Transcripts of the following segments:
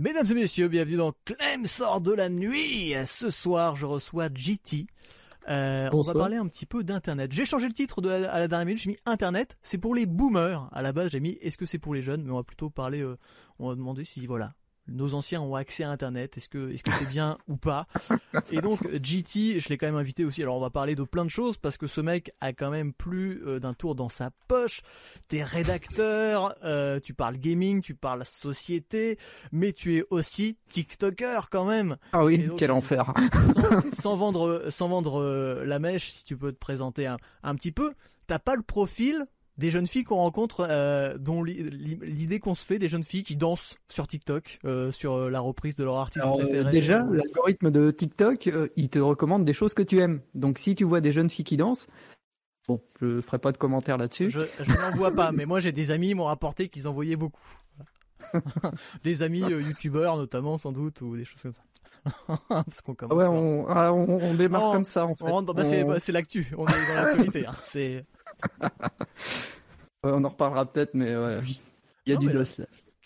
Mesdames et messieurs, bienvenue dans Clem sort de la nuit. Ce soir, je reçois GT. Euh, on va parler un petit peu d'internet. J'ai changé le titre de à la dernière minute, j'ai mis internet, c'est pour les boomers. À la base, j'ai mis est-ce que c'est pour les jeunes, mais on va plutôt parler euh, on va demander si voilà, nos anciens ont accès à Internet. Est-ce que est-ce que c'est bien ou pas? Et donc GT, je l'ai quand même invité aussi. Alors on va parler de plein de choses parce que ce mec a quand même plus euh, d'un tour dans sa poche. T'es rédacteur, euh, tu parles gaming, tu parles société, mais tu es aussi TikToker quand même. Ah oui, quel enfer. Sans, vendre sans vendre euh, la mèche, si tu peux te présenter un, un petit peu. T'as pas le profil des jeunes filles qu'on rencontre, euh, dont l'idée qu'on se fait, des jeunes filles qui dansent sur TikTok, euh, sur euh, la reprise de leur artiste préféré. Déjà, l'algorithme de TikTok, il te recommande des choses que tu aimes. Donc si tu vois des jeunes filles qui dansent, bon, je ferai pas de commentaires là-dessus. Je, je n'en vois pas, mais moi j'ai des amis qui m'ont rapporté qu'ils en voyaient beaucoup. des amis youtubeurs notamment sans doute ou des choses comme ça. Parce qu'on commence. Ouais, on, ah, on, démarre comme ça en fait. Bah, bah, c'est l'actu. On est dans l'actualité. Hein. C'est. on en reparlera peut-être, mais ouais. Il y a du là.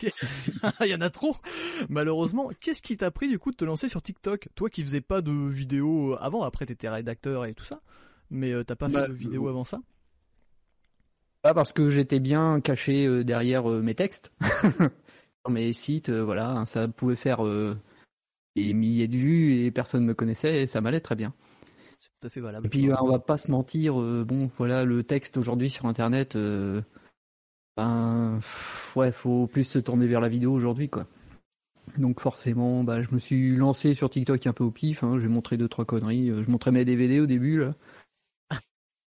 Il y en a trop. Malheureusement, qu'est-ce qui t'a pris du coup de te lancer sur TikTok? Toi qui faisais pas de vidéos avant, après t'étais rédacteur et tout ça, mais euh, t'as pas fait bah, de vidéos avant ça? Pas parce que j'étais bien caché euh, derrière euh, mes textes, sur mes sites, voilà, ça pouvait faire des milliers de vues et personne me connaissait et ça m'allait très bien tout à fait valable. Et puis on va pas se mentir, euh, bon voilà le texte aujourd'hui sur internet, euh, ben ouais faut plus se tourner vers la vidéo aujourd'hui quoi. Donc forcément, bah, je me suis lancé sur TikTok un peu au pif. Hein, j'ai montré deux trois conneries. Euh, je montrais mes DVD au début là.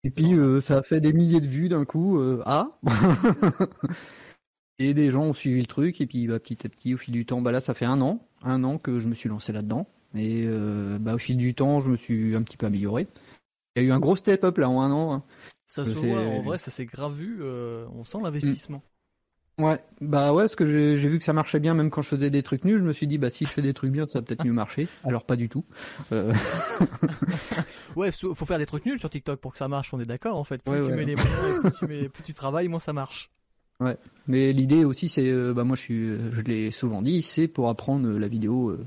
Et puis ça a fait des milliers de vues d'un coup. ah. et des gens ont suivi le truc. Et puis bah, petit à petit, au fil du temps, bah là ça fait un an, un an que je me suis lancé là-dedans. Et euh, bah, au fil du temps, je me suis un petit peu amélioré. Il y a eu un gros step up là en un an. Hein. Ça se voit, en vrai, ça s'est grave vu. Euh, on sent l'investissement. Ouais, bah ouais, parce que j'ai vu que ça marchait bien même quand je faisais des trucs nuls. Je me suis dit, bah si je fais des trucs bien, ça va peut-être mieux marcher. Alors pas du tout. Euh... ouais, faut faire des trucs nuls sur TikTok pour que ça marche. On est d'accord en fait. Plus tu mets les plus tu, mets, plus tu travailles, moins ça marche. Ouais, mais l'idée aussi, c'est, euh, bah moi je suis, je l'ai souvent dit, c'est pour apprendre la vidéo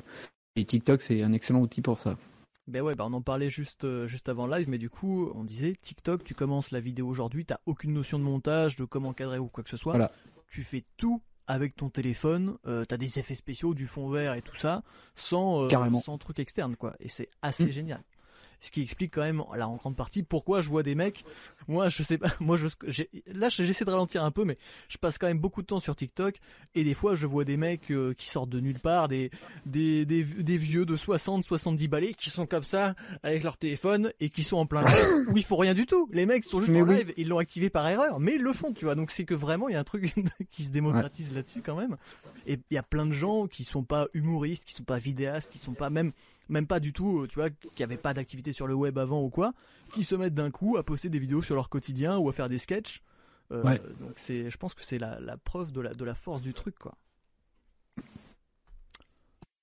et TikTok, c'est un excellent outil pour ça. Ben ouais, bah on en parlait juste euh, juste avant live, mais du coup, on disait TikTok, tu commences la vidéo aujourd'hui, t'as aucune notion de montage, de comment cadrer ou quoi que ce soit. Voilà. Tu fais tout avec ton téléphone, euh, t'as des effets spéciaux, du fond vert et tout ça, sans euh, sans truc externe quoi. Et c'est assez mm. génial ce qui explique quand même là en grande partie pourquoi je vois des mecs. Moi je sais pas moi je là j'essaie de ralentir un peu mais je passe quand même beaucoup de temps sur TikTok et des fois je vois des mecs euh, qui sortent de nulle part des des, des des vieux de 60 70 balais qui sont comme ça avec leur téléphone et qui sont en plein live où il faut rien du tout. Les mecs sont juste en live ils l'ont activé par erreur mais ils le font tu vois. Donc c'est que vraiment il y a un truc qui se démocratise là-dessus quand même. Et il y a plein de gens qui sont pas humoristes qui sont pas vidéastes qui sont pas même même pas du tout, euh, tu vois, qui n'avaient pas d'activité sur le web avant ou quoi, qui se mettent d'un coup à poster des vidéos sur leur quotidien ou à faire des sketchs. Euh, donc c'est, je pense que c'est la, preuve de la, de la force du truc, quoi.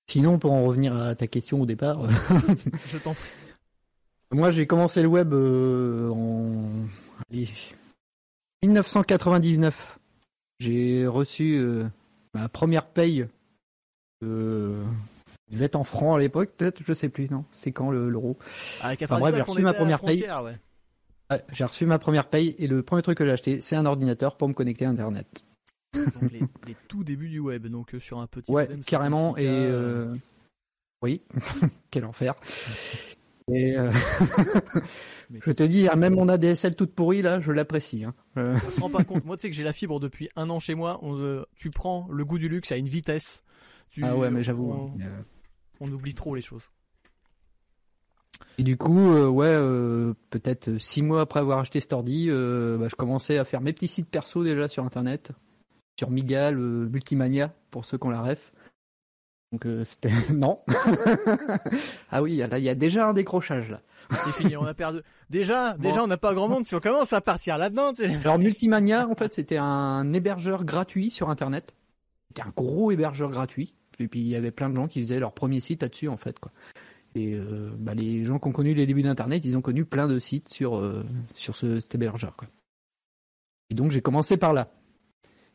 Sinon, pour en revenir à ta question au départ, je t'en prie. Moi, j'ai commencé le web euh, en 1999. J'ai reçu ma première paye devait être en francs à l'époque, peut-être, je sais plus, non C'est quand l'euro? Ah, enfin, bref, j'ai reçu ma première paye. j'ai reçu ma première paye et le premier truc que j'ai acheté, c'est un ordinateur pour me connecter à Internet. Donc les, tout débuts du web, donc euh, sur un petit. Ouais, carrément. Et euh, oui, quel enfer. Et euh, je te dis, hein, même mon ADSL toute pourrie là, je l'apprécie. Hein. On se rend pas compte. Moi, tu sais que j'ai la fibre depuis un an chez moi. tu prends le goût du luxe à une vitesse. ah ouais, mais j'avoue. On oublie trop les choses. Et du coup, euh, ouais, euh, peut-être six mois après avoir acheté Stordy, euh, bah, je commençais à faire mes petits sites perso déjà sur Internet, sur Migal, Multimania, pour ceux qui ont la ref. Donc c'était non. ah oui, là il y a déjà un décrochage là. C'est fini, on a perdu. Déjà, déjà on n'a pas grand monde si on commence à partir là-dedans. Alors Multimania, en fait, c'était un hébergeur gratuit sur Internet. C'était un gros hébergeur gratuit et puis il y avait plein de gens qui faisaient leur premier site là-dessus en fait quoi. Et euh, bah, les gens qui ont connu les débuts d'Internet, ils ont connu plein de sites sur euh, sur ce cet quoi. Et donc j'ai commencé par là.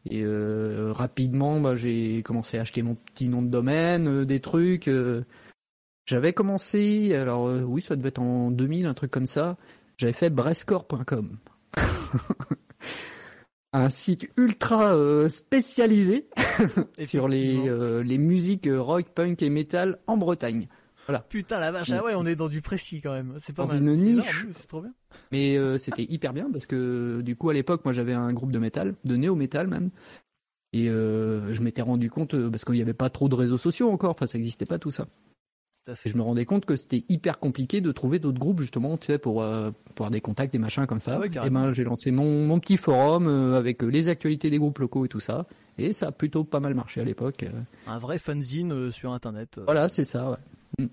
Et rapidement, bah, j'ai commencé à acheter mon petit nom de domaine, des trucs. J'avais commencé, alors oui, ça devait être en 2000, un truc comme ça. J'avais fait brescore.com. un site ultra euh, spécialisé sur les, euh, les musiques rock, punk et metal en Bretagne. Voilà. Putain la vache, ah ouais, on est dans du précis quand même. C'est pas dans une niche. C'est trop bien. Mais euh, c'était hyper bien parce que du coup à l'époque, moi j'avais un groupe de métal, de néo-métal même. Et je m'étais rendu compte parce qu'il n'y avait pas trop de réseaux sociaux encore, enfin ça n'existait pas tout ça. Et je me rendais compte que c'était hyper compliqué de trouver d'autres groupes justement, tu sais, pour, euh, pour avoir des contacts, des machins comme ça. Ah et ben j'ai lancé mon, mon petit forum euh, avec euh, les actualités des groupes locaux et tout ça. Et ça a plutôt pas mal marché à l'époque. Un vrai fanzine sur internet. Voilà, c'est ça, ouais. Mm.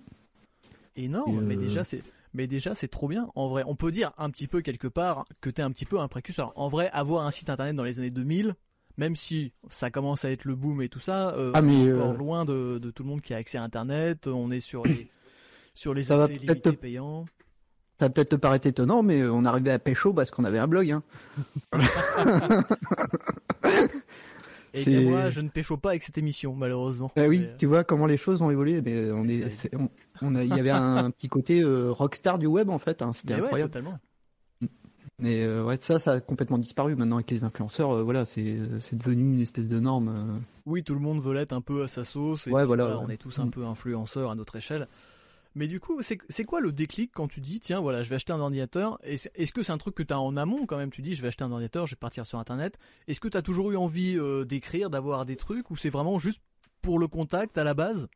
Énorme, mais déjà c'est mais déjà c'est trop bien. En vrai, on peut dire un petit peu quelque part que t'es un petit peu un précurseur. En vrai, avoir un site internet dans les années 2000, même si ça commence à être le boom et tout ça, euh, ah, on est encore euh, loin de, tout le monde qui a accès à Internet. On est sur les sur les accès limités payants. Ça va peut-être te paraître étonnant, mais euh, on arrivait à pécho parce qu'on avait un blog. Hein. et moi, je ne pécho pas avec cette émission, malheureusement. Bah oui, tu vois comment les choses ont évolué. Mais on est, on, il y avait un petit côté rockstar du web en fait. Hein, C'était incroyable. totalement. Mais euh, ouais, ça, ça a complètement disparu maintenant avec les influenceurs. Euh, voilà, c'est c'est devenu une espèce de norme. Euh. Oui, tout le monde veut l'être un peu à sa sauce. Et ouais, voilà, On est tous un mm. peu influenceurs à notre échelle. Mais du coup, c'est quoi le déclic quand tu dis, tiens, voilà, je vais acheter un ordinateur Est-ce que c'est un truc que tu as en amont quand même Tu dis, je vais acheter un ordinateur, je vais partir sur Internet. Est-ce que tu as toujours eu envie d'écrire, d'avoir des trucs, ou c'est vraiment juste pour le contact à la base?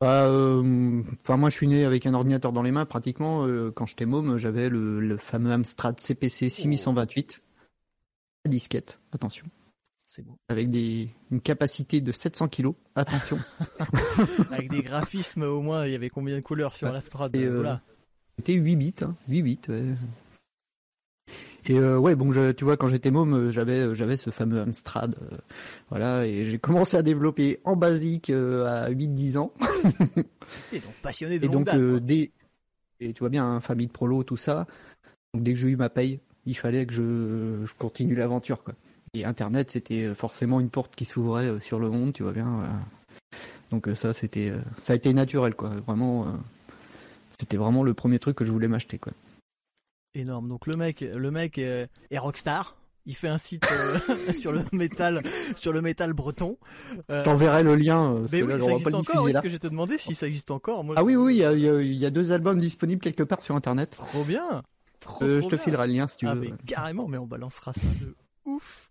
Bah, euh, enfin moi je suis né avec un ordinateur dans les mains pratiquement. Euh, quand j'étais môme, j'avais le, fameux Amstrad CPC 6128 à disquette. Attention. C'est bon. Avec des, une capacité de 700 kg. Attention. avec des graphismes au moins, il y avait combien de couleurs sur l'Amstrad euh, C'était 8 bits, hein, 8 bits. Et euh, ouais, bon, tu vois, quand j'étais môme, euh, j'avais euh, j'avais ce fameux Amstrad, voilà, et j'ai commencé à développer en basique à 8-10 ans. et donc passionné de Et donc dès et tu vois bien, hein, famille de prolo, tout ça. Donc dès que j'ai eu ma paye, il fallait que je, je continue l'aventure, quoi. Et Internet, c'était forcément une porte qui s'ouvrait sur le monde, tu vois bien. Donc ça, c'était, ça a été naturel, quoi. Vraiment, c'était vraiment le premier truc que je voulais m'acheter, quoi énorme. Donc le mec, le mec est, rockstar. Il fait un site euh, sur le métal, sur le métal breton. Euh, T'enverrai le lien. Euh, mais oui, ça existe encore. Est-ce que je te demandé si ça existe encore Ah oui, oui, il y a, deux albums disponibles quelque part sur Internet. Trop bien. je te filerai le lien si tu ah, veux. Mais carrément, mais on balancera ça de ouf.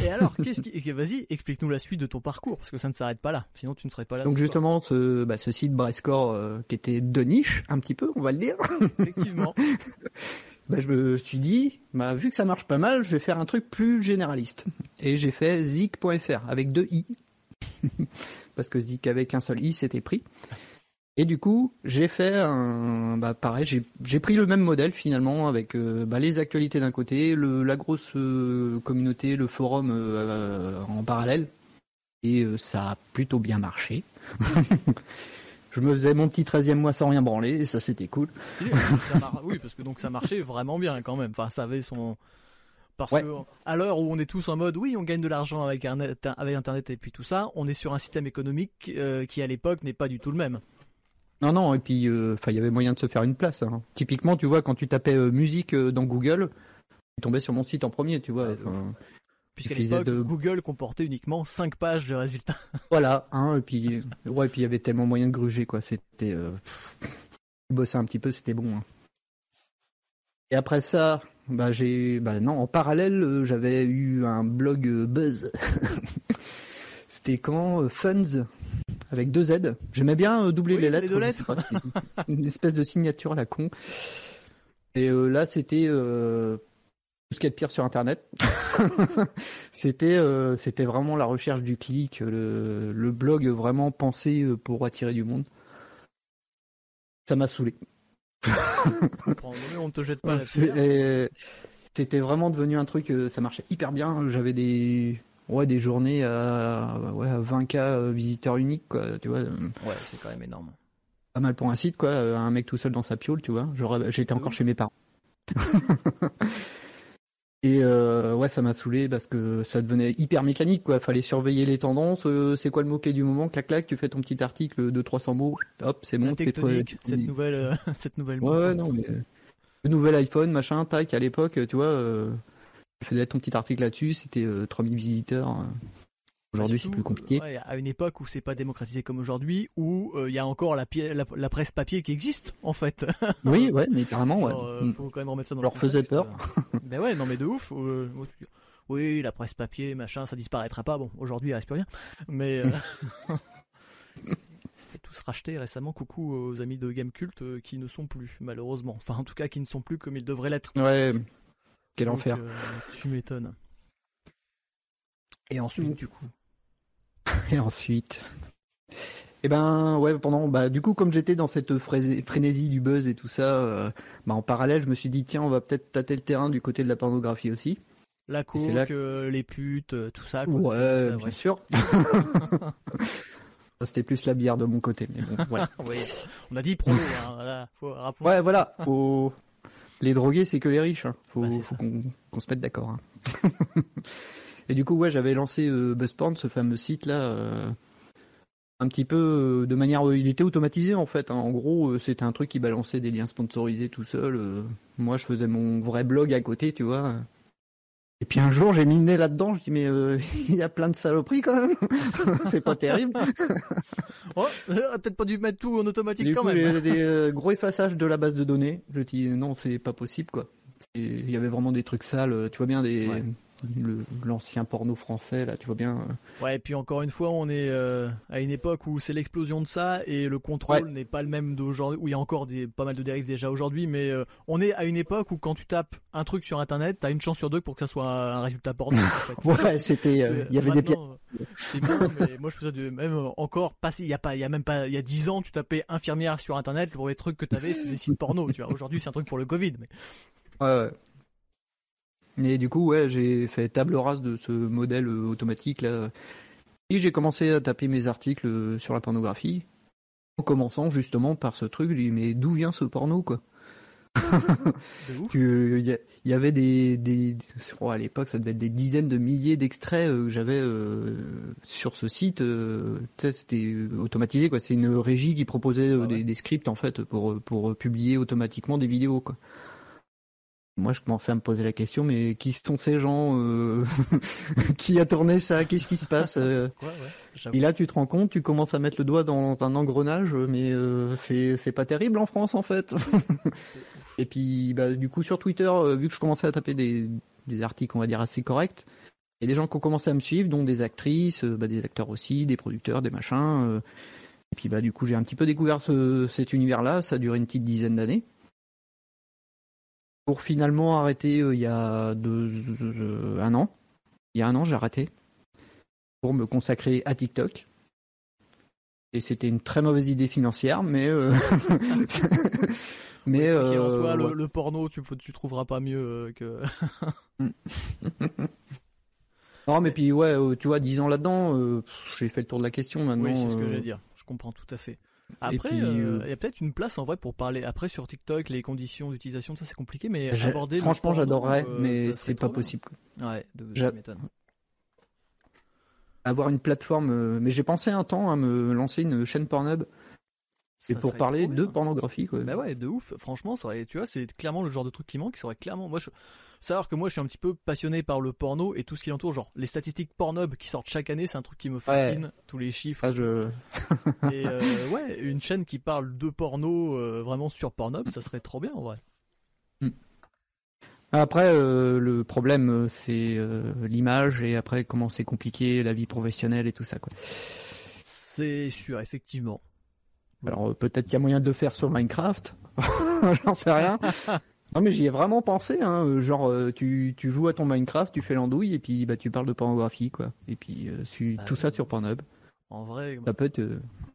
Et alors, qu'est-ce qui... Vas-y, explique-nous la suite de ton parcours, parce que ça ne s'arrête pas là. Sinon, tu ne serais pas là. Donc justement, ce, bah, ce site Brescore, euh, qui était de niche, un petit peu, on va le dire. Effectivement. bah, je me suis dit, bah, vu que ça marche pas mal, je vais faire un truc plus généraliste. Et j'ai fait zik.fr avec deux i, parce que zik avec un seul i, c'était pris. Et du coup, j'ai fait un, bah pareil, j'ai pris le même modèle finalement avec euh, bah, les actualités d'un côté, le, la grosse euh, communauté, le forum euh, en parallèle, et ça a plutôt bien marché. je me faisais mon petit 13e mois sans rien branler, et ça c'était cool. oui, parce que donc ça marchait vraiment bien quand même. Enfin, ça avait son parce que à l'heure où on est tous en mode oui on gagne de l'argent avec, avec internet et puis tout ça, on est sur un système économique qui à l'époque n'est pas du tout le même. Non, non, et puis euh, enfin, il y avait moyen de se faire une place. Hein. Typiquement, tu vois, quand tu tapais euh, musique euh, dans Google, tu tombais sur mon site en premier, tu vois. Puisqu'à l'époque, Google comportait uniquement 5 pages de résultats. voilà, hein, et puis ouais, puis il y avait tellement moyen de gruger, quoi. C'était, bosser un petit peu, c'était bon. Hein. Et après ça, bah j'ai, bah non, en parallèle, j'avais eu un blog Buzz. c'était quand Funds avec deux Z. J'aimais bien euh, doubler les lettres. une espèce de signature à la con. Et euh, là, c'était euh, tout ce qu'il y a de pire sur Internet. c'était c'était vraiment la recherche du clic, le, le blog vraiment pensé pour attirer du monde. Ça m'a saoulé. on te jette pas C'était vraiment devenu un truc, ça marchait hyper bien. J'avais des ouais, des journées à, ouais, 20K euh, visiteurs uniques, quoi, tu vois. Ouais, c'est quand même énorme. Pas mal pour un site, quoi. Euh, un mec tout seul dans sa piole, tu vois. J'étais encore chez mes parents. Et euh, ouais, ça m'a saoulé parce que ça devenait hyper mécanique, quoi. Fallait surveiller les tendances. Euh, c'est quoi le mot-clé du moment? Clac, clac, tu fais ton petit article de 300 mots. Hop, c'est bon. cette nouvelle, euh, cette nouvelle. Ouais, non, mais le nouvel iPhone, machin, tac. À l'époque, tu vois, tu faisais ton petit article là-dessus. C'était 3000 visiteurs. Hein. Aujourd'hui, c'est plus compliqué. à une époque où c'est pas démocratisé comme aujourd'hui, où il y a encore la, la, presse papier qui existe, en fait. oui, ouais, mais carrément, ouais. Alors, faut quand même remettre ça dans leur faisait peur. ben ouais, non mais de ouf. oui, la presse papier, machin, ça disparaîtra pas. Bon, aujourd'hui, il reste plus rien. Mais euh... fait tous racheter récemment. Coucou aux amis de Game Cult qui ne sont plus, malheureusement. Enfin, en tout cas, qui ne sont plus comme ils devraient l'être. Ouais. Quel enfer. Euh, tu m'étonnes. Et ensuite, du coup, Et ensuite. Eh ben ouais, pendant bah du coup comme j'étais dans cette frénésie du buzz et tout ça, euh, bah en parallèle je me suis dit tiens on va peut-être tâter le terrain du côté de la pornographie aussi. La coke, euh, les putes, euh, tout ça. ouais, bien sûr. C'était plus la bière de mon côté, mais bon, voilà. on a dit pro, hein, voilà. Faut, ouais, voilà. Faut... Les drogués, c'est que les riches. Hein. Faut, bah, faut qu'on se mette d'accord. Hein. Et du coup, ouais, j'avais lancé euh, Buzzporn, ce fameux site là, euh, un petit peu euh, de manière, il était automatisé en fait. Hein. En gros, c'était un truc qui balançait des liens sponsorisés tout seul. moi, je faisais mon vrai blog à côté, tu vois. Et puis un jour, j'ai mis le nez là-dedans. Je dis mais il y a plein de saloperies quand même. c'est pas terrible. oh, peut-être pas dû mettre tout en automatique quand même. Il y a des gros effaçages de la base de données. Je dis non, c'est pas possible quoi. Il y avait vraiment des trucs sales. Tu vois bien des l'ancien porno français là tu vois bien euh. ouais et puis encore une fois on est euh, à une époque où c'est l'explosion de ça et le contrôle n'est pas le même d'aujourd'hui où il y a encore des pas mal de dérives déjà aujourd'hui mais euh, on est à une époque où quand tu tapes un truc sur internet t'as une chance sur deux pour que ça soit un, résultat porno ouais c'était il y avait des pièges c'est bien mais moi je faisais de même encore passé il y a pas il y a même pas il y a dix ans tu tapais infirmière sur internet le premier truc que t'avais c'était des sites porno tu vois aujourd'hui c'est un truc pour le covid mais ouais, ouais. Mais du coup, ouais, j'ai fait table rase de ce modèle euh, automatique là. Et j'ai commencé à taper mes articles euh, sur la pornographie. En commençant justement par ce truc, mais d'où vient ce porno quoi? Il y, avait des, des oh, à l'époque ça devait être des dizaines de milliers d'extraits euh, que j'avais sur ce site. C'était automatisé quoi. C'est une régie qui proposait ah des, des, scripts en fait pour pour publier automatiquement des vidéos quoi moi, je commençais à me poser la question, mais qui sont ces gens euh, Qui a tourné ça? Qu'est-ce qui se passe euh? Et là, tu te rends compte, tu commences à mettre le doigt dans un engrenage, mais euh, c'est pas terrible en France en fait. Et puis, bah, du coup, sur Twitter, vu que je commençais à taper des, des articles, on va dire assez corrects, il y a des gens qui ont commencé à me suivre, dont des actrices, bah, des acteurs aussi, des producteurs, des machins. et puis, bah, du coup, j'ai un petit peu découvert ce, cet univers-là. Ça a duré une petite dizaine d'années pour finalement arrêter euh, il y a deux, euh, un an. Il y a un an, j'ai arrêté pour me consacrer à TikTok. Et c'était une très mauvaise idée financière, mais euh... mais euh, le, porno, tu tu trouveras pas mieux que. non, mais puis ouais, tu vois, dix ans là-dedans, j'ai fait le tour de la question maintenant. Oui, c'est ce que j'allais dire. Je comprends tout à fait. Après, euh, il y a peut-être une place en vrai pour parler. Après, sur TikTok, les conditions d'utilisation, ça c'est compliqué, mais aborder. Franchement, j'adorerais, euh, mais c'est pas possible. Ouais, de, Avoir une plateforme, euh, mais j'ai pensé un temps à me lancer une chaîne Pornhub et pour parler de pornographie, quoi. Bah ouais, de ouf. Franchement, ça aurait, tu vois, c'est clairement le genre de truc qui manque. Ça aurait clairement, moi, je, savoir que moi, je suis un petit peu passionné par le porno et tout ce qui l'entoure. Genre, les statistiques Pornhub qui sortent chaque année, c'est un truc qui me fascine. Tous les chiffres. Ah, je... et euh, ouais, une chaîne qui parle de porno euh, vraiment sur Pornhub, ça serait trop bien en vrai. Hmm. Après, euh, le problème, c'est l'image et après comment c'est compliqué, la vie professionnelle et tout ça, quoi. C'est sûr, effectivement. Alors euh, peut-être qu'il y a moyen de le faire sur Minecraft, j'en sais rien. Non mais j'y ai vraiment pensé, hein. Euh, genre euh, tu, tu joues à ton Minecraft, tu fais l'andouille et puis bah tu parles de pornographie quoi. Et puis ah tout ça sur Pornhub. En vrai, ça peut être.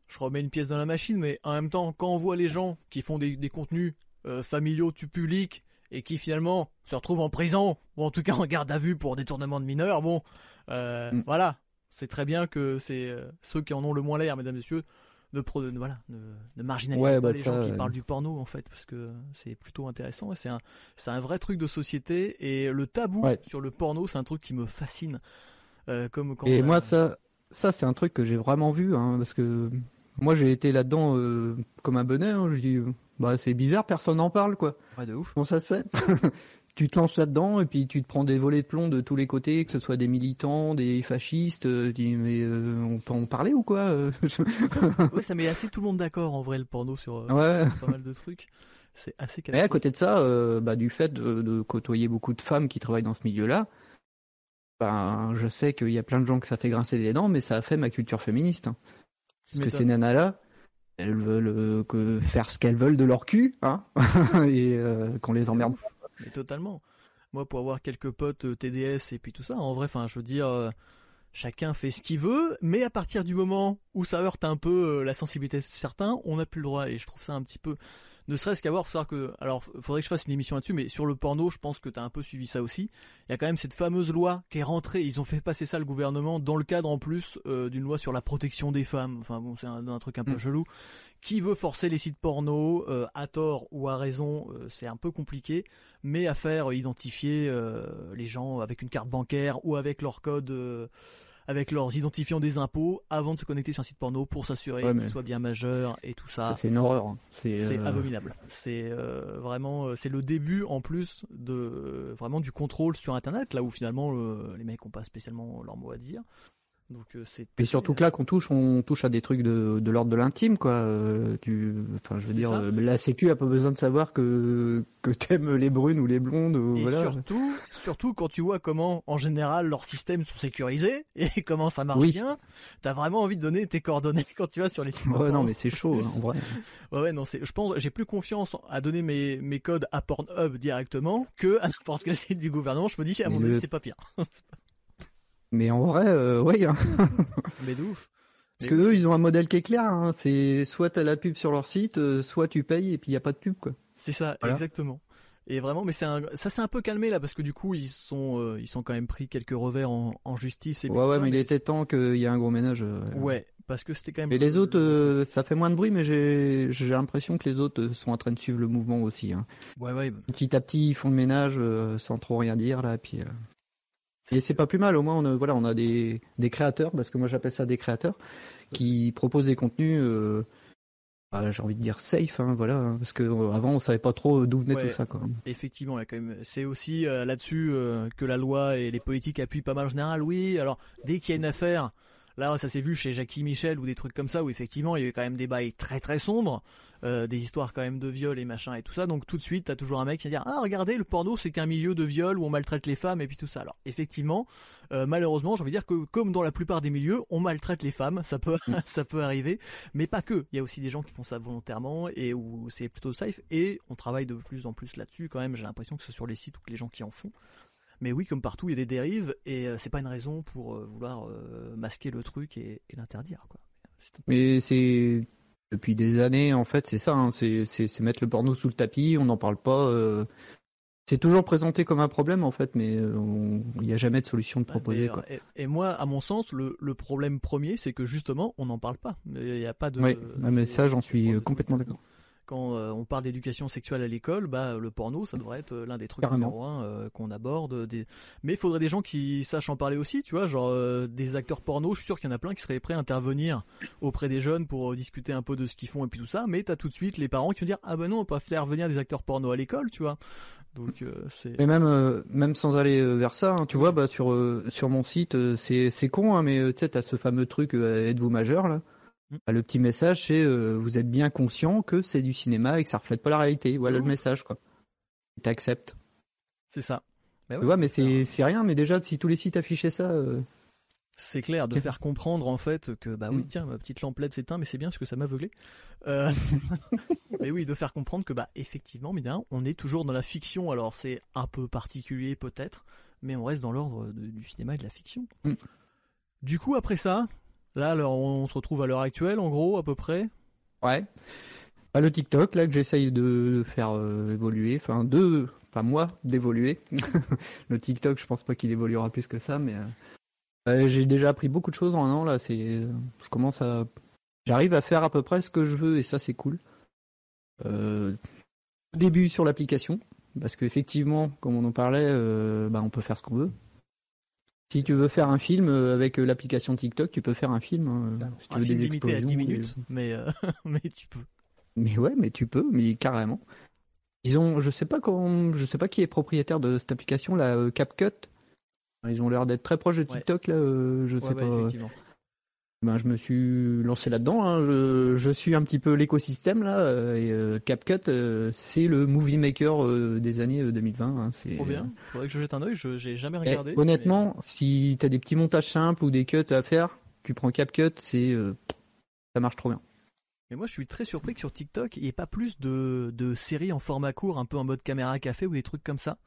Je remets une pièce dans la machine, mais en même temps, quand on voit les gens qui font des, des contenus familiaux tu public et qui finalement se retrouvent en prison ou en tout cas en garde à vue pour détournement de mineurs, bon, mm. voilà, c'est très bien que c'est ceux qui en ont le moins l'air, mesdames et messieurs, ne, voilà, ne, marginaliser pas bah, les gens qui parlent du porno en fait, parce que c'est plutôt intéressant. C'est un, c'est un vrai truc de société et le tabou sur le porno, c'est un truc qui me fascine. Euh, comme et moi ça, ça c'est un truc que j'ai vraiment vu, hein, parce que moi j'ai été là-dedans euh, comme un bonnet. Hein, je dis, bah c'est bizarre, personne n'en parle quoi. Ouais, de ouf. Comment ça se fait? Tu te lances là-dedans et puis tu te prends des volets de plomb de tous les côtés, que ce soit des militants, des fascistes. Euh, dis, mais euh, on peut en parler ou quoi euh Ouais, ça met assez tout le monde d'accord en vrai le porno sur, pas mal de trucs. C'est assez. Et à côté de ça, bah, du fait de, côtoyer beaucoup de femmes qui travaillent dans ce milieu-là, ben je sais qu'il y a plein de gens que ça fait grincer des dents, mais ça a fait ma culture féministe. Hein. Parce que ces nanas-là, elles veulent que faire ce qu'elles veulent de leur cul, hein, et qu'on les emmerde mais totalement. Moi, pour avoir quelques potes euh, TDS et puis tout ça, en vrai, enfin, je veux dire, euh, chacun fait ce qu'il veut, mais à partir du moment où ça heurte un peu euh, la sensibilité de certains, on n'a plus le droit. Et je trouve ça un petit peu ne serait-ce qu'à voir, savoir que, alors, faudrait que je fasse une émission là-dessus, mais sur le porno, je pense que tu as un peu suivi ça aussi. Il y a quand même cette fameuse loi qui est rentrée, ils ont fait passer ça le gouvernement dans le cadre en plus euh, d'une loi sur la protection des femmes. Enfin bon, c'est un, truc un peu mm. chelou. Qui veut forcer les sites porno, euh, à tort ou à raison, euh, c'est un peu compliqué, mais à faire identifier les gens avec une carte bancaire ou avec leur code avec leurs identifiants des impôts avant de se connecter sur un site porno pour s'assurer qu'ils soient bien majeurs et tout ça. c'est une horreur. Hein. C'est euh, abominable. C'est euh, vraiment, euh, c'est le début en plus de vraiment du contrôle sur Internet, là où finalement les mecs n'ont pas spécialement leur mot à dire. Donc euh, c'est. Et surtout que là, qu'on touche, on touche à des trucs de, de l'ordre de l'intime, quoi. Euh, tu, enfin, je veux dire, euh, la Sécu a pas besoin de savoir que que t'aimes les brunes ou les blondes. et voilà. surtout, surtout quand tu vois comment, en général, leurs systèmes sont sécurisés et comment ça marche oui. bien, t'as vraiment envie de donner tes coordonnées quand tu vas sur les sites. Ouais, non, mais c'est chaud, hein, en vrai. ouais, ouais, non, c'est. Je pense, j'ai plus confiance à donner mes mes codes à Pornhub directement que à n'importe quel site du gouvernement. Je me dis, à mon avis, c'est pas pire. Mais en vrai, euh, oui. Hein. Mais de ouf. Parce que eux, ils ont un modèle qui est clair. Hein. C'est soit t'as la pub sur leur site, euh, soit tu payes et puis il y a pas de pub, quoi. C'est ça, exactement. Et vraiment, mais c'est un, ça s'est un peu calmé là parce que du coup ils sont, euh, ils sont quand même pris quelques revers en, en justice. Et ouais, ouais, mais, il était temps qu'il y ait un gros ménage. ouais, parce que c'était quand même. Et les autres, ça fait moins de bruit, mais j'ai, j'ai l'impression que les autres sont en train de suivre le mouvement aussi. Hein. Ouais, ouais. Petit à petit, ils font le ménage sans trop rien dire là, puis. Et c'est pas plus mal, au moins on a, voilà, on a des, des créateurs, parce que moi j'appelle ça des créateurs, qui proposent des contenus, euh, bah, j'ai envie de dire safe, hein, voilà, hein, parce que euh, avant on savait pas trop d'où venait tout ça. Quoi. Effectivement, quand même, c'est aussi euh, là-dessus que la loi et les politiques appuient pas mal en général. Oui, alors dès qu'il y a une affaire, Là, ça s'est vu chez Jackie Michel ou des trucs comme ça où effectivement il y avait quand même des bails très très sombres, euh, des histoires quand même de viol et machin et tout ça. Donc tout de suite, t'as toujours un mec qui va dire ah regardez le porno c'est qu'un milieu de viol où on maltraite les femmes et puis tout ça. Alors effectivement, euh, malheureusement, j'ai envie de dire que comme dans la plupart des milieux, on maltraite les femmes, ça peut mm. ça peut arriver, mais pas que. Il y a aussi des gens qui font ça volontairement et où c'est plutôt safe et on travaille de plus en plus là-dessus quand même. J'ai l'impression que ce sur les sites ou que les gens qui en font. Mais oui, comme partout, il y a des dérives et euh, c'est pas une raison pour euh, vouloir euh, masquer le truc et, l'interdire. Quoi. Mais c'est depuis des années, en fait, c'est ça. Hein, c'est mettre le porno sous le tapis. On n'en parle pas. c'est toujours présenté comme un problème, en fait, mais il n'y a jamais de solution de bah, proposer. Quoi. Et, moi, à mon sens, le, le problème premier, c'est que justement, on n'en parle pas. Il n'y a pas de. Oui, ah, mais ça, j'en suis complètement d'accord quand euh, on parle d'éducation sexuelle à l'école, bah le porno, ça devrait être euh, l'un des trucs numéro un euh, qu'on aborde. Des... Mais il faudrait des gens qui sachent en parler aussi, tu vois, genre des acteurs porno. Je suis sûr qu'il y en a plein qui seraient prêts à intervenir auprès des jeunes pour discuter un peu de ce qu'ils font et puis tout ça. Mais t'as tout de suite les parents qui vont dire ah ben non, on peut pas faire venir des acteurs porno à l'école, tu vois. Donc c'est. Mais même même sans aller vers ça, hein, tu vois, bah sur sur mon site, c'est c'est con, hein, mais tu sais, t'as ce fameux truc êtes-vous majeur là? Mm. Bah, le petit message, c'est euh, vous êtes bien conscient que c'est du cinéma et que ça reflète pas la réalité. Voilà le message, quoi. T'acceptes. C'est ça. Bah ouais, mais c'est rien. Mais déjà, si tous les sites affichaient ça. Euh, c'est clair, de faire comprendre en fait que bah oui mm. tiens ma petite lamplette s'éteint mais c'est bien parce que ça m'a aveuglé. Euh... mais oui de faire comprendre que bah effectivement mais bien on est toujours dans la fiction alors c'est un peu particulier peut-être mais on reste dans l'ordre du cinéma et de la fiction. Mm. Du coup après ça Là, on se retrouve à l'heure actuelle, en gros, à peu près. Ouais. Bah, le TikTok, là, que j'essaye de faire euh, évoluer, enfin, deux, enfin, moi, d'évoluer. le TikTok, je pense pas qu'il évoluera plus que ça, mais euh, j'ai déjà appris beaucoup de choses en un an, là. C'est, je commence à j'arrive à faire à peu près ce que je veux et ça c'est cool. Euh, début sur l'application, parce qu'effectivement, comme on en parlait, euh, bah, on peut faire ce qu'on veut. Si tu veux faire un film euh, avec l'application TikTok, tu peux faire un film. Hein, si tu veux des explosions, à 10 minutes, mais, mais tu peux. Mais ouais, mais tu peux, mais carrément. Ils ont, je sais pas quand, je sais pas qui est propriétaire de cette application, la CapCut. Ils ont l'air d'être très proches de TikTok là, je sais pas. Ben, je me suis lancé là-dedans. Hein. Je, suis un petit peu l'écosystème là. Euh, et euh, CapCut, euh, c'est le movie maker des années 2020. Hein. C'est trop bien. Faudrait que je jette un oeil. Je j'ai jamais regardé. honnêtement, si si t'as des petits montages simples ou des cuts à faire, tu prends CapCut, c'est ça marche trop bien. Mais moi, je suis très surpris que sur TikTok, il n'y ait pas plus de, de séries en format court, un peu en mode caméra café ou des trucs comme ça.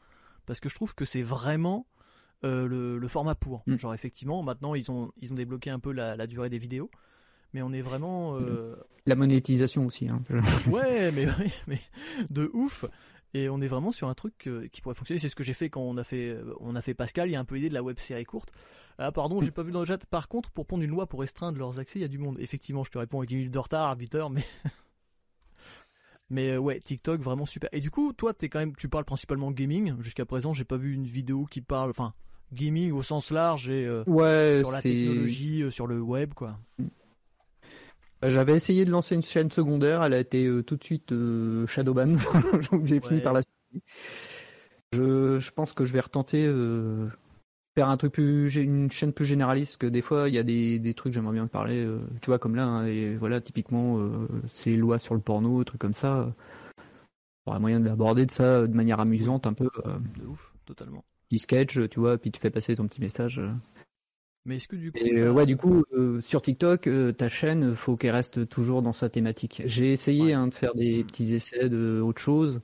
Parce que je trouve que c'est vraiment euh, le, format pour. Mm. Genre effectivement, maintenant ils ont ils ont débloqué un peu la, durée des vidéos, mais on est vraiment euh, la monétisation aussi. Hein. ouais, mais mais de ouf. Et on est vraiment sur un truc qui pourrait fonctionner. C'est ce que j'ai fait quand on a fait on a fait Pascal. Il y a un peu l'idée de la web série courte. Ah pardon, j'ai pas vu dans le chat. Par contre, pour prendre une loi pour restreindre leurs accès, il y a du monde. Effectivement, je te réponds avec 10 minutes de retard, 8 heures, mais Mais euh, ouais, TikTok vraiment super. Et du coup, toi, es quand même, tu parles principalement gaming. Jusqu'à présent, j'ai pas vu une vidéo qui parle, enfin, gaming au sens large et euh, sur la technologie, euh, sur le web, quoi. Bah, j'avais essayé de lancer une chaîne secondaire, elle a été tout de suite shadowban, donc j'ai fini par la suite. Je, je, pense que je vais retenter faire un truc plus, une chaîne plus généraliste, que des fois il y a des, des trucs j'aimerais bien parler, tu vois comme là, hein, et voilà typiquement ces lois sur le porno, trucs comme ça. Il y aurait moyen d'aborder de ça de manière amusante un peu. De ouf, totalement petit sketch, tu vois, puis tu fais passer ton petit message. Mais est-ce que du coup. Euh, ouais, du coup, euh, sur TikTok, euh, ta chaîne, faut qu'elle reste toujours dans sa thématique. J'ai essayé hein, de faire des petits essais de autre chose.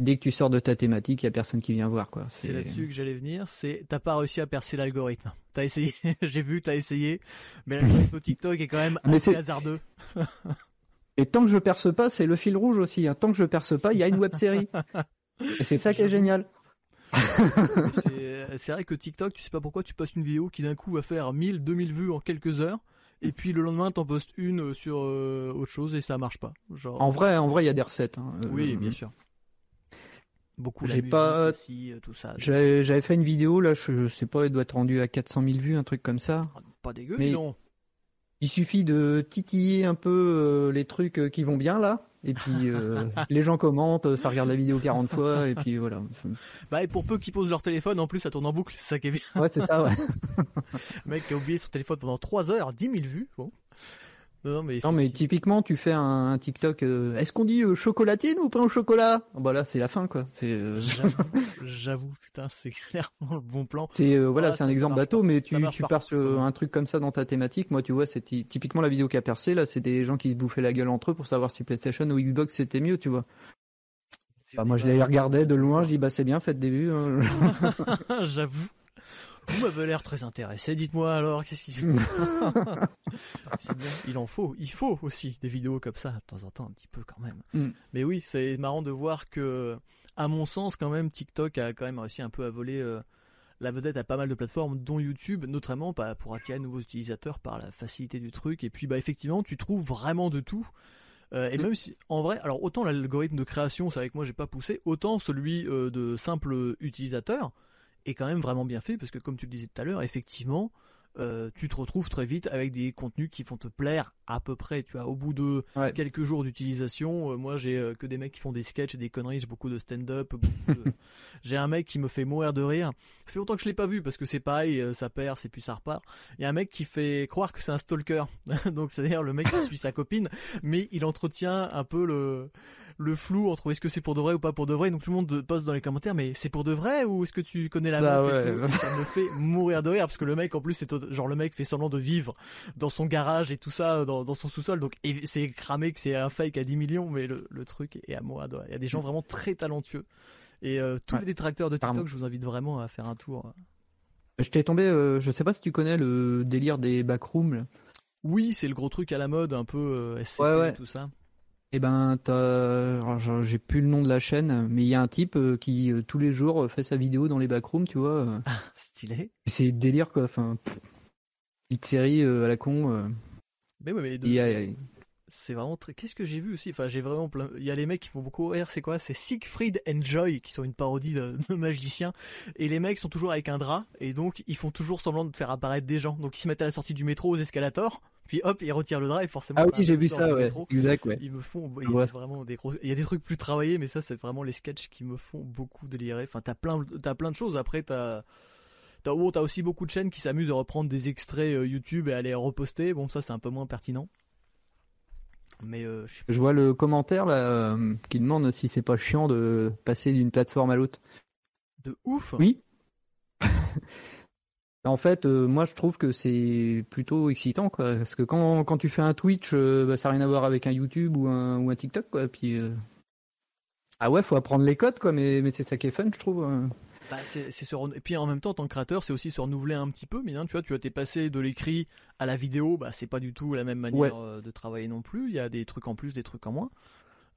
Dès que tu sors de ta thématique, il y a personne qui vient voir, quoi. C'est là-dessus que j'allais venir. C'est, t'as pas réussi à percer l'algorithme. T'as essayé, j'ai vu, t'as essayé, mais l'algorithme TikTok est quand même assez hasardeux. Et tant que je perce pas, c'est le fil rouge aussi. Hein. Tant que je perce pas, il y a une web série. Et c'est ça qui est génial. c'est vrai que TikTok, tu sais pas pourquoi tu postes une vidéo qui d'un coup va faire 1000, 2000 vues en quelques heures. Et puis le lendemain, t'en postes une euh, sur euh, autre chose et ça marche pas. Genre... En vrai, en vrai, il y a des recettes. Hein. Euh, oui, bien sûr. Beaucoup. J'ai pas. tout ça. J'avais fait une vidéo là, je, sais pas, elle doit être rendue à 400 000 vues, un truc comme ça. Ah, pas dégueu, mais non. Il suffit de titiller un peu les trucs qui vont bien là et puis euh, les gens commentent, ça regarde la vidéo 40 fois, et puis voilà. Bah et pour peu qu'ils posent leur téléphone, en plus ça tourne en boucle, c'est ça qui est bien. Ouais, c'est ça, ouais. Le mec qui a oublié son téléphone pendant 3 heures, 10 000 vues, bon. Non mais, non, mais typiquement tu fais un, TikTok. Euh, est-ce qu'on dit euh, chocolatine ou pain au chocolat? Bah là c'est la fin quoi. C'est. J'avoue, putain, c'est clairement le bon plan. C'est voilà, c'est un exemple bateau, mais tu tu pars sur un truc comme ça dans ta thématique. Moi tu vois, c'est typiquement la vidéo qui a percé là. C'est des gens qui se bouffaient la gueule entre eux pour savoir si PlayStation ou Xbox c'était mieux, tu vois. Bah, moi je les regardais de loin, je dis bah c'est bien, faites des vues. Hein. J'avoue. Vous m'avez l'air très intéressé. Dites-moi alors, qu'est-ce qu'il faut C'est bien. Il en faut. Il faut aussi des vidéos comme ça de temps en temps, un petit peu quand même. Mm. Mais oui, c'est marrant de voir que, à mon sens, quand même, TikTok a quand même réussi un peu à voler euh, la vedette à pas mal de plateformes, dont YouTube, notamment bah, pour attirer de nouveaux utilisateurs par la facilité du truc. Et puis, bah, effectivement, tu trouves vraiment de tout. Euh, et mm. même si, en vrai, alors autant l'algorithme de création, c'est avec moi j'ai pas poussé, autant celui euh, de simple utilisateur, est quand même vraiment bien fait parce que comme tu le disais tout à l'heure, effectivement, euh, tu te retrouves très vite avec des contenus qui vont te plaire à peu près. Tu vois, au bout de quelques jours d'utilisation, euh, moi j'ai euh, que des mecs qui font des sketchs et des conneries, j'ai beaucoup de stand-up. j'ai un mec qui me fait mourir de rire. Ça fait longtemps que je l'ai pas vu parce que c'est pareil, ça perd, c'est puis ça repart. Il y a un mec qui fait croire que c'est un stalker. Donc c'est-à-dire le mec qui suit sa copine, mais il entretient un peu le le flou entre est-ce que c'est pour de vrai ou pas pour de vrai. Donc tout le monde poste dans les commentaires, mais c'est pour de vrai ou est-ce que tu connais la bah Ça me fait mourir de rire parce que le mec en plus c'est genre le mec fait semblant de vivre dans son garage et tout ça dans, dans son sous-sol. Donc c'est cramé que c'est un fake à 10 millions, mais le, le truc est à moi. Il y a des gens vraiment très talentueux. Et euh, tous les détracteurs de TikTok, je vous invite vraiment à faire un tour. Je t'ai tombé, euh, je sais pas si tu connais le délire des backrooms. Oui, c'est le gros truc à la mode, un peu euh, SCP, tout ça. Eh ben, j'ai plus le nom de la chaîne, mais il y a un type euh, qui euh, tous les jours euh, fait sa vidéo dans les backrooms, tu vois. Ah, stylé. C'est délire quoi. Enfin, petite série à la con. Mais, mais c'est vraiment très. Qu'est-ce que j'ai vu aussi? Enfin, j'ai vraiment plein. Il y a les mecs qui font beaucoup rire. C'est quoi? C'est Siegfried and Joy qui sont une parodie de, de magiciens. Et les mecs sont toujours avec un drap et donc ils font toujours semblant de faire apparaître des gens. Donc ils se mettent à la sortie du métro aux escalators. Puis hop, ils retirent le drap et forcément. Ah oui, j'ai vu ça, ouais. Exact, ouais. Ils me font. Il y a vraiment des gros. Il y a des trucs plus travaillés, mais ça, c'est vraiment les sketchs qui me font beaucoup délirer. Enfin, t'as plein, t'as plein de choses. Après, t'as. T'as oh, as aussi beaucoup de chaînes qui s'amusent à reprendre des extraits euh, YouTube et à les reposter. Bon, ça c'est un peu moins pertinent. Mais euh, je... vois le commentaire là euh, qui demande si c'est pas chiant de passer d'une plateforme à l'autre. De ouf. Oui. en fait, euh, moi je trouve que c'est plutôt excitant quoi, parce que quand, quand tu fais un Twitch, bah, ça n'a rien à voir avec un YouTube ou un ou un TikTok quoi. Puis ah ouais, faut apprendre les codes quoi, mais mais c'est ça qui est fun je trouve. Hein. Bah, c'est sur... Et puis en même temps, en tant que créateur, c'est aussi se renouveler un petit peu. Mais hein, tu vois, tu as été passé de l'écrit à la vidéo, bah, c'est pas du tout la même manière euh, de travailler non plus. Il y a des trucs en plus, des trucs en moins.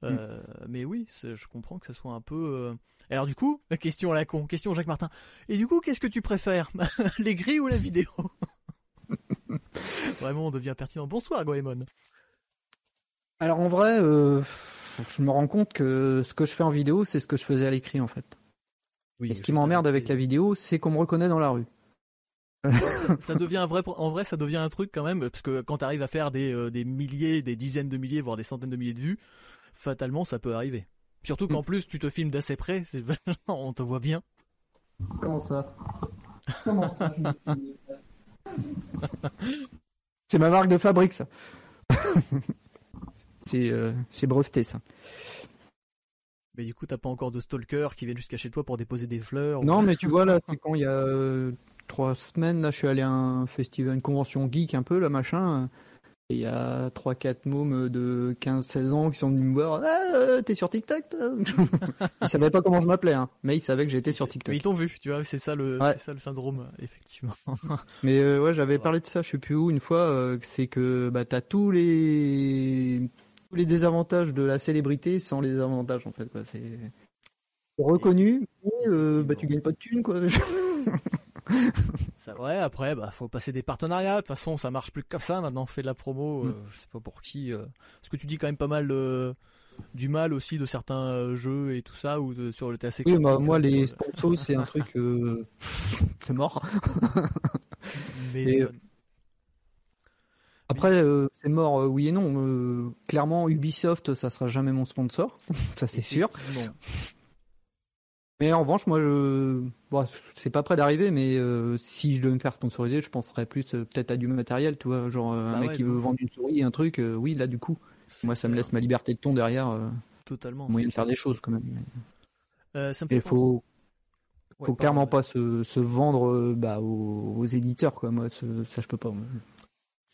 Euh, mm. Mais oui, je comprends que ce soit un peu. Euh, alors du coup, la question à la con, question Jacques Martin. Et du coup, qu'est-ce que tu préfères, les grilles ou la vidéo Vraiment, on devient pertinent. Bonsoir, Goemon. Alors en vrai, je me rends compte que ce que je fais en vidéo, c'est ce que je faisais à l'écrit en fait. Et ce qui m'emmerde avec la vidéo, c'est qu'on me reconnaît dans la rue. ça, devient un vrai, en vrai, ça devient un truc quand même, parce que quand tu arrives à faire des, euh, des milliers, des dizaines de milliers, voire des centaines de milliers de vues, fatalement, ça peut arriver. Surtout qu'en plus, tu te filmes d'assez près, on te voit bien. Comment ça? Comment ça? C'est ma marque de fabrique, ça. c'est euh, breveté, ça. Mais du coup, t'as pas encore de stalkers qui viennent jusqu'à chez toi pour déposer des fleurs Non, mais tu vois, là, c'est quand il y a euh, trois semaines, là, je suis allé à un festival, une convention geek un peu, là, machin. Il y a 3-4 mômes de 15-16 ans qui sont venus me voir. Ah, euh, t'es sur TikTok Ils savaient pas comment je m'appelais, hein, mais ils savaient que j'étais sur TikTok. Mais ils t'ont vu, tu vois, c'est ça le, ça le syndrome, effectivement. mais euh, ouais, j'avais parlé de ça, je sais plus où, une fois, c'est que bah t'as tous les tous les désavantages de la célébrité sans les avantages en fait. C'est reconnu, mais euh, bah, tu gagnes pas de thunes quoi. ça, ouais, après, bah, faut passer des partenariats. De toute façon, ça marche plus que comme ça. Maintenant, on fait de la promo. Euh, mm. je sais pas pour qui. Euh. Parce que tu dis quand même pas mal du mal aussi de certains jeux et tout ça ou sur le TAC. Oui, bah, moi, les sponsors, c'est un truc. c'est mort. mais, après, euh, c'est mort, euh, oui et non. Euh, clairement, Ubisoft, ça sera jamais mon sponsor, ça c'est sûr. Mais en revanche, moi, je, bon, c'est pas prêt d'arriver, mais si je devais me faire sponsoriser, je penserais plus peut-être à du matériel, tu vois, genre un bah mec qui veut vendre une souris, un truc, oui, là du coup, moi, ça me laisse ma liberté de ton derrière. Totalement. Moyen de faire des choses quand même. Il faut, faut clairement pas se, se vendre bah, aux, éditeurs, quoi. Moi, ça, je peux pas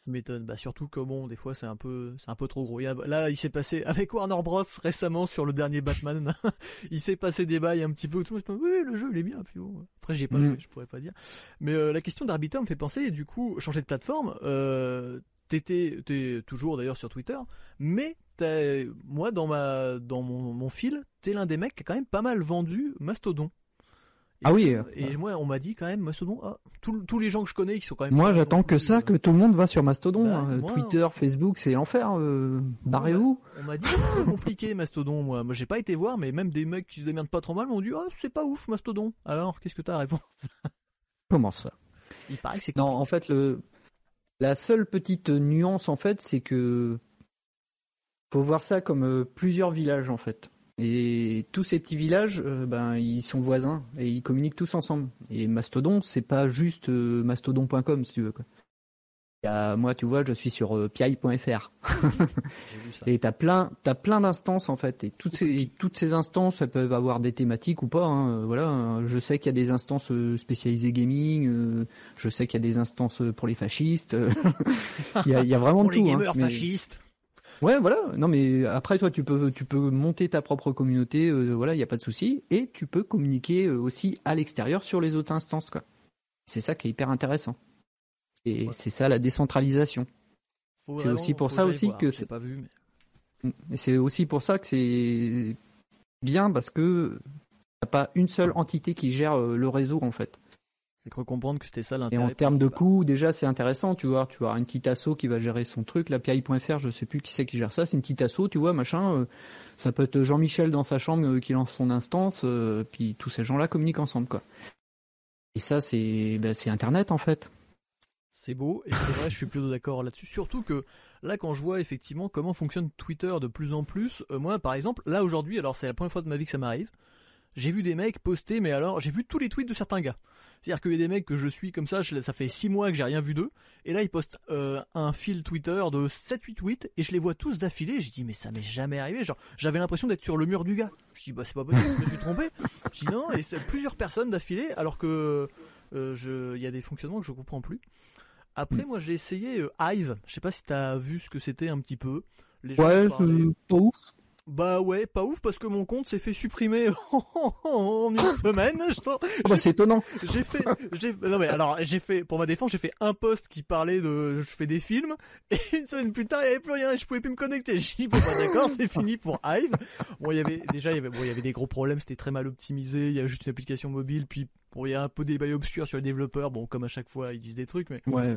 m'étonne. Bah surtout que bon, des fois c'est un peu, c'est un peu trop gros. là, il s'est passé avec Warner Bros récemment sur le dernier Batman. il s'est passé des bails un petit peu. Tout le monde oui, le jeu il est bien. Puis bon, après j'ai pas mm. je pourrais pas dire. Mais euh, la question d'arbitre me fait penser. Du coup, changer de plateforme. Euh, t'étais, t'es toujours d'ailleurs sur Twitter, mais moi dans ma, dans mon, mon fil, t'es l'un des mecs qui a quand même pas mal vendu Mastodon ah oui. Et moi, on m'a dit quand même Mastodon. Ah, tous les gens que je connais qui sont quand même. Moi, j'attends que ça, que tout le monde va sur Mastodon. Bah, hein. Twitter, Facebook, c'est l'enfer. Euh, barrez-vous. On m'a dit c'est compliqué Mastodon. Moi, moi, j'ai pas été voir, mais même des mecs qui se démerdent pas trop mal m'ont dit ah c'est pas ouf Mastodon. Alors, qu'est-ce que t'as à répondre? Comment ça? Il paraît que c'est. Non, en fait, le la seule petite nuance en fait, c'est que faut voir ça comme euh, plusieurs villages en fait. Et tous ces petits villages, euh, ben ils sont voisins et ils communiquent tous ensemble. Et Mastodon, c'est pas juste euh, mastodon.com si tu veux quoi. Moi, tu vois, je suis sur euh, piaille.fr. et t'as plein, t'as plein d'instances en fait. Et toutes ces, toutes ces instances, elles peuvent avoir des thématiques ou pas. Hein, voilà. Je sais qu'il y a des instances spécialisées gaming. je sais qu'il y a des instances pour les fascistes. il, y a, y a vraiment pour tout. Les hein, gamers fascistes. Ouais, voilà. Non, mais après, toi, tu peux, tu peux monter ta propre communauté. Euh, voilà, il n'y a pas de souci. Et tu peux communiquer euh, aussi à l'extérieur sur les autres instances, quoi. C'est ça qui est hyper intéressant. Et c'est ça la décentralisation. C'est aussi pour ça aussi que c'est pas vu. Mais... Mm. c'est aussi pour ça que c'est bien parce que a pas une seule entité qui gère euh, le réseau en fait. C'est cru comprendre que c'était ça l'intérêt. Et en termes de coût, déjà, c'est intéressant, tu vois. Tu vois, une petite asso qui va gérer son truc. L'API.fr, je sais plus qui c'est qui gère ça. C'est une petite asso, tu vois, machin. Euh, ça peut être Jean-Michel dans sa chambre euh, qui lance son instance, euh, puis tous ces gens-là communiquent ensemble, quoi. Et ça, c'est, bah, c'est Internet, en fait. C'est beau, et c'est vrai, je suis plutôt d'accord là-dessus. Surtout que là, quand je vois effectivement comment fonctionne Twitter de plus en plus, moi, par exemple, là aujourd'hui, alors c'est la première fois de ma vie que ça m'arrive, j'ai vu des mecs poster, mais alors, j'ai vu tous les tweets de certains gars. C'est-à-dire qu'il y a des mecs que je suis comme ça, ça fait 6 mois que j'ai rien vu d'eux, et là ils postent euh, un fil Twitter de 7-8 tweets, et je les vois tous d'affilée, je dis mais ça m'est jamais arrivé, genre j'avais l'impression d'être sur le mur du gars. Je dis bah c'est pas possible, je me suis trompé. Je dis non, et c'est plusieurs personnes d'affilée, alors que euh, il y a des fonctionnements que je comprends plus. Après moi j'ai essayé euh, Hive, je sais pas si t'as vu ce que c'était un petit peu. Les gens ouais, pas ouf. Bah ouais, pas ouf parce que mon compte s'est fait supprimer en une semaine. Oh bah c'est étonnant. J'ai fait, j'ai, non mais alors j'ai fait, pour ma défense, j'ai fait un post qui parlait de, je fais des films et une semaine plus tard il y avait plus rien et je pouvais plus me connecter. J'ai dit bon bah d'accord, c'est fini pour Hive. Bon il y avait déjà il y avait, bon il y avait des gros problèmes, c'était très mal optimisé. Il y a juste une application mobile puis bon il y a un peu des bails obscurs sur les développeurs. Bon comme à chaque fois ils disent des trucs mais. Ouais.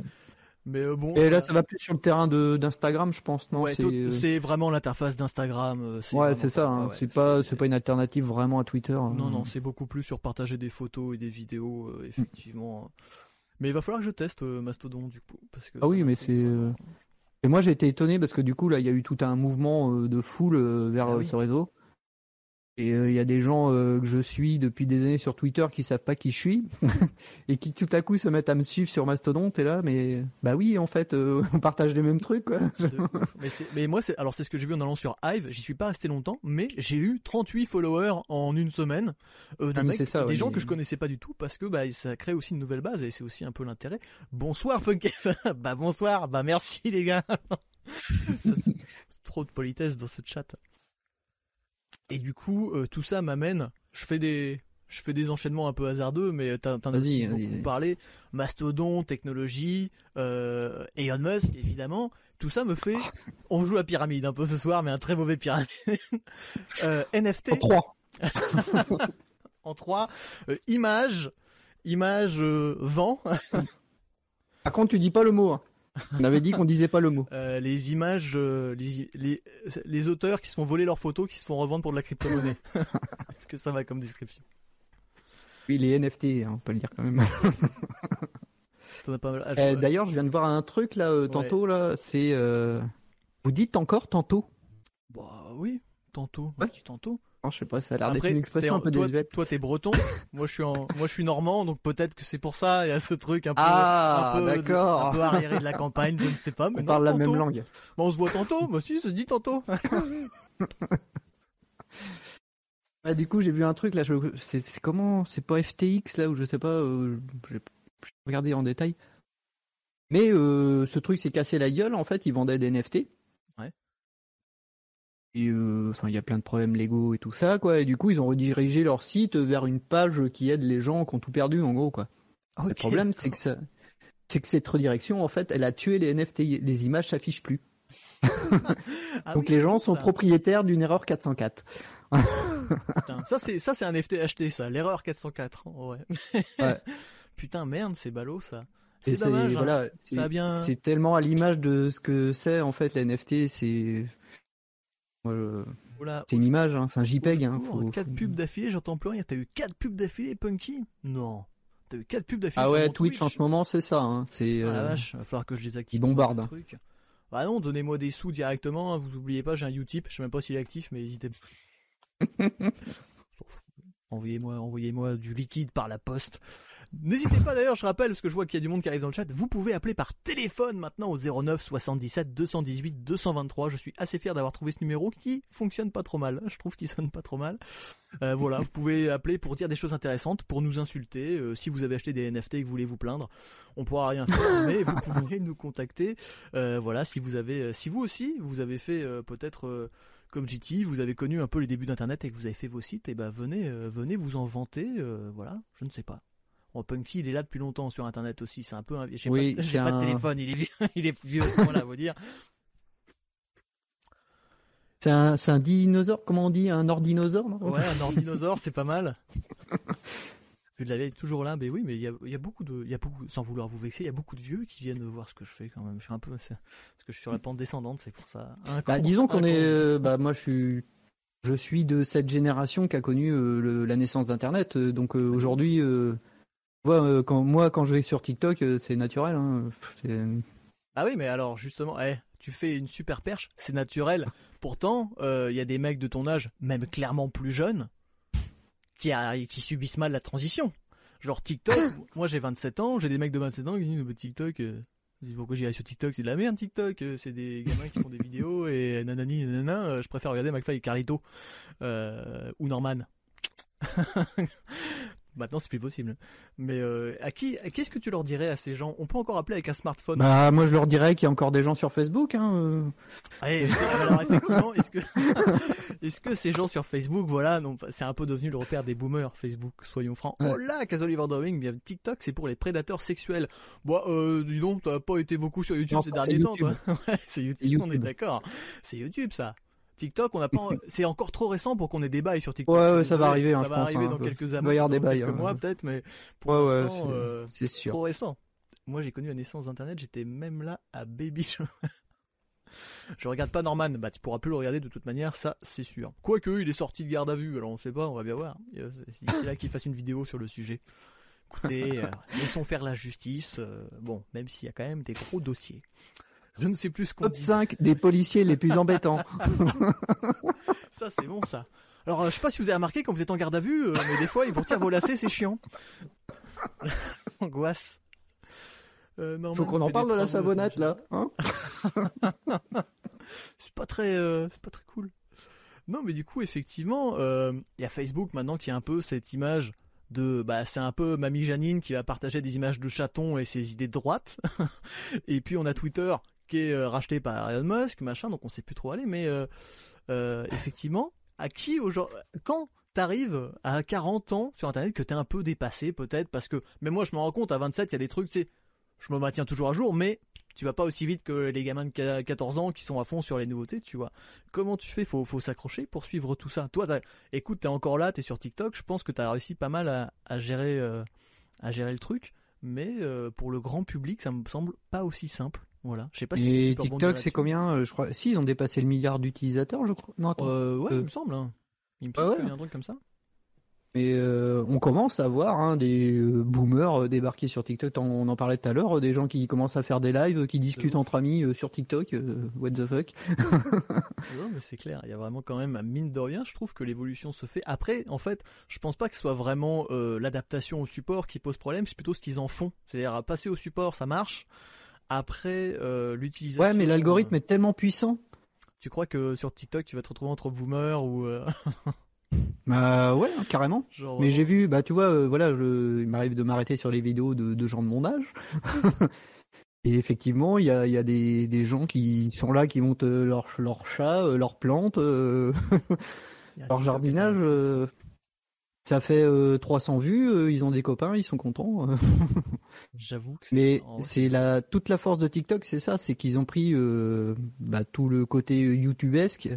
Mais euh, bon. Et là, euh, ça va plus sur le terrain d'Instagram, je pense, non? Euh, C'est vraiment l'interface d'Instagram. Ouais, c'est ça. Hein. c'est pas, c'est pas une alternative vraiment à Twitter. Hein. Non, non, c'est beaucoup plus sur partager des photos et des vidéos, effectivement. Mais il va falloir que je teste Mastodon du coup, parce que. Ah oui, mais c'est. Et moi, j'ai été étonné parce que du coup, là, il y a eu tout un mouvement de foule vers ah ce réseau. Et il euh, y a des gens euh, que je suis depuis des années sur Twitter qui savent pas qui je suis et qui tout à coup se mettent à me suivre sur Mastodon. Et là, mais bah oui, en fait, euh, on partage les mêmes trucs. Quoi. mais, mais, moi, c'est alors c'est ce que j'ai vu en allant sur Hive. J'y suis pas resté longtemps, mais j'ai eu 38 followers en une semaine. Euh, de ah, ça, des gens que je connaissais pas du tout parce que bah ça crée aussi une nouvelle base et c'est aussi un peu l'intérêt. Bonsoir Punk. bah bonsoir. Bah merci les gars. trop de politesse dans ce chat. Et du coup, euh, tout ça m'amène. Je fais des, je fais des enchaînements un peu hasardeux, mais t'en as aussi beaucoup parlé. Mastodon, technologie, euh, Elon Musk, évidemment. Tout ça me fait. On joue à pyramide un peu ce soir, mais un très mauvais pyramide. euh, NFT. En 3. en 3. Euh, image. Image vent. Par contre, tu dis pas le mot. Hein. On avait dit qu'on disait pas le mot. Euh, les images, euh, les, les, auteurs qui se font voler leurs photos, qui se font revendre pour de la crypto-monnaie. Est-ce que ça va comme description? Oui, les NFT, hein, on peut le dire quand même. Eh, d'ailleurs, je viens de voir un truc là euh, tantôt là. C'est vous dites encore tantôt? Bah oui, tantôt. Ouais. tantôt je sais pas, ça a l'air d'être une expression un peu toi, désuète. Toi, t'es breton, moi je suis en, moi je suis normand, donc peut-être que c'est pour ça. Il y a ce truc un peu, ah, un, peu un peu arriéré de la campagne, je ne sais pas. Mais on parle la même langue. Bon, on se voit tantôt. Moi aussi, ça se dit tantôt. du coup, j'ai vu un truc là. C'est comment C'est pas FTX là ou je sais pas. Euh, j'ai regardé en détail. Mais euh, ce truc s'est cassé la gueule. En fait, ils vendaient des NFT. Euh, enfin, il y a plein de problèmes légaux et tout ça, quoi. Et du coup, ils ont redirigé leur site vers une page qui aide les gens qui ont tout perdu, en gros, quoi. Le problème, c'est que ça, c'est que cette redirection, en fait, elle a tué les NFT. Les images s'affichent plus. Ah Donc les gens sont propriétaires d'une erreur 404. Putain, ça c'est ça c'est un NFT acheté ça, l'erreur 404. ouais. Putain merde, c'est ballot ça. C'est dommage. Hein. C'est tellement à l'image de ce que c'est en fait les NFT, c'est c'est une image, hein, c'est un JPEG. Hein, 4 pubs d'affilée, j'entends plus rien. T'as eu 4 pubs d'affilée, Punky? Non. T'as eu 4 pubs d'affilée. Ah ouais, Twitch, en ce moment, c'est ça. Hein. C'est. Ah la euh, vache, va falloir que je les active. Ils bombardent. Bah non, donnez-moi des sous directement. Hein. Vous oubliez pas, j'ai un Utip. Je sais même pas s'il est actif, mais n'hésitez pas. envoyez-moi, envoyez-moi du liquide par la poste. N'hésitez pas d'ailleurs, je rappelle, parce que je vois qu'il y a du monde qui arrive dans le chat, vous pouvez appeler par téléphone maintenant au 09 77 218 223. Je suis assez fier d'avoir trouvé ce numéro qui fonctionne pas trop mal. Je trouve qu'il sonne pas trop mal. Euh, voilà, vous pouvez appeler pour dire des choses intéressantes, pour nous insulter. Euh, si vous avez acheté des NFT et que vous voulez vous plaindre, on pourra rien faire, mais vous pouvez nous contacter. Euh, voilà, si vous avez, si vous aussi, vous avez fait peut-être comme JT, vous avez connu un peu les débuts d'Internet et que vous avez fait vos sites, et ben venez, venez vous en vanter. voilà, je ne sais pas. Punky, il est là depuis longtemps sur Internet aussi. C'est un peu. J'ai oui, pas, de téléphone. Il est, il est vieux. voilà, vous dire. C'est un, un, dinosaure, comment on dit Un ordinosaure Ouais, un ordinosaure, c'est pas mal. Vu de la vieille toujours là, mais oui, mais il y a, y a, beaucoup de, il y a beaucoup, sans vouloir vous vexer, il y a beaucoup de vieux qui viennent voir ce que je fais quand même. Je suis un peu, parce que je suis sur la pente descendante, c'est pour ça. bah, disons qu'on est, euh, bah moi je suis, je suis de cette génération qui a connu euh, la naissance d'Internet, euh, donc aujourd'hui, quand moi quand je vais sur TikTok, c'est naturel. Hein, ah oui, mais alors justement, eh, tu fais une super perche, c'est naturel. Pourtant, il y a des mecs de ton âge, même clairement plus jeunes qui, qui subissent mal la transition. Genre TikTok, moi j'ai 27 ans, j'ai des mecs de 27 ans qui disent TikTok, euh, pourquoi j'irai sur TikTok, c'est de la merde TikTok, euh, c'est des gamins qui font des vidéos et nanani nanana, euh, je préfère regarder McFly et Carlito euh, ou Norman. Maintenant, c'est plus possible. Mais euh, à qui, qu'est-ce que tu leur dirais à ces gens? On peut encore appeler avec un smartphone. Bah, moi, je leur dirais qu'il y a encore des gens sur Facebook. Hein. Euh. alors effectivement, est-ce que, est-ce que ces gens sur Facebook, voilà, non, c'est un peu devenu le repère des boomers Facebook, soyons francs. Oh là, Casoliver Drawing, bien TikTok, c'est pour les prédateurs sexuels. Bon, euh, dis donc, t'as pas été beaucoup sur YouTube ces derniers temps, toi. ouais, c'est YouTube, on est d'accord. C'est YouTube, ça. TikTok, on n'a pas, c'est encore trop récent pour qu'on ait des bails sur TikTok. Ouais, ouais ça va arriver. Hein, ça va arriver hein, dans quelques années, dans bails, quelques mois peut-être, mais pour l'instant, c'est euh, sûr. Trop récent. Moi, j'ai connu la naissance d'Internet, j'étais même là à Baby. je regarde pas Norman, bah tu pourras plus le regarder de toute manière, ça c'est sûr. Quoique il est sorti de garde à vue, alors on sait pas, on va bien voir. C'est là qu'il fasse une vidéo sur le sujet. Écoutez, euh, laissons faire la justice. Euh, bon, même s'il y a quand même des gros dossiers. Je ne sais plus ce qu'on Top 5 des policiers les plus embêtants. ça, c'est bon, ça. Alors, euh, je sais pas si vous avez remarqué quand vous êtes en garde à vue, euh, mais des fois, ils vont tirer vos lacets, c'est chiant. Angoisse. Euh, Faut qu'on en parle de la savonnette, là. Hein c'est pas très, euh, c'est pas très cool. Non, mais du coup, effectivement, il y a Facebook maintenant qui a un peu cette image de bah c'est un peu mamie Janine qui va partager des images de chatons et ses idées de droite et puis on a Twitter qui est euh, racheté par Elon Musk, machin, donc on sait plus trop aller, mais euh, euh, effectivement, à qui aujourd'hui, quand t'arrives à 40 ans sur Internet que t'es un peu dépassé peut-être, parce que, mais moi je me rends compte, à 27, il y a des trucs, tu sais, je me maintiens toujours à jour, mais tu vas pas aussi vite que les gamins de 14 ans qui sont à fond sur les nouveautés, tu vois. Comment tu fais? Faut, faut s'accrocher pour suivre tout ça. Toi, écoute, t'es encore là, t'es sur TikTok. Je pense que t'as réussi pas mal à gérer, à gérer le truc, mais pour le grand public, ça me semble pas aussi simple. Voilà. Je sais pas si Et TikTok, c'est combien euh, Je crois? Si, ils ont dépassé le milliard d'utilisateurs, je crois. Non, euh, ouais, il me semble. Hein. Il me semble qu'il y a un truc comme ça. Mais euh, on commence à voir hein, des boomers débarquer sur TikTok. On en parlait tout à l'heure, des gens qui commencent à faire des lives, qui discutent entre amis sur TikTok. what the fuck ouais, mais c'est clair. Il y a vraiment quand même, mine de rien, je trouve que l'évolution se fait. Après, en fait, je pense pas que ce soit vraiment l'adaptation au support qui pose problème. C'est plutôt ce qu'ils en font. C'est-à-dire passer au support, ça marche. Après, euh, l'utilisation. Ouais, mais l'algorithme est tellement puissant. Tu crois que sur TikTok, tu vas te retrouver entre boomers ou. Euh... bah ouais, hein, carrément. mais j'ai vu, bah tu vois, euh, voilà, je, il m'arrive de m'arrêter sur les vidéos de, de gens de mon âge. Et effectivement, il y a, y a des, des, gens qui sont là, qui montent leur, leur chat, euh, leurs plantes, euh, leur jardinage. Ça fait 300 vues, ils ont des copains, ils sont contents. J'avoue que Mais c'est la toute la force de TikTok, c'est ça, c'est qu'ils ont pris euh, bah, tout le côté YouTubesque,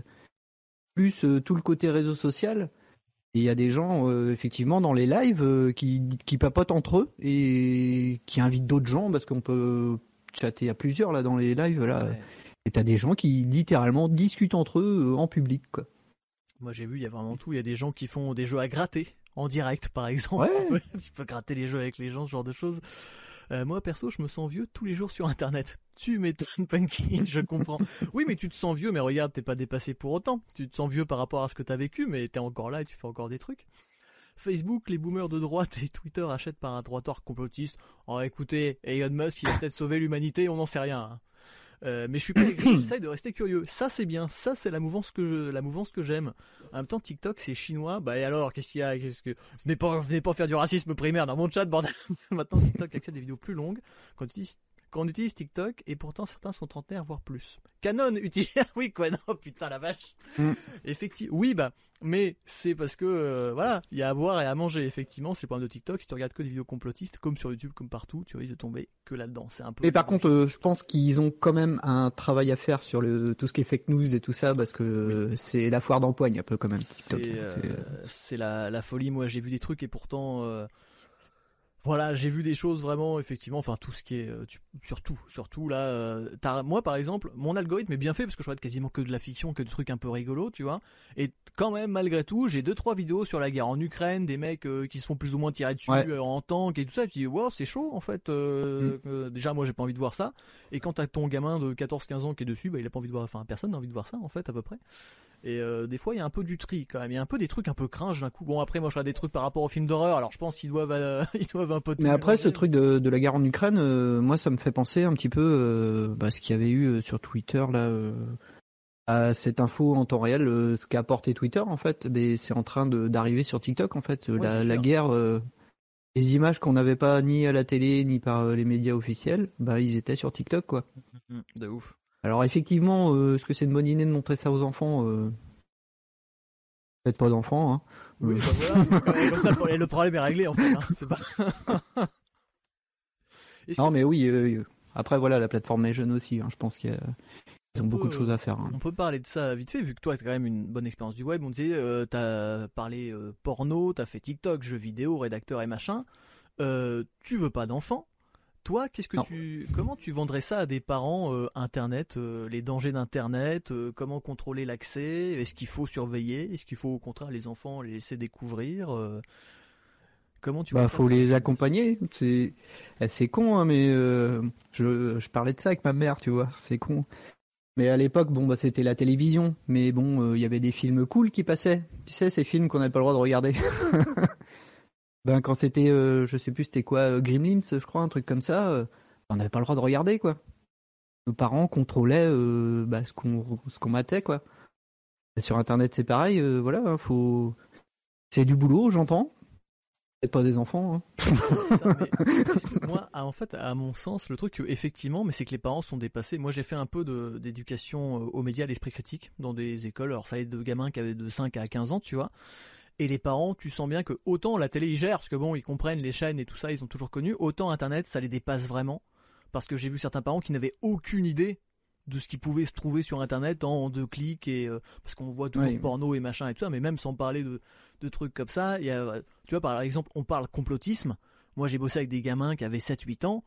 plus euh, tout le côté réseau social. Et il y a des gens euh, effectivement dans les lives qui, qui papotent entre eux et qui invitent d'autres gens parce qu'on peut chatter à plusieurs là dans les lives là. Ouais. Et t'as des gens qui littéralement discutent entre eux en public quoi. Moi j'ai vu, il y a vraiment tout. Il y a des gens qui font des jeux à gratter en direct par exemple. Ouais. tu, peux, gratter les jeux avec les gens, ce genre de choses. Euh, moi perso, je me sens vieux tous les jours sur internet. Tu m'étonnes, Punky, je comprends. Oui, mais tu te sens vieux, mais regarde, t'es pas dépassé pour autant. Tu te sens vieux par rapport à ce que t'as vécu, mais t'es encore là et tu fais encore des trucs. Facebook, les boomers de droite et Twitter achètent par un droitoire complotiste. Oh, écoutez, Elon Musk, il a peut-être sauvé l'humanité, on n'en sait rien. Hein. Euh, mais je suis pas j'essaye de rester curieux. Ça c'est bien, ça c'est la mouvance que je, la mouvance que j'aime. En même temps, TikTok c'est chinois. Bah et alors, qu'est-ce qu'il y a? Qu'est-ce que venez pas, venez pas faire du racisme primaire dans mon chat, bordel. Maintenant TikTok accède des vidéos plus longues. Quand tu dis quand on utilise TikTok, et pourtant certains sont trentenaires, voire plus. Canon utilise, oui quoi, non, putain la vache. Mm. Effectivement, oui bah, mais c'est parce que, euh, voilà, il y a à boire et à manger, effectivement, c'est le problème de TikTok, si tu regardes que des vidéos complotistes, comme sur YouTube, comme partout, tu risques de tomber que là-dedans, c'est un peu... Mais par contre, euh, je pense qu'ils ont quand même un travail à faire sur le, tout ce qui est fake news et tout ça, parce que c'est la foire d'empoigne un peu quand même, TikTok. C'est euh, la, la folie, moi j'ai vu des trucs et pourtant voilà, j'ai vu des choses vraiment, effectivement, enfin tout ce qui est, euh, surtout, surtout là, euh, moi par exemple, mon algorithme est bien fait parce que je regarde quasiment que de la fiction, que de trucs un peu rigolos, tu vois. Et quand même, malgré tout, j'ai deux trois vidéos sur la guerre en Ukraine, des mecs euh, qui se font plus ou moins tirer dessus en tank et tout ça. Et tu dis, wow, c'est chaud en fait. Mm. déjà, moi j'ai pas envie de voir ça. Et quand t'as ton gamin de 14-15 ans qui est dessus, bah il a pas envie de voir, enfin personne n'a envie de voir ça en fait à peu près. Et euh, des fois, il y a un peu du tri quand même. Il y a un peu des trucs un peu cringe d'un coup. Bon, après, moi, je regarde des trucs par rapport aux films d'horreur. Alors, je pense qu'ils doivent, euh, ils doivent un. Mais après, ce truc de, de, la guerre en Ukraine, euh, moi, ça me fait penser un petit peu euh, bah, ce qu'il y avait eu sur Twitter là. à cette info en temps réel, ce qu'a apporté Twitter en fait, mais c'est en train d'arriver sur TikTok en fait. la, la guerre, les images qu'on n'avait pas ni à la télé ni par les médias officiels, bah ils étaient sur TikTok quoi. De ouf. Alors effectivement, euh, est-ce que c'est une bonne idée de montrer ça aux enfants euh... Faites pas d'enfants, hein. Oui, bah voilà. le problème est réglé en fait. Hein. Pas... non, mais oui. Euh, après, voilà, la plateforme est jeune aussi. Hein. Je pense qu'ils ont beaucoup de choses à faire. Hein. On peut parler de ça vite fait, vu que toi, tu as quand même une bonne expérience du web. On disait, euh, tu as parlé euh, porno, tu as fait TikTok, jeux vidéo, rédacteur et machin. tu veux pas d'enfants toi, qu'est-ce que tu, comment tu vendrais ça à des parents euh, Internet, euh, les dangers d'Internet, euh, comment contrôler l'accès, est-ce qu'il faut surveiller, est-ce qu'il faut au contraire les enfants les laisser découvrir Comment tu Bah, faut les accompagner. C'est, eh, c'est con, hein, mais je, je parlais de ça avec ma mère, tu vois, c'est con. Mais à l'époque, bon, bah, c'était la télévision, mais bon, il y avait des films cool qui passaient. Tu sais, ces films qu'on n'avait pas le droit de regarder. Ben quand c'était, euh, je sais plus c'était quoi, euh, Gremlins, je crois, un truc comme ça, euh, on n'avait pas le droit de regarder quoi. Nos parents contrôlaient euh, bah, ce qu'on ce qu'on matait quoi. sur internet c'est pareil, voilà, hein, faut, c'est du boulot, j'entends. Peut-être pas des enfants. Hein. ça, mais, moi, en fait, à mon sens, le truc, effectivement, mais c'est que les parents sont dépassés. Moi, j'ai fait un peu d'éducation aux médias, à l'esprit critique, dans des écoles. Alors, ça allait de gamins qui avaient de 5 à 15 ans, tu vois. Et les parents, tu sens bien que autant la télé ils gèrent, parce que bon, ils comprennent les chaînes et tout ça, ils ont toujours connu, autant Internet, ça les dépasse vraiment. Parce que j'ai vu certains parents qui n'avaient aucune idée de ce qui pouvait se trouver sur Internet en deux clics et euh, parce qu'on voit tout le porno et machin et tout ça, mais même sans parler de, de trucs comme ça, il y a, tu vois, par exemple, on parle complotisme. Moi, j'ai bossé avec des gamins qui avaient 7-8 ans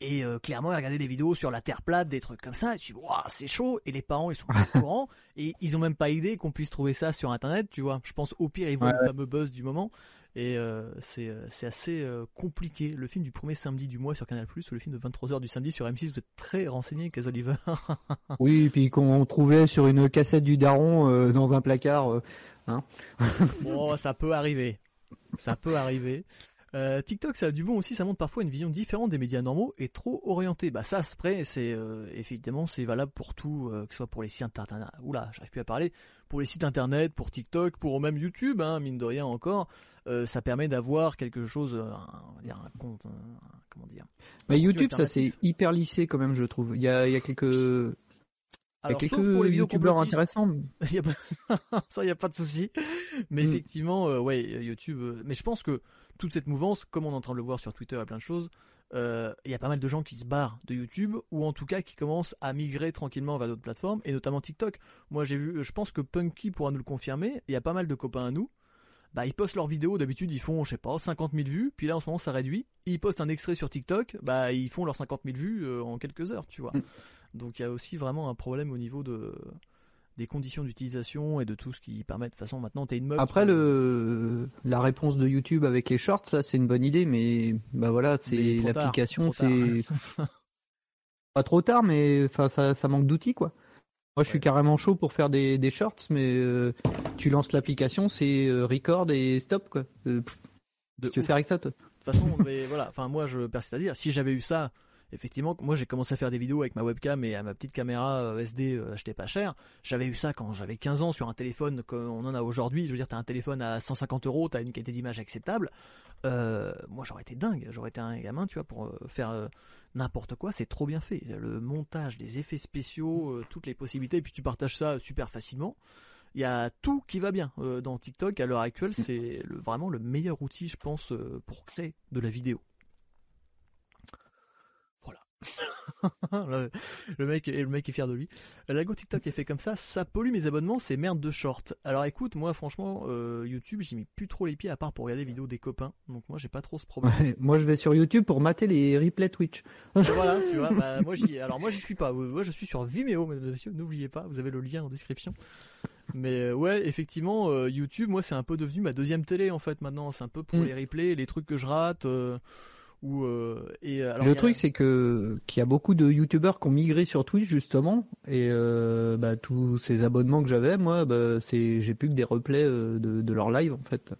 et euh, clairement, regarder des vidéos sur la Terre plate, des trucs comme ça, et tu vois, c'est chaud. Et les parents, ils sont pas au courant. Et ils ont même pas idée qu'on puisse trouver ça sur Internet, tu vois. Je pense au pire, ils voient le fameux buzz du moment. Et euh, c'est euh, assez euh, compliqué. Le film du premier samedi du mois sur Canal+, ou le film de 23h du samedi sur M6, vous êtes très renseigné, Cas Oliver. oui, et puis qu'on trouvait sur une cassette du daron dans un placard. Hein bon, ça peut arriver. Ça peut arriver. Euh, TikTok, ça a du bon aussi, ça montre parfois une vision différente des médias normaux et trop orientée. Bah ça, après, c'est euh, évidemment c'est valable pour tout, euh, que ce soit pour les sites internet. Oula, j'arrive plus à parler. Pour les sites internet, pour TikTok, pour même YouTube, hein, mine de rien encore, ça permet d'avoir quelque chose, un, un compte, comment dire. Bah, YouTube, ça c'est hyper lissé quand même, je trouve. Il y a, il y a quelques il y a quelques pour les youtubeurs intéressants. ça, il n'y a pas de souci. Mais mm. effectivement, ouais, YouTube. mais je pense que toute cette mouvance, comme on est en train de le voir sur Twitter et plein de choses, euh, il y a pas mal de gens qui se barrent de YouTube ou en tout cas qui commencent à migrer tranquillement vers d'autres plateformes et notamment TikTok. Moi j'ai vu, je pense que Punky pourra nous le confirmer. Il y a pas mal de copains à nous. Bah ils postent leurs vidéos d'habitude ils font je sais pas 50 000 vues puis là en ce moment ça réduit. Ils postent un extrait sur TikTok bah ils font leurs 50 000 vues euh, en quelques heures tu vois. Mm. Donc il y a aussi vraiment un problème au niveau de des conditions d'utilisation et de tout ce qui permet de toute façon maintenant t'es une meuf après le la réponse de YouTube avec les shorts ça c'est une bonne idée mais bah voilà c'est l'application c'est pas trop tard mais enfin ça ça manque d'outils quoi. Moi je suis carrément chaud pour faire des, des shorts mais euh, tu lances l'application c'est euh, record et stop quoi. Euh, tu veux faire avec ça toi. De toute façon voilà enfin moi je persiste à dire si j'avais eu ça effectivement, moi j'ai commencé à faire des vidéos avec ma webcam et à ma petite caméra euh, SD euh, achetée pas cher. J'avais eu ça quand j'avais 15 ans sur un téléphone comme on en a aujourd'hui. Je veux dire, t'as un téléphone à 150 euros, t'as une qualité d'image acceptable. Euh, moi j'aurais été dingue, j'aurais été un gamin, tu vois, pour faire n'importe quoi. C'est trop bien fait. Le montage, les effets spéciaux, toutes les possibilités, et puis tu partages ça super facilement. Il y a tout qui va bien dans TikTok à l'heure actuelle. C'est vraiment le meilleur outil, je pense, pour créer de la vidéo. le, mec, le mec est fier de lui. L'algo TikTok est fait comme ça, ça pollue mes abonnements, c'est merde de short. Alors écoute, moi franchement, euh, YouTube, j'y mets plus trop les pieds à part pour regarder les vidéos des copains. Donc moi, j'ai pas trop ce problème. moi, je vais sur YouTube pour mater les replays Twitch. voilà, tu vois. Bah, moi, j'y, alors moi, j'y suis pas. Moi, je suis sur Vimeo, mesdames et messieurs. N'oubliez pas, vous avez le lien en description. Mais euh, ouais, effectivement, euh, YouTube, moi, c'est un peu devenu ma deuxième télé en fait. Maintenant, c'est un peu pour mm. les replays, les trucs que je rate. Euh, et euh, alors, le truc c'est que qu'il y a beaucoup de youtubeurs qui ont migré sur Twitch justement. Et euh, bah, tous ces abonnements que j'avais moi bah, c'est j'ai plus que des replays de, de leur live en fait.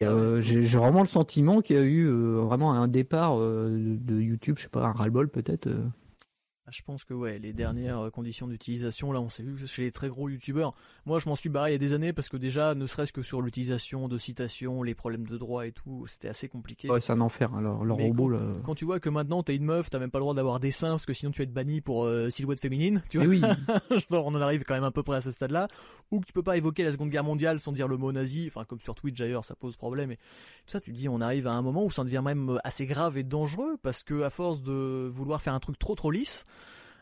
J'ai vraiment le sentiment qu'il y a eu vraiment un départ de YouTube je sais pas un ras-le-bol peut-être je pense que ouais, les dernières euh, conditions d'utilisation, là, on s'est vu chez les très gros youtubeurs. Moi, je m'en suis barré il y a des années parce que déjà, ne serait-ce que sur l'utilisation de citations, les problèmes de droit et tout, c'était assez compliqué. Ouais, c'est un enfer. Alors, le robot, quand, là... quand tu vois que maintenant t'es une meuf, t'as même pas le droit d'avoir des seins parce que sinon tu vas être banni pour euh, silhouette féminine, tu vois. oui. on en arrive quand même à peu près à ce stade-là. Ou que tu peux pas évoquer la Seconde Guerre mondiale sans dire le mot nazi. Enfin, comme sur Twitch d'ailleurs, ça pose problème. Et tout ça, tu dis, on arrive à un moment où ça devient même assez grave et dangereux parce que à force de vouloir faire un truc trop trop lisse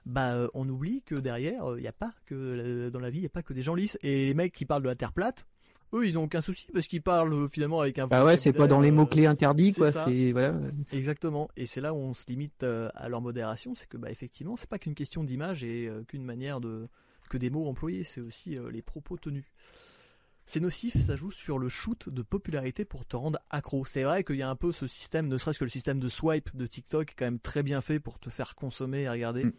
bah euh, on oublie que derrière il euh, a pas que euh, dans la vie il y a pas que des gens lisses. Et les mecs qui parlent de la terre plate eux ils ont aucun souci parce qu'ils parlent finalement avec un bah ouais c'est pas dans les mots clés interdits quoi c'est voilà. Exactement. Et c'est là où on se limite à leur modération c'est que bah effectivement c'est pas qu'une question d'image et qu'une manière de que des mots employés c'est aussi les propos tenus. C'est nocif, ça joue sur le shoot de popularité pour te rendre accro. C'est vrai qu'il y a un peu ce système, ne serait-ce que le système de swipe de TikTok, quand même très bien fait pour te faire consommer et regarder. Mm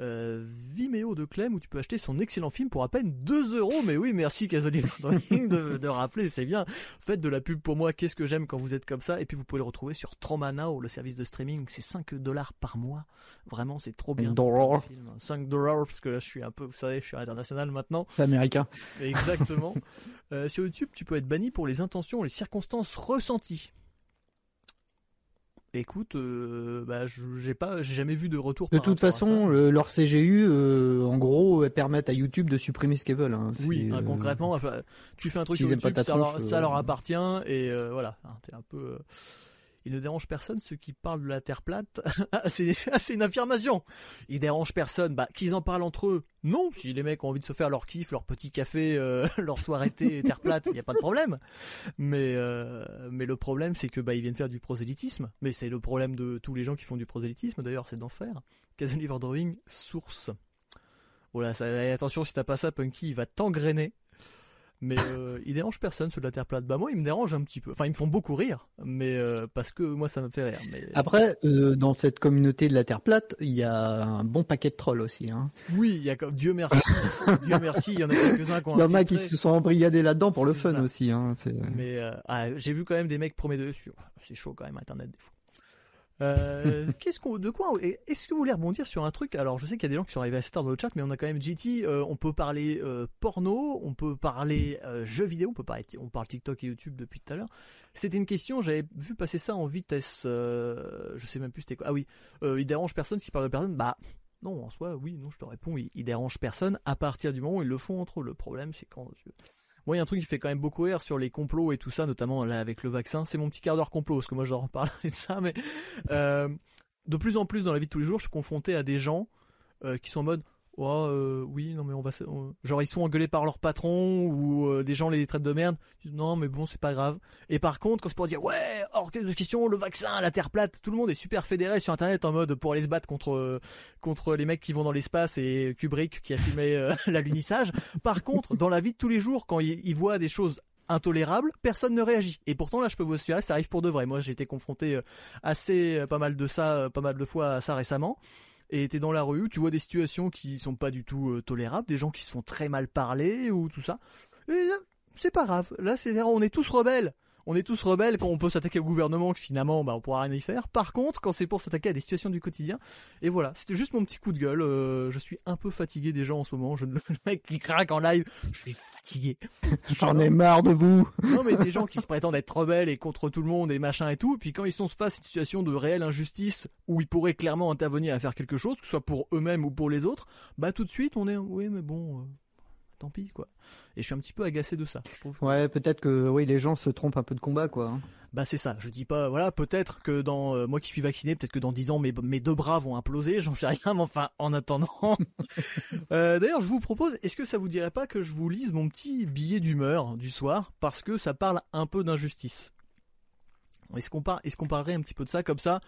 euh, Vimeo de Clem où tu peux acheter son excellent film pour à peine 2 euros. Mais oui, merci Casoline de, de rappeler, c'est bien. Faites de la pub pour moi, qu'est-ce que j'aime quand vous êtes comme ça. Et puis vous pouvez le retrouver sur Tromanao, le service de streaming, c'est 5 dollars par mois. Vraiment, c'est trop bien. 5 dollars, parce que là je suis un peu, vous savez, je suis international maintenant. C'est américain. Exactement. euh, sur YouTube, tu peux être banni pour les intentions, les circonstances ressenties. Écoute, euh, bah, j'ai pas, j'ai jamais vu de retour. De toute façon, leur CGU, euh, en gros, elles permettent à YouTube de supprimer ce qu'elles veulent. Hein. Oui, hein, concrètement, tu fais un truc sur YouTube, ça, leur, ça, leur, appartient et euh, voilà, hein, t'es un peu il ne dérange personne ceux qui parlent de la Terre plate. Ah, c'est une affirmation. Il dérange personne. Bah, qu'ils en parlent entre eux. Non, si les mecs ont envie de se faire leur kiff, leur petit café, euh, leur soirée thé, Terre plate, il n'y a pas de problème. Mais, euh, mais le problème, c'est que bah, ils viennent faire du prosélytisme. Mais c'est le problème de tous les gens qui font du prosélytisme, d'ailleurs, c'est d'enfer. Liver Drawing, source. Voilà, ça, attention, si t'as pas ça, Punky, il va t'engrainer mais euh, il dérange personne sur la terre plate. Bah moi, il me dérange un petit peu. Enfin, ils me font beaucoup rire, mais euh, parce que moi, ça me fait rire. Mais... Après, euh, dans cette communauté de la terre plate, il y a un bon paquet de trolls aussi. Hein. Oui, il y a comme Dieu merci, Dieu merci, il y en a quelques-uns qui ont. Il y en a qui se sont embrigadés là-dedans pour le fun aussi. Hein, mais ah, j'ai vu quand même des mecs promettre dessus. C'est chaud quand même Internet des fois. Euh, qu'est-ce qu'on, de quoi Est-ce que vous voulez rebondir sur un truc? Alors, je sais qu'il y a des gens qui sont arrivés assez tard dans le chat, mais on a quand même GT. Euh, on peut parler euh, porno, on peut parler jeux vidéo, on peut parler, on parle TikTok et YouTube depuis tout à l'heure. C'était une question, j'avais vu passer ça en vitesse. je sais même plus c'était quoi. Ah oui, il dérange personne qui parle de personne? Bah non, en soi, oui, non, je te réponds, il, dérange personne à partir du moment où ils le font entre eux. Le problème, c'est quand moi, il y a un truc qui fait quand même beaucoup rire sur les complots et tout ça, notamment là avec le vaccin. C'est mon petit quart d'heure complot, parce que moi, je leur parle de ça, mais euh, de plus en plus dans la vie de tous les jours, je suis confronté à des gens euh, qui sont en mode oh, euh, oui, non mais on va, genre ils sont engueulés par leur patron ou euh, des gens les traitent de merde. Non mais bon c'est pas grave. Et par contre quand c'est pour dire ouais hors de question le vaccin, la terre plate, tout le monde est super fédéré sur internet en mode pour aller se battre contre contre les mecs qui vont dans l'espace et Kubrick qui a filmé euh, l'alunissage. Par contre dans la vie de tous les jours quand ils, voient des choses intolérables, personne ne réagit. Et pourtant là, je peux vous assurer, ça arrive pour de vrai. Moi, j'ai été confronté assez pas mal de ça, pas mal de fois à ça récemment et t'es dans la rue, tu vois des situations qui sont pas du tout euh, tolérables, des gens qui se font très mal parler ou tout ça. Et c'est pas grave. Là, c'est on est tous rebelles on est tous rebelles quand on peut s'attaquer au gouvernement, que finalement, bah, on pourra rien y faire. Par contre, quand c'est pour s'attaquer à des situations du quotidien, et voilà, c'était juste mon petit coup de gueule. Euh, je suis un peu fatigué des gens en ce moment. Je, le mec qui craque en live, je suis fatigué. J'en ai marre de vous. non, mais des gens qui se prétendent être rebelles et contre tout le monde et machin et tout. Puis quand ils sont face à une situation de réelle injustice où ils pourraient clairement intervenir à faire quelque chose, que ce soit pour eux-mêmes ou pour les autres, bah tout de suite on est, oui, mais bon, euh, tant pis quoi et je suis un petit peu agacé de ça. Ouais, peut-être que oui, les gens se trompent un peu de combat, quoi. Hein. Bah c'est ça, je dis pas, voilà, peut-être que dans, euh, moi qui suis vacciné, peut-être que dans 10 ans mes, mes deux bras vont imploser, j'en sais rien, mais enfin, en attendant. euh, D'ailleurs, je vous propose, est-ce que ça vous dirait pas que je vous lise mon petit billet d'humeur du soir, parce que ça parle un peu d'injustice? Est-ce qu'on par... est qu'on parlerait un petit peu de ça, comme ça?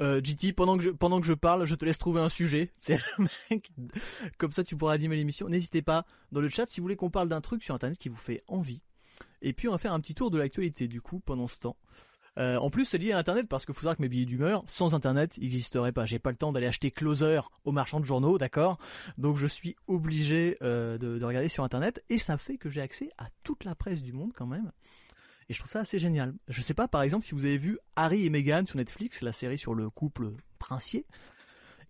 Euh, GT, pendant que je, pendant que je parle, je te laisse trouver un sujet. Comme ça, tu pourras animer l'émission. N'hésitez pas dans le chat si vous voulez qu'on parle d'un truc sur internet qui vous fait envie. Et puis on va faire un petit tour de l'actualité du coup pendant ce temps. Euh, en plus, c'est lié à Internet parce qu'il faut savoir que mes billets d'humeur, sans Internet, n'existeraient pas. J'ai pas le temps d'aller acheter Closer au marchand de journaux, d'accord? Donc je suis obligé euh, de, regarder sur Internet et ça fait que j'ai accès à toute la presse du monde quand même. Et je trouve ça assez génial. Je sais pas, par exemple, si vous avez vu Harry et Meghan sur Netflix, la série sur le couple princier.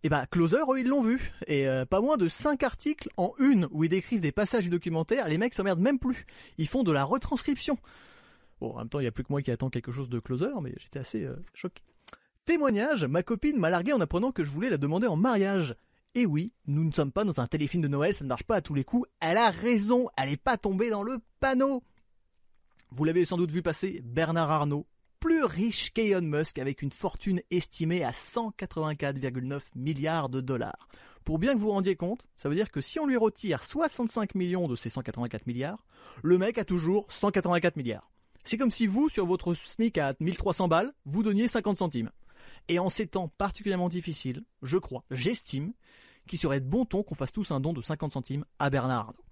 Et eh bah Closer, eux, ils l'ont vu. Et euh, pas moins de 5 articles en une où ils décrivent des passages du documentaire, les mecs s'emmerdent même plus. Ils font de la retranscription. Bon, en même temps, il y a plus que moi qui attends quelque chose de Closer, mais j'étais assez euh, choqué. Témoignage, ma copine m'a largué en apprenant que je voulais la demander en mariage. Et oui, nous ne sommes pas dans un téléfilm de Noël, ça ne marche pas à tous les coups. Elle a raison, elle n'est pas tombée dans le panneau. Vous l'avez sans doute vu passer, Bernard Arnault, plus riche qu'Elon Musk avec une fortune estimée à 184,9 milliards de dollars. Pour bien que vous vous rendiez compte, ça veut dire que si on lui retire 65 millions de ces 184 milliards, le mec a toujours 184 milliards. C'est comme si vous, sur votre SMIC à 1300 balles, vous donniez 50 centimes. Et en ces temps particulièrement difficiles, je crois, j'estime, qu'il serait de bon ton qu'on fasse tous un don de 50 centimes à Bernard Arnault.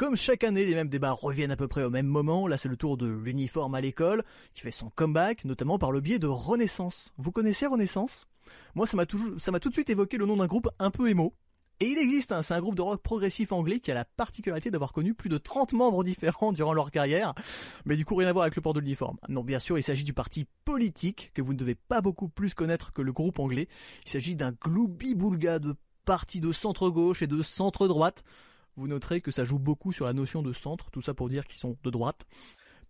Comme chaque année, les mêmes débats reviennent à peu près au même moment. Là, c'est le tour de l'uniforme à l'école, qui fait son comeback, notamment par le biais de Renaissance. Vous connaissez Renaissance? Moi, ça m'a m'a tout de suite évoqué le nom d'un groupe un peu émo. Et il existe, hein, c'est un groupe de rock progressif anglais qui a la particularité d'avoir connu plus de 30 membres différents durant leur carrière, mais du coup rien à voir avec le port de l'uniforme. Non, bien sûr, il s'agit du parti politique, que vous ne devez pas beaucoup plus connaître que le groupe anglais. Il s'agit d'un gloubi-boulga de partis de centre-gauche et de centre-droite, vous noterez que ça joue beaucoup sur la notion de centre, tout ça pour dire qu'ils sont de droite.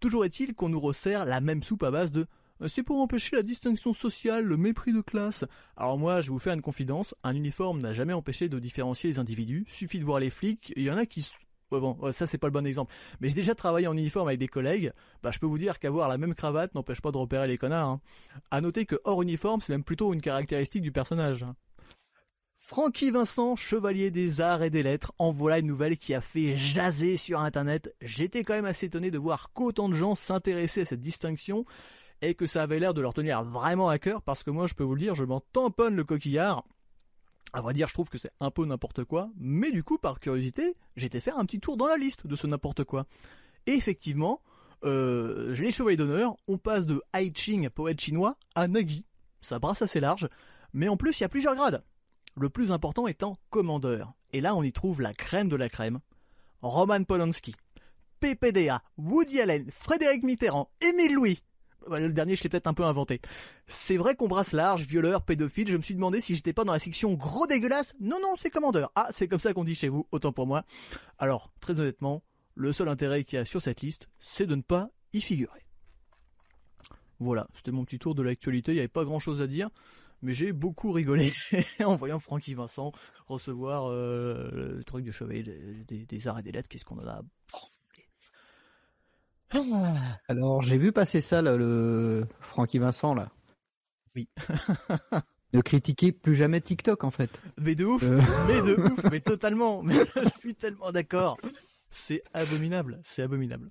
Toujours est-il qu'on nous resserre la même soupe à base de euh, c'est pour empêcher la distinction sociale, le mépris de classe. Alors moi, je vous faire une confidence, un uniforme n'a jamais empêché de différencier les individus, suffit de voir les flics, il y en a qui... bon, ça c'est pas le bon exemple. Mais j'ai déjà travaillé en uniforme avec des collègues, bah je peux vous dire qu'avoir la même cravate n'empêche pas de repérer les connards. Hein. À noter que hors uniforme, c'est même plutôt une caractéristique du personnage. Francky Vincent, chevalier des arts et des lettres, en voilà une nouvelle qui a fait jaser sur internet. J'étais quand même assez étonné de voir qu'autant de gens s'intéressaient à cette distinction et que ça avait l'air de leur tenir vraiment à cœur parce que moi je peux vous le dire, je m'en tamponne le coquillard. À vrai dire, je trouve que c'est un peu n'importe quoi, mais du coup, par curiosité, j'étais faire un petit tour dans la liste de ce n'importe quoi. Et effectivement, euh, les chevaliers d'honneur, on passe de Hai Ching, poète chinois, à Nagi. Ça brasse assez large, mais en plus, il y a plusieurs grades le plus important étant commandeur. Et là, on y trouve la crème de la crème. Roman Polanski, PPDA, Woody Allen, Frédéric Mitterrand, Émile Louis. Le dernier, je l'ai peut-être un peu inventé. C'est vrai qu'on brasse large, violeur, pédophile. Je me suis demandé si j'étais pas dans la section gros dégueulasse. Non, non, c'est commandeur. Ah, c'est comme ça qu'on dit chez vous, autant pour moi. Alors, très honnêtement, le seul intérêt qu'il y a sur cette liste, c'est de ne pas y figurer. Voilà, c'était mon petit tour de l'actualité. Il n'y avait pas grand chose à dire mais j'ai beaucoup rigolé en voyant Francky Vincent recevoir euh, le truc de chevet des, arts et des lettres. Qu'est-ce qu'on en a Alors j'ai vu passer ça le Francky Vincent là. Oui. ne critiquer plus jamais TikTok en fait. Mais de ouf, euh. mais de ouf, mais totalement. Mais je suis tellement d'accord. C'est abominable, c'est abominable.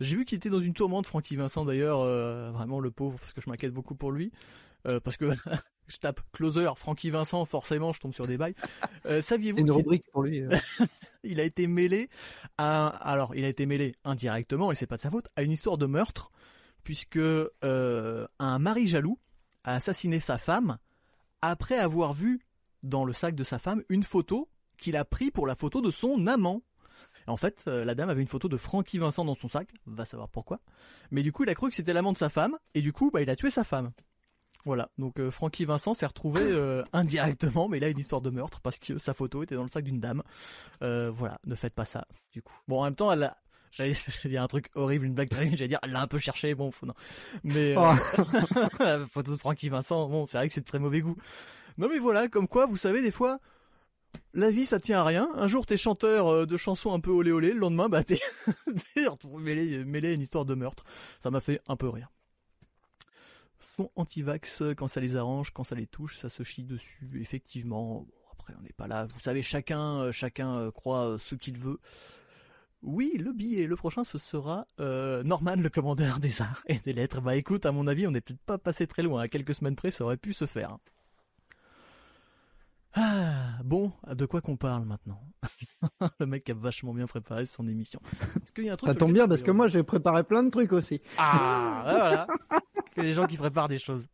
J'ai vu qu'il était dans une tourmente, Francky Vincent d'ailleurs, euh, vraiment le pauvre, parce que je m'inquiète beaucoup pour lui. Euh, parce que je tape closer Francky Vincent, forcément je tombe sur des bails. Euh, saviez-vous une rubrique pour lui. Euh. il a été mêlé à alors il a été mêlé indirectement et c'est pas de sa faute à une histoire de meurtre puisque un mari jaloux a assassiné sa femme après avoir vu dans le sac de sa femme une photo qu'il a pris pour la photo de son amant. En fait, la dame avait une photo de Francky Vincent dans son sac, va savoir pourquoi. Mais du coup, il a cru que c'était l'amant de sa femme, et du coup, bah, il a tué sa femme. Voilà, donc euh, Francky Vincent s'est retrouvé euh, indirectement, mais là une histoire de meurtre parce que sa photo était dans le sac d'une dame. Euh, voilà, ne faites pas ça, du coup. Bon, en même temps, elle a... J'allais dire un truc horrible, une blague très j'allais dire, elle l'a un peu cherché, bon, faut, non. Mais oh. la photo de Francky Vincent, bon, c'est vrai que c'est de très mauvais goût. Non mais voilà, comme quoi, vous savez, des fois, la vie ça tient à rien. Un jour t'es chanteur euh, de chansons un peu olé olé, le lendemain bah t'es mêlé, mêlé à une histoire de meurtre. Ça m'a fait un peu rire. Sont anti-vax quand ça les arrange, quand ça les touche, ça se chie dessus. Effectivement, après on n'est pas là. Vous savez, chacun, euh, chacun euh, croit ce qu'il veut. Oui, le billet, le prochain, ce sera Norman, le commandeur des arts et des lettres. Bah écoute, à mon avis, on n'est peut-être pas passé très loin. À quelques semaines près, ça aurait pu se faire. Ah, bon, de quoi qu'on parle maintenant Le mec a vachement bien préparé son émission. Est-ce qu'il y a un truc Ça tombe bien parce que moi j'ai préparé plein de trucs aussi. Ah, voilà. Il y a des gens qui préparent des choses.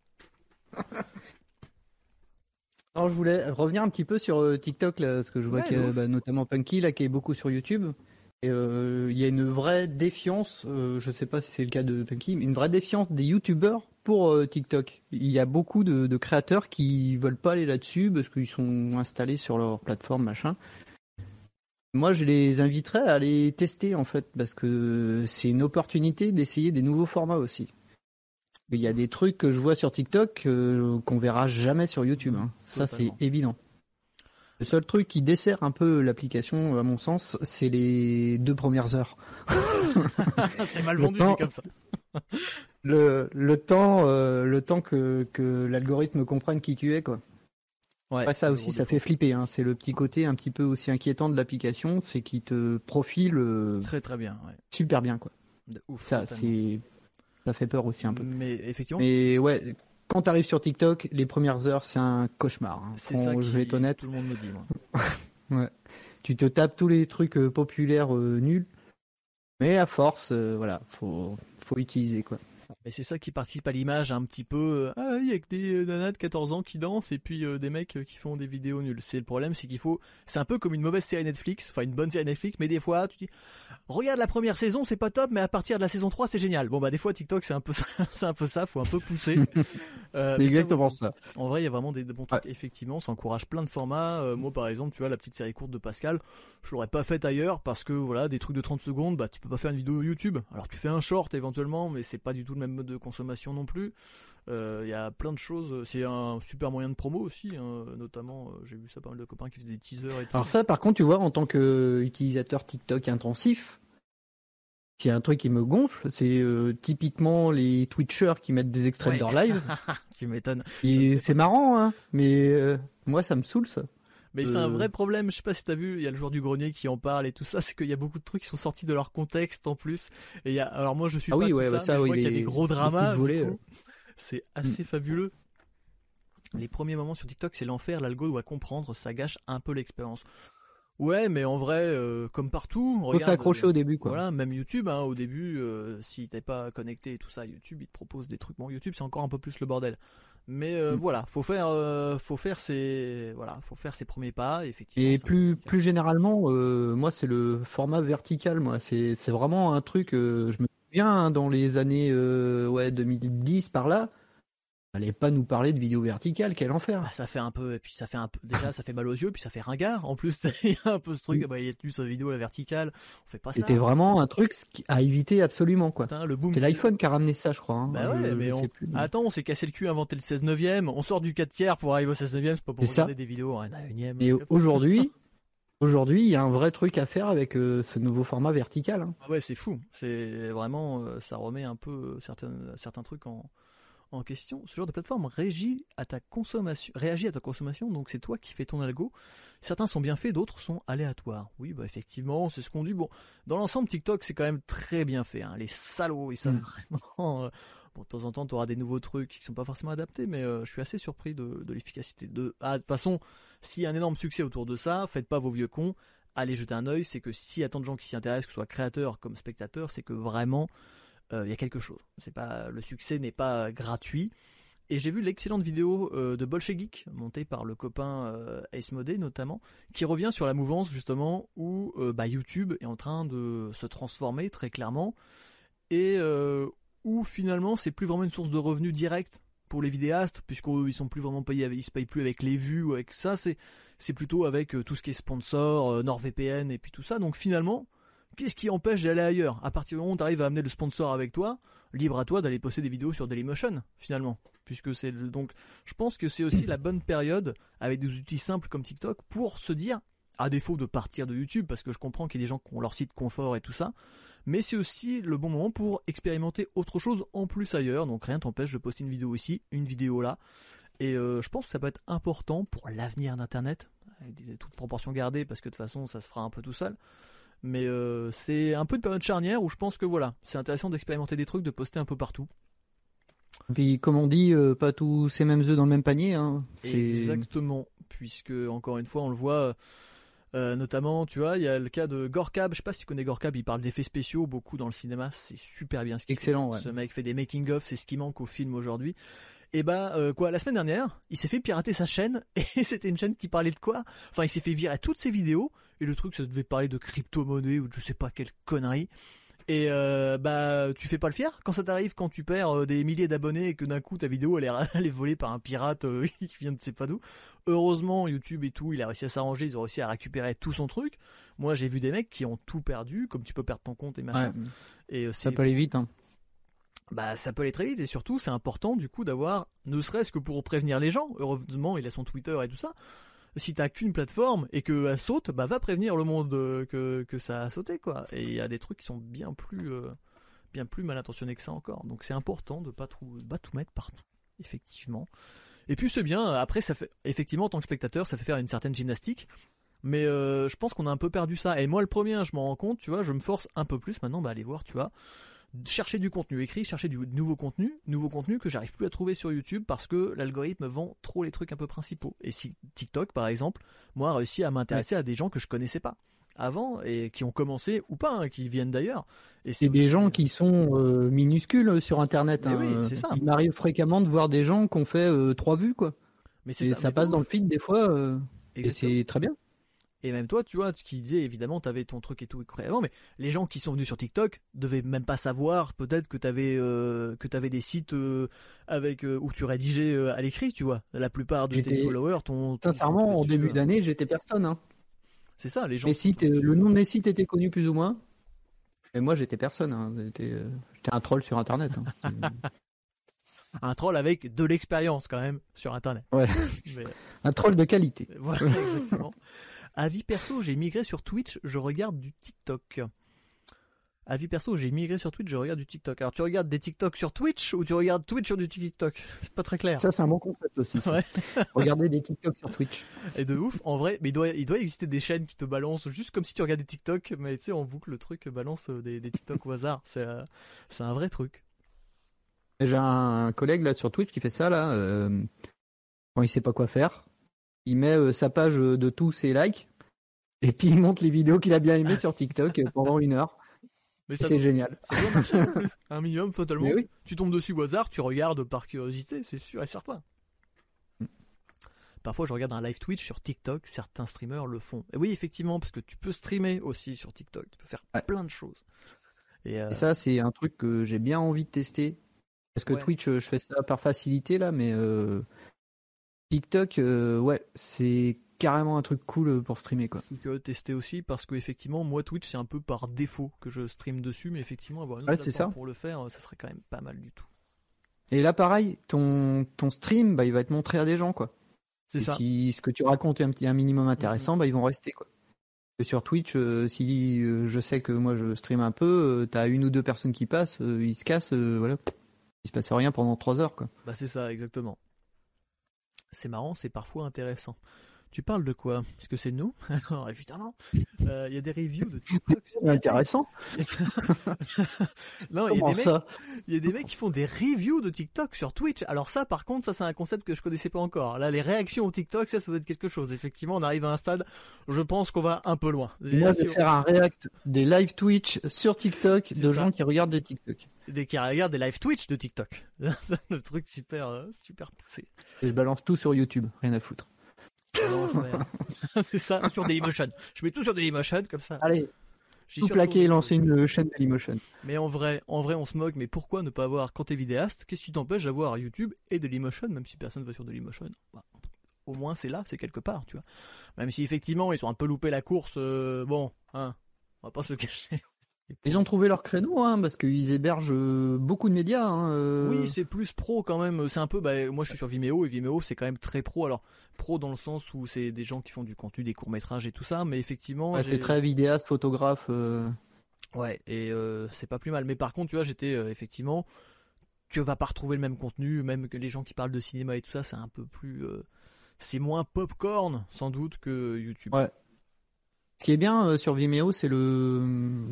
Alors je voulais revenir un petit peu sur euh, TikTok là, parce que je vois que bah, notamment Punky là qui est beaucoup sur YouTube. Et euh, il y a une vraie défiance, euh, je sais pas si c'est le cas de Punky, mais une vraie défiance des YouTubeurs pour euh, TikTok. Il y a beaucoup de, créateurs qui veulent pas aller là-dessus parce qu'ils sont installés sur leur plateforme, machin. Moi, je les inviterais à aller tester en fait parce que c'est une opportunité d'essayer des nouveaux formats aussi. Il y a des trucs que je vois sur TikTok euh, qu'on verra jamais sur YouTube. Hein. Ça, c'est évident. Le seul truc qui dessert un peu l'application, à mon sens, c'est les deux premières heures. c'est mal vendu comme ça. le, le temps, euh, le temps que, que l'algorithme comprenne qui tu es, quoi. Ouais, ça aussi, ça fait flipper. Hein. C'est le petit côté un petit peu aussi inquiétant de l'application, c'est qu'il te profile euh, très très bien, ouais. super bien, quoi. ouf, ça, c'est, ça fait peur aussi un peu. Mais effectivement. Mais ouais, quand tu arrives sur TikTok, les premières heures, c'est un cauchemar. Hein. C'est ça que je vais être honnête. Tout le monde me dit. Moi. ouais. Tu te tapes tous les trucs euh, populaires nuls, mais à force, voilà, faut faut utiliser quoi. Mais c'est ça qui participe à l'image un petit peu. Euh, ah, il y a que des euh, nanas de 14 ans qui dansent et puis euh, des mecs qui font des vidéos nulles. C'est le problème, c'est qu'il faut. C'est un peu comme une mauvaise série Netflix, enfin une bonne série Netflix, mais des fois tu dis, regarde la première saison, c'est pas top, mais à partir de la saison 3, c'est génial. Bon bah des fois TikTok, c'est un peu ça, c'est un peu ça, faut un peu pousser. c'est exactement ça, En vrai, il y a vraiment des, bons trucs. Effectivement, ça encourage plein de formats. moi, par exemple, tu vois la petite série courte de Pascal, je l'aurais pas faite ailleurs parce que voilà, des trucs de 30 secondes, bah tu peux pas faire une vidéo YouTube. Alors tu fais un short éventuellement, mais c'est pas du tout le même mode de consommation non plus. Euh, il y a plein de choses. C'est un super moyen de promo aussi, hein. notamment. Euh, j'ai vu ça pas mal de copains qui faisaient des teasers et tout. Alors ça, par contre, tu vois, en tant qu'utilisateur TikTok intensif, s'il y a un truc qui me gonfle, c'est euh, typiquement les Twitchers qui mettent des extraits de leur live. tu m'étonnes. c'est marrant, hein, mais moi ça me saoule ça. Mais c'est un vrai problème. Je sais pas si t'as vu, il y a le joueur du grenier qui en parle et tout ça. C'est qu'il y a beaucoup de trucs qui sont sortis de leur contexte en plus. Et il y a, alors moi je suis ah pas oui, tout ouais, ça, ça, mais je vois qu'il y a des gros dramas. C'est assez fabuleux. Les premiers moments sur TikTok, c'est l'enfer. L'algo doit comprendre, ça gâche un peu l'expérience. Ouais, mais en vrai, euh, comme partout, on faut s'accrocher au début, quoi. Voilà, même YouTube, hein, au début, euh, si t'es pas connecté et tout ça, YouTube, il te propose des trucs. Bon, YouTube, c'est encore un peu plus le bordel. Mais euh, mm. voilà, faut faire, euh, faut faire ses, voilà, faut faire ses premiers pas. Effectivement. Et plus, plus généralement, euh, moi, c'est le format vertical. Moi, c'est, c'est vraiment un truc. je me souviens hein, dans les années, ouais, 2010 par là Allez pas nous parler de vidéo verticale, quel enfer. Ah, ça fait un peu, et puis ça fait un peu, déjà ça fait mal aux yeux, puis ça fait ringard. En plus, il y a un peu ce truc, bah, il y a plus sa vidéo la verticale, on fait pas ça. C'était vraiment un truc à éviter absolument, quoi. le boom. C'est l'iPhone qui a ramené ça, je crois. Hein. Bah ouais, mais on... attends, on s'est cassé le cul, inventé le 16 neuvième, on sort du 4 tiers pour arriver au 16 neuvième, c'est pas pour regarder des vidéos en 1 unième. Et aujourd'hui, Aujourd'hui, il y a un vrai truc à faire avec euh, ce nouveau format vertical. Hein. Ah ouais, c'est fou. C'est vraiment, euh, ça remet un peu certains, certains trucs en, en question, ce genre de plateforme réagit à ta consommation, réagit à ta consommation, donc c'est toi qui fais ton algo. Certains sont bien faits, d'autres sont aléatoires. Oui, bah effectivement, c'est ce qu'on dit. Bon, dans l'ensemble, TikTok c'est quand même très bien fait. Hein. Les salauds, ils savent mm. vraiment. Euh, bon, de temps en temps, tu auras des nouveaux trucs qui sont pas forcément adaptés, mais euh, je suis assez surpris de, l'efficacité. De, ah, toute façon, s'il y a un énorme succès autour de ça, faites pas vos vieux cons. Allez jeter un oeil, c'est que s'il y a tant de gens qui s'y intéressent, que ce soit créateurs comme spectateurs, c'est que vraiment il y a quelque chose. C'est pas le succès n'est pas gratuit. Et j'ai vu l'excellente vidéo euh, de Geek montée par le copain euh, Ace Modé notamment, qui revient sur la mouvance justement où bah, YouTube est en train de se transformer très clairement et où finalement c'est plus vraiment une source de revenus direct pour les vidéastes puisqu'ils sont plus vraiment payés, ils se payent plus avec les vues ou avec ça, c'est plutôt avec tout ce qui est sponsor, NordVPN et puis tout ça. Donc finalement, Qu'est-ce qui empêche d'aller ailleurs? À partir du moment où tu arrives à amener le sponsor avec toi, libre à toi d'aller poster des vidéos sur Dailymotion finalement, puisque c'est donc je pense que c'est aussi la bonne période avec des outils simples comme TikTok pour se dire à défaut de partir de YouTube parce que je comprends qu'il y a des gens qui ont leur site confort et tout ça, mais c'est aussi le bon moment pour expérimenter autre chose en plus ailleurs. Donc rien t'empêche de poster une vidéo ici, une vidéo là. Et euh, je pense que ça peut être important pour l'avenir d'Internet, avec toute proportion gardée parce que de toute façon ça se fera un peu tout seul. Mais euh, c'est un peu une période charnière où je pense que voilà, c'est intéressant d'expérimenter des trucs, de poster un peu partout. Et puis comme on dit, euh, pas tous ces mêmes œufs dans le même panier. Hein. Exactement, puisque encore une fois on le voit euh, notamment, tu vois, il y a le cas de Gorkab. Je sais pas si tu connais Gorkab. Il parle d'effets spéciaux beaucoup dans le cinéma. C'est super bien. Ce Excellent. Ce mec fait des making of. C'est ce qui manque au film aujourd'hui. Et bah euh, quoi, la semaine dernière, il s'est fait pirater sa chaîne et c'était une chaîne qui parlait de quoi? Enfin, il s'est fait virer toutes ses vidéos et le truc, ça devait parler de crypto-monnaie ou de je sais pas quelle connerie. Et euh, bah tu fais pas le fier quand ça t'arrive quand tu perds euh, des milliers d'abonnés et que d'un coup ta vidéo elle est, elle est volée par un pirate euh, qui vient de sais pas d'où. Heureusement YouTube et tout, il a réussi à s'arranger, ils ont réussi à récupérer tout son truc. Moi j'ai vu des mecs qui ont tout perdu, comme tu peux perdre ton compte et machin. Et ça peut aller vite. Hein. Bah ça peut aller très vite et surtout c'est important du coup d'avoir, ne serait-ce que pour prévenir les gens. Heureusement il a son Twitter et tout ça si t'as qu'une plateforme et qu'elle saute, bah va prévenir le monde que, que ça a sauté quoi. Et il y a des trucs qui sont bien plus euh, bien plus mal intentionnés que ça encore. Donc c'est important de pas tout, pas tout mettre partout, effectivement. Et puis c'est bien. Après ça fait effectivement en tant que spectateur, ça fait faire une certaine gymnastique. Mais euh, je pense qu'on a un peu perdu ça. Et moi le premier, hein, je m'en rends compte, tu vois, je me force un peu plus maintenant, bah aller voir, tu vois chercher du contenu écrit, chercher du nouveau contenu, nouveau contenu que j'arrive plus à trouver sur YouTube parce que l'algorithme vend trop les trucs un peu principaux. Et si TikTok, par exemple, moi, a réussi à m'intéresser à des gens que je connaissais pas avant et qui ont commencé ou pas, hein, qui viennent d'ailleurs. Et c'est des gens qui sont euh, minuscules euh, sur Internet. Hein. Oui, c'est ça. Il m'arrive fréquemment de voir des gens qui ont fait euh, trois vues, quoi. Mais c'est ça, ça passe dans le feed des fois. et c'est très bien. Et même toi, tu vois, qui disais évidemment, t'avais ton truc et tout avant, mais les gens qui sont venus sur TikTok devaient même pas savoir peut-être que t'avais euh, que t'avais des sites euh, avec euh, où tu rédigeais euh, à l'écrit, tu vois. La plupart de tes followers, ton, sincèrement, en début d'année, j'étais personne. Hein. C'est ça, les gens. Les sites, le nom de mes sites était connu plus ou moins. Et moi, j'étais personne. Hein. J'étais un troll sur Internet. Hein. un troll avec de l'expérience quand même sur Internet. Ouais. Un troll de qualité. Voilà, exactement. Avis perso, j'ai migré sur Twitch, je regarde du TikTok. Avis perso, j'ai migré sur Twitch, je regarde du TikTok. Alors tu regardes des TikTok sur Twitch ou tu regardes Twitch sur du TikTok? C'est pas très clair. Ça c'est un bon concept aussi. Regarder des TikTok sur Twitch. Et de ouf, en vrai, mais il doit, il doit exister des chaînes qui te balancent juste comme si tu regardais TikTok, mais tu sais en boucle le truc balance euh, des, des TikTok au hasard. C'est euh, c'est un vrai truc. J'ai un collègue là sur Twitch qui fait ça là. Euh, quand il sait pas quoi faire, il met euh, sa page euh, de tous ses likes et puis il monte les vidéos qu'il a bien aimées sur TikTok euh, pendant une heure. C'est génial. un minimum totalement. Tu tombes dessus au hasard, tu regardes par curiosité, c'est sûr et certain. Parfois, je regarde un live Twitch sur TikTok, certains streamers le font. Et oui, effectivement, parce que tu peux streamer aussi sur TikTok, tu peux faire plein de choses. Et, ça, c'est un truc que j'ai bien envie de tester. Parce que Twitch, je fais ça par facilité là, mais TikTok, euh, ouais, c'est carrément un truc cool pour streamer quoi. Que tester aussi parce que effectivement moi Twitch c'est un peu par défaut que je stream dessus mais effectivement avoir une ouais, ça. pour le faire ça serait quand même pas mal du tout. Et là pareil, ton ton stream bah il va être montré à des gens quoi. C'est ça. Si ce que tu racontes est un petit un minimum intéressant, mm-hmm. bah ils vont rester quoi. sur Twitch, euh, si euh, je sais que moi je stream un peu, t'as une ou deux personnes qui passent, ils se cassent, voilà, il se passe rien pendant trois heures quoi. Bah c'est ça exactement c'est marrant, c'est parfois intéressant. Tu parles de quoi? Est-ce que c'est nous? Alors évidemment, euh, il y a des reviews de TikTok. Intéressant. non, il y, a des mecs, il y a des mecs qui font des reviews de TikTok sur Twitch. Alors ça, par contre, ça c'est un concept que je connaissais pas encore. Là, les réactions au TikTok, ça, ça doit être quelque chose. Effectivement, on arrive à un stade. Je pense qu'on va un peu loin. Moi, je vais faire un react des live Twitch sur TikTok de gens qui regardent des TikTok des qui regardent des live Twitch de TikTok. le truc super euh, super poussé. Et je balance tout sur YouTube, rien à foutre. c'est ça, sur Dailymotion. Je mets tout sur Dailymotion comme ça. Allez. Tout plaquer et lancer une chaîne Dailymotion. Mais en vrai, en vrai, on se moque. Mais pourquoi ne pas avoir quand t'es vidéaste? Qu'est-ce qui t'empêche d'avoir YouTube et Dailymotion, même si personne va sur Dailymotion? Bah, Au moins, c'est là, c'est quelque part, tu vois. Même si effectivement, ils sont un peu loupés la course. Euh, bon, hein, on va pas se le cacher. Ils ont trouvé leur créneau, hein, parce qu'ils hébergent euh, beaucoup de médias. Hein, euh. Oui, c'est plus pro quand même. C'est un peu, bah, moi je suis sur Vimeo et Vimeo c'est quand même très pro. Alors pro dans le sens où c'est des gens qui font du contenu, des courts métrages et tout ça, mais effectivement. c'est très vidéaste, photographe. Euh. Ouais, et c'est pas plus mal. Mais par contre, tu vois, j'étais effectivement, tu vas pas retrouver le même contenu, même que les gens qui parlent de cinéma et tout ça, c'est un peu plus, c'est moins popcorn sans doute que YouTube. Ouais. Ce qui est bien euh, sur Vimeo, c'est le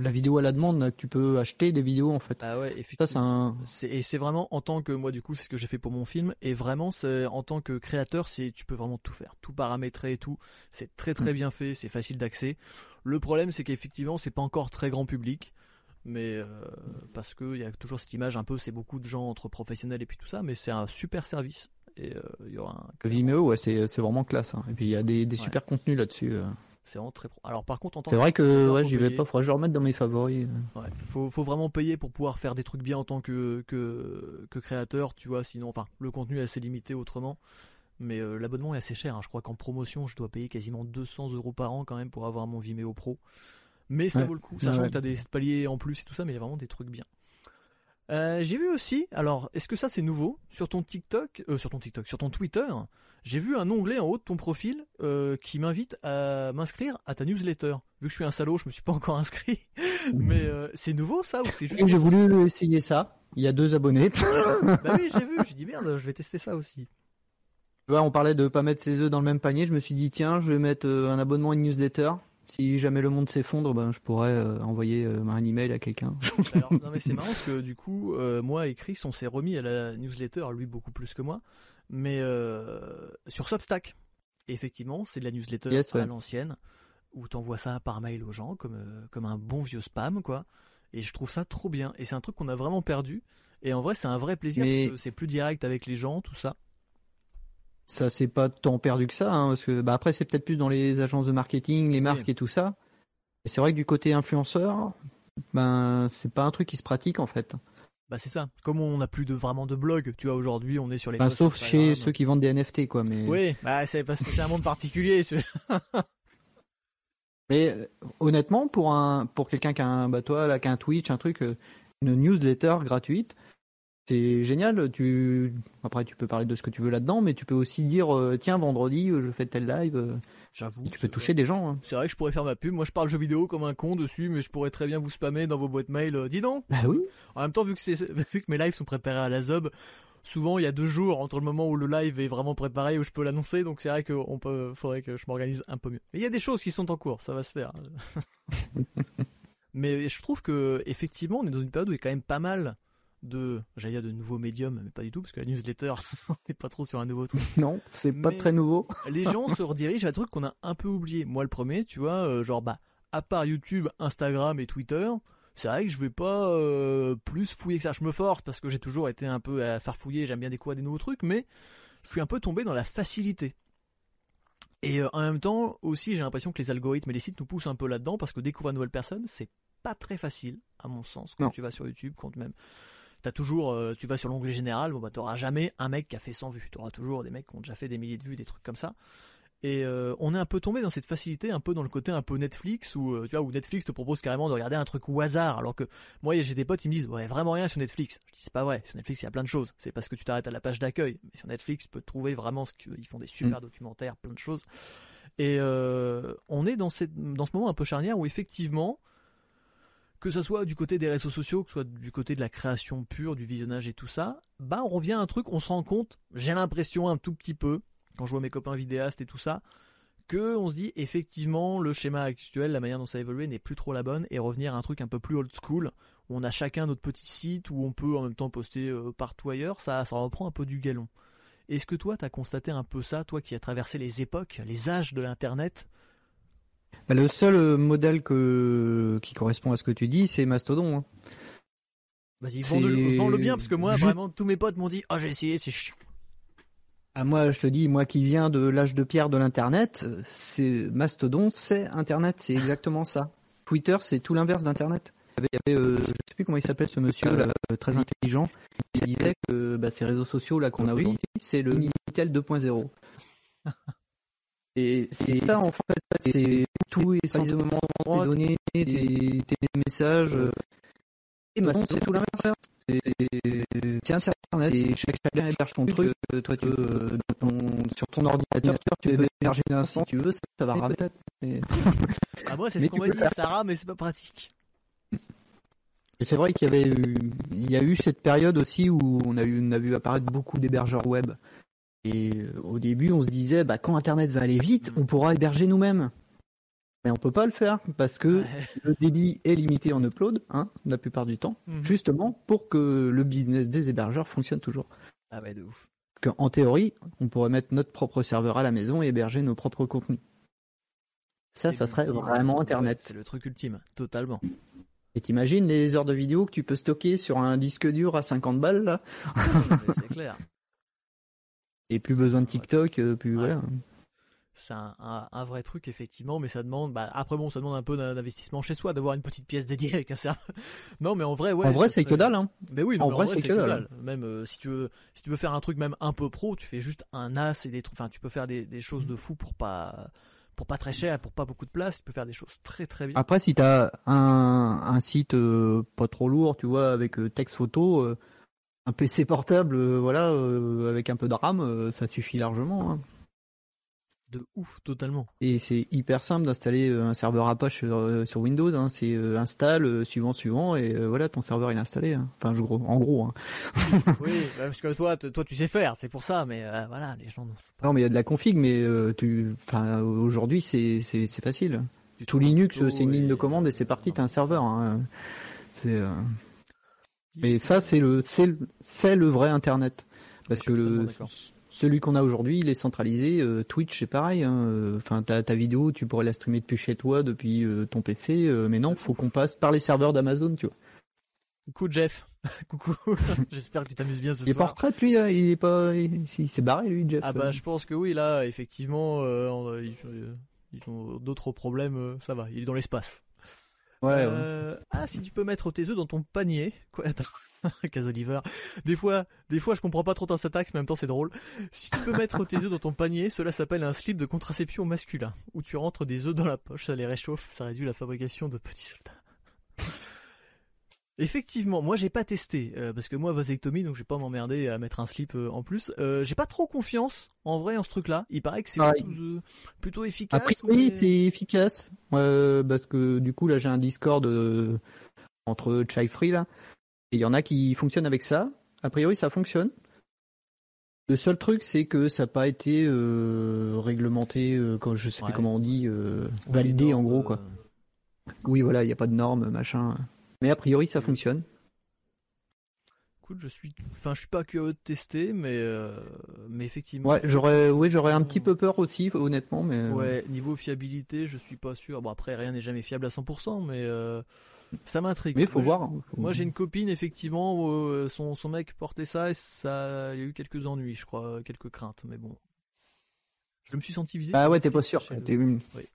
la vidéo à la demande. tu peux acheter des vidéos en fait. Ah ouais, effectivement. Ça, un... Et c'est vraiment en tant que moi du coup, c'est ce que j'ai fait pour mon film. Et vraiment, c'est en tant que créateur, c'est tu peux vraiment tout faire, tout paramétrer et tout. C'est très très mm. bien fait, c'est facile d'accès. Le problème, c'est qu'effectivement, c'est pas encore très grand public mais euh, parce que il y a toujours cette image un peu c'est beaucoup de gens entre professionnels et puis tout ça mais c'est un super service et euh, y aura un... Vimeo ouais c'est vraiment classe hein. et puis il y a des, des super contenus là-dessus c'est vraiment très pro. Alors par contre, en tant C'est vrai que ouais, j'y vais pas, faudrait que je le remette dans mes favoris. Ouais, faut, faut vraiment payer pour pouvoir faire des trucs bien en tant que, que, que créateur, tu vois, sinon, enfin, le contenu est assez limité autrement. Mais euh, l'abonnement est assez cher, hein. je crois qu'en promotion, je dois payer quasiment 200 euros par an quand même pour avoir mon Vimeo Pro. Mais ça vaut le coup, sachant que t'as des paliers en plus et tout ça, mais il y a vraiment des trucs bien. Euh, j'ai vu aussi, alors est-ce que ça c'est nouveau? Sur ton TikTok, euh, sur ton TikTok, sur ton Twitter, j'ai vu un onglet en haut de ton profil euh, qui m'invite à m'inscrire à ta newsletter. Vu que je suis un salaud, je me suis pas encore inscrit. Mais c'est nouveau ça ou c'est juste J'ai voulu essayer ça. Il y a deux abonnés. bah oui, j'ai vu. J'ai dit merde, je vais tester ça aussi. on parlait de pas mettre ses œufs dans le même panier. Je me suis dit tiens, je vais mettre un abonnement à une newsletter si jamais le monde s'effondre, ben, je pourrais euh, envoyer euh, un email à quelqu'un. non mais c'est marrant parce que du coup, euh, moi et Chris, on s'est remis à la newsletter, lui beaucoup plus que moi, mais sur Substack. Et effectivement, c'est de la newsletter à l'ancienne, où t'envoies ça par mail aux gens, comme, comme un bon vieux spam, quoi. Et je trouve ça trop bien. Et c'est un truc qu'on a vraiment perdu. Et en vrai, c'est un vrai plaisir parce que c'est plus direct avec les gens, tout ça ça c'est pas tant perdu que ça, hein, parce que bah après c'est peut-être plus dans les agences de marketing, les marques et tout ça. Et c'est vrai que du côté influenceur, ben c'est pas un truc qui se pratique en fait. Bah c'est ça. Comme on n'a plus de vraiment de blog, tu vois aujourd'hui on est sur les. Ben, sauf chez ceux qui vendent des NFT quoi, mais. Oui, bah c'est parce que c'est un monde particulier. mais euh, honnêtement pour un pour quelqu'un qui a un bah toi là qui a un Twitch un truc euh, une newsletter gratuite c'est génial. Tu après tu peux parler de ce que tu veux là-dedans, mais tu peux aussi dire euh, tiens vendredi euh, je fais tel live. Euh. J'avoue. Tu peux toucher des gens. Hein. C'est vrai que je pourrais faire ma pub. Moi je parle jeux vidéo comme un con dessus, mais je pourrais très bien vous spammer dans vos boîtes mail. dis donc. Bah oui. En même temps vu que c'est vu que mes lives sont préparés à la zob, souvent il y a deux jours entre le moment où le live est vraiment préparé où je peux l'annoncer. Donc c'est vrai qu'on peut, faudrait que je m'organise un peu mieux. Mais il y a des choses qui sont en cours, ça va se faire. mais je trouve que effectivement on est dans une période où il y a quand même pas mal de, j'allais dire de nouveaux médiums, mais pas du tout, parce que la newsletter, on n'est pas trop sur un nouveau truc. Non, c'est pas très nouveau. les gens se redirigent à des trucs qu'on a un peu oublié. Moi, le premier, tu vois, euh, genre, bah, à part YouTube, Instagram et Twitter, c'est vrai que je vais pas euh, plus fouiller que ça. Je me force parce que j'ai toujours été un peu à farfouiller, j'aime bien découvrir des nouveaux trucs, mais je suis un peu tombé dans la facilité. Et euh, en même temps, aussi, j'ai l'impression que les algorithmes et les sites nous poussent un peu là-dedans parce que découvrir une nouvelle personne, c'est pas très facile, à mon sens, quand tu vas sur YouTube, quand même t'as toujours, euh, tu vas sur l'onglet général, bon bah t'auras jamais un mec qui a fait 100 vues, t'auras toujours des mecs qui ont déjà fait des milliers de vues, des trucs comme ça. Et euh, on est un peu tombé dans cette facilité, un peu dans le côté un peu Netflix, où euh, tu vois, où Netflix te propose carrément de regarder un truc au hasard, alors que moi j'ai des potes, ils me disent ouais vraiment rien sur Netflix. Je dis c'est pas vrai, sur Netflix il y a plein de choses. C'est parce que tu t'arrêtes à la page d'accueil, mais sur Netflix tu peux trouver vraiment ce qu'ils font des super mm. documentaires, plein de choses. Et on est dans cette, dans ce moment un peu charnière où effectivement que ce soit du côté des réseaux sociaux, que ce soit du côté de la création pure, du visionnage et tout ça, bah on revient à un truc, on se rend compte, j'ai l'impression un tout petit peu, quand je vois mes copains vidéastes et tout ça, que on se dit effectivement le schéma actuel, la manière dont ça a évolué n'est plus trop la bonne et revenir à un truc un peu plus old school où on a chacun notre petit site où on peut en même temps poster euh, partout ailleurs, ça ça reprend un peu du galon. Est-ce que toi t'as constaté un peu ça, toi qui as traversé les époques, les âges de l'internet bah, le seul euh, modèle que, qui correspond à ce que tu dis, c'est Mastodon. Hein. Vas-y, vends-le bien, parce que moi, vraiment, tous mes potes m'ont dit « Oh, j'ai essayé, c'est chiant. » Ah, moi, je te dis, moi qui viens de l'âge de pierre de l'Internet, c'est Mastodon, c'est Internet, c'est exactement ça. Twitter, c'est tout l'inverse d'Internet. Il y avait, euh, je sais plus comment il s'appelle ce monsieur là, euh, très intelligent, il disait que bah, ces réseaux sociaux là qu'on a aujourd'hui, c'est le Minitel 2.0. Et c'est ça en fait, c'est tout et sans moment tes données, tes, tes messages. Et maintenant c'est tout l'inverse. C'est internet, et chacun héberge ton truc. Toi tu veux, sur ton ordinateur, tu veux héberger un si tu veux, ça, va ramer. Ah moi c'est ce qu'on m'a dit, ça rame mais c'est pas pratique. Et c'est vrai qu'il y avait eu, il y a eu cette période aussi où on a eu, on a vu apparaître beaucoup d'hébergeurs web. Et euh, au début, on se disait, bah, quand Internet va aller vite, on pourra héberger nous-mêmes. Mais on peut pas le faire parce que le débit est limité en upload, hein, la plupart du temps, mhm. justement pour que le business des hébergeurs fonctionne toujours. Ah ouais, de ouf. Parce qu'en théorie, on pourrait mettre notre propre serveur à la maison et héberger nos propres contenus. Ça, ça serait vraiment Internet. C'est le truc ultime, totalement. Et t'imagines les heures de vidéo que tu peux stocker sur un disque dur à 50 balles là C'est clair. Et plus besoin de TikTok, euh, plus voilà. C'est un, vrai truc effectivement, mais ça demande. Bah, après bon, ça demande un peu d'investissement chez soi, d'avoir une petite pièce dédiée avec un serveur. non, mais en vrai, ouais. En vrai, c'est que dalle, hein. Mais oui, en, vrai, c'est que, dalle. Même euh, si tu veux, si tu veux faire un truc même un peu pro, tu fais juste un as et des trucs. Enfin, tu peux faire des, des choses de fou pour pas pour pas très cher, pour pas beaucoup de place, tu peux faire des choses très très bien. Après, si tu as un, un site euh, pas trop lourd, tu vois, avec euh, texte photo, euh, un PC portable, voilà, avec un peu de RAM, ça suffit largement. Hein de ouf totalement. Et c'est hyper simple d'installer euh, un serveur Apache sur, euh, sur Windows. Hein. C'est euh, install suivant suivant et voilà ton serveur il est installé. Hein. Enfin en gros. Oui, bah, parce que toi, toi tu sais faire, c'est pour ça. Mais voilà, les gens. Non, mais il y a de la config, mais tu, enfin aujourd'hui c'est facile. Tout Linux, c'est une ligne de commande et c'est parti, t'as un serveur. C'est. Mais ça c'est le c'est c'est le vrai Internet parce que le celui qu'on a aujourd'hui, il est centralisé. Euh, Twitch, c'est pareil. Hein, euh, enfin, ta, ta vidéo, tu pourrais la streamer depuis chez toi, depuis euh, ton PC. mais non, faut qu'on passe par les serveurs d'Amazon, tu vois. Coucou Jeff. Coucou. J'espère que tu t'amuses bien ce soir. Il est pas en retraite lui, il est pas, il, s'est barré lui, Jeff. Ah bah je pense que oui là, effectivement, ils, ont d'autres problèmes. ça va, il est dans l'espace. Ouais, Ah si tu peux mettre tes œufs dans ton panier. Quoi Attends. Casoliver. Des fois, des fois, je comprends pas trop ta syntaxe, mais en même temps, c'est drôle. Si tu peux mettre tes œufs dans ton panier, cela s'appelle un slip de contraception masculin, où tu rentres des œufs dans la poche, ça les réchauffe, ça réduit la fabrication de petits soldats. Effectivement, moi j'ai pas testé euh, parce que moi vasectomie donc je vais pas m'emmerder à mettre un slip euh, en plus. Euh, j'ai pas trop confiance en vrai en ce truc-là. Il paraît que c'est plutôt, efficace. Après oui, c'est efficace parce que du coup là j'ai un Discord entre Chai Free là et il y en a qui fonctionnent avec ça. A priori, ça fonctionne. Le seul truc, c'est que ça n'a pas été réglementé, quand je sais plus comment on dit, validé en gros quoi. Oui, voilà, il n'y a pas de normes, machin. Mais a priori, ça fonctionne. Écoute, je suis, enfin, je suis pas curieux de tester, mais mais effectivement. Ouais, j'aurais, oui, j'aurais un petit peu peur aussi, honnêtement, mais. Ouais, niveau fiabilité, je suis pas sûr. Bon, après, rien n'est jamais fiable à 100%, mais ça m'intrigue. Mais il faut voir. Moi, j'ai une copine, effectivement, où euh, son, son mec portait ça et ça, il y a eu quelques ennuis, je crois, quelques craintes, mais bon. Je me suis senti visé. Ah ouais, t'es pas sûr. Oui.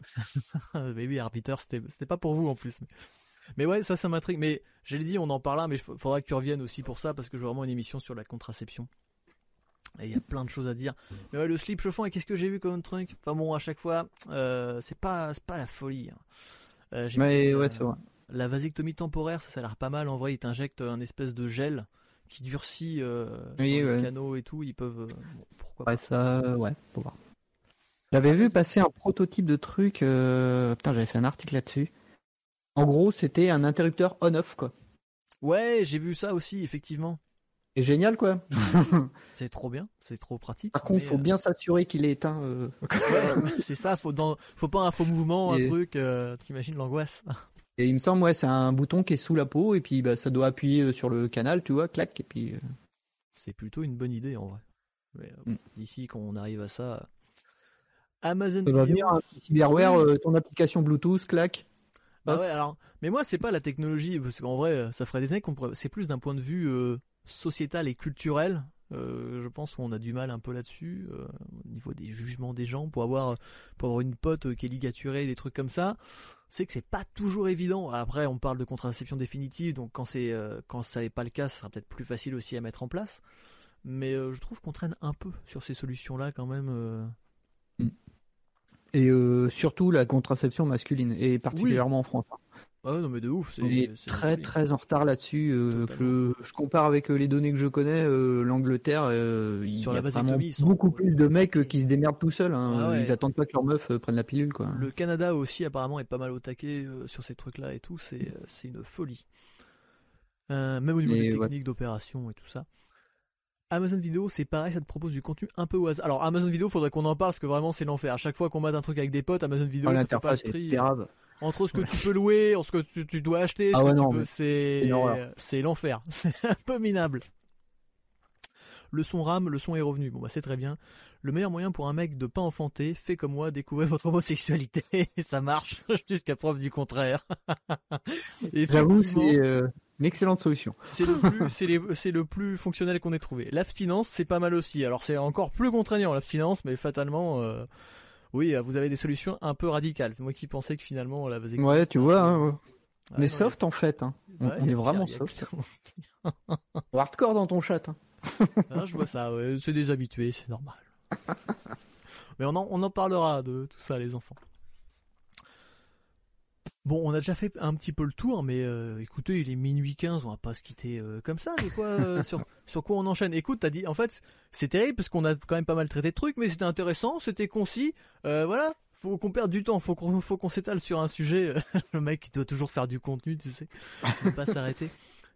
mais oui, arbitre, c'était, c'était pas pour vous en plus. Mais, ouais, ça, ça m'intrigue. Mais j'ai dit, on en parlera, mais il faudra que tu reviennes aussi pour ça parce que j'ai vraiment une émission sur la contraception. Et il y a plein de choses à dire. Mais ouais, le slip chauffant, et qu'est-ce que j'ai vu comme truc? Enfin bon, à chaque fois, euh, c'est pas, c'est pas la folie. Hein. Euh, mais ouais, c'est vrai. La vasectomie temporaire, ça, ça a l'air pas mal. En vrai, ils t'injectent un espèce de gel qui durcit euh, le canot et tout. Ils peuvent. Euh, pourquoi ouais, ça, ouais, faut voir. J'avais vu passer un prototype de truc. Euh... Putain, j'avais fait un article là-dessus. En gros, c'était un interrupteur on-off, quoi. Ouais, j'ai vu ça aussi, effectivement. C'est génial, quoi. c'est trop bien, c'est trop pratique. Par contre, il faut euh, bien s'assurer qu'il est éteint. Euh. c'est ça, faut dans... faut pas un faux mouvement, un truc. T'imagines l'angoisse. Et il me semble, ouais, c'est un bouton qui est sous la peau et puis bah, ça doit appuyer euh, sur le canal, tu vois, clac, et puis. Euh. C'est plutôt une bonne idée en vrai. Mais, euh, mm. Ici, quand on arrive à ça, Amazon. Ça va venir cyberware, ton application Bluetooth, clac. Bah ouais, alors. Mais moi, c'est pas la technologie, parce qu'en vrai, ça ferait des années qu'on pourrait. C'est plus d'un point de vue sociétal et culturel. je pense qu'on a du mal un peu là-dessus au niveau des jugements des gens pour avoir pour avoir une pote qui est ligaturée des trucs comme ça c'est que c'est pas toujours évident. Après, on parle de contraception définitive, donc quand c'est euh, quand ça n'est pas le cas, ça sera peut-être plus facile aussi à mettre en place. Mais euh, je trouve qu'on traîne un peu sur ces solutions-là quand même. Euh. Mm. Et surtout la contraception masculine, et particulièrement en France. Ah non mais de ouf. C'est très très en retard là-dessus. Euh, je, compare avec euh, les données que je connais, euh, l'Angleterre, il y a vraiment beaucoup plus de mecs qui se démerdent tout seuls. Hein. Ah ils attendent pas que leur meuf prenne la pilule quoi. Le Canada aussi apparemment est pas mal au taquet sur ces trucs-là et tout. C'est c'est une folie. même au niveau des techniques d'opération et tout ça. Amazon Vidéo, c'est pareil, ça te propose du contenu un peu au hasard. Alors Amazon Vidéo, faudrait qu'on en parle parce que vraiment c'est l'enfer. À chaque fois qu'on mate un truc avec des potes, Amazon Vidéo, oh, ça fait pas prix entre ce que tu peux louer, entre ce que tu, dois acheter, ah c'est c'est l'enfer, c'est un peu minable. Le son RAM, le son est revenu. Bon bah c'est très bien. Le meilleur moyen pour un mec de pas enfanter, fait comme moi, découvrir votre homosexualité. ça marche jusqu'à preuve du contraire. J'avoue, c'est euh, une excellente solution. C'est le plus, c'est le plus fonctionnel qu'on ait trouvé. L'abstinence, c'est pas mal aussi. Alors c'est encore plus contraignant l'abstinence, mais fatalement. Euh, oui, vous avez des solutions un peu radicales. Moi qui pensais que finalement la Ouais, tu vois. Hein, mais soft en fait. Hein. On, est vraiment soft. Hardcore dans ton chat. Hein. Ah, je vois ça. C'est des habitués, c'est normal. Mais on en, on en parlera de tout ça, les enfants. Bon, on a déjà fait un petit peu le tour, mais euh, écoutez, il est minuit 15, on va pas se quitter euh, comme ça, mais quoi, euh, sur, sur quoi on enchaîne Écoute, t'as dit, en fait, c'est terrible parce qu'on a quand même pas mal traité de trucs, mais c'était intéressant, c'était concis, voilà, faut qu'on perde du temps, faut qu'on faut qu'on s'étale sur un sujet. le mec, il doit toujours faire du contenu, tu sais, il pas s'arrêter.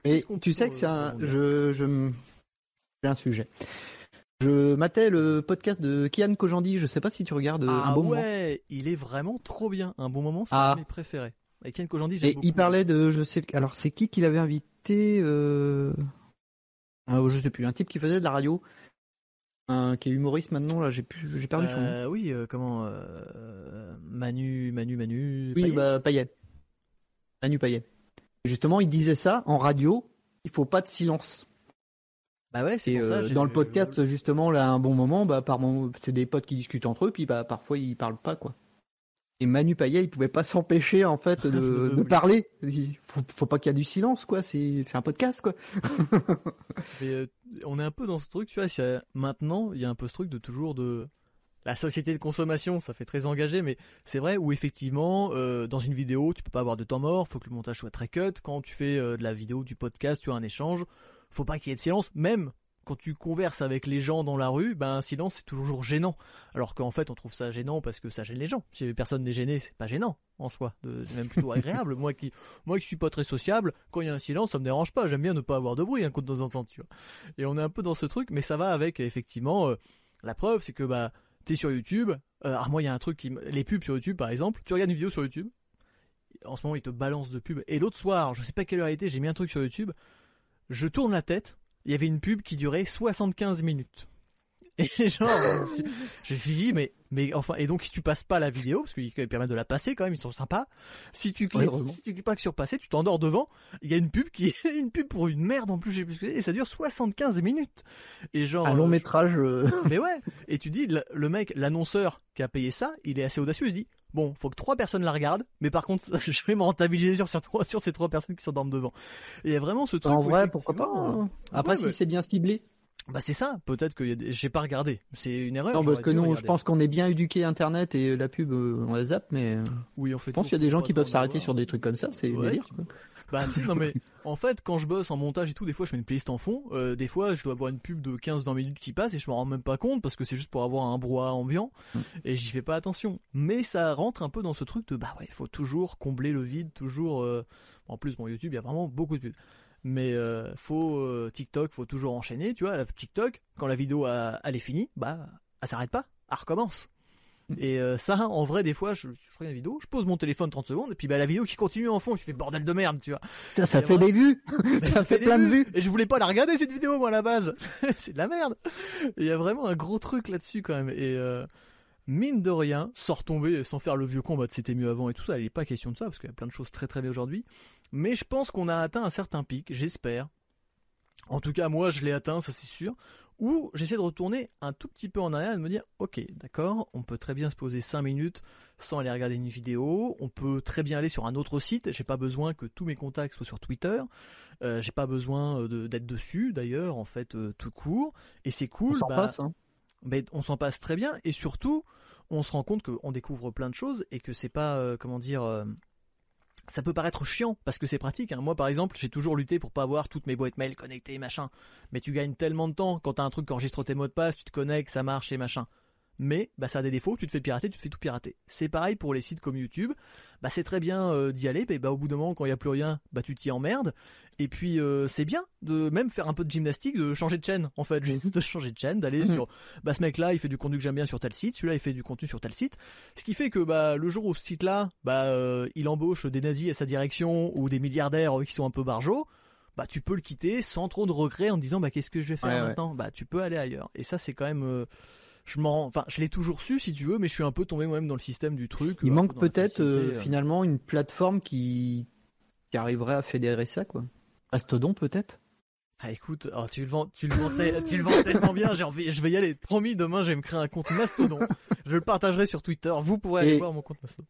Mais tu sais que c'est un, je, je, j'ai un sujet. Je matais le podcast de Kian Kojandi, je sais pas si tu regardes ah un bon ouais, il est vraiment trop bien. Un bon moment, c'est ah. mes préférés. Et Kian Kojandi, Et il parlait de, je sais, alors c'est qui qu'il avait invité euh... ah, Je sais plus, un type qui faisait de la radio, un, qui est humoriste maintenant, là, j'ai j'ai perdu son nom. Euh, oui, euh, comment euh, Manu, Manu, Manu. Oui, Payet. bah Payet. Manu Payet. Justement, il disait ça en radio. Il faut pas de silence. Bah ouais, c'est euh, dans le podcast justement là un bon moment, bah par c'est des potes qui discutent entre eux, puis bah parfois ils parlent pas quoi. Et Manu Payet, il pouvait pas s'empêcher en fait de, de parler. Il faut, faut pas qu'il y ait du silence quoi. C'est c'est un podcast quoi. Mais, euh, on est un peu dans ce truc, tu vois. Maintenant, il y a un peu ce truc de toujours de la société de consommation, ça fait très engagé, mais c'est vrai où effectivement, euh, dans une vidéo, tu peux pas avoir de temps mort, faut que le montage soit très cut. Quand tu fais de la vidéo, du podcast, tu as un échange, faut pas qu'il y ait de silence, même quand tu converses avec les gens dans la rue, ben un silence c'est toujours gênant. Alors qu'en fait on trouve ça gênant parce que ça gêne les gens. Si personne n'est gêné, c'est pas gênant en soi, c'est même plutôt agréable. moi qui moi qui suis pas très sociable, quand il y a un silence, ça me dérange pas. J'aime bien ne pas avoir de bruit coup de temps en tu vois. Et on est un peu dans ce truc, mais ça va avec effectivement euh, la preuve, c'est que bah t'es sur YouTube. Euh, alors moi il y a un truc qui les pubs sur YouTube par exemple. Tu regardes une vidéo sur YouTube. En ce moment, ils te balancent de pubs. Et l'autre soir, je sais pas quelle heure il était, j'ai mis un truc sur YouTube je tourne la tête, il y avait une pub qui durait 75 minutes. Et genre, je me suis dit, mais, mais enfin, et donc si tu passes pas la vidéo, parce qu'ils permettent de la passer quand même, ils sont sympas. Si tu cliques, si tu cliques pas sur passer, tu t'endors devant. Il y a une pub qui est une pub pour une merde en plus, et ça dure 75 minutes. Et genre. Un long euh, métrage. Euh. Mais ouais. Et tu dis, le mec, l'annonceur qui a payé ça, il est assez audacieux, il se dit, Bon, faut que trois personnes la regardent, mais par contre, je vais me rentabiliser sur ces trois, sur ces trois personnes qui le devant. Et il y a vraiment ce truc. En vrai, pourquoi pas hein. Après, si c'est bien ciblé. Bah c'est ça, peut-être que j'ai pas regardé. C'est une erreur. Non, parce que nous, je pense qu'on est bien éduqué Internet et la pub, euh, on la zappe, mais. Oui, en fait. Je pense qu'il y a des gens qui peuvent s'arrêter sur des trucs comme ça, c'est délire. Bah, tu sais, non, mais en fait, quand je bosse en montage et tout, des fois, je mets une playlist en fond. Euh, des fois, je dois avoir une pub de 15-20 minutes qui passe et je me rends même pas compte parce que c'est juste pour avoir un brouhaha ambiant mm. et j'y fais pas attention. Mais ça rentre un peu dans ce truc de bah ouais, il faut toujours combler le vide, toujours. Euh, en plus, mon YouTube, il y a vraiment beaucoup de pubs. Mais euh, faut euh, TikTok, faut toujours enchaîner, tu vois. La TikTok, quand la vidéo a, elle est finie, bah, elle s'arrête pas, elle recommence. Et euh, ça, en vrai, des fois, je, je regarde une vidéo, je pose mon téléphone 30 secondes, et puis bah la vidéo qui continue en fond, je fais bordel de merde, tu vois. Ça, ça fait des vues, ça fait plein de vues. Et je voulais pas la regarder cette vidéo moi à la base, c'est de la merde. Il y a vraiment un gros truc là-dessus quand même. Et euh, mine de rien, sans retomber, sans faire le vieux combat, c'était mieux avant et tout ça. Il n'est pas question de ça parce qu'il y a plein de choses très très bien aujourd'hui. Mais je pense qu'on a atteint un certain pic, j'espère. En tout cas, moi, je l'ai atteint, ça c'est sûr où j'essaie de retourner un tout petit peu en arrière et de me dire ok d'accord on peut très bien se poser 5 minutes sans aller regarder une vidéo on peut très bien aller sur un autre site j'ai pas besoin que tous mes contacts soient sur Twitter euh, j'ai pas besoin euh, d'être dessus d'ailleurs en fait euh, tout court et c'est cool on s'en bah, passe hein. mais on s'en passe très bien et surtout on se rend compte qu'on découvre plein de choses et que c'est pas, comment dire, ça peut paraître chiant parce que c'est pratique. Hein. Moi, par exemple, j'ai toujours lutté pour pas avoir toutes mes boîtes mail connectées, machin. Mais tu gagnes tellement de temps quand t'as un truc qui enregistre tes mots de passe, tu te connectes, ça marche et machin mais bah, ça a des défauts, tu te fais pirater, tu te fais tout pirater. C'est pareil pour les sites comme YouTube, bah, c'est très bien euh, d'y aller, mais bah, au bout d'un moment, quand il n'y a plus rien, bah, tu t'y emmerdes. Et puis euh, c'est bien de même faire un peu de gymnastique, de changer de chaîne en fait, de changer de chaîne, d'aller mhm. sur bah ce mec là il fait du contenu que j'aime bien sur tel site, celui-là il fait du contenu sur tel site, ce qui fait que bah le jour où ce site là bah euh, il embauche des nazis à sa direction ou des milliardaires qui sont un peu barjots, bah tu peux le quitter sans trop de regrets en disant bah qu'est-ce que je vais faire maintenant, bah tu peux aller ailleurs. Et ça c'est quand même je m'en, enfin, je l'ai toujours su si tu veux, mais je suis un peu tombé moi-même dans le système du truc. Il manque peut-être euh, euh. finalement une plateforme qui... qui arriverait à fédérer ça, quoi. Mastodon peut-être? Ah écoute, oh, tu le vends, tu le vends, tu le vends tellement bien, j'ai envie, je vais y aller. Promis, demain, je vais me créer un compte Mastodon. je le partagerai sur Twitter. Vous pourrez aller voir mon compte Mastodon.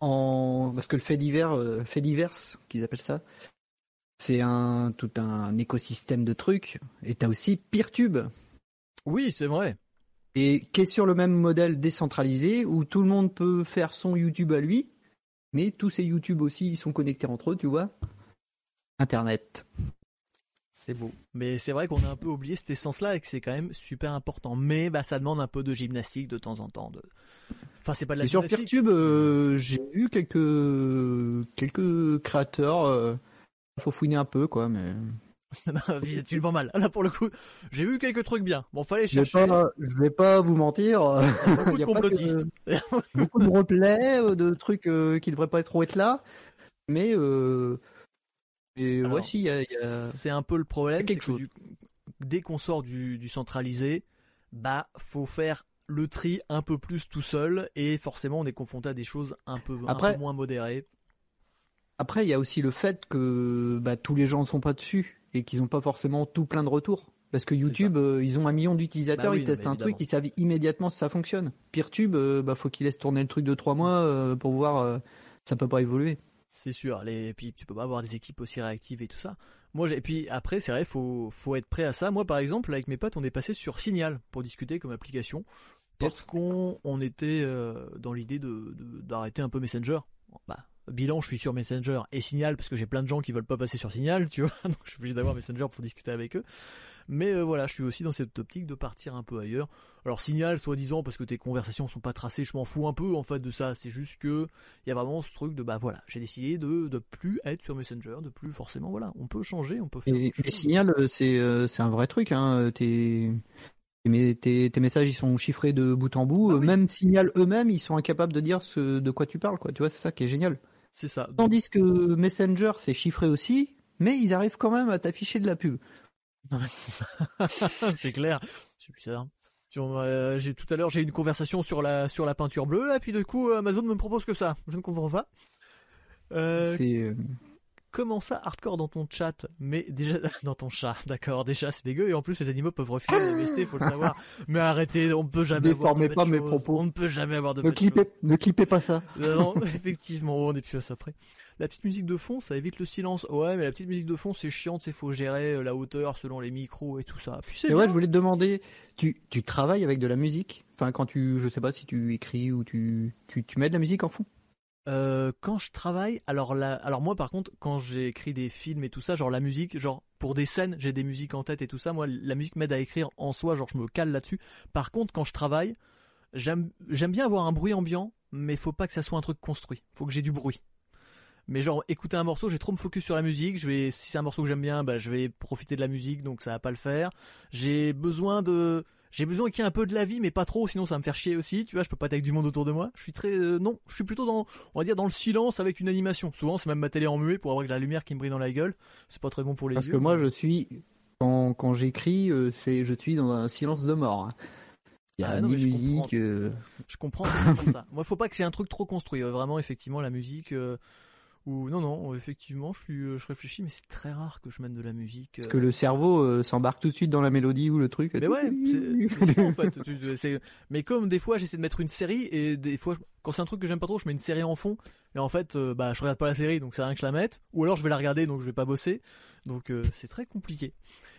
En, parce que le fait divers, euh, fait divers, qu'ils appellent ça, c'est un tout un écosystème de trucs. Et t'as aussi Peertube. Oui, c'est vrai et qui est sur le même modèle décentralisé où tout le monde peut faire son YouTube à lui, mais tous ces YouTube aussi ils sont connectés entre eux, tu vois? Internet. C'est beau. Mais c'est vrai qu'on a un peu oublié cette essence-là et que c'est quand même super important. Mais bah ça demande un peu de gymnastique de temps en temps. De... Enfin c'est pas de la Sur Peertube, euh, j'ai eu quelques quelques créateurs. Euh, faut fouiner un peu quoi, mais. tu le vends mal. Là, pour le coup, j'ai vu quelques trucs bien. Bon, fallait chercher. Je vais pas, vous mentir. Beaucoup de complotistes. beaucoup de replays, euh, de trucs euh, qui devraient pas trop être là. Mais, euh... et voici, c'est un peu le problème. Quelque chose. dès qu'on sort du, du centralisé, bah, faut faire le tri un peu plus tout seul et forcément on est confronté à des choses un peu, un peu moins modérées. Après, il y a aussi le fait que bah, tous les gens ne sont pas dessus et qu'ils n'ont pas forcément tout plein de retours. Parce que YouTube, euh, ils ont un million d'utilisateurs, bah ils testent un truc, ils savent immédiatement si ça fonctionne. PeerTube, euh, bah faut qu'ils laissent tourner le truc de trois mois euh, pour voir, ça peut pas évoluer. C'est sûr. Et puis tu peux pas avoir des équipes aussi réactives et tout ça. Moi, et puis après, c'est vrai, faut faut être prêt à ça. Moi, par exemple, avec mes potes, on est passé sur Signal pour discuter comme application parce qu'on on était dans l'idée de d'arrêter un peu Messenger. Bah, bilan, je suis sur Messenger et Signal parce que j'ai plein de gens qui veulent pas passer sur Signal, tu vois, donc je suis obligé d'avoir Messenger pour discuter avec eux. Mais euh, voilà, je suis aussi dans cette optique de partir un peu ailleurs. Alors Signal, soi-disant, parce que tes conversations sont pas tracées, je m'en fous un peu en fait de ça. C'est juste que il y a vraiment ce truc de bah voilà, j'ai décidé de de plus être sur Messenger, de plus forcément voilà, on peut changer, on peut faire. Et, Signal, euh, c'est euh, c'est un vrai truc, hein. Tes tes, tes, messages ils sont chiffrés de bout en bout. Bah même Signal eux-mêmes, ils sont incapables de dire ce de quoi tu parles, quoi. Tu vois, c'est ça qui est génial. C'est ça. Tandis que Messenger, c'est chiffré aussi, mais ils arrivent quand même à t'afficher de la pub. c'est clair. C'est bizarre. Euh, j'ai tout à l'heure j'ai eu une conversation sur la sur la peinture bleue et puis du coup Amazon me propose que ça. Je ne comprends pas. Euh, c'est euh, comment ça hardcore dans ton chat mais déjà dans ton chat d'accord déjà c'est dégueu et en plus les animaux peuvent refiler les MST faut le savoir. Mais arrêtez on peut jamais déformez pas mes propos. On ne peut jamais avoir de ne clippez ne clippez pas ça. Non effectivement on est plus à ça après la petite musique de fond ça évite le silence. Ouais mais la petite musique de fond c'est chiant sais faut gérer euh, la hauteur selon les micros et tout ça. Puis c'est ouais je voulais te demander tu tu travailles avec de la musique? Enfin quand tu je sais pas si tu écris ou tu tu, tu mets de la musique en fond? Euh, quand je travaille, alors là, alors moi par contre, quand j'ai écrit des films et tout ça, genre la musique, genre pour des scènes, j'ai des musiques en tête et tout ça. Moi, la musique m'aide à écrire en soi, genre je me cale là-dessus. Par contre, quand je travaille, j'aime j'aime bien avoir un bruit ambiant, mais faut pas que ça soit un truc construit. Faut que j'ai du bruit. Mais genre écouter un morceau, j'ai trop me focus sur la musique. Je vais, si c'est un morceau que j'aime bien, bah je vais profiter de la musique, donc ça va pas le faire. J'ai besoin de j'ai besoin qu'il y ait un peu de la vie, mais pas trop, sinon ça va me faire chier aussi. Tu vois, je peux pas être avec du monde autour de moi. Je suis très, euh, non, je suis plutôt dans, on va dire, dans le silence avec une animation. Souvent, c'est même ma télé en muet pour avoir de la lumière qui me brille dans la gueule. C'est pas très bon pour les Parce yeux. Parce que moi, je suis, quand, quand j'écris, euh, c'est, je suis dans un silence de mort. Hein. Il y a ah, ni musique. Euh. Je comprends, ça. Moi, faut pas que j'ai un truc trop construit. Vraiment, effectivement, la musique. Ou non, non, effectivement, je suis, euh, je réfléchis, mais c'est très rare que je mène de la musique. Parce que le cerveau euh, s'embarque tout de suite dans la mélodie ou le truc. Mais ouais, c'est en fait. mais comme des fois j'essaie de mettre une série et des fois quand c'est un truc que j'aime pas trop, je mets une série en fond. Mais en fait, euh, bah je regarde pas la série, donc c'est rien que je la mette. Ou alors je vais la regarder, donc je vais pas bosser. Donc c'est très compliqué.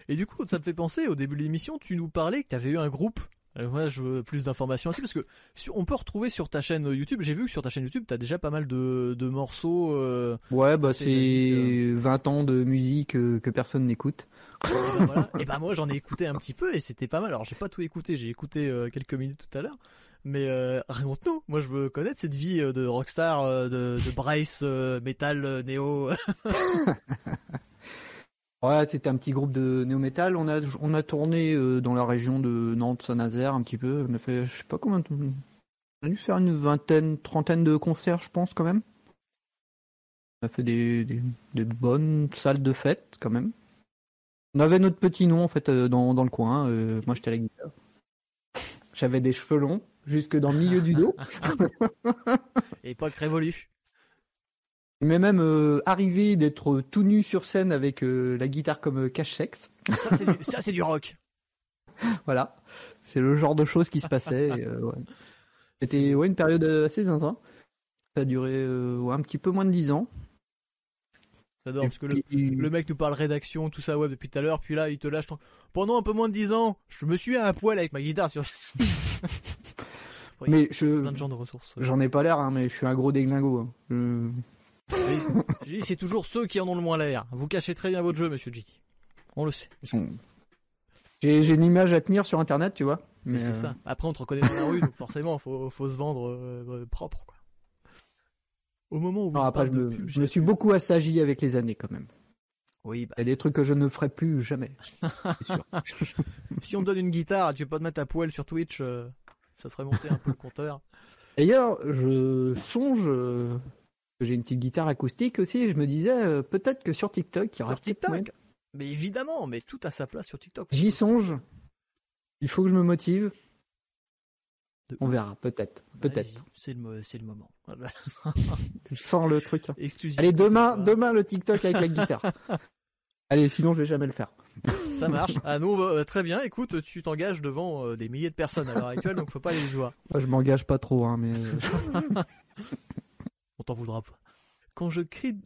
Et du coup, ça me fait penser au début de l'émission, tu nous parlais que tu avais eu un groupe Euh, moi, je veux plus d'informations aussi parce que on peut retrouver sur ta chaîne YouTube. J'ai vu que sur ta chaîne YouTube, t'as déjà pas mal de, de morceaux. Euh, ouais, bah c'est 20 ans de musique que personne n'écoute. Et ben, voilà. et ben moi, j'en ai écouté un petit peu et c'était pas mal. Alors, j'ai pas tout écouté. J'ai écouté quelques minutes tout à l'heure. Mais euh, raconte-nous. Moi, je veux connaître cette vie de rockstar, de, de Bryce, metal, néo. Ouais, c'était un petit groupe de néo-metal. On a, on a tourné euh, dans la région de Nantes-Saint-Nazaire un petit peu. On a fait, je sais pas combien. On a dû faire une vingtaine, trentaine de concerts, je pense, quand même. On a fait des, des, bonnes salles de fête, quand même. On avait notre petit nom, en fait, euh, dans, dans le coin. Euh, moi, j'étais à la. J'avais des cheveux longs, jusque dans le milieu du dos. Époque révolue. Il m'est même euh, arrivé d'être tout nu sur scène avec euh, la guitare comme euh, cache-sexe. Ça, c'est du, rock. voilà. C'est le genre de choses qui se passait. C'était ouais, une période assez zinzin. Ça a duré un petit peu moins de 10 ans. J'adore, parce que le, mec nous parle rédaction, tout ça web depuis tout à l'heure, puis là, il te lâche Pendant un peu moins de 10 ans, je me suis à un poil avec ma guitare sur... mais je... Plein de gens de ressources. J'en ai pas l'air, hein, mais je suis un gros déglingo. Hein c'est toujours ceux qui en ont le moins l'air. Vous cachez très bien votre jeu, monsieur GT. On le sait. J'ai une image à tenir sur internet, tu vois. Mais, c'est euh, ça. Après, on te reconnaît dans la rue, donc forcément, faut, faut se vendre euh, propre, quoi. Au moment où. après, je me, je me suis beaucoup assagi avec les années, quand même. Oui, bah. Il y a des trucs que je ne ferai plus jamais. si on te donne une guitare, tu veux pas te mettre à poil sur Twitch, euh, ça ferait monter un peu le compteur. D'ailleurs, je songe j'ai une petite guitare acoustique aussi, je me disais euh, peut-être que sur TikTok, il y aura TikTok. Mais évidemment, mais tout a sa place sur TikTok. J'y songe. Il faut que je me motive. On verra, peut-être, peut-être. C'est le, c'est le moment. je sens le truc. Hein. Allez, demain, demain le TikTok avec la guitare. Allez, sinon je vais jamais le faire. Ça marche. Ah nous, euh, très bien. Écoute, tu t'engages devant euh, des milliers de personnes à l'heure actuelle, donc faut pas les voir. Je m'engage pas trop, hein, mais. on t'en voudra pas. Quand je,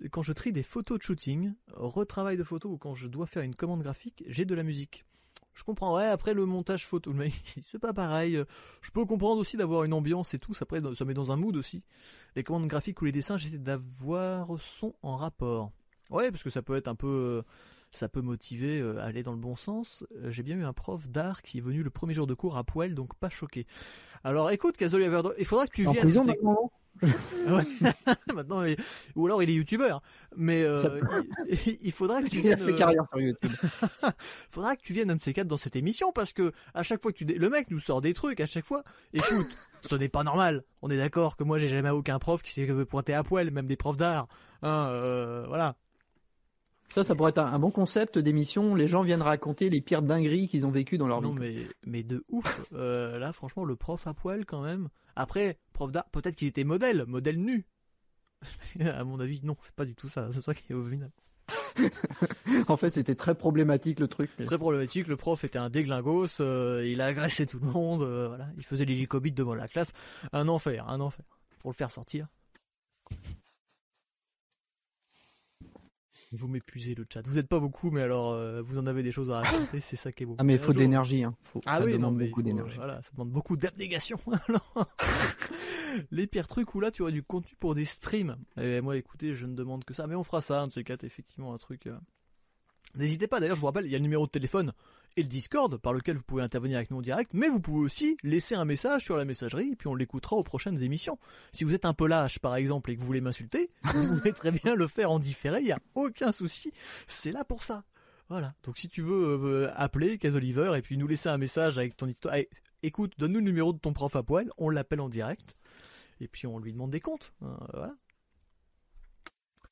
quand je trie des photos de shooting, retravail de photos ou quand je dois faire une commande graphique, j'ai de la musique. Je comprends, après le montage photo, mais c'est pas pareil. Je peux comprendre aussi d'avoir une ambiance et tout, ça, après, ça met dans un mood aussi. Les commandes graphiques ou les dessins, j'essaie d'avoir son en rapport. Ouais, parce que ça peut être un peu, ça peut motiver euh, à aller dans le bon sens. Euh, j'ai bien eu un prof d'art qui est venu le premier jour de cours à poil, donc pas choqué. Alors écoute, Casoli il faudra que tu viennes. Maintenant, ou alors il est youtubeur. Mais euh, il, faudra que tu viennes. Il a fait carrière sur YouTube. faudra que tu viennes un de ces quatre dans cette émission parce que à chaque fois que tu le mec nous sort des trucs à chaque fois. Écoute, ce n'est pas normal. On est d'accord que moi j'ai jamais aucun prof qui s'est pointé à poil, même des profs d'art. Hein, euh, voilà. Ça, ça pourrait être un, bon concept d'émission. Les gens viennent raconter les pires dingueries qu'ils ont vécues dans leur vie. Non, mais, mais de ouf. Euh, là, franchement, le prof à poil, quand même. Après, prof d'art, peut-être qu'il était modèle, modèle nu. à mon avis, non, c'est pas du tout ça. C'est ça qui est au final. en fait, c'était très problématique le truc. Très problématique. Le prof était un déglingos. Euh, il a agressé tout le monde. Euh, voilà, il faisait l'hélicobite devant la classe. Un enfer, un enfer. Pour le faire sortir. Vous m'épuisez le chat. Vous n'êtes pas beaucoup, mais alors euh, vous en avez des choses à raconter, c'est ça qui est beau. Ah mais il faut de l'énergie, hein. ah ça oui, demande beaucoup d'énergie. Voilà, ça demande beaucoup d'abnégation. les pires trucs où là tu aurais du contenu pour des streams. Et eh, moi, écoutez, je ne demande que ça, mais on fera ça, un de ces quatre, effectivement, un truc. Euh. N'hésitez pas, d'ailleurs, je vous rappelle, il y a le numéro de téléphone et le Discord par lequel vous pouvez intervenir avec nous en direct, mais vous pouvez aussi laisser un message sur la messagerie et puis on l'écoutera aux prochaines émissions. Si vous êtes un peu lâche par exemple et que vous voulez m'insulter, vous pouvez très bien le faire en différé, il n'y a aucun souci, c'est là pour ça. Voilà. Donc si tu veux euh, appeler Case Oliver et puis nous laisser un message avec ton histoire, écoute, donne-nous le numéro de ton prof à poil, on l'appelle en direct et puis on lui demande des comptes. Hein, voilà.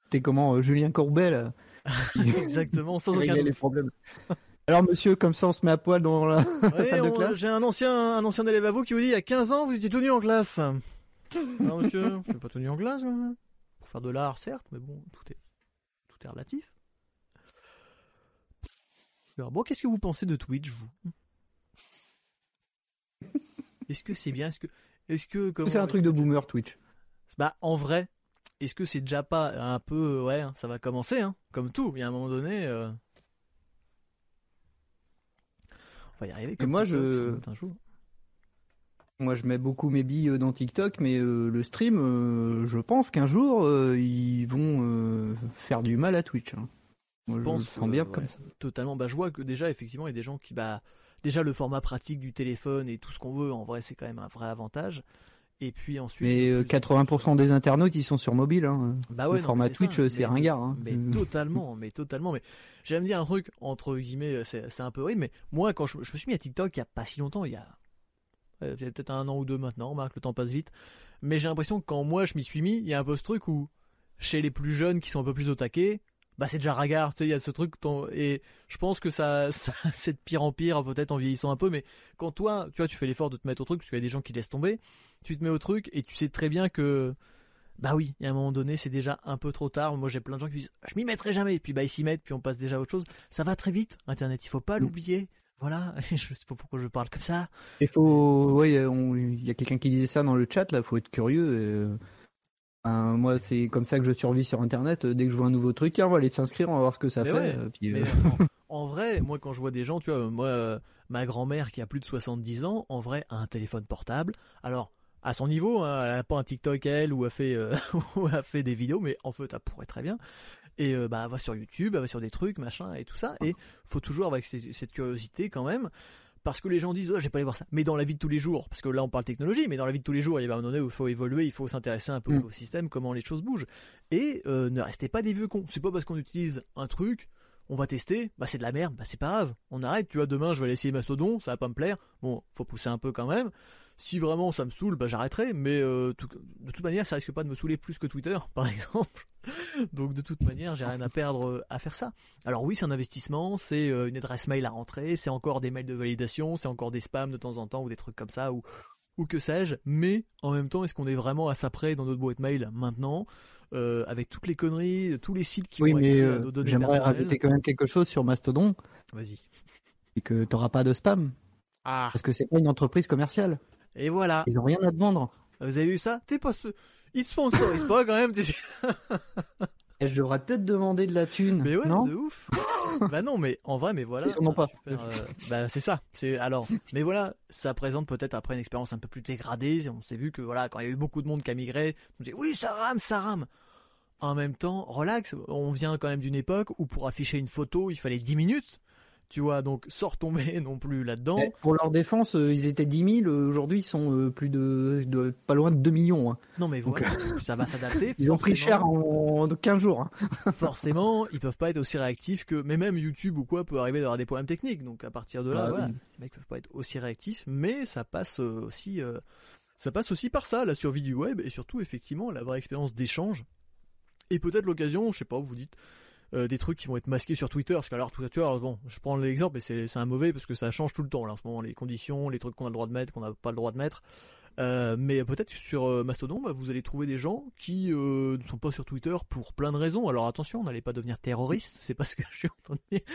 T'es comment euh, Julien Courbet Exactement, sans aucun doute. les problèmes. Alors monsieur, comme ça on se met à poil dans la, salle de classe. J'ai un ancien, un ancien élève à vous qui vous dit il y a 15 ans vous étiez tenu en classe. non monsieur, je suis pas tenu en classe. Hein. Pour faire de l'art certes, mais bon, tout est, tout est relatif. Alors bon, qu'est-ce que vous pensez de Twitch vous? Est-ce que c'est bien? Est-ce que, est-ce que C'est un truc de boomer Twitch. Bah en vrai, est-ce que c'est déjà pas un peu ouais, ça va commencer hein, comme tout. Il y a un moment donné. Euh, On va y arriver. Comme moi, je. Moi, je mets beaucoup mes billes dans TikTok, mais le stream, je pense qu'un jour, ils vont faire du mal à Twitch. Hein. je pense, sens bien comme ça. Totalement. Bah, je vois que déjà, effectivement, il y a des gens qui, bah, déjà le format pratique du téléphone et tout ce qu'on veut, en vrai, c'est quand même un vrai avantage. Et puis ensuite. Mais 80% euh, des internautes, ils sont sur mobile. Hein. Bah ouais, le format Twitch, c'est ringard. Hein. Mais totalement, mais totalement. Mais j'aime dire un truc entre guillemets, c'est un peu horrible. Mais moi, quand je, me suis mis à TikTok, il y a pas si longtemps, il y a, peut-être un an ou deux maintenant, Marc, le temps passe vite. Mais j'ai l'impression que quand moi je m'y suis mis, il y a un peu ce truc où chez les plus jeunes qui sont un peu plus au taquet, bah c'est déjà ragard, tu sais, il y a ce truc et je pense que ça, ça c'est de pire en pire peut-être en vieillissant un peu mais quand toi, tu vois, tu fais l'effort de te mettre au truc parce qu'il y a des gens qui laissent tomber, tu te mets au truc et tu sais très bien que bah oui, il y a un moment donné, c'est déjà un peu trop tard. Moi, j'ai plein de gens qui disent je m'y mettrai jamais, et puis bah ils s'y mettent, puis on passe déjà à autre chose. Ça va très vite, internet, il faut pas mm. l'oublier. Voilà, je sais pas pourquoi je parle comme ça. Il faut, oui, il y a quelqu'un qui disait ça dans le chat là, faut être curieux. Et... Euh, moi, c'est comme ça que je survis sur Internet. Dès que je vois un nouveau truc, on va aller s'inscrire, on va voir ce que ça fait. Euh, euh. en, vrai, moi, quand je vois des gens, tu vois, moi, euh, ma grand-mère qui a plus de 70 ans, en vrai, a un téléphone portable. Alors, à son niveau, hein, elle a pas un TikTok elle ou a fait ou a fait des vidéos, mais en fait, elle pourrait très bien. Et bah, elle va sur YouTube, elle va sur des trucs, machin, et tout ça. Et faut toujours avec cette curiosité quand même parce que les gens disent oh, j'ai pas aller voir ça. Mais dans la vie de tous les jours parce que là on parle technologie mais dans la vie de tous les jours il y a un moment donné où il faut évoluer il faut s'intéresser un peu mm. au système comment les choses bougent. Et euh, ne restez pas des vieux cons. C'est pas parce qu'on utilise un truc on va tester, bah c'est de la merde, bah c'est pas grave, on arrête, tu vois, demain je vais aller essayer Mastodon, ça va pas me plaire, bon, faut pousser un peu quand même, si vraiment ça me saoule, bah j'arrêterai, mais euh, de toute manière ça risque pas de me saouler plus que Twitter, par exemple, Donc de toute manière, j'ai rien à perdre euh, à faire ça. Alors oui, c'est un investissement, c'est euh, une adresse mail à rentrer, c'est encore des mails de validation, c'est encore des spams de temps en temps ou des trucs comme ça ou ou que sais-je. Mais en même temps, est-ce qu'on est vraiment à ça près dans notre boîte mail maintenant euh, avec toutes les conneries, tous les sites qui oui, vont mais à nos données J'aimerais rajouter quand même quelque chose sur Mastodon. Vas-y. Et que t'auras pas de spam. Ah. Parce que c'est pas une entreprise commerciale. Et voilà. Ils ont rien à te vendre. Vous avez vu ça? T'es pas il se sponsorise pas quand même. je devrais peut-être demander de la thune. Mais ouais, non de ouf. bah non, mais en vrai, mais voilà. Ils pas. Euh, bah c'est ça. C'est alors, mais voilà, ça présente peut-être après une expérience un peu plus dégradée. On s'est vu que voilà, quand il y a eu beaucoup de monde qui a migré, on dit oui, ça rame, ça rame. En même temps, relax. On vient quand même d'une époque où pour afficher une photo, il fallait 10 minutes. Tu vois, donc sort tomber non plus là-dedans. pour leur défense, euh, ils étaient 10 000, euh, aujourd'hui ils sont euh, plus de, pas loin de 2 millions. Hein. Non mais voilà, ça va s'adapter. Ils ont pris cher en, 15 jours. Hein. forcément, ils peuvent pas être aussi réactifs que, mais même YouTube ou quoi peut arriver d'avoir des problèmes techniques. Donc à partir de là, bah voilà, les mecs peuvent pas être aussi réactifs, mais ça passe aussi, ça passe aussi par ça, la survie du web et surtout effectivement la vraie expérience d'échange. Et peut-être l'occasion, je sais pas, vous dites, euh, des trucs qui vont être masqués sur Twitter. Parce qu'alors Twitter, bon, je prends l'exemple, mais c'est un mauvais parce que ça change tout le temps là en ce moment, les conditions, les trucs qu'on a le droit de mettre, qu'on n'a pas le droit de mettre. Euh, mais peut-être sur euh, Mastodon, bah, vous allez trouver des gens qui euh, ne sont pas sur Twitter pour plein de raisons. Alors attention, n'allez pas devenir terroriste, c'est pas ce que je suis en train de dire.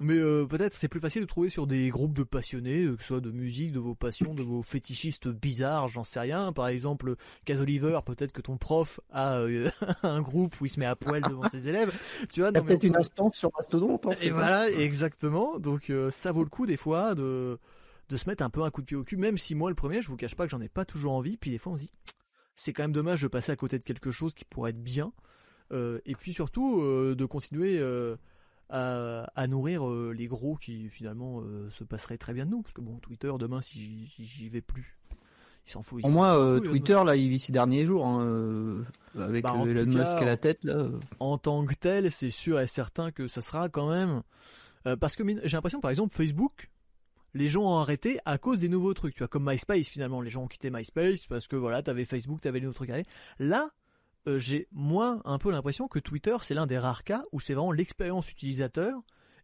Mais peut-être c'est plus facile de trouver sur des groupes de passionnés, que ce soit de musique, de vos passions, de vos fétichistes bizarres, j'en sais rien. Par exemple, Cas Oliver, peut-être que ton prof a un groupe où il se met à poil devant ses élèves. Tu vois, peut-être une instance sur Mastodon. Et voilà, exactement. Donc ça vaut le coup des fois de de se mettre un peu un coup de pied au cul, même si moi le premier, je vous cache pas que j'en ai pas toujours envie, puis des fois on se dit, c'est quand même dommage de passer à côté de quelque chose qui pourrait être bien, euh, et puis surtout euh, de continuer euh, à, nourrir les gros qui finalement se passeraient très bien de nous, parce que bon, Twitter demain si j'y vais plus. Il s'en fout. Pour moi, Twitter, là, il vit ces derniers jours, hein, avec bah, Elon Musk à la tête. Là. En tant que tel, c'est sûr et certain que ça sera quand même. parce que j'ai l'impression, par exemple, Facebook, les gens ont arrêté à cause des nouveaux trucs. Tu vois, comme MySpace finalement, les gens ont quitté MySpace parce que voilà, t'avais Facebook, t'avais les nouveaux trucs. Là, euh, j'ai moi un peu l'impression que Twitter c'est l'un des rares cas où c'est vraiment l'expérience utilisateur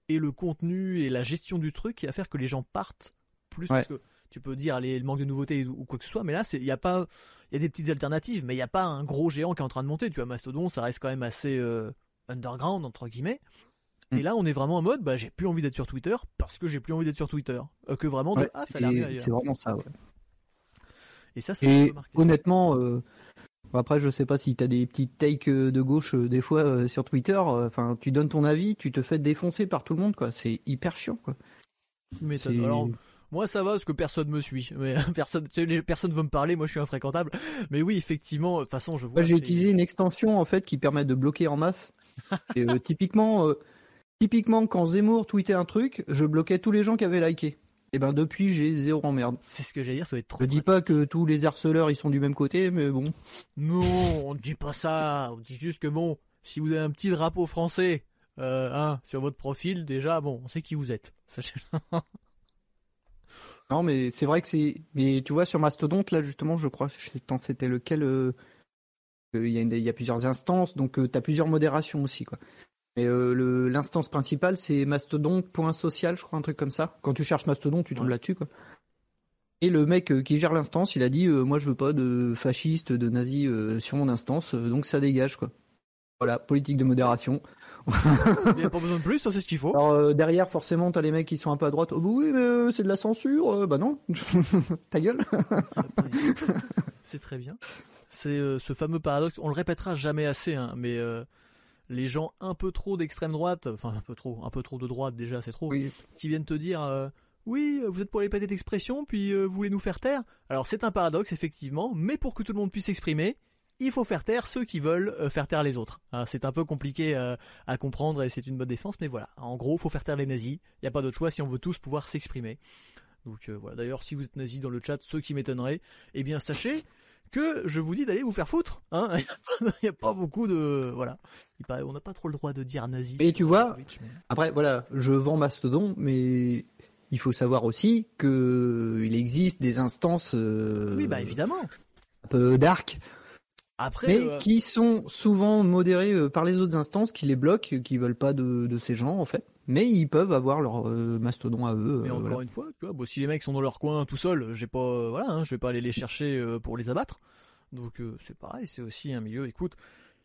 et le contenu et la gestion du truc qui va faire que les gens partent plus parce que tu peux dire les, le manque de nouveautés ou quoi que ce soit, mais là il y a pas, il y a des petites alternatives, mais il n'y a pas un gros géant qui est en train de monter. Tu vois, Mastodon, ça reste quand même assez euh, underground entre guillemets. Et là, on est vraiment en mode, bah, j'ai plus envie d'être sur Twitter parce que j'ai plus envie d'être sur Twitter. Euh, que vraiment, de, ah, ça a l'air C'est vraiment ça, ouais. Et ça, c'est honnêtement, euh, après, je sais pas si t'as des petites takes euh, de gauche des fois sur Twitter. Enfin, tu donnes ton avis, tu te fais défoncer par tout le monde, quoi. C'est hyper chiant, quoi. Mais alors, Moi ça va parce que personne me suit, mais personne, personne veut me parler. Moi je suis infréquentable. Mais oui, effectivement, de toute façon je vois. J'ai utilisé une extension en fait qui permet de bloquer en masse. Et, euh, typiquement, euh, typiquement quand Zemmour tweetait un truc, je bloquais tous les gens qui avaient liké. Et ben depuis j'ai zéro emmerde. C'est ce que j'allais dire, ça va être trop. Je dis pas que tous les harceleurs ils sont du même côté, mais bon. Non, on ne dit pas ça. On dit juste que bon, si vous avez un petit drapeau français euh, hein, sur votre profil, déjà, bon, on sait qui vous êtes. non, mais c'est vrai que c'est. Mais tu vois, sur Mastodonte, là, justement, je crois, c'était lequel. Euh, il y, a y, a plusieurs instances, donc euh, tu as plusieurs modérations aussi, quoi. Mais l'instance principale, c'est mastodonte.social, je crois, un truc comme ça. Quand tu cherches Mastodonte, tu tombes là-dessus, quoi. Et le mec qui gère l'instance, il a dit moi je veux pas de fascistes, de nazis sur mon instance, donc ça dégage quoi. Voilà, politique de modération. Il n'y a pas besoin de plus, ça c'est ce qu'il faut. Alors euh, derrière, forcément, t'as les mecs qui sont un peu à droite. Oh bah oui, mais euh, c'est de la censure. Euh, bah non, ta gueule. c'est très bien. C'est ce fameux paradoxe. On le répétera jamais assez, hein, mais les gens un peu trop d'extrême droite, enfin un peu trop, un peu trop de droite déjà, c'est trop, qui viennent te dire. oui, vous êtes pour les pâtés d'expression, puis vous voulez nous faire taire? Alors c'est un paradoxe effectivement, mais pour que tout le monde puisse s'exprimer, il faut faire taire ceux qui veulent euh, faire taire les autres. Hein, c'est un peu compliqué euh, à comprendre et c'est une bonne défense, mais voilà. En gros, il faut faire taire les nazis. Il n'y a pas d'autre choix si on veut tous pouvoir s'exprimer. Donc euh, voilà. D'ailleurs, si vous êtes nazis dans le chat, ceux qui m'étonneraient, eh bien sachez que je vous dis d'aller vous faire foutre. Hein il n'y a pas beaucoup de voilà. On n'a pas trop le droit de dire nazi. Et tu vois, après voilà, je vends Mastodon, mais il faut savoir aussi que il existe des instances. oui, bah évidemment. Un peu dark mais euh, qui sont souvent modérés euh, par les autres instances qui les bloquent, qui veulent pas de, ces gens en fait. Mais ils peuvent avoir leur euh, mastodon à eux. Mais encore une fois, tu vois, si les mecs sont dans leur coin tout seuls, j'ai pas, voilà, hein, je vais pas aller les chercher pour les abattre. Donc c'est pareil, c'est aussi un milieu. Écoute,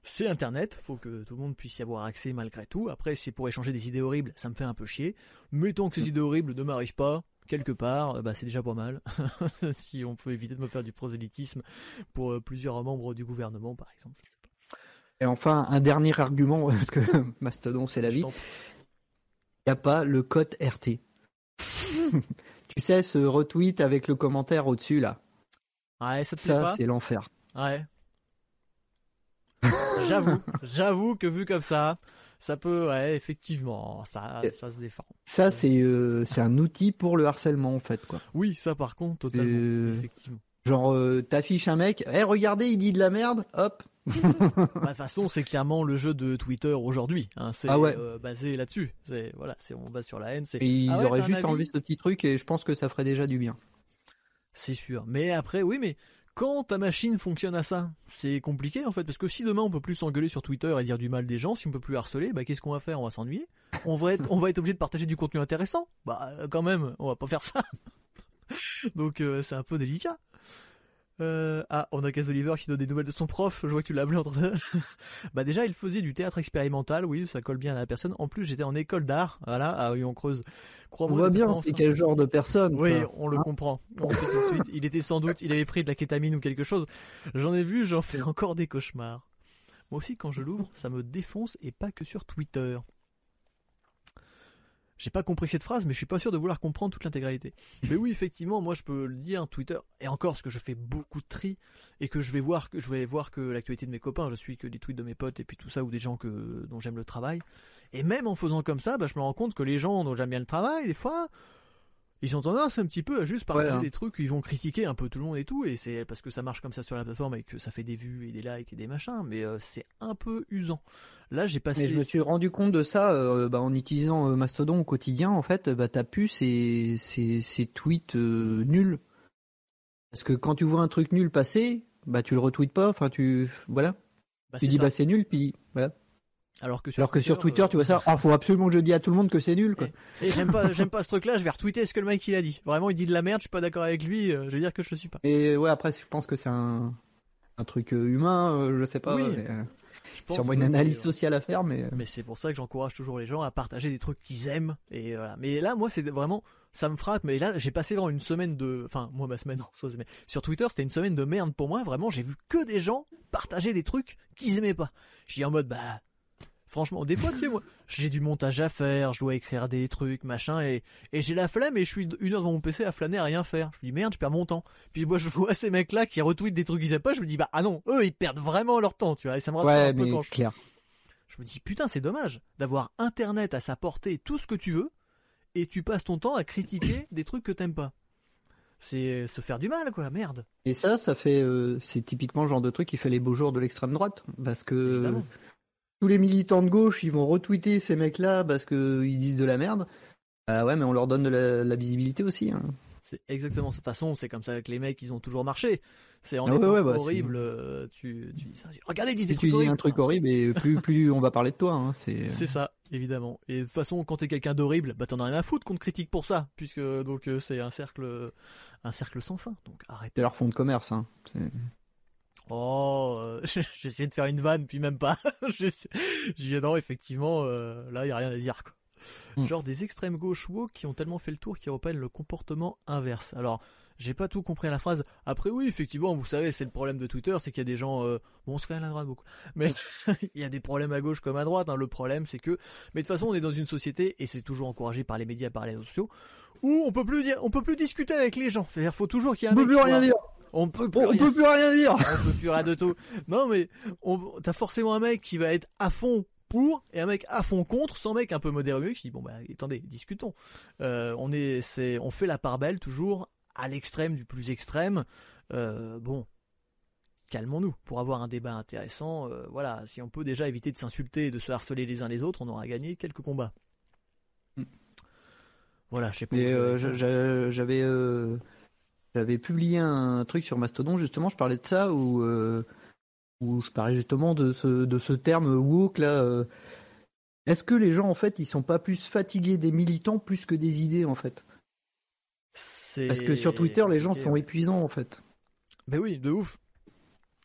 c'est Internet, faut que tout le monde puisse y avoir accès malgré tout. Après, c'est pour échanger des idées horribles, ça me fait un peu chier. Mettons que ces mm. idées horribles ne m'arrivent pas, quelque part, euh, bah, c'est déjà pas mal. si on peut éviter de me faire du prosélytisme pour euh, plusieurs membres du gouvernement, par exemple. Et enfin, un dernier argument, parce que Mastodon, c'est la vie. Il n'y a pas le code RT. tu sais, ce retweet avec le commentaire au-dessus, là. Ouais, ça, ça c'est l'enfer. Ouais. J'avoue, j'avoue que vu comme ça, ça peut, ouais, effectivement, ça, ça se défend. Ça, c'est, euh, c'est un outil pour le harcèlement, en fait, quoi. Oui, ça, par contre, totalement, effectivement. Genre, euh, t'affiches un mec, eh, regardez, il dit de la merde, hop. bah, de toute façon, c'est clairement le jeu de Twitter aujourd'hui. Hein. C'est ah euh, basé là-dessus. C'est voilà, c'est on base sur la haine. Et ils ah auraient juste enlevé ce petit truc et je pense que ça ferait déjà du bien. C'est sûr. Mais après, oui, mais quand ta machine fonctionne à ça, c'est compliqué en fait, parce que si demain on peut plus s'engueuler sur Twitter et dire du mal des gens, si on peut plus harceler, bah qu'est-ce qu'on va faire? On va s'ennuyer? On va être, on va être obligé de partager du contenu intéressant? Bah quand même, on va pas faire ça. Donc euh, c'est un peu délicat. Euh, ah, on a Caz Oliver qui donne des nouvelles de son prof. Je vois que tu l'as entre. bah déjà, il faisait du théâtre expérimental. Oui, ça colle bien à la personne. En plus, j'étais en école d'art. Voilà. Ah oui, on creuse. on voit bien, c'est quel genre de personne. Oui, on le hein comprend. On sait tout de suite. Il était sans doute, il avait pris de la kétamine ou quelque chose. J'en ai vu, j'en fais encore des cauchemars. Moi aussi, quand je l'ouvre, ça me défonce et pas que sur Twitter. J'ai pas compris cette phrase, mais je suis pas sûr de vouloir comprendre toute l'intégralité. mais oui, effectivement, moi je peux le dire, Twitter, et encore parce que je fais beaucoup de tri, et que je vais voir que je vais voir que l'actualité de mes copains, je suis que des tweets de mes potes et puis tout ça, ou des gens que dont j'aime le travail. Et même en faisant comme ça, bah, je me rends compte que les gens dont j'aime bien le travail, des fois, ils ont tendance un petit peu à juste parler hein. des trucs, ils vont critiquer un peu tout le monde et tout, et c'est parce que ça marche comme ça sur la plateforme et que ça fait des vues et des likes et des machins, mais euh, c'est un peu usant. Là, j'ai passé. Mais je me suis rendu compte de ça euh, bah, en utilisant euh, Mastodon au quotidien. En fait, bah, t'as pu ces, ces, ces tweets nuls, parce que quand tu vois un truc nul passer, bah tu le retweets pas, enfin tu voilà. Bah, tu dis bah c'est nul, puis voilà. Alors que sur Twitter, tu vois ça, il euh, ah, faut absolument que je dise à tout le monde que c'est nul, quoi. Et, j'aime pas, j'aime pas ce truc-là, je vais retweeter ce que le mec il a dit. Vraiment, il dit de la merde, je suis pas d'accord avec lui, euh, je vais dire que je le suis pas. Et ouais, après, je pense que c'est un, un truc euh, humain, je sais pas. Oui. Mais, sûrement une analyse sociale à faire, mais. Mais c'est pour ça que j'encourage toujours les gens à partager des trucs qu'ils aiment, et voilà. Mais là, moi, c'est vraiment, ça me frappe, mais là, j'ai passé vraiment une semaine de, enfin, moi, ma semaine, mais sur Twitter, c'était une semaine de merde pour moi, vraiment, j'ai vu que des gens partager des trucs qu'ils aimaient pas. J'ai en mode, bah, Franchement, des fois, tu sais, moi, j'ai du montage à faire, je dois écrire des trucs, machin, et, et j'ai la flemme et je suis une heure devant mon PC à flâner à rien faire. Je me dis merde, je perds mon temps. Puis moi, je vois ces mecs-là qui retweetent des trucs qu'ils savent pas, je me dis bah ah non, eux ils perdent vraiment leur temps, tu vois, et ça me rassure un peu quand je... clair. Je me dis putain, c'est dommage d'avoir Internet à sa portée, tout ce que tu veux, et tu passes ton temps à critiquer des trucs que t'aimes pas. C'est se faire du mal, quoi, merde. Et ça, ça fait, euh, c'est typiquement le genre de truc qui fait les beaux jours de l'extrême droite, parce que tous les militants de gauche, ils vont retweeter ces mecs-là parce qu'ils disent de la merde. Ah ouais, mais on leur donne de la, visibilité aussi. Hein. C'est exactement de toute façon, c'est comme ça que les mecs, ils ont toujours marché. C'est en ah ouais, bah, horrible, euh, tu, tu, dis ça. Regardez, ils disent des trucs tu dis un truc horrible et plus, plus on va parler de toi. Hein, c'est... c'est ça, évidemment. Et de toute façon, quand t'es quelqu'un d'horrible, bah t'en as rien à foutre qu'on te critique pour ça, puisque donc euh, c'est un cercle, un cercle sans fin. Donc arrête. C'est leur fond de commerce. Hein. Oh, euh, essayé de faire une vanne, puis même pas. J'ai dit non, effectivement, euh, là, il y a rien à dire. Quoi. Hmm. Genre des extrêmes gauche woke qui ont tellement fait le tour qu'ils reprennent le comportement inverse. Alors, j'ai pas tout compris à la phrase. Après, oui, effectivement, vous savez, c'est le problème de Twitter, c'est qu'il y a des gens, euh, bon, on se à la droite beaucoup, mais il y a des problèmes à gauche comme à droite. Hein. Le problème, c'est que, mais de toute façon, on est dans une société et c'est toujours encouragé par les médias, par les réseaux sociaux, où on peut plus dire, on peut plus discuter avec les gens. C'est-à-dire, faut toujours qu'il y ait un. On peut plus rien dire. On peut plus, rien... peut plus rien dire. On peut plus rien de tout. Non, mais t'as forcément un mec qui va être à fond pour et un mec à fond contre, sans mec un peu modéré qui dit bon bah attendez, discutons. Euh, on est, c'est, on fait la part belle toujours à l'extrême du plus extrême. Euh, bon, calmons-nous pour avoir un débat intéressant. Euh, voilà, si on peut déjà éviter de s'insulter et de se harceler les uns les autres, on aura gagné quelques combats. Mm. Voilà, je sais pas. j'avais j'avais publié un truc sur Mastodon, justement, je parlais de ça, où, euh, où je parlais justement de ce, de ce terme woke là. Euh. Est-ce que les gens, en fait, ils sont pas plus fatigués des militants plus que des idées, en fait? Parce que sur Twitter, les gens sont épuisants, en fait. Mais oui, de ouf.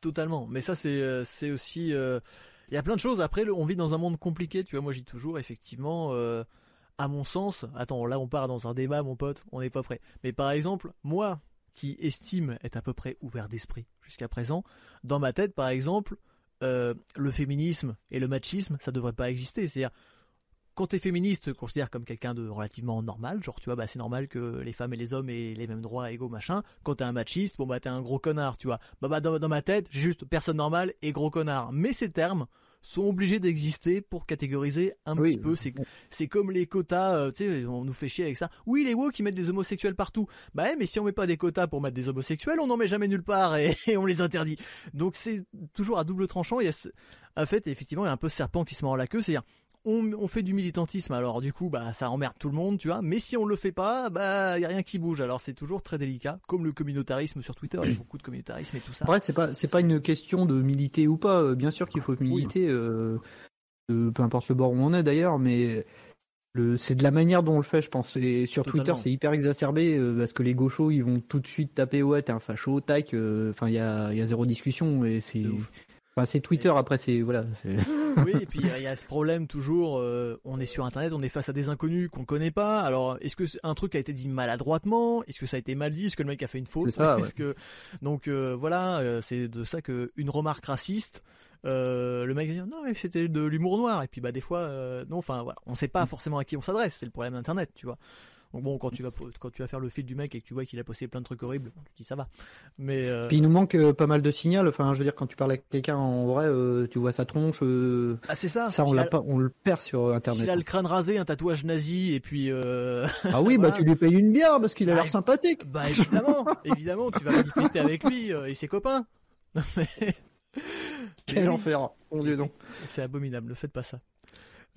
Totalement. Mais ça, c'est euh, aussi. Il y a plein de choses. Après, on vit dans un monde compliqué. Tu vois, moi, j'y toujours, effectivement à mon sens, attends, là on part dans un débat, mon pote, on n'est pas prêt. Mais par exemple, moi, qui estime être à peu près ouvert d'esprit jusqu'à présent, dans ma tête, par exemple, euh, le féminisme et le machisme, ça devrait pas exister. C'est-à-dire, quand t'es féministe, tu considères comme quelqu'un de relativement normal, genre tu vois, bah c'est normal que les femmes et les hommes aient les mêmes droits égaux, machin. Quand t'es un machiste, bon bah t'es un gros connard, tu vois. Bah bah dans, dans ma tête, j'ai juste personne normale et gros connard. Mais ces termes sont obligés d'exister pour catégoriser un petit peu. C'est c'est comme les quotas, euh, tu sais, on nous fait chier avec ça. Oui, les woke qui mettent des homosexuels partout. Bah mais si on met pas des quotas pour mettre des homosexuels, on n'en met jamais nulle part et, on les interdit. Donc c'est toujours à double tranchant. Il y a en fait effectivement il y a un peu ce serpent qui se mord la queue, c'est-à-dire on, fait du militantisme, alors du coup, bah, ça emmerde tout le monde, tu vois. Mais si on le fait pas, bah, y a rien qui bouge. Alors c'est toujours très délicat, comme le communautarisme sur Twitter. Il y a beaucoup de communautarisme et tout ça. En c'est pas, c'est pas une question de militer ou pas. Euh, bien sûr qu'il faut militer, euh, euh, peu importe le bord où on est d'ailleurs, mais le, c'est de la manière dont on le fait, je pense. Et sur Twitter, c'est hyper exacerbé parce que les gauchos, ils vont tout de suite taper ouais, t'es un facho, tac. Enfin, il y a, y a zéro discussion et c'est c'est Twitter après, c'est voilà. oui, et puis il y a ce problème toujours. Euh, on est sur Internet, on est face à des inconnus qu'on connaît pas. Alors, est-ce que un truc a été dit maladroitement? Est-ce que ça a été mal dit? Est-ce que le mec a fait une faute? Ça, que donc euh, voilà, euh, c'est de ça que une remarque raciste. le mec va dire non mais c'était de l'humour noir et puis bah des fois non enfin voilà on sait pas mm. forcément à qui on s'adresse c'est le problème d'internet tu vois donc bon, quand tu vas quand tu vas faire le fil du mec et que tu vois qu'il a posté plein de trucs horribles, tu dis ça va. Mais euh... puis il nous manque euh, pas mal de signal. Enfin, je veux dire, quand tu parles avec quelqu'un en vrai, euh, tu vois sa tronche. Ah c'est ça. Ça on l'a pas, on le perd sur internet. Il a le crâne rasé, un tatouage nazi et puis. Ah oui, bah tu lui payes une bière parce qu'il a l'air bah, sympathique. Bah évidemment, évidemment, tu vas manifester avec lui et ses copains. Quel enfer, mon dieu non. C'est abominable, ne faites pas ça.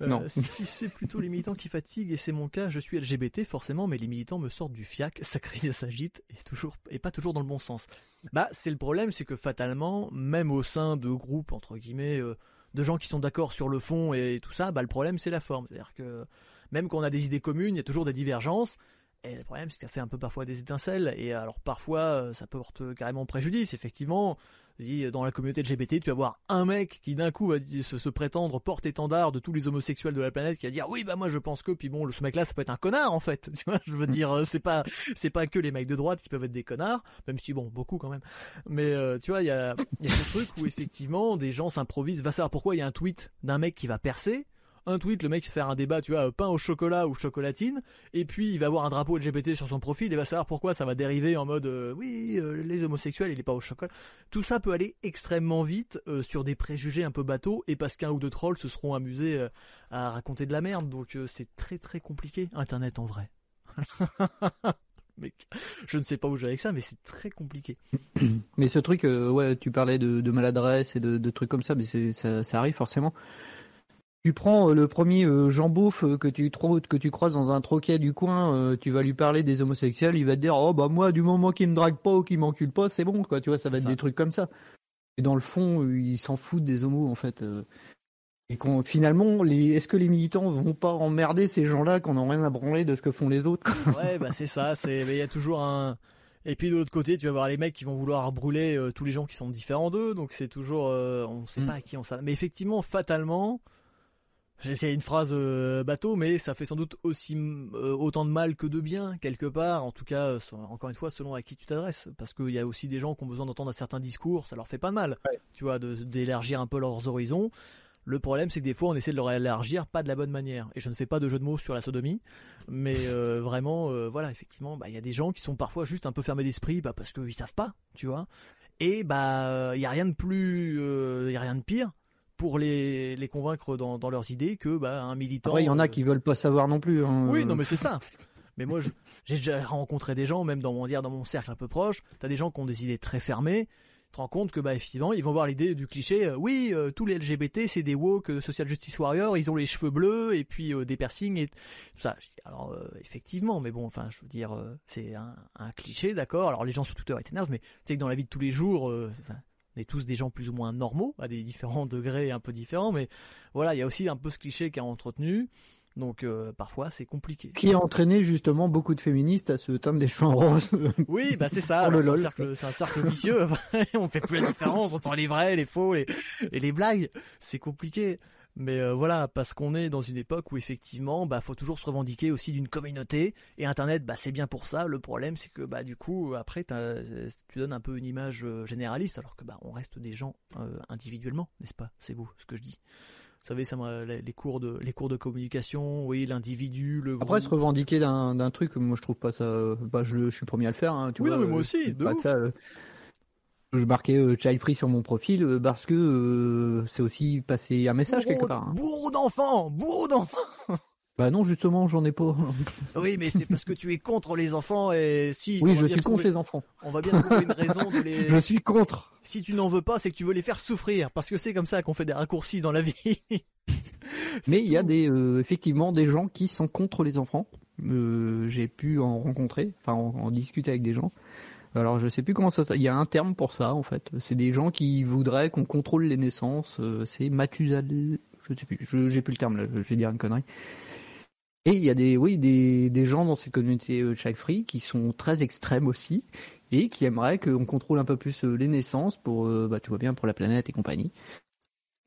Euh, si c'est plutôt les militants qui fatiguent, et c'est mon cas, je suis LGBT forcément, mais les militants me sortent du fiac, ça crie, ça s'agite, et toujours, et pas toujours dans le bon sens. Bah, c'est le problème, c'est que fatalement, même au sein de groupes, entre guillemets, euh, de gens qui sont d'accord sur le fond et tout ça, bah, le problème c'est la forme. C'est-à-dire que, même quand on a des idées communes, il y a toujours des divergences, Et le problème, c'est que ça fait un peu parfois des étincelles. Et alors parfois, ça porte carrément préjudice. Effectivement, dans la communauté LGBT, tu vas voir un mec qui d'un coup va se, prétendre porte-étendard de tous les homosexuels de la planète, qui va dire oui bah moi je pense que, puis bon ce mec-là ça peut être un connard en fait, je veux dire euh, c'est pas c'est pas que les mecs de droite qui peuvent être des connards, même si bon beaucoup quand même, mais euh, tu vois il y a y a ce truc où effectivement des gens s'improvisent, va savoir pourquoi il y a un tweet d'un mec qui va percer un tweet, le mec va faire un débat, tu vois, pain au chocolat ou chocolatine, et puis il va avoir un drapeau LGBT sur son profil, et va savoir pourquoi ça va dériver en mode euh, oui, euh, les homosexuels, il est pas au chocolat. Tout ça peut aller extrêmement vite euh, sur des préjugés un peu bateaux, et parce qu'un ou deux trolls se seront amusés à raconter de la merde, donc c'est très très compliqué, Internet en vrai. Mec, je ne sais pas où j'allais avec ça, mais c'est très compliqué. Mais ce truc, ouais, tu parlais de, maladresse et de, trucs comme ça, mais ça, ça arrive forcément. Tu prends euh, le premier euh, Jean Beauf euh, que tu que tu croises dans un troquet du coin, tu vas lui parler des homosexuels, il va te dire oh bah moi du moment qu'il me drague pas ou qu'il m'encule pas, c'est bon quoi, tu vois, ça va être des trucs comme ça. Et dans le fond, il s'en foutent des homos en fait. Et finalement, les, est-ce que les militants vont pas emmerder ces gens-là qu'on n'a rien à branler de ce que font les autres Ouais, bah c'est ça. C'est, il y a toujours un. Et puis de l'autre côté, tu vas voir les mecs qui vont vouloir brûler tous les gens qui sont différents d'eux. Donc c'est toujours, on sait mm. pas à qui on s'adresse. Mais effectivement, fatalement, j'ai essayé une phrase euh, bateau, mais ça fait sans doute aussi euh, autant de mal que de bien quelque part. En tout cas, euh, encore une fois, selon à qui tu t'adresses, parce qu'il y a aussi des gens qui ont besoin d'entendre un certain discours, ça leur fait pas de mal, tu vois, d'élargir un peu leurs horizons. Le problème, c'est que des fois, on essaie de leur élargir pas de la bonne manière. Et je ne fais pas de jeu de mots sur la sodomie, mais vraiment, voilà, effectivement, bah il y a des gens qui sont parfois juste un peu fermés d'esprit, bah parce qu'ils savent pas, tu vois. Et bah il y a rien de plus, il y a rien de pire pour les, les convaincre dans, dans leurs idées que bah, un militant. il y en a euh, qui veulent pas savoir non plus. Hein. Oui, non, mais c'est ça. Mais moi, j'ai déjà rencontré des gens, même dans mon dire dans mon cercle un peu proche. T'as des gens qui ont des idées très fermées. Tu te rends compte que bah effectivement, ils vont voir l'idée du cliché. Euh, oui, euh, tous les LGBT, c'est des woke social justice warriors. Ils ont les cheveux bleus et puis des piercings et tout ça. Alors effectivement, mais bon, enfin, je veux dire, c'est un, un, cliché, d'accord. Alors les gens sur Twitter ils t'énervent, mais tu sais que dans la vie de tous les jours, on est tous des gens plus ou moins normaux, à des différents degrés un peu différents, mais voilà, il y a aussi un peu ce cliché qui a entretenu. Donc euh, parfois c'est compliqué. Qui a entraîné justement beaucoup de féministes à se teindre des cheveux roses. Oui, bah c'est ça. C'est un, cercle, un cercle vicieux. on fait plus la différence entre les vrais, les faux et les blagues. C'est compliqué. Mais euh, voilà, parce qu'on est dans une époque où effectivement, bah faut toujours se revendiquer aussi d'une communauté et Internet, bah c'est bien pour ça. Le problème, c'est que bah du coup après, tu donnes un peu une image euh, généraliste, alors que bah on reste des gens euh, individuellement, n'est-ce pas? C'est vous ce que je dis. Vous savez, ça les cours de les cours de communication, oui, l'individu, le. Après, se revendiquer d'un truc, moi je trouve pas ça. Bah, je, suis le premier à le faire. Hein, oui, non, mais moi aussi. De ouf. Je marquais euh, child free sur mon profil euh, parce que euh, c'est aussi passer un message quelque part. Hein. Bourreau d'enfants, bourreau d'enfants. Bah non, justement, j'en ai pas. oui, mais c'est parce que tu es contre les enfants et si. Oui, je suis contre les enfants. On va bien trouver une raison de les. je suis contre. Si tu n'en veux pas, c'est que tu veux les faire souffrir parce que c'est comme ça qu'on fait des raccourcis dans la vie. mais il y a des effectivement des gens qui sont contre les enfants. J'ai pu en rencontrer, enfin en discuter avec des gens. Alors je sais plus comment ça. Il y a un terme pour ça en fait. C'est des gens qui voudraient qu'on contrôle les naissances. Euh, c'est Mathusalem. Je sais plus. J'ai plus le terme là. Je vais dire une connerie. Et il y a des, oui, des, des gens dans ces communautés euh, child free qui sont très extrêmes aussi et qui aimeraient qu'on contrôle un peu plus euh, les naissances pour, bah, tu vois bien, pour la planète et compagnie.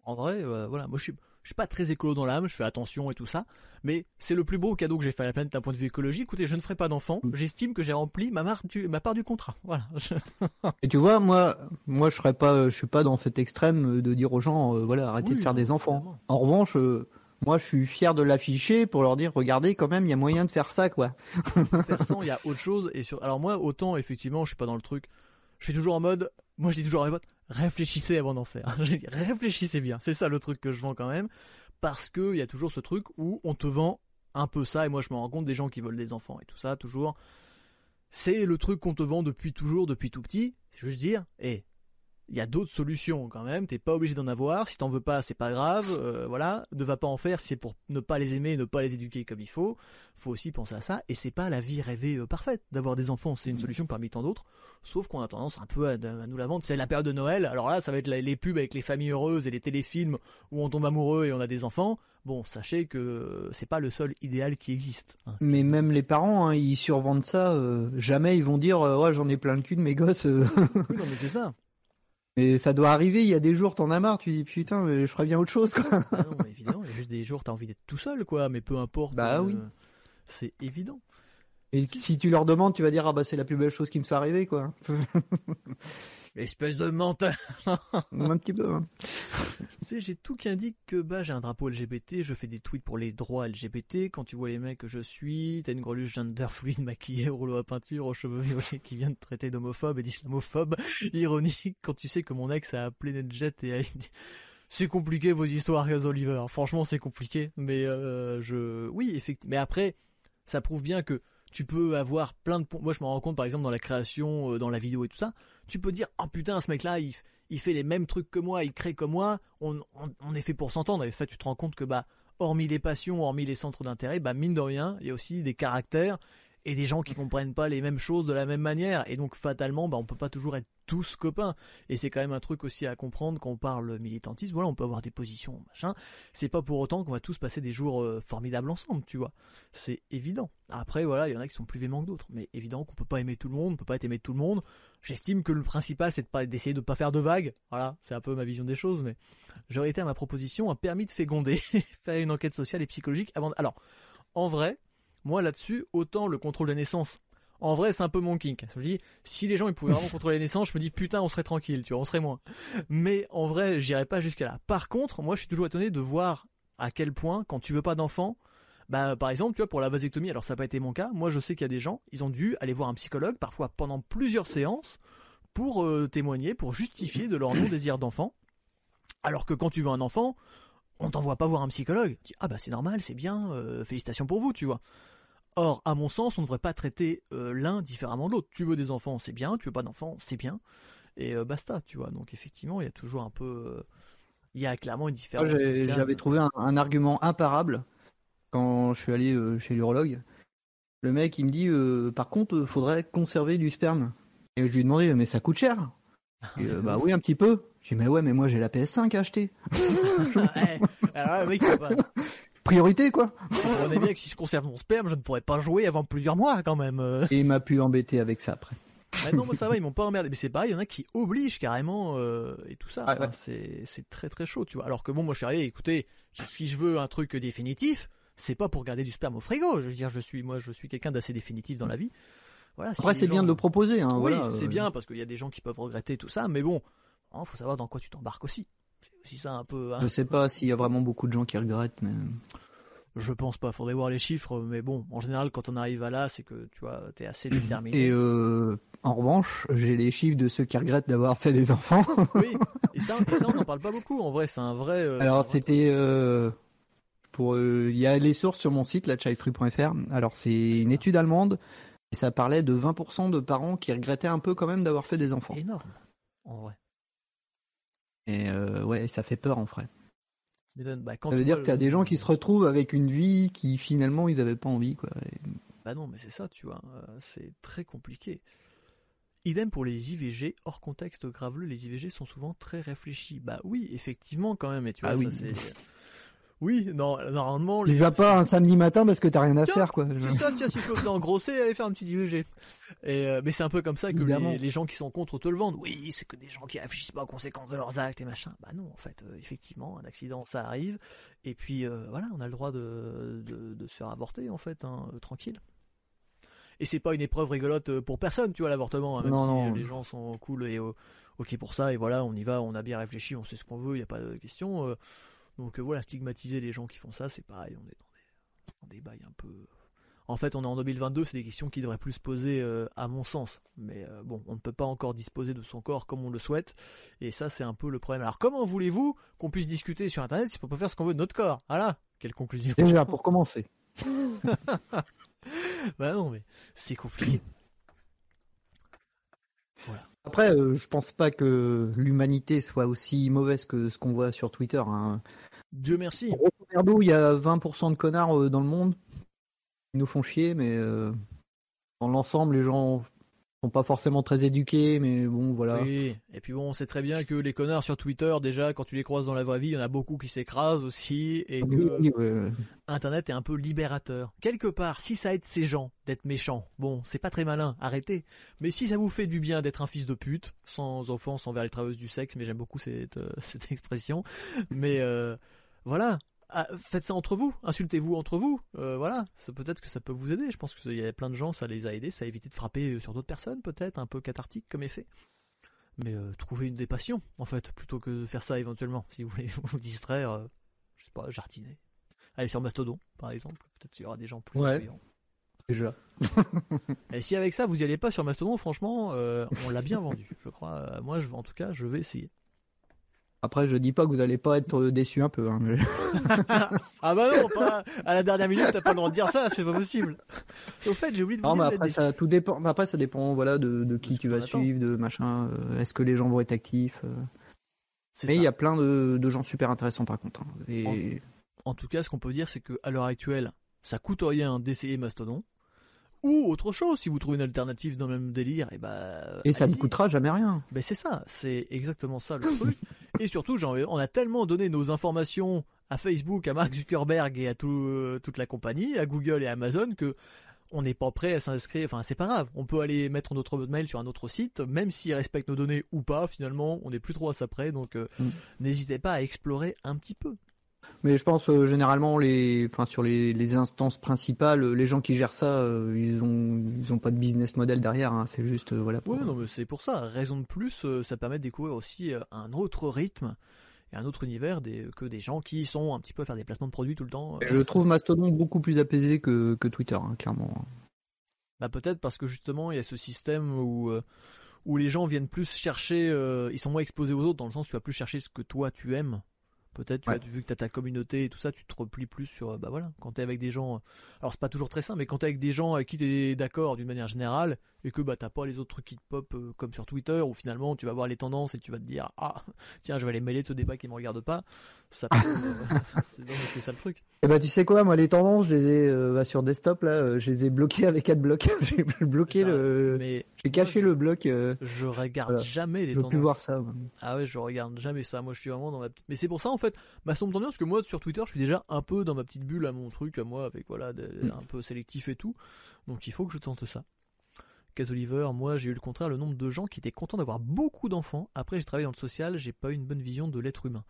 En vrai, voilà, moi je suis, je suis pas très écolo dans l'âme, je fais attention et tout ça, mais c'est le plus beau cadeau que j'ai fait à la planète d'un point de vue écologique. Écoutez, je ne ferai pas d'enfant. Mm. J'estime que j'ai rempli ma, du, ma part du contrat. Voilà. et tu vois, moi, moi, je serais pas, je suis pas dans cet extrême de dire aux gens, euh, voilà, arrêtez de faire des enfants. En revanche, euh, moi, je suis fier de l'afficher pour leur dire, regardez, quand même, il y a moyen de faire ça, quoi. faire ça, il y a autre chose. Et sur, alors moi, autant effectivement, je suis pas dans le truc. Je suis toujours en mode, moi je dis toujours à mes réfléchissez avant d'en faire. réfléchissez bien. C'est ça le truc que je vends quand même parce qu'il y a toujours ce truc où on te vend un peu ça, et moi je me rends compte des gens qui veulent des enfants et tout ça, toujours. C'est le truc qu'on te vend depuis toujours, depuis tout petit, c'est juste dire, hé, il y a d'autres solutions quand même. T'es pas obligé d'en avoir. Si t'en veux pas, c'est pas grave. Euh, voilà, ne va pas en faire. C'est pour ne pas les aimer, ne pas les éduquer comme il faut. Faut aussi penser à ça. Et c'est pas la vie rêvée euh, parfaite d'avoir des enfants. C'est une mm. solution parmi tant d'autres. Sauf qu'on a tendance un peu à, nous la vendre. C'est la période de Noël. Alors là, ça va être les pubs avec les familles heureuses et les téléfilms où on tombe amoureux et on a des enfants. Bon, sachez que c'est pas le seul idéal qui existe. Hein. Mais même les parents, hein, ils survendent ça. Euh, jamais ils vont dire ouais j'en ai plein le cul de mes gosses. oui, non mais c'est ça. Mais ça doit arriver, il y a des jours, t'en as marre, tu dis putain, mais je ferais bien autre chose, quoi. Ah non, mais évidemment, il y a juste des jours, t'as envie d'être tout seul, quoi, mais peu importe. Bah euh, oui. C'est évident. Et si tu leur demandes, tu vas dire, ah bah c'est la plus belle chose qui me soit arrivée, quoi. Espèce de menteur. un petit peu. Hein. tu sais, j'ai tout qui indique que bah j'ai un drapeau LGBT, je fais des tweets pour les droits LGBT. Quand tu vois les mecs que je suis, t'as une greluche gender fluide maquillée au rouleau à peinture, aux cheveux violets qui vient de traiter d'homophobe et d'islamophobe. Ironique quand tu sais que mon ex a appelé NetJet et a c'est compliqué vos histoires, Gaz Oliver. Franchement, c'est compliqué. Mais euh, je, oui, effectivement. Mais après, ça prouve bien que tu peux avoir plein de moi je me rends compte par exemple dans la création euh, dans la vidéo et tout ça tu peux dire oh putain ce mec là il, fait les mêmes trucs que moi il crée comme moi on, on, est fait pour s'entendre. Et fait tu te rends compte que bah hormis les passions hormis les centres d'intérêt bah mine de rien il y a aussi des caractères et des gens qui comprennent pas les mêmes choses de la même manière. Et donc fatalement bah on peut pas toujours être tous copains. Et c'est quand même un truc aussi à comprendre quand on parle militantisme. Voilà on peut avoir des positions machin. C'est pas pour autant qu'on va tous passer des jours euh, formidables ensemble tu vois. C'est évident. Après voilà il y en a qui sont plus véhéments que d'autres. Mais évident qu'on peut pas aimer tout le monde on peut pas être aimé de tout le monde. J'estime que le principal c'est de pas d'essayer de pas faire de vagues. Voilà c'est un peu ma vision des choses mais j'aurais été à ma proposition un permis de féconder faire une enquête sociale et psychologique avant alors en vrai moi là-dessus, autant le contrôle des naissances. En vrai, c'est un peu mon kink. Je me dis, si les gens ils pouvaient vraiment contrôler les naissances, je me dis putain, on serait tranquille, tu vois, on serait moins. Mais en vrai, j'irais pas jusqu'à là. Par contre, moi, je suis toujours étonné de voir à quel point, quand tu veux pas d'enfant, bah, par exemple, tu vois, pour la vasectomie, alors ça n'a pas été mon cas. Moi, je sais qu'il y a des gens, ils ont dû aller voir un psychologue, parfois pendant plusieurs séances, pour euh, témoigner, pour justifier de leur non-désir d'enfant. Alors que quand tu veux un enfant, on t'envoie pas voir un psychologue. Tu dis, ah bah c'est normal, c'est bien, euh, félicitations pour vous, tu vois. Or, à mon sens, on ne devrait pas traiter euh, l'un différemment de l'autre. Tu veux des enfants, c'est bien. Tu veux pas d'enfants, c'est bien. Et euh, basta, tu vois. Donc effectivement, il y a toujours un peu, euh, il y a clairement une différence. J'avais trouvé un, argument imparable quand je suis allé chez l'urologue. Le mec, il me dit, par contre, il faudrait conserver du sperme. Et je lui ai demandé, mais ça coûte cher Bah oui, un petit peu. Je lui ai dit, mais ouais, mais moi j'ai la PS5 à acheter. alors, le mec, pas priorité quoi. On est bien que si je conserve mon sperme, je ne pourrais pas jouer avant plusieurs mois quand même. Et il m'a pu embêter avec ça après. Ah non, moi ça va, ils m'ont pas emmerdé. Mais c'est pareil, il y en a qui obligent carrément euh, et tout ça. Ah, c'est c'est très très chaud, tu vois. Alors que bon, moi je suis arrivé, écoutez, si je veux un truc définitif, c'est pas pour garder du sperme au frigo. Je veux dire, je suis moi, je suis quelqu'un d'assez définitif dans la vie. Voilà. Après, c'est bien de le proposer. Hein, oui, c'est euh. bien parce qu'il y a des gens qui peuvent regretter tout ça, mais bon, il hein, faut savoir dans quoi tu t'embarques aussi. C'est aussi ça un peu. Hein. Je sais pas s'il y a vraiment beaucoup de gens qui regrettent, mais. Je pense pas, faudrait voir les chiffres, mais bon, en général, quand on arrive à là, c'est que tu vois, t'es assez déterminé. Et euh, en revanche, j'ai les chiffres de ceux qui regrettent d'avoir fait des enfants. oui, et ça, on n'en parle pas beaucoup. En vrai, c'est un vrai. Euh, Alors, c'était euh, pour, il y a les sources sur mon site, la childfree.fr. Alors, c'est une étude allemande et ça parlait de 20% de parents qui regrettaient un peu quand même d'avoir fait des enfants. Énorme, en vrai. Et ouais, ça fait peur en vrai. Bah, ça veut dire que t'as des gens qui se retrouvent avec une vie qui finalement ils avaient pas envie quoi. Bah non mais c'est ça tu vois, euh, c'est très compliqué. Idem pour les IVG, hors contexte graveleux, les IVG sont souvent très réfléchis. Bah oui, effectivement quand même, et tu ah vois, ça c'est... Oui, non, normalement. Tu vas pas un samedi matin parce que t'as rien à faire, quoi. C'est ça, tiens, si je peux engrosser, allez faire un petit IVG. Et euh, mais c'est un peu comme ça que les, gens qui sont contre te le vendent. Oui, c'est que des gens qui réfléchissent pas aux conséquences de leurs actes et machin. Bah non, en fait, euh, effectivement, un accident, ça arrive. Et puis euh, voilà, on a le droit de, de, se faire avorter, en fait, hein, tranquille. Et c'est pas une épreuve rigolote pour personne, tu vois, l'avortement. Hein, même si les gens sont cool et ok pour ça. Et voilà, on y va, on a bien réfléchi, on sait ce qu'on veut, il y a pas de question. Donc euh, voilà, stigmatiser les gens qui font ça, c'est pareil, on est dans des, bails un peu... En fait, on est en 2022, c'est des questions qui devraient plus se poser euh, à mon sens. Mais euh, bon, on ne peut pas encore disposer de son corps comme on le souhaite. Et ça, c'est un peu le problème. Alors comment voulez-vous qu'on puisse discuter sur Internet si on peut faire ce qu'on veut de notre corps? Voilà, quelle conclusion Déjà, pour commencer. bah non, mais c'est compliqué. Voilà. Après, je pense pas que l'humanité soit aussi mauvaise que ce qu'on voit sur Twitter. Hein. Dieu merci. il y a 20% de connards dans le monde. Ils nous font chier, mais dans l'ensemble, les gens sont pas forcément très éduqués, mais bon, voilà. Oui, et puis bon, on sait très bien que les connards sur Twitter, déjà, quand tu les croises dans la vraie vie, il y en a beaucoup qui s'écrasent aussi, et que Internet est un peu libérateur. Quelque part, si ça aide ces gens d'être méchants, bon, c'est pas très malin, arrêtez. Mais si ça vous fait du bien d'être un fils de pute, sans offense envers les travailleuses du sexe, mais j'aime beaucoup cette, euh, cette expression, mais euh, voilà, ah, faites ça entre vous, insultez-vous entre vous, euh, voilà, peut-être que ça peut vous aider. Je pense qu'il y a plein de gens, ça les a aidés, ça a évité de frapper sur d'autres personnes, peut-être, un peu cathartique comme effet. Mais euh, trouvez une des passions, en fait, plutôt que de faire ça éventuellement, si vous voulez vous distraire, euh, je sais pas, jardiner. Allez sur Mastodon, par exemple, peut-être qu'il y aura des gens plus ouais. Déjà. Et si avec ça vous y allez pas sur Mastodon, franchement, on l'a bien vendu, je crois. moi, je, en tout cas, je vais essayer. Après, je dis pas que vous allez pas être déçu un peu. Hein, ah bah non, pas à la dernière minute, t'as pas le droit de dire ça, c'est pas possible. Au fait, j'ai oublié de vous non, dire. Mais après, ça tout dépend. Après, ça dépend, voilà, de, qui tu vas suivre, de machin. Euh, est-ce que les gens vont être actifs euh. Mais il y a plein de, gens super intéressants par contre. Hein, et... En, tout cas, ce qu'on peut dire, c'est que à l'heure actuelle, ça coûte rien d'essayer Mastodon ou autre chose si vous trouvez une alternative dans le même délire et bah et ça ne coûtera jamais rien ben c'est ça c'est exactement ça le truc et surtout on a tellement donné nos informations à Facebook à Mark Zuckerberg et à tout, toute la compagnie à Google et à Amazon que on n'est pas prêt à s'inscrire, enfin c'est pas grave, on peut aller mettre notre mail sur un autre site, même s'ils respectent nos données ou pas, finalement on n'est plus trop à ça près, donc euh, mm. n'hésitez pas à explorer un petit peu. Mais je pense euh, généralement les, enfin sur les, les, instances principales, les gens qui gèrent ça, euh, ils ont ils ont pas de business model derrière. Hein. c'est juste euh, voilà. Pour... non mais c'est pour ça. Raison de plus, ça permet de découvrir aussi un autre rythme et un autre univers des, que des gens qui sont un petit peu à faire des placements de produits tout le temps. Je trouve Mastodon beaucoup plus apaisé que, que Twitter, hein, clairement. Bah peut-être parce que justement il y a ce système où où les gens viennent plus chercher, ils sont moins exposés aux autres dans le sens où tu vas plus chercher ce que toi tu aimes Peut-être, vu que tu as ta communauté et tout ça, tu te replies plus sur, bah voilà, quand tu es avec des gens, alors c'est pas toujours très simple, mais quand tu es avec des gens avec qui tu es d'accord d'une manière générale, et que bah t'as pas les autres trucs qui te pop euh, comme sur Twitter, où finalement tu vas voir les tendances et tu vas te dire, ah, tiens, je vais aller mêler de ce débat qui me regarde pas, ça euh, c'est ça le truc. Et eh bah tu sais quoi, moi les tendances, je les ai euh, bah, sur desktop là, je les ai bloquées avec AdBlock, j'ai bloqué le, j'ai caché le bloc. je regarde jamais les tendances. Je plus voir ça. Ah ouais, je regarde jamais ça, moi je suis vraiment dans ma petite, mais c'est pour ça en fait, tombe bien parce que moi sur Twitter, je suis déjà un peu dans ma petite bulle à mon truc, à moi avec voilà, mm. un peu sélectif et tout, donc il faut que je tente ça. Cas Oliver, moi j'ai eu le contraire, le nombre de gens qui étaient contents d'avoir beaucoup d'enfants. Après j'ai travaillé dans le social, j'ai pas eu une bonne vision de l'être humain.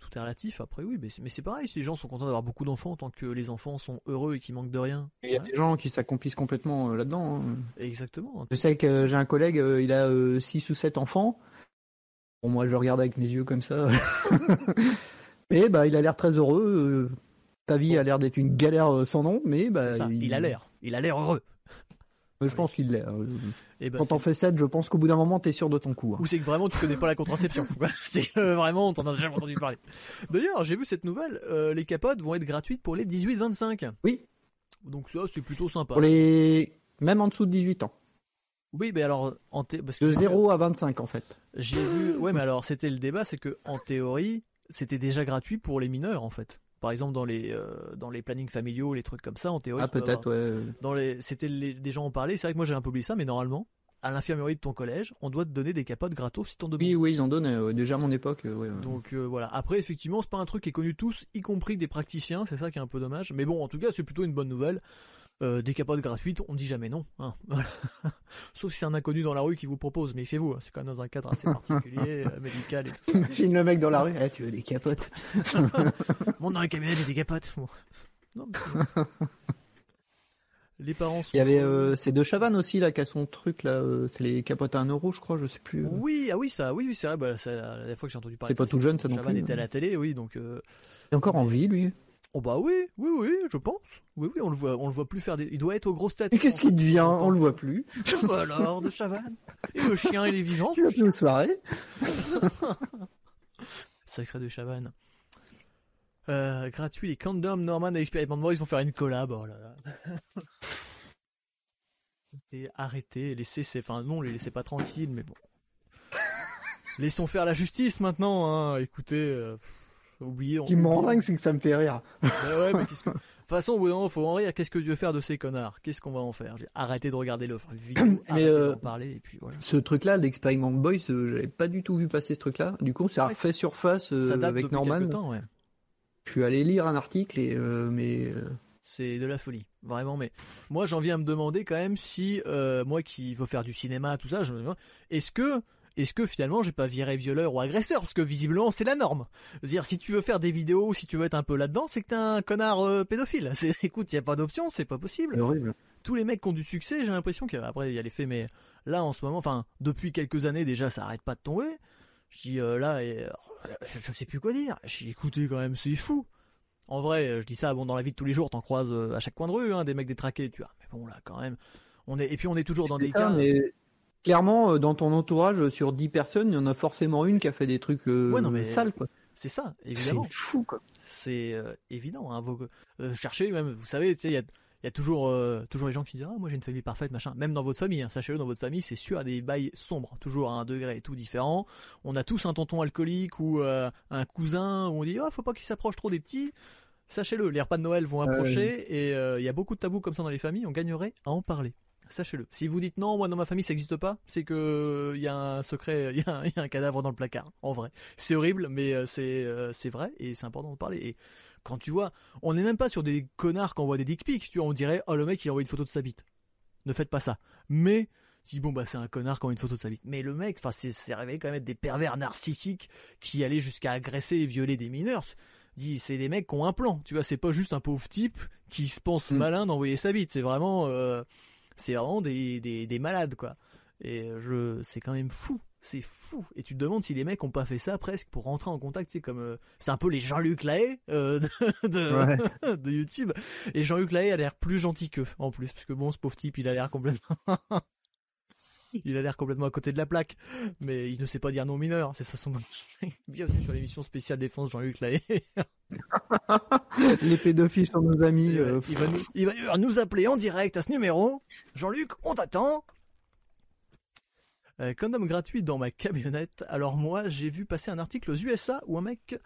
Tout est relatif, après oui, mais c'est pareil, si les gens sont contents d'avoir beaucoup d'enfants tant que les enfants sont heureux et qu'ils manquent de rien. Il y a des gens qui s'accomplissent complètement euh, là-dedans. Hein. Exactement. Je sais que j'ai un collègue, euh, il a 6 euh, ou 7 enfants. Bon, moi je regarde avec mes yeux comme ça. mais bah il a l'air très heureux. Ta vie a l'air d'être une galère sans nom, mais bah. il a l'air. Il a l'air heureux. Je pense qu'il l'est. Hein. Eh ben, Quand t'en fais 7, je pense qu'au bout d'un moment, t'es sûr de ton coup. Hein. Ou c'est que vraiment tu connais pas la contraception. c'est euh, vraiment, t'en as jamais entendu parler. D'ailleurs, j'ai vu cette nouvelle, euh, les capotes vont être gratuites pour les 18-25. Oui. Donc ça, c'est plutôt sympa. Pour les... Même en dessous de 18 ans. Oui, mais alors, en parce que... De 0 à 25 en fait. J'ai vu, ouais, mais alors c'était le débat, c'est que en théorie, c'était déjà gratuit pour les mineurs en fait par exemple dans les euh, dans les plannings familiaux, les trucs comme ça, en théorie. Ah peut-être ouais. Dans les, c'était des gens en parlaient. C'est vrai que moi j'ai un peu oublié ça, mais normalement, à l'infirmerie de ton collège, on doit te donner des capotes gratos si t'en demandes. Oui, oui, ils en donnaient déjà à mon époque. Donc euh, voilà. Après, effectivement, c'est pas un truc qui est connu tous, y compris des praticiens. C'est ça qui est un peu dommage. Mais bon, en tout cas, c'est plutôt une bonne nouvelle. Euh, des capotes gratuites, on dit jamais non. Hein. Sauf si c'est un inconnu dans la rue qui vous propose, méfiez-vous, hein. c'est quand même dans un cadre assez particulier, euh, médical et tout ça. Imagine le mec dans la rue, eh, tu veux des capotes Monte dans la camionnette, j'ai des capotes. les parents sont... Il y avait euh, ces deux Chavannes aussi là qui a son truc là, c'est les capotes à 1 euro je crois, je sais plus. Oui, ah oui ça, oui, oui c'est vrai, bah, la dernière fois que j'ai entendu parler. C'est pas tout jeune ça non Chavannes était à la télé, oui donc. Il est encore en vie lui. Oh bah oui, oui, oui, je pense. Oui, oui, on le voit, on le voit plus faire des. Il doit être aux grosses têtes. Et qu'est-ce qu'il devient? On le voit plus. Bah alors, de Chavannes. Et le chien, il est vivant. Tu l'as plus soirée. Sacré de Chavannes. Euh, gratuit, les Condom Norman et Expérimentement, ils vont faire une collab. Oh là là. et arrêtez, laissez, enfin non, les laissez pas tranquilles, mais bon. laissons faire la justice maintenant. Hein. Écoutez, euh, oubliez. Ce qui me rend dingue, c'est que ça me fait rire. Bah ouais, mais qu'est-ce que... De toute façon, au bout d'un moment, faut en rire. Qu'est-ce que Dieu faire de ces connards? Qu'est-ce qu'on va en faire? Arrêtez de regarder l'offre vidéo, mais euh, parler, et puis voilà. Ce truc-là, l'Experiment Boys, euh, j'avais pas du tout vu passer ce truc-là. Du coup, ça a refait surface euh, avec Norman. Temps, ouais. Je suis allé lire un article, et, euh, mais c'est de la folie, vraiment. Mais moi, j'en viens à me demander quand même si moi qui veux faire du cinéma, tout ça, je me est-ce que est-ce que finalement j'ai pas viré violeur ou agresseur? Parce que visiblement c'est la norme. dire si tu veux faire des vidéos, si tu veux être un peu là-dedans, c'est que t'es un connard euh, pédophile. C'est écoute, il y a pas d'option, c'est pas possible. C'est horrible. Tous les mecs qui ont du succès, j'ai l'impression qu'après il y a les faits mais là en ce moment, enfin depuis quelques années déjà, ça arrête pas de tomber. Je dis euh, là et, je sais plus quoi dire. J'ai écouté quand même, c'est fou. En vrai, je dis ça, bon, dans la vie de tous les jours, t'en croises euh, à chaque coin de rue, hein, des mecs détraqués, tu vois. Mais bon, là, quand même, on est, et puis on est toujours dans des cas. Mais clairement, euh, dans ton entourage, sur 10 personnes, il y en a forcément une qui a fait des trucs euh, ouais, non, mais sales, quoi. C'est ça, évidemment. C'est fou, quoi. C'est évident, hein. Vous, cherchez, même, vous savez, il y a, il y a toujours, toujours les gens qui disent ah moi j'ai une famille parfaite machin. Même dans votre famille, hein, sachez-le, dans votre famille, c'est sûr à des bails sombres, toujours à un degré et tout différent. On a tous un tonton alcoolique ou un cousin où on dit ah faut pas qu'il s'approche trop des petits. Sachez-le, les repas de Noël vont approcher et euh, il y a beaucoup de tabous comme ça dans les familles. On gagnerait à en parler. Sachez-le. Si vous dites non, moi dans ma famille ça n'existe pas, c'est que il y a un secret, il y, a un cadavre dans le placard. En vrai, c'est horrible, mais euh, c'est euh, c'est vrai et c'est important de parler. Et quand tu vois, on n'est même pas sur des connards qui envoient des dick pics. Tu vois, on dirait oh le mec il envoie une photo de sa bite. Ne faites pas ça. Mais dis bon bah c'est un connard qui envoie une photo de sa bite. Mais le mec, enfin c'est c'est révélé quand même des pervers narcissiques qui allaient jusqu'à agresser et violer des mineurs c'est des mecs qui ont un plan, tu vois, c'est pas juste un pauvre type qui se pense mm. malin d'envoyer sa bite, c'est vraiment, euh, c'est vraiment des, des, malades, quoi. Et je, c'est quand même fou, c'est fou. Et tu te demandes si les mecs ont pas fait ça presque pour rentrer en contact, c'est comme, euh, c'est un peu les Jean-Luc Lahaye euh, de, de, YouTube. Et Jean-Luc Lahaye a l'air plus gentil qu'eux, en plus, parce que bon, ce pauvre type, il a l'air complètement il a l'air complètement à côté de la plaque, mais il ne sait pas dire non mineur, c'est ça son Bienvenue sur l'émission spéciale défense Jean-Luc Lahaye. Les pédophiles sont nos amis. Euh, il, va nous, appeler en direct à ce numéro. Jean-Luc, on t'attend. Euh, condom gratuit dans ma camionnette. Alors moi, j'ai vu passer un article aux USA où un mec,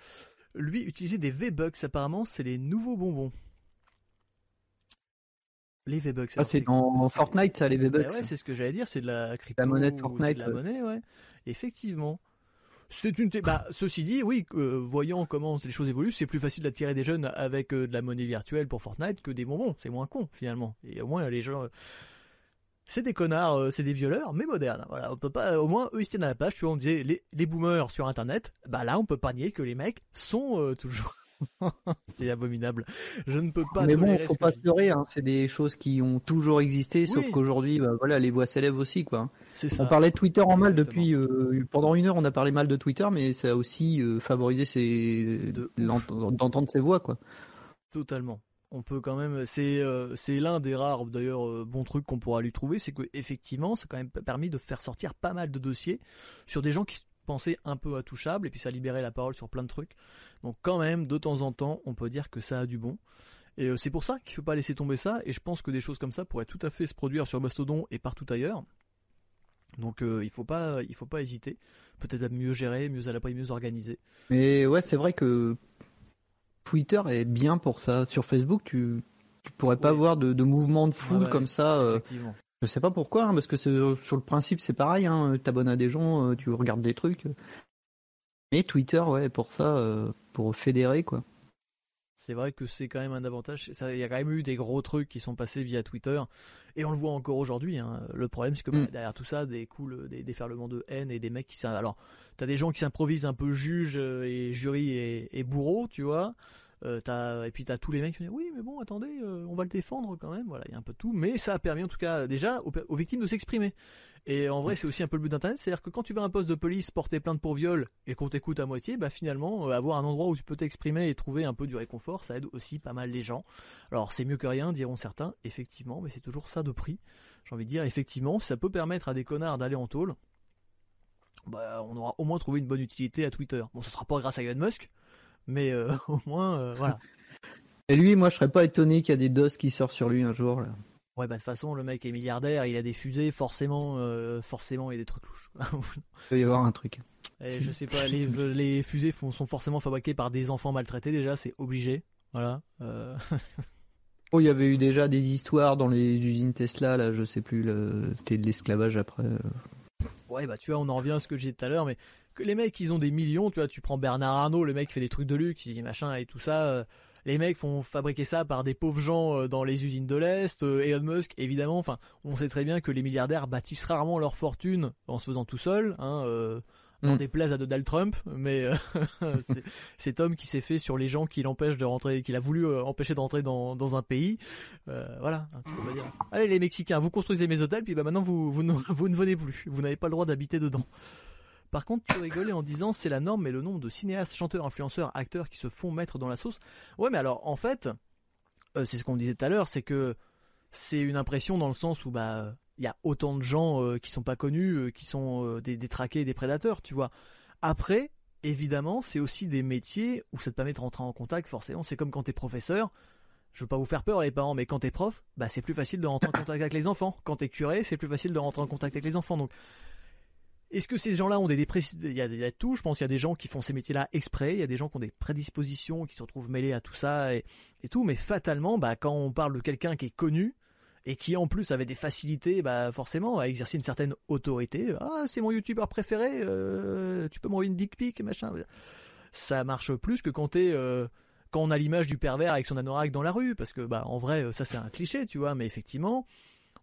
lui, utilisait des V-Bucks. Apparemment, c'est les nouveaux bonbons. Les V-Bucks. Ah, c'est dans Fortnite, ça, les V-Bucks. ouais, c'est ce que j'allais dire, c'est de la crypto. La monnaie de Fortnite. De la monnaie, ouais. Effectivement. C'est une. Bah, ceci dit, oui, euh, voyant comment les choses évoluent, c'est plus facile d'attirer des jeunes avec euh, de la monnaie virtuelle pour Fortnite que des bonbons. C'est moins con finalement. Et au moins les gens, c'est des connards, euh, c'est des violeurs, mais modernes. Voilà, on peut pas. Au moins eux ils se tiennent à la page. Tu vois, on disait les, les boomers sur Internet. Bah là, on peut pas nier que les mecs sont toujours c'est abominable. Je ne peux pas. Mais bon, faut pas se leurrer. Hein. C'est des choses qui ont toujours existé, sauf qu'aujourd'hui, bah, voilà, les voix s'élèvent aussi, quoi. C'est On parlait de Twitter en mal depuis euh, pendant une heure. On a parlé mal de Twitter, mais ça a aussi euh, favorisé d'entendre ces voix, quoi. Totalement. On peut quand même. C'est euh, c'est l'un des rares d'ailleurs bons trucs qu'on pourra lui trouver, c'est que effectivement, ça a quand même permis de faire sortir pas mal de dossiers sur des gens qui pensaient un peu intouchables et puis ça a libéré la parole sur plein de trucs. Donc quand même, de temps en temps, on peut dire que ça a du bon. Et euh, c'est pour ça qu'il ne faut pas laisser tomber ça, et je pense que des choses comme ça pourraient tout à fait se produire sur Mastodon et partout ailleurs. Donc euh, il faut pas, il faut pas hésiter. Peut-être mieux gérer, mieux à la mieux organisé. Mais ouais, c'est vrai que Twitter est bien pour ça. Sur Facebook, tu, tu pourrais pas voir de, de mouvement de foule comme ça. Euh, je sais pas pourquoi, hein, parce que sur le principe c'est pareil. Hein, T'abonnes à des gens, tu regardes des trucs. Mais Twitter, ouais, pour ça, euh, pour fédérer, quoi. C'est vrai que c'est quand même un avantage. Il y a quand même eu des gros trucs qui sont passés via Twitter. Et on le voit encore aujourd'hui. Hein. Le problème, c'est que mm. derrière tout ça, des coups, des déferlements de haine et des mecs qui... Alors, t'as des gens qui s'improvisent un peu juges euh, et jury et, et bourreaux, tu vois. Euh, et puis t'as tous les mecs qui disent oui mais bon attendez on va le défendre quand même voilà il y a un peu tout mais ça a permis en tout cas déjà aux victimes de s'exprimer et en vrai, c'est aussi un peu le but d'Internet, c'est-à-dire que quand tu vas à un poste de police porter plainte pour viol et qu'on t'écoute à moitié, bah finalement, euh, avoir un endroit où tu peux t'exprimer et trouver un peu du réconfort, ça aide aussi pas mal les gens. Alors c'est mieux que rien, diront certains, effectivement, mais c'est toujours ça de prix. J'ai envie de dire, effectivement, ça peut permettre à des connards d'aller en tôle. Bah, on aura au moins trouvé une bonne utilité à Twitter. Bon, ce sera pas grâce à Elon Musk, mais euh, au moins, euh, voilà. Et lui, moi, je serais pas étonné qu'il y a des DOS qui sortent sur lui un jour. Là. Ouais, bah de toute façon, le mec est milliardaire, il a des fusées, forcément, euh, forcément, il y a des trucs louches. il peut y avoir un truc. Et je sais pas, les, les fusées sont forcément fabriquées par des enfants maltraités déjà, c'est obligé. Voilà. Euh... oh, il y avait eu déjà des histoires dans les usines Tesla, là, je sais plus, le... c'était de l'esclavage après. Ouais, bah tu vois, on en revient à ce que j'ai dit tout à l'heure, mais les mecs, ils ont des millions, tu vois, tu prends Bernard Arnault, le mec fait des trucs de luxe, il machin et tout ça. Euh, les mecs font fabriquer ça par des pauvres gens euh, dans les usines de l'Est. Euh, Elon Musk, évidemment, enfin, on sait très bien que les milliardaires bâtissent rarement leur fortune en se faisant tout seul. Hein, euh, dans mm. des places à Donald Trump, mais c'est cet homme qui s'est fait sur les gens qui l'empêchent de rentrer, qu'il a voulu empêcher de rentrer dans, dans un pays. voilà. Hein, Allez les Mexicains, vous construisez mes hôtels, puis bah maintenant vous, vous, ne, vous ne venez plus. Vous n'avez pas le droit d'habiter dedans. Par contre, tu rigolais en disant c'est la norme, mais le nombre de cinéastes, chanteurs, influenceurs, acteurs qui se font mettre dans la sauce. Ouais, mais alors en fait, euh, c'est ce qu'on disait tout à l'heure, c'est que c'est une impression dans le sens où bah il y a autant de gens euh, qui sont pas connus, euh, qui sont des, des traqués, des prédateurs, tu vois. Après, évidemment, c'est aussi des métiers où ça te permet de rentrer en contact. Forcément, c'est comme quand t'es professeur. Je veux pas vous faire peur les parents, mais quand t'es prof, bah c'est plus facile de rentrer en contact avec les enfants. Quand t'es curé, c'est plus facile de rentrer en contact avec les enfants. Donc est-ce que ces gens-là ont des dépressions il, y a, tout, je pense qu'il y a des gens qui font ces métiers-là exprès, il y a des gens qui ont des prédispositions, qui se retrouvent mêlés à tout ça et, tout, mais fatalement, bah, quand on parle de quelqu'un qui est connu, et qui en plus avait des facilités, bah forcément, à exercer une certaine autorité. Ah, c'est mon youtubeur préféré, euh, tu peux m'envoyer une dick pic, machin. Ça marche plus que quand euh, quand on a l'image du pervers avec son anorak dans la rue, parce que bah en vrai, ça c'est un cliché, tu vois, mais effectivement,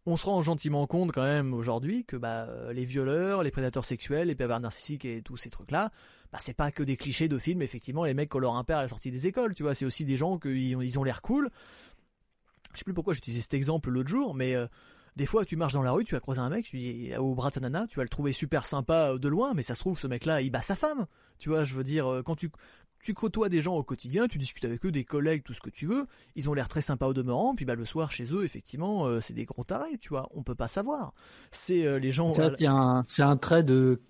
on se rend gentiment compte quand même aujourd'hui que bah, les violeurs, les prédateurs sexuels, les pervers narcissiques et tous ces trucs-là, bah, c'est pas que des clichés de films, effectivement, les mecs qui ont leur impère à la sortie des écoles, tu vois, c'est aussi des gens qui ont, l'air cool. Je sais plus pourquoi j'utilisais cet exemple l'autre jour, mais euh, des fois tu marches dans la rue, tu vas croiser un mec, tu dis au bras de nana, tu vas le trouver super sympa de loin, mais ça se trouve ce mec-là, il bat sa femme. Tu vois, je veux dire, euh, quand tu tu côtoies des gens au quotidien, tu discutes avec eux, des collègues, tout ce que tu veux. Ils ont l'air très sympas au demeurant. Puis bah le soir chez eux, effectivement, euh, c'est des gros tarés, tu vois. On peut pas savoir. C'est euh, les gens. c'est un, trait de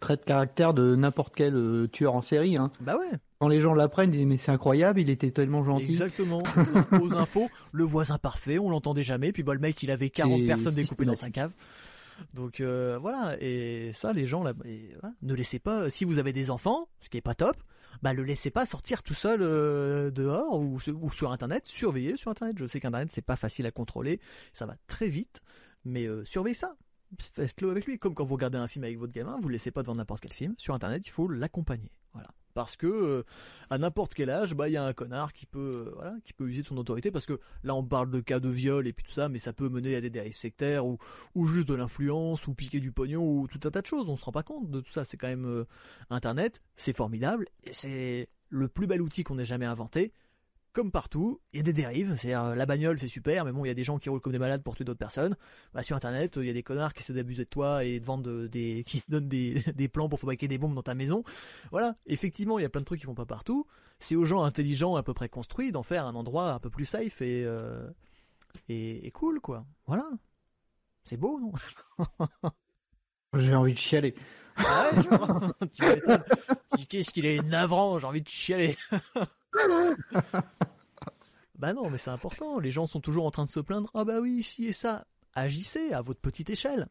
trait de caractère de n'importe quel euh, tueur en série. Hein. Bah ouais. Quand les gens l'apprennent, ils disent mais c'est incroyable, il était tellement gentil. Exactement. aux infos, le voisin parfait, on l'entendait jamais. Puis bah le mec, il avait 40 personnes découpées dans sa cave. Donc voilà, et ça, les gens là, ne laissez pas. Si vous avez des enfants, ce qui est pas top, bah le laissez pas sortir tout seul euh, dehors ou, sur internet, surveillez sur internet. Je sais qu'internet c'est pas facile à contrôler, ça va très vite, mais euh, surveillez ça. Faites-le avec lui, comme quand vous regardez un film avec votre gamin, vous le laissez pas devant n'importe quel film. Sur internet, il faut l'accompagner. Parce que euh, à n'importe quel âge bah il y a un connard qui peut euh, voilà qui peut user de son autorité parce que là on parle de cas de viol et puis tout ça mais ça peut mener à des dérives sectaires ou ou juste de l'influence ou piquer du pognon ou tout un tas de choses. On se rend pas compte de tout ça. C'est quand même euh, internet c'est formidable et c'est le plus bel outil qu'on ait jamais inventé comme partout, il y a des dérives. C'est la bagnole, c'est super, mais bon, il y a des gens qui roulent comme des malades pour tuer d'autres personnes. Bah, sur Internet, il y a des connards qui essaient d'abuser de toi et de vendre des, qui te donnent des, des plans pour fabriquer des bombes dans ta maison. Voilà. Effectivement, il y a plein de trucs qui vont pas partout. C'est aux gens intelligents, à peu près construits, d'en faire un endroit un peu plus safe et, euh, et, cool, quoi. Voilà. C'est beau, non? J'ai envie de chialer. Ah ouais, Qu'est-ce qu'il est navrant, j'ai envie de chialer. Bah non, mais c'est important. Les gens sont toujours en train de se plaindre. Ah bah oui, si et ça. Agissez à votre petite échelle.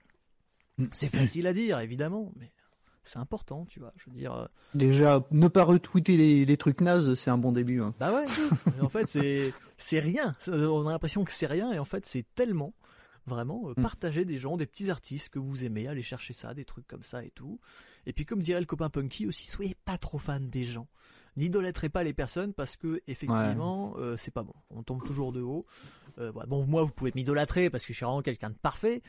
C'est facile à dire, évidemment, mais c'est important, tu vois. Je veux dire. Euh, Déjà, ne pas retweeter les, les trucs nazes, c'est un bon début. Hein. Bah ouais. en fait, c'est c'est rien. On a l'impression que c'est rien, et en fait, c'est tellement. Vraiment, euh, mm. partager des gens, des petits artistes que vous aimez, aller chercher ça, des trucs comme ça et tout. Et puis, comme dirait le copain Punky aussi, soyez pas trop fan des gens n'idolâtrez pas les personnes parce que effectivement euh, c'est pas bon. On tombe toujours de haut. Euh, bon moi vous pouvez m'idolâtrer parce que je suis vraiment quelqu'un de parfait,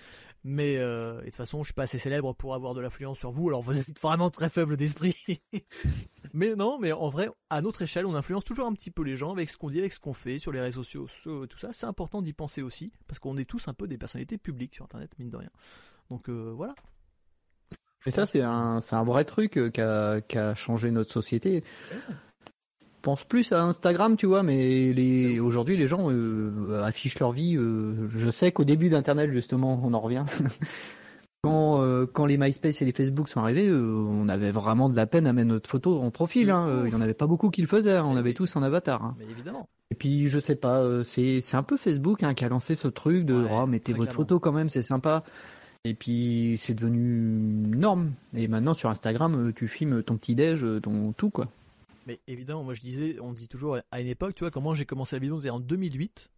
mais euh, de toute façon je suis pas assez célèbre pour avoir de l'influence sur vous. Alors vous êtes vraiment très faible d'esprit. mais non, mais en vrai à notre échelle on influence toujours un petit peu les gens avec ce qu'on dit, avec ce qu'on fait sur les réseaux sociaux, tout ça. C'est important d'y penser aussi parce qu'on est tous un peu des personnalités publiques sur internet mine de rien. Donc voilà. Mais ça, c'est un, c'est un vrai truc euh, qui a, qui a changé notre société. Je pense plus à Instagram, tu vois, mais les, aujourd'hui, les gens euh, affichent leur vie. Euh, je sais qu'au début d'Internet, justement, on en revient. quand, quand les MySpace et les Facebook sont arrivés, on avait vraiment de la peine à mettre notre photo en profil. Hein. Il y en avait pas beaucoup qui le faisaient. Hein. On avait tous un avatar. Hein. Mais évidemment. Et puis, je sais pas, c'est, c'est un peu Facebook hein, qui a lancé ce truc de, oh, mettez votre photo quand même, c'est sympa. Et puis c'est devenu norme. Et maintenant sur Instagram, tu filmes ton petit déj, ton tout quoi. Mais évidemment, moi je disais, on dit toujours à une époque, tu vois, comment j'ai commencé la vidéo, c'était en 2008,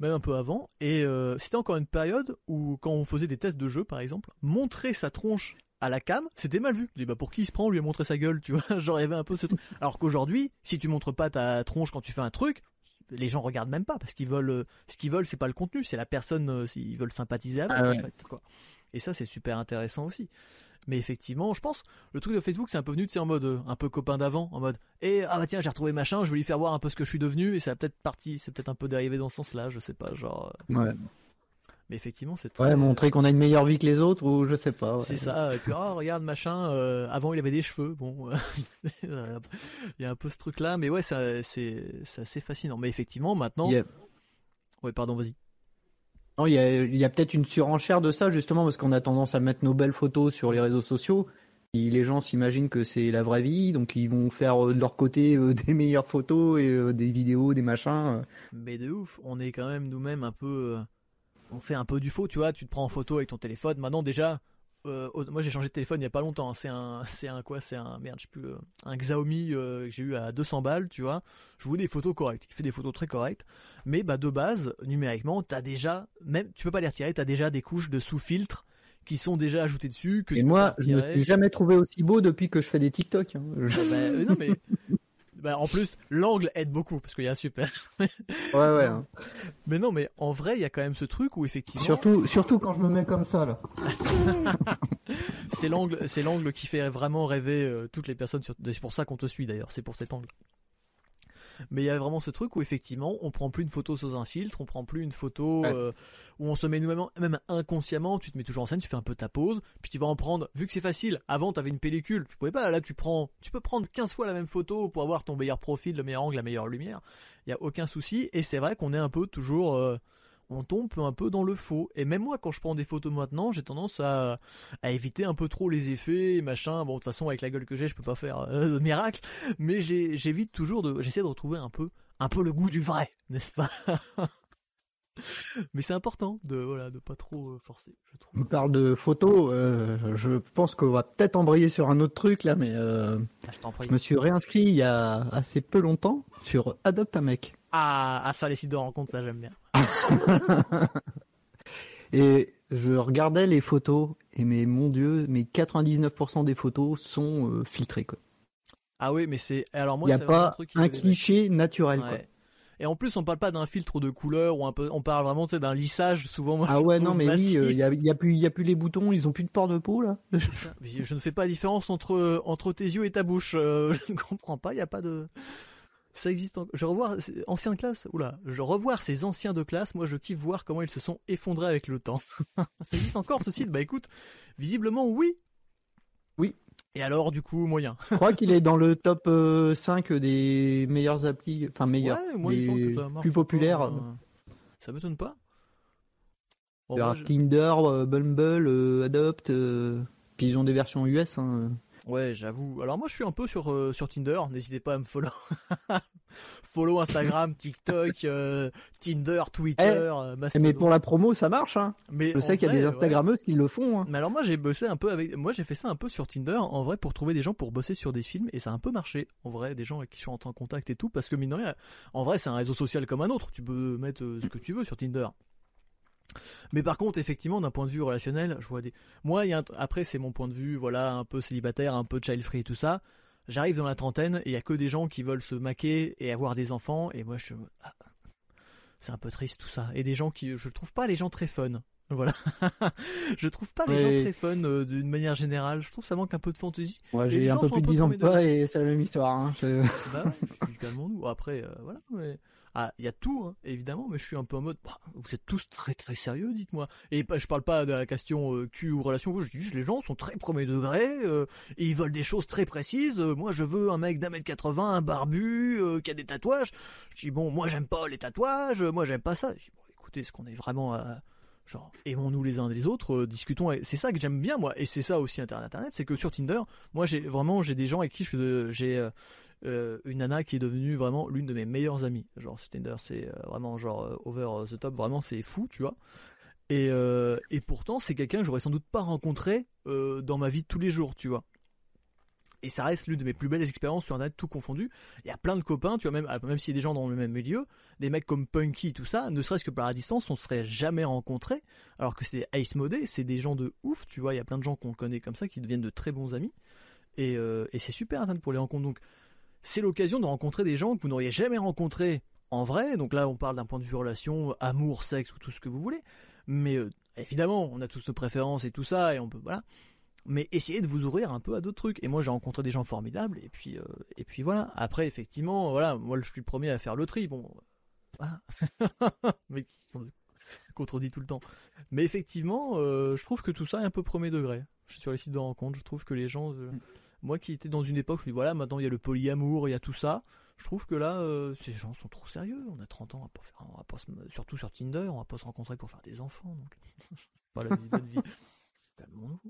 même un peu avant, et euh, c'était encore une période où quand on faisait des tests de jeu, par exemple, montrer sa tronche à la cam, c'était mal vu. Je dis bah pour qui se prend lui a montré sa gueule, tu vois, genre il un peu ce truc. Alors qu'aujourd'hui, si tu montres pas ta tronche quand tu fais un truc, les gens regardent même pas parce qu'ils veulent euh, ce qu'ils veulent c'est pas le contenu, c'est la personne euh, s'ils veulent sympathiser avec ah en fait quoi. Et ça c'est super intéressant aussi. Mais effectivement, je pense, le truc de Facebook, c'est un peu venu, tu sais, en mode, euh, un peu copain d'avant, en mode, et eh, ah bah tiens, j'ai retrouvé machin, je vais lui faire voir un peu ce que je suis devenu, et ça a peut-être parti, c'est peut-être un peu dérivé dans ce sens-là, je sais pas, genre. Ouais. Mais effectivement, c'est très... Ouais, montrer qu'on a une meilleure vie que les autres, ou je sais pas. C'est ça, et puis, oh, regarde, machin, euh, avant il avait des cheveux, bon, il y a un peu ce truc-là, mais ouais, c'est, c'est assez fascinant. Mais effectivement, maintenant. Ouais, pardon, vas-y il y a, peut-être une surenchère de ça, justement, parce qu'on a tendance à mettre nos belles photos sur les réseaux sociaux. Et les gens s'imaginent que c'est la vraie vie, donc ils vont faire euh, de leur côté euh, des meilleures photos et euh, des vidéos, des machins. Mais de ouf, on est quand même nous-mêmes un peu. On fait un peu du faux, tu vois. Tu te prends en photo avec ton téléphone. Maintenant, déjà, euh, moi j'ai changé de téléphone il y a pas longtemps. Hein. C'est un, c'est un quoi C'est un merde, je sais plus, euh, un Xiaomi euh, que j'ai eu à 200 balles, tu vois. Je voulais des photos correctes. Il fait des photos très correctes, mais bah de base numériquement, t'as déjà, même tu peux pas les retirer, t'as déjà des couches de sous-filtres qui sont déjà ajoutées dessus. Que Et moi, je me suis jamais trouvé aussi beau depuis que je fais des TikTok. Hein. Ah bah, non mais bah, en plus, l'angle aide beaucoup parce qu'il y a un super. ouais, ouais. Hein. Mais non, mais en vrai, il y a quand même ce truc où effectivement. Surtout, surtout quand je me mets comme ça là. c'est l'angle, c'est l'angle qui fait vraiment rêver euh, toutes les personnes. C'est pour ça qu'on te suit d'ailleurs. C'est pour cet angle. Mais il y a vraiment ce truc où effectivement, on prend plus une photo sous un filtre, on prend plus une photo euh, où on se met nous-mêmes, même inconsciemment, tu te mets toujours en scène, tu fais un peu ta pause, puis tu vas en prendre. Vu que c'est facile, avant tu avais une pellicule, tu pouvais pas. Là, tu prends, tu peux prendre 15 fois la même photo pour avoir ton meilleur profil, le meilleur angle, la meilleure lumière. Il y a aucun souci. Et c'est vrai qu'on est un peu toujours euh, on tombe un peu dans le faux. Et même moi, quand je prends des photos maintenant, j'ai tendance à, éviter un peu trop les effets, machin. Bon, de toute façon, avec la gueule que j'ai, je peux pas faire euh, de miracle. Mais j'évite toujours de, j'essaie de retrouver un peu, un peu le goût du vrai, n'est-ce pas? Mais c'est important de voilà de pas trop euh, forcer. Je trouve. On parle de photos. Euh, je pense qu'on va peut-être embrayer sur un autre truc là, mais ah, je, me suis réinscrit il y a assez peu longtemps sur Adopte un mec. Ah, ah ça les sites de rencontre, ça j'aime bien. et je regardais les photos et mais mon dieu, mais 99% des photos sont euh, filtrées quoi. Ah oui, mais c'est alors moi il n'y a pas un, cliché naturel quoi. Et en plus, on parle pas d'un filtre de couleur ou un peu, on parle vraiment d'un lissage souvent. ah ouais, non, mais oui, il y, a, y, a, plus, y a plus les boutons, ils ont plus de port de peau là. Je ne fais pas la différence entre entre tes yeux et ta bouche. Euh, je ne comprends pas, il y a pas de ça existe encore. Je revois anciens de classe, oula, je revoir ces anciens de classe, moi je kiffe voir comment ils se sont effondrés avec le temps. ça existe encore ce site Bah écoute, visiblement oui. Oui. Et alors du coup, moyen. je crois qu'il est dans le top 5 euh, des meilleures applis, enfin meilleurs, des plus populaires. Euh, ça m'étonne pas. Tinder, euh, Bumble, Adopt, puis ils ont des versions US. Hein. Ouais, j'avoue. Alors moi, je suis un peu sur euh, sur Tinder. N'hésitez pas à me follow. follow Instagram, TikTok, euh, Tinder, Twitter. Eh, euh, mais pour la promo, ça marche. Hein. Mais je sais qu'il y a des Instagrammeuses qui le font. Hein. Mais alors moi, j'ai bossé un peu avec. Moi, j'ai fait ça un peu sur Tinder, en vrai, pour trouver des gens pour bosser sur des films, et ça a un peu marché. En vrai, des gens avec qui je suis en contact et tout, parce que mine de rien, en vrai, c'est un réseau social comme un autre. Tu peux mettre ce que tu veux sur Tinder. Mais par contre, effectivement, d'un point de vue relationnel, je vois des. Moi, y a après, c'est mon point de vue, voilà, un peu célibataire, un peu child free et tout ça. J'arrive dans la trentaine et il y a que des gens qui veulent se maquer et avoir des enfants. Et moi, je. Ah, c'est un peu triste tout ça. Et des gens qui. Je trouve pas les gens très fun. Voilà. je trouve pas les gens très fun euh, d'une manière générale. Je trouve ça manque un peu de fantaisie. Moi, j'ai un peu plus de 10 ans que toi et c'est la même histoire. Hein. Bah, je suis nous. Après, euh, voilà. Mais... Ah, il y a tout, hein, évidemment, mais je suis un peu en mode, bah, vous êtes tous très très sérieux, dites-moi. Et je parle pas de la question euh, cul ou relation, je dis juste les gens sont très premier degré, euh, ils veulent des choses très précises. Euh, moi, je veux un mec d'un mètre 80, un barbu, qui a des tatouages. Je dis bon, moi j'aime pas les tatouages, moi j'aime pas ça. Je dis écoutez, est-ce qu'on est vraiment genre aimons-nous les uns des autres, discutons. C'est ça que j'aime bien moi, et c'est ça aussi Internet. Internet, c'est que sur Tinder, moi j'ai vraiment j'ai des gens avec qui j'ai euh, une nana qui est devenue vraiment l'une de mes meilleures amies. Genre Tinder, c'est euh, vraiment genre euh, over the top, vraiment c'est fou, tu vois. Et, euh, et pourtant, c'est quelqu'un que j'aurais sans doute pas rencontré euh, dans ma vie de tous les jours, tu vois. Et ça reste l'une de mes plus belles expériences sur Internet, tout confondu. Il y a plein de copains, tu vois, même, même s'il y a des gens dans le même milieu, des mecs comme Punky, tout ça, ne serait-ce que par la distance, on se serait jamais rencontrés. Alors que c'est Ice Modé, c'est des gens de ouf, tu vois, il y a plein de gens qu'on connaît comme ça qui deviennent de très bons amis. Et, euh, et c'est super Internet pour les rencontres. Donc, c'est l'occasion de rencontrer des gens que vous n'auriez jamais rencontrés en vrai. Donc là, on parle d'un point de vue relation, amour, sexe ou tout ce que vous voulez. Mais euh, évidemment, on a tous nos préférences et tout ça, et on peut voilà. Mais essayez de vous ouvrir un peu à d'autres trucs. Et moi, j'ai rencontré des gens formidables, et puis euh, et puis voilà. Après, effectivement, voilà, moi, je suis le premier à faire le tri. Bon, voilà. mais contredit tout le temps. Mais effectivement, euh, je trouve que tout ça est un peu premier degré. Je suis sur les sites de rencontres, je trouve que les gens, moi qui étais dans une époque, je me dis voilà, maintenant il y a le polyamour, il y a tout ça. Je trouve que là, euh, ces gens sont trop sérieux. On a 30 ans, on va pas faire, on va pas surtout sur Tinder, on va pas se rencontrer pour faire des enfants. Donc, pas la vie, vie. Calmons-nous.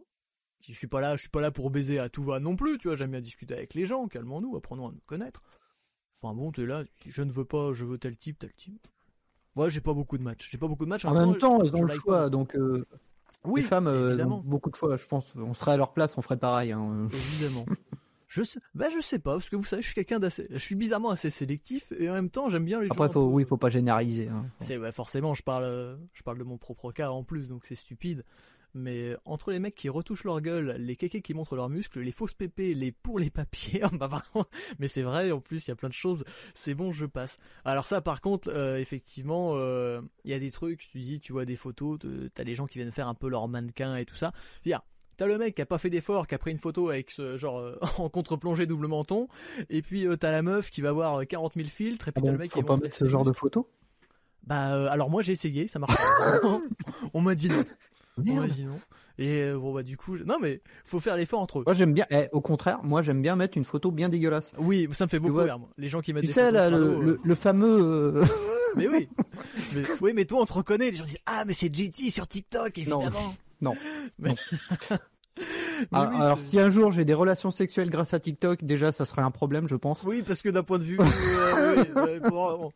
Si je suis pas là, je suis pas là pour baiser à tout va non plus. Tu vois, j'aime bien discuter avec les gens. Calmons-nous, apprenons à nous connaître. Enfin bon, t'es là, je ne veux pas, je veux tel type, tel type. Moi, j'ai pas beaucoup de matchs. J'ai pas beaucoup de matchs. En, même temps, elles ont le choix, donc. Euh, oui, les femmes, euh, ont beaucoup de choix. Je pense, on serait à leur place, on ferait pareil. Hein. Évidemment. Je sais, bah je sais pas, parce que vous savez, je suis quelqu'un d'assez, je suis bizarrement assez sélectif et en même temps j'aime bien les Après, faut, oui, faut pas généraliser. Hein. C'est forcément, je parle, je parle de mon propre cas en plus, donc c'est stupide. Mais entre les mecs qui retouchent leur gueule, les kékés qui montrent leurs muscles, les fausses pépés, les pour les papiers, bah vraiment, mais c'est vrai, en plus il y a plein de choses, c'est bon, je passe. Alors ça par contre, euh, effectivement, euh, il y a des trucs, tu dis, tu vois des photos, t'as les gens qui viennent faire un peu leur mannequin et tout ça. Dire, T'as le mec qui a pas fait d'effort, qui a pris une photo avec ce genre euh, en contre-plongée double menton, et puis t'as la meuf qui va avoir 40 000 filtres, et puis t'as le mec faut pas mettre ce genre de photo Bah alors moi j'ai essayé, ça marche. On m'a dit non. Et bon bah du coup, non mais faut faire l'effort entre eux. Moi j'aime bien. Eh, au contraire, moi j'aime bien mettre une photo bien dégueulasse. Oui, ça me fait beaucoup rire. Moi. Les gens qui mettent. Tu sais là, le, le, fameux. mais oui. Mais, oui, mais toi on te reconnaît. Les gens disent ah mais c'est JT sur TikTok évidemment. Non. Mais... Ah, alors, si un jour j'ai des relations sexuelles grâce à TikTok, déjà ça serait un problème, je pense. Oui, parce que d'un point de vue, euh, oui,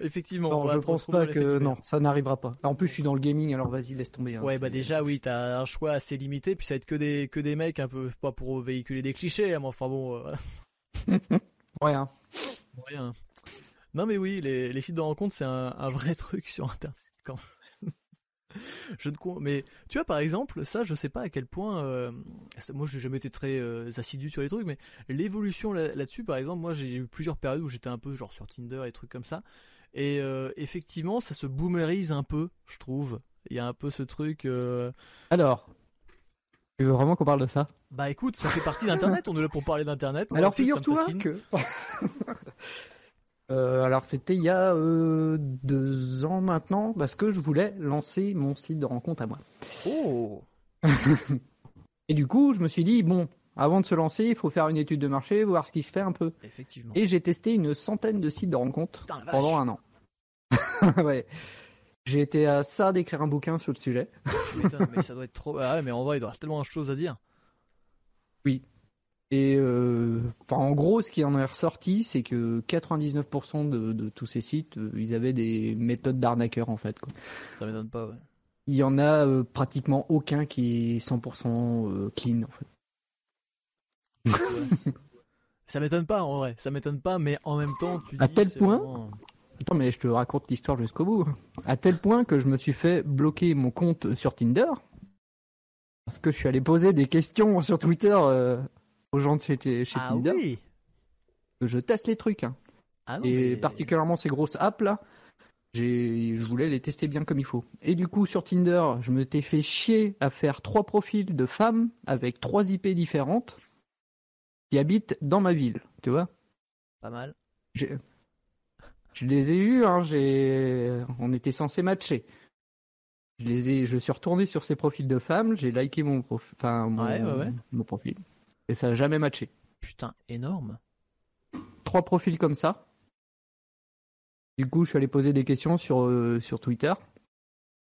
effectivement. Non, je pense pas que non, ça n'arrivera pas. En plus, je suis dans le gaming, alors vas-y, laisse tomber. Hein, ouais, bah déjà, oui, t'as un choix assez limité, puis ça va être que des que des mecs un peu pas pour véhiculer des clichés, hein, mais enfin bon. Euh... Rien. Rien. Non mais oui, les, les sites de rencontres, c'est un, un vrai truc sur Internet. Quand je ne mais tu vois par exemple ça je sais pas à quel point euh, moi j'ai jamais été très euh, assidu sur les trucs mais l'évolution là-dessus par exemple moi j'ai eu plusieurs périodes où j'étais un peu genre sur Tinder et trucs comme ça. Et euh, effectivement ça se boomerise un peu je trouve. Il y a un peu ce truc alors tu veux vraiment qu'on parle de ça? Bah écoute, ça fait partie d'Internet, on est là pour parler d'Internet. Alors figure-toi que... Euh, alors c'était il y a euh, deux ans maintenant parce que je voulais lancer mon site de rencontre à moi. Oh. et du coup, je me suis dit bon, avant de se lancer, il faut faire une étude de marché, voir ce qui se fait un peu. Effectivement. Et j'ai testé une centaine de sites de rencontres pendant un an. ouais. J'ai été à ça d'écrire un bouquin sur le sujet. mais ça doit être trop. Ah ouais, mais en vrai, il doit y avoir tellement de choses à dire. Oui, et euh, en gros, ce qui en est ressorti, c'est que 99% de, tous ces sites, euh, ils avaient des méthodes d'arnaqueurs en fait. Quoi. Ça m'étonne pas, ouais. Il y en a euh, pratiquement aucun qui est 100% clean en fait. ça m'étonne pas en vrai, ça m'étonne pas, mais en même temps, tu à tel point. Attends, mais je te raconte l'histoire jusqu'au bout. À tel point que je me suis fait bloquer mon compte sur Tinder parce que je suis allé poser des questions sur Twitter aux gens de chez, chez ah Tinder. Oui. Je teste les trucs. Hein. Ah et particulièrement ces grosses apps là, je voulais les tester bien comme il faut. Et du coup, sur Tinder, je me t'ai fait chier à faire trois profils de femmes avec trois IP différentes qui habitent dans ma ville, tu vois. Pas mal. Je les ai eus, hein, on était censé matcher. Je les ai, je suis retourné sur ces profils de femmes, j'ai liké mon, enfin, mon profil. Et ça n'a jamais matché. Putain, énorme. Trois profils comme ça. Du coup, je suis allé poser des questions sur, euh, sur Twitter.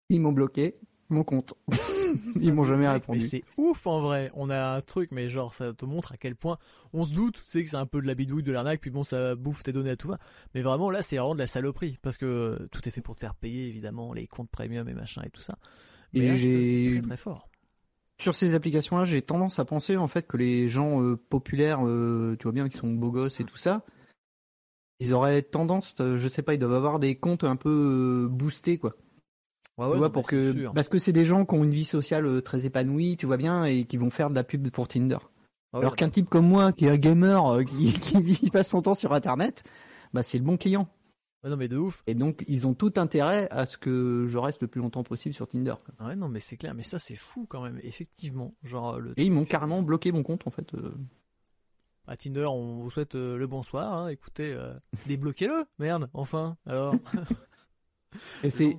Ils m'ont bloqué mon compte. Ils m'ont jamais répondu. Mais c'est ouf en vrai. On a un truc, mais genre ça te montre à quel point on se doute. Tu sais que c'est un peu de la bidouille, de l'arnaque, puis bon ça bouffe tes données à tout va. Mais vraiment là, c'est vraiment de la saloperie parce que tout est fait pour te faire payer évidemment les comptes premium et machin et tout ça. Mais j'ai très, très fort. Sur ces applications-là, j'ai tendance à penser en fait que les gens euh, populaires, euh, tu vois bien, qui sont beaux gosses et tout ça, ils auraient tendance, euh, je sais pas, ils doivent avoir des comptes un peu boostés quoi. Ouais, ouais, pour que parce que c'est des gens qui ont une vie sociale très épanouie, tu vois bien, et qui vont faire de la pub pour Tinder. Ah Alors qu'un type comme moi, qui est un gamer, qui, qui passe son temps sur Internet, bah c'est le bon client non, mais de ouf. Et donc, ils ont tout intérêt à ce que je reste le plus longtemps possible sur Tinder. Ouais, non, mais c'est clair. Mais ça, c'est fou quand même, effectivement. Genre, le... Et ils m'ont carrément bloqué mon compte, en fait. Euh. À Tinder, on vous souhaite euh, le bonsoir. Hein. Écoutez, euh, débloquez-le, merde, enfin. Alors. Et c'est.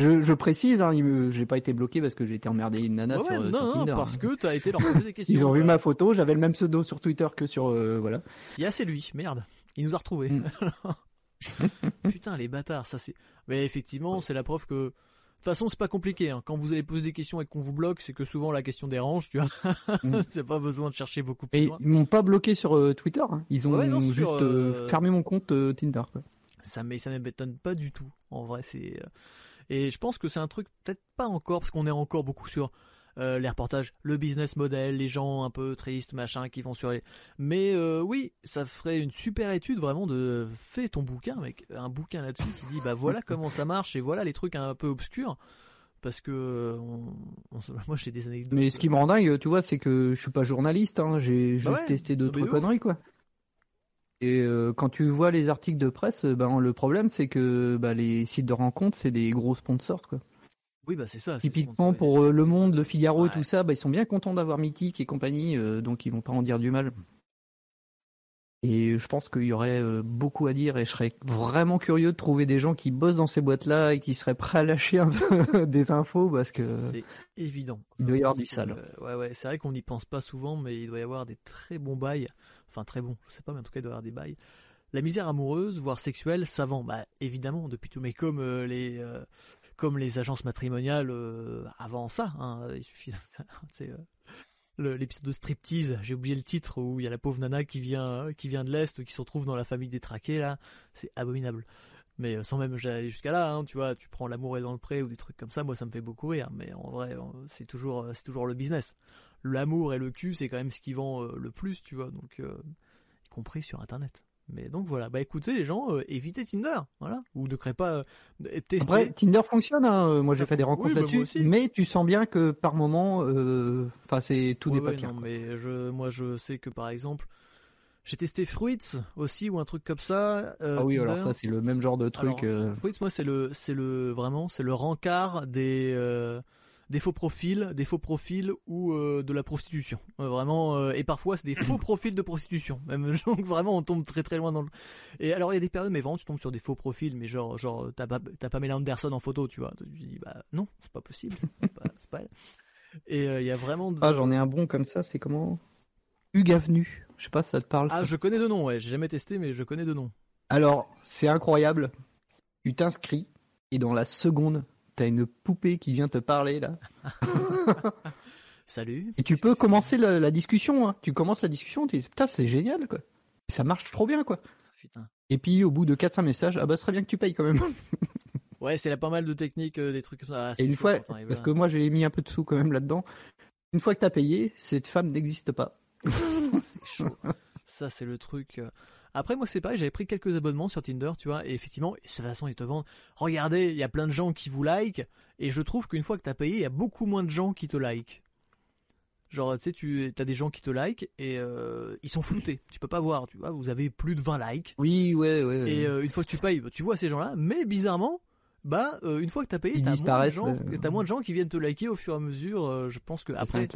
Je, précise, hein, j'ai pas été bloqué parce que j'ai été emmerdé une nana sur, non, Tinder. Non, parce que t'as été leur poser des questions. Ils ont vu ma photo, j'avais le même pseudo sur Twitter que sur voilà. a c'est lui, merde. Il nous a retrouvés. Mm. Putain, les bâtards, ça c'est. Mais effectivement, c'est la preuve que. De toute façon, c'est pas compliqué. Hein. Quand vous allez poser des questions et qu'on vous bloque, c'est que souvent la question dérange, tu vois. Mm. c'est pas besoin de chercher beaucoup plus et Ils m'ont pas bloqué sur euh, Twitter. Hein. Ils ont juste euh, euh, fermé mon compte Tinder. Ça, mais ça m'étonne pas du tout. En vrai, c'est. Et je pense que c'est un truc peut-être pas encore parce qu'on est encore beaucoup sur euh, les reportages, le business model, les gens un peu tristes, machin, qui vont sur les. Mais euh, oui, ça ferait une super étude vraiment de fais ton bouquin, mec, un bouquin là-dessus qui dit bah voilà comment ça marche et voilà les trucs un peu obscurs. Parce que moi j'ai des anecdotes. Mais ce qui me rend dingue, tu vois, c'est que je suis pas journaliste, hein, j'ai bah juste testé d'autres conneries quoi. Et euh, quand tu vois les articles de presse, ben le problème c'est que bah, les sites de rencontres c'est des gros sponsors quoi. Oui, bah c'est ça. Typiquement pour euh, Le Monde, Le Figaro et tout ça, bah, ils sont bien contents d'avoir Mythique et compagnie, euh, donc ils vont pas en dire du mal. Et je pense qu'il y aurait euh, beaucoup à dire et je serais vraiment curieux de trouver des gens qui bossent dans ces boîtes-là et qui seraient prêts à lâcher un peu des infos parce que. C'est évident. Il doit y avoir du sale. ouais, ouais, c'est vrai qu'on n'y pense pas souvent, mais il doit y avoir des très bons bails. Enfin, très bons, je sais pas, mais en tout cas, il doit y avoir des bails. La misère amoureuse, voire sexuelle, savant. Bah, évidemment, depuis tout, mais comme les, comme les agences matrimoniales euh, avant ça. Hein, il euh, l'épisode de striptease, j'ai oublié le titre où il y a la pauvre nana qui vient vient de l'est, qui se retrouve dans la famille détraquée là, c'est abominable. Mais euh, sans même aller jusqu'à là, hein, tu vois, tu prends l'amour est dans le pré ou des trucs comme ça, moi ça me fait beaucoup rire. Mais en vrai, c'est toujours c'est toujours le business. L'amour et le cul, c'est quand même ce qui vend le plus, tu vois, donc y compris sur internet. Mais donc voilà, bah écoutez les gens, euh, évitez Tinder, voilà, ou ne créez pas. Euh, Après, Tinder fonctionne, hein. Euh, moi j'ai fait des rencontres là-dessus, mais tu sens bien que par moment, enfin c'est tout des ouais, non, mais je, moi je sais que par exemple, j'ai testé Fruits aussi ou un truc comme ça. ah oui, alors ça c'est le même genre de truc. Fruits, moi c'est le, c'est le vraiment, c'est le rencard des des faux profils, des faux profils ou euh, de la prostitution. Euh, vraiment, euh, et parfois c'est des faux profils de prostitution. Même donc vraiment on tombe très très loin dans le. Et alors il y a des périodes, mais vraiment tu tombes sur des faux profils, mais genre genre t'as pas t'as Pamela Anderson en photo, tu vois. Tu dis bah non, c'est pas possible, c'est pas, Et il y a vraiment. Ah j'en ai un bon comme ça, c'est comment? Hugues Avenue. Je sais pas, ça te parle. Ah je connais de nom, ouais. J'ai jamais testé, mais je connais de nom. Alors c'est incroyable. Tu t'inscris et dans la seconde t'as une poupée qui vient te parler là. Salut. Et tu peux commencer la, discussion. Hein. Tu commences la discussion, tu dis putain c'est génial quoi. Ça marche trop bien quoi. Et puis au bout de 4-5 messages, ah bah ce serait bien que tu payes quand même. ouais, c'est là pas mal de techniques, euh, des trucs comme ça. Ah, et une fois, parce que moi j'ai mis un peu de sous quand même là-dedans. Une fois que t'as payé, cette femme n'existe pas. c'est chaud. Ça c'est le truc. Après, moi, c'est pareil, j'avais pris quelques abonnements sur Tinder, tu vois, et effectivement, de toute façon, ils te vendent. Regardez, il y a plein de gens qui vous like, et je trouve qu'une fois que t'as payé, il y a beaucoup moins de gens qui te like. Genre, tu sais, tu as des gens qui te like et euh, ils sont floutés. Tu peux pas voir, tu vois, vous avez plus de 20 likes. Oui, ouais, ouais. Et euh, une fois que tu payes, tu vois ces gens-là, mais bizarrement, bah euh, une fois que t'as payé, t'as moins, de gens, as moins de gens qui viennent te liker au fur et à mesure. Euh, je pense que après,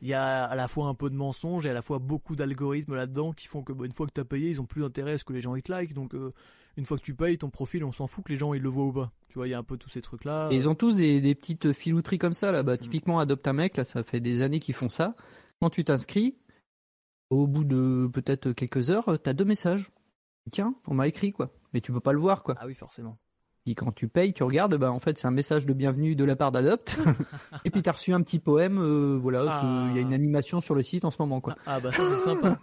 il y a à la fois un peu de mensonges et à la fois beaucoup d'algorithmes là-dedans qui font que bah, une fois que t'as payé, ils ont plus d'intérêt à ce que les gens ils te like. Donc euh, une fois que tu payes ton profil, on s'en fout que les gens ils le voient ou pas. Tu vois, il y a un peu tous ces trucs là. ils ont tous des, des, petites filouteries comme ça là. Bah typiquement adopte un mec là, ça fait des années qu'ils font ça. Quand tu t'inscris, au bout de peut-être quelques heures, t'as deux messages. Tiens, on m'a écrit quoi. Mais tu peux pas le voir quoi. Ah oui, forcément quand tu payes, tu regardes, bah en fait c'est un message de bienvenue de la part d'Adopt. et puis tu as reçu un petit poème, euh, voilà, il y a une ah. animation sur le site en ce moment quoi. Ah bah ça c'est sympa.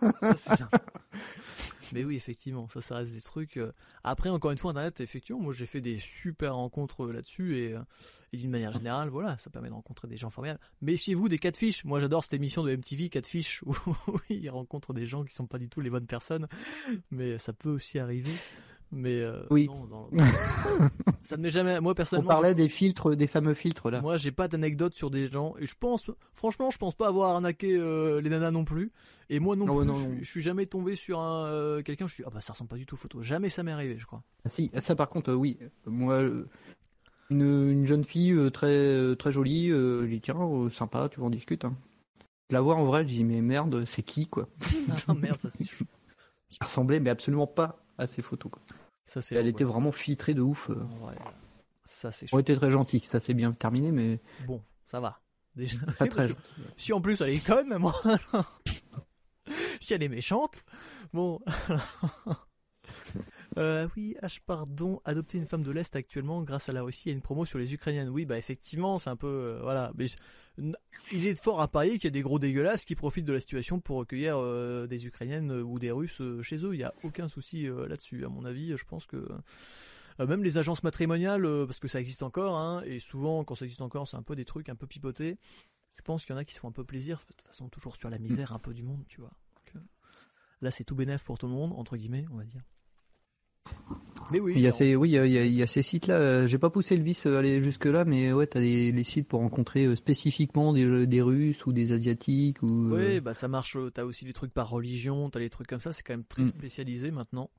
Mais oui, effectivement, ça, ça reste des trucs. Euh. Après, encore une fois, Internet, effectivement, moi j'ai fait des super rencontres là-dessus et, d'une manière générale, voilà, ça permet de rencontrer des gens formidables. Méfiez-vous des catfish. Moi, j'adore cette émission de MTV Catfish où ils rencontrent des gens qui sont pas du tout les bonnes personnes, mais ça peut aussi arriver. Mais euh, oui. ça ne m'est jamais. Moi personnellement. On parlait des filtres, des fameux filtres là. Moi, j'ai pas d'anecdote sur des gens et je pense, franchement, je pense pas avoir arnaqué euh, les nanas non plus. Et moi non, plus. je, suis jamais tombé sur un euh, quelqu'un. Je suis ah bah ça ressemble pas du tout aux photos. Jamais ça m'est arrivé, je crois. Ah, si, ça par contre, oui. Moi, une, une, jeune fille très très jolie, je dis tiens, sympa, tu vas en discuter. Hein. La voir en vrai, je dis mais merde, c'est qui quoi? Ah, Merde, ça c'est. Ressemblait mais absolument pas à ces photos quoi. Ça, c'est Elle était vraiment filtrée de ouf. Ouais. Ça, c'est On était très gentil, ça s'est bien terminé, mais. Bon, ça va. Déjà. Pas très gentil. Si en plus elle est conne, moi. si elle est méchante, bon. Euh, oui, H pardon, adopter une femme de l'Est actuellement grâce à la Russie et une promo sur les Ukrainiennes. Oui, bah effectivement, c'est un peu euh, voilà, mais il est fort à parier qu'il y a des gros dégueulasses qui profitent de la situation pour recueillir euh, des Ukrainiennes ou des Russes chez eux. Il y a aucun souci là-dessus. À mon avis, je pense que même les agences matrimoniales, parce que ça existe encore, hein, et souvent quand ça existe encore, c'est un peu des trucs un peu pipotés. Je pense qu'il y en a qui se font un peu plaisir, de toute façon toujours sur la misère un peu du monde, tu vois. là, c'est tout bénéf pour tout le monde, entre guillemets, on va dire. Mais oui. Il y a ces, oui, il y a, ces sites-là. J'ai pas poussé le vice euh, aller jusque là, mais ouais, t'as des les sites pour rencontrer euh, spécifiquement des, des Russes ou des Asiatiques ou. Oui, euh, bah ça marche. T'as aussi des trucs par religion, t'as des trucs comme ça. C'est quand même très mm. spécialisé maintenant.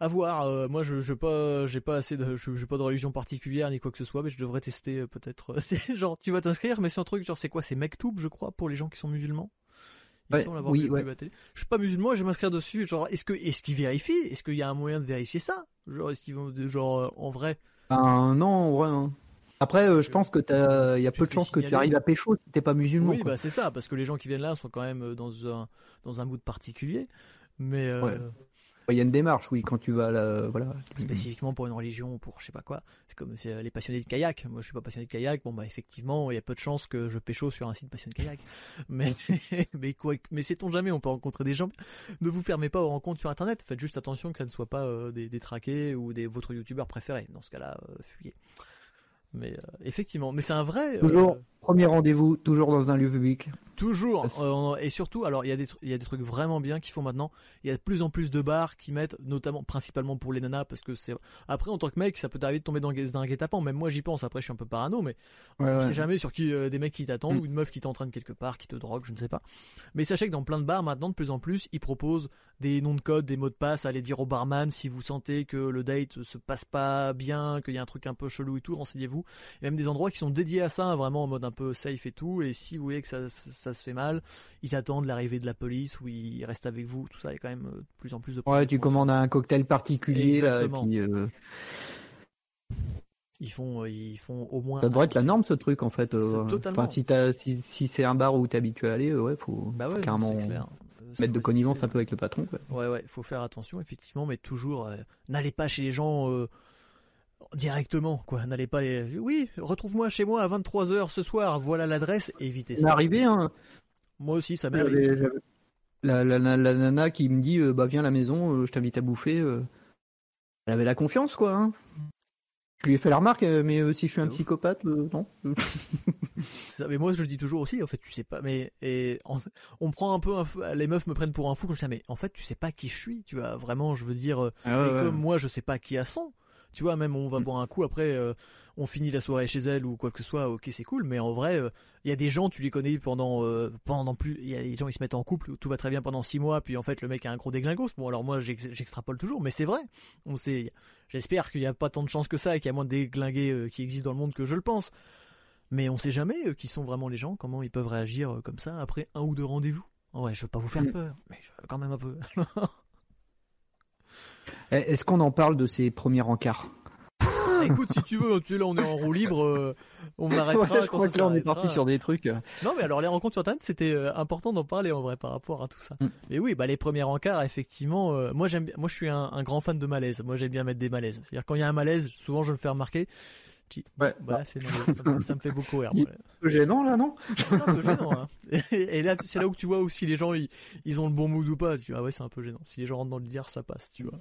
À voir. moi, je, je pas, j'ai pas assez de, je, pas de religion particulière ni quoi que ce soit, mais je devrais tester peut-être. genre, tu vas t'inscrire, mais c'est un truc genre, c'est quoi, c'est Mektoub, je crois, pour les gens qui sont musulmans? Oui, Je suis pas musulman, je vais m'inscrire dessus. Genre, est-ce que, est-ce qu'ils vérifient? Est-ce qu'il y a un moyen de vérifier ça? Genre, est-ce qu'ils vont, genre, euh, en vrai? Ben, non, en vrai. Hein. Après, euh, je pense que t'as, il y a peu de chances que tu arrives à pécho si t'es pas musulman. Oui, bah c'est ça, parce que les gens qui viennent là sont quand même euh, dans un dans un mood particulier. Mais il y a une démarche, oui, quand tu vas là, voilà. Spécifiquement pour une religion, pour je sais pas quoi. C'est comme les passionnés de kayak. Moi, je suis pas passionné de kayak. Bon, bah, effectivement, il y a peu de chances que je pécho sur un site passionné de kayak. Mais, mais quoi, mais sait-on jamais, on peut rencontrer des gens. Ne vous fermez pas aux rencontres sur Internet. Faites juste attention que ça ne soit pas euh, des, des traqués ou des, votre youtubeurs préférés. Dans ce cas-là, euh, fuyez. Mais euh, effectivement, mais c'est un vrai. Toujours premier rendez-vous, toujours dans un lieu public. Toujours euh, et surtout, alors il y a des il y a des trucs vraiment bien qu'ils font maintenant. Il y a de plus en plus de bars qui mettent, notamment principalement pour les nanas, parce que c'est après en tant que mec, ça peut t'arriver de tomber dans, un guet-apens. Même moi j'y pense. Après je suis un peu parano, mais on sait jamais sur qui euh, des mecs qui t'attendent mm. ou une meuf qui t'entraîne quelque part, qui te drogue, je ne sais pas. Mais sachez que dans plein de bars maintenant, de plus en plus, ils proposent des noms de code, des mots de passe, à aller dire au barman si vous sentez que le date se passe pas bien, qu'il y a un truc un peu chelou et tout, renseignez-vous. Il y a même des endroits qui sont dédiés à ça, vraiment en mode un peu safe et tout. Et si vous voyez que ça, ça, se fait mal, ils attendent l'arrivée de la police ou ils restent avec vous. Tout ça, a quand même euh, de plus en plus de. Ouais, tu commandes un cocktail particulier là, et puis. Euh, ils font, ils font au moins. Ça devrait être la norme ce truc en fait. totalement. si, si, si c'est un bar où t'es habitué à aller, ouais, faut, bah carrément mettre de connivence un peu avec le patron. Quoi. Ouais, ouais, faut faire attention, effectivement, mais toujours, euh, n'allez pas chez les gens euh, directement, quoi. N'allez pas les. Oui, retrouve-moi chez moi à 23h ce soir, voilà l'adresse, évitez ça. arrivé, hein. Moi aussi, ça m'est arrivé. La, la, la, nana qui me dit, euh, bah viens à la maison, je t'invite à bouffer. Elle avait la confiance, quoi. Hein. Je lui ai fait la remarque, euh, mais euh, si je suis un psychopathe, euh, non. mais moi, je le dis toujours aussi. En fait, tu sais pas. Mais et on, prend un peu, les meufs me prennent pour un fou quand je dis mais en fait, tu sais pas qui je suis. Tu vois, vraiment, je veux dire, ah comme moi, je sais pas qui a son. Tu vois, même on va boire un coup après on finit la soirée chez elle ou quoi que ce soit, ok c'est cool, mais en vrai, il euh, y a des gens, tu les connais pendant euh, pendant plus, il y a des gens ils se mettent en couple, tout va très bien pendant six mois, puis en fait le mec a un gros déglingos. Bon alors moi j'extrapole toujours, mais c'est vrai. On sait, j'espère qu'il n'y a pas tant de chances que ça et qu'il y a moins de déglingués euh, qui existent dans le monde que je le pense. Mais on sait jamais qui sont vraiment les gens, comment ils peuvent réagir comme ça après un ou deux rendez-vous. Ouais, je veux pas vous faire mm. peur, mais quand même un peu. Eh, est-ce qu'on en parle de ces premiers encarts écoute, si tu veux, tu là, on est en roue libre, euh, on arrêtera. je crois que là, on est parti sur des trucs. Euh. Non, mais alors les rencontres sur Internet, c'était euh, important d'en parler en vrai par rapport à tout ça. Mm. Mais oui, bah les premiers encarts, effectivement, moi j'aime, moi je suis un, grand fan de malaise. Moi j'aime bien mettre des malaises. C'est-à-dire quand il y a un malaise, souvent je me fais remarquer Ouais. Bah, ça, me, fait beaucoup rire. Un peu gênant là, non? C'est un peu gênant. Hein. Et, là, c'est là où tu vois aussi les gens, ils, ont le bon mood ou pas. Tu vois, ah ouais, c'est un peu gênant. Si les gens rentrent dans le dire, ça passe, tu vois.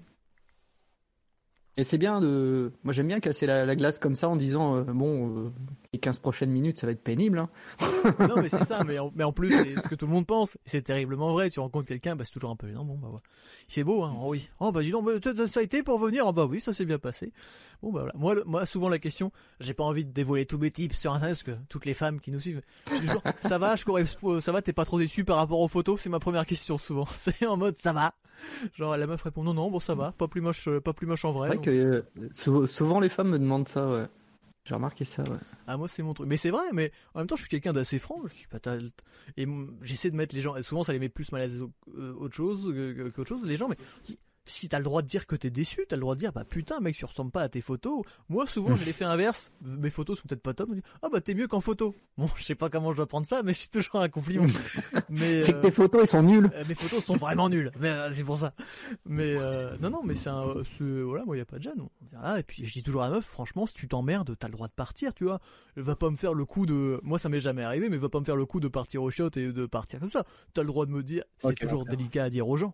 Et c'est bien de. Moi j'aime bien casser la, glace comme ça en disant euh, bon, euh, les 15 prochaines minutes ça va être pénible. Hein. non mais c'est ça, mais en, mais en plus c'est ce que tout le monde pense. C'est terriblement vrai. Tu rencontres quelqu'un, bah, c'est toujours un peu gênant. Bon bah ouais. C'est beau, hein. Oh, oui. Oh bah dis donc, ça a été pour venir. Oh bah oui, ça s'est bien passé. Bon bah voilà. Moi, moi souvent la question, j'ai pas envie de dévoiler tous mes tips sur internet parce que toutes les femmes qui nous suivent, toujours, ça va, je ça va, t'es pas trop déçu par rapport aux photos? C'est ma première question souvent. C'est en mode ça va. Genre la meuf répond non non bon ça va, pas plus moche, pas plus moche en vrai. C'est vrai que euh, souvent les femmes me demandent ça. Ouais. J'ai remarqué ça, ouais. Ah, moi, c'est mon truc. Mais c'est vrai, mais en même temps, je suis quelqu'un d'assez franc. Je suis pas Et j'essaie de mettre les gens. Souvent, ça les met plus mal à l'aise euh, autre chose qu'autre chose, les gens. Mais si t'as le droit de dire que t'es déçu, t'as le droit de dire bah putain mec tu ressembles pas à tes photos. Moi souvent j'ai l'effet inverse, mes photos sont peut-être pas top. Ah bah t'es mieux qu'en photo. Bon je sais pas comment je dois prendre ça, mais c'est toujours un compliment. mais c'est que tes euh, photos elles sont nulles. Euh, mes photos sont vraiment nulles. Mais euh, c'est pour ça. Mais non non mais c'est un voilà moi y a pas de gêne. Ah, et puis je dis toujours à la meuf franchement si tu t'emmerdes t'as le droit de partir tu vois. Va pas me faire le coup de moi ça m'est jamais arrivé mais va pas me faire le coup de partir au shot et de partir comme ça. T'as le droit de me dire c'est toujours délicat à dire aux gens.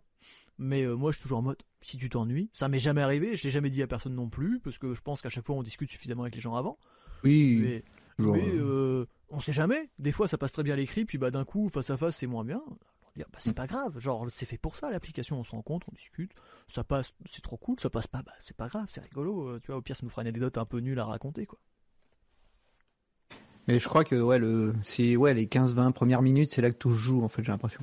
Mais euh, moi, je suis toujours en mode, si tu t'ennuies, ça m'est jamais arrivé, je l'ai jamais dit à personne non plus, parce que je pense qu'à chaque fois, on discute suffisamment avec les gens avant. Oui. Mais, mais euh, on sait jamais. Des fois, ça passe très bien à l'écrit, puis bah d'un coup, face à face, c'est moins bien. Bah, c'est pas grave, genre c'est fait pour ça l'application, on se rencontre, on discute, ça passe, c'est trop cool, ça passe pas, bah c'est pas grave, c'est rigolo, euh, tu vois, au pire ça nous fera une anecdote un peu nulle à raconter quoi. Mais je crois que ouais le c'est ouais les 15-20 premières minutes, c'est là que tout joue en fait, j'ai l'impression.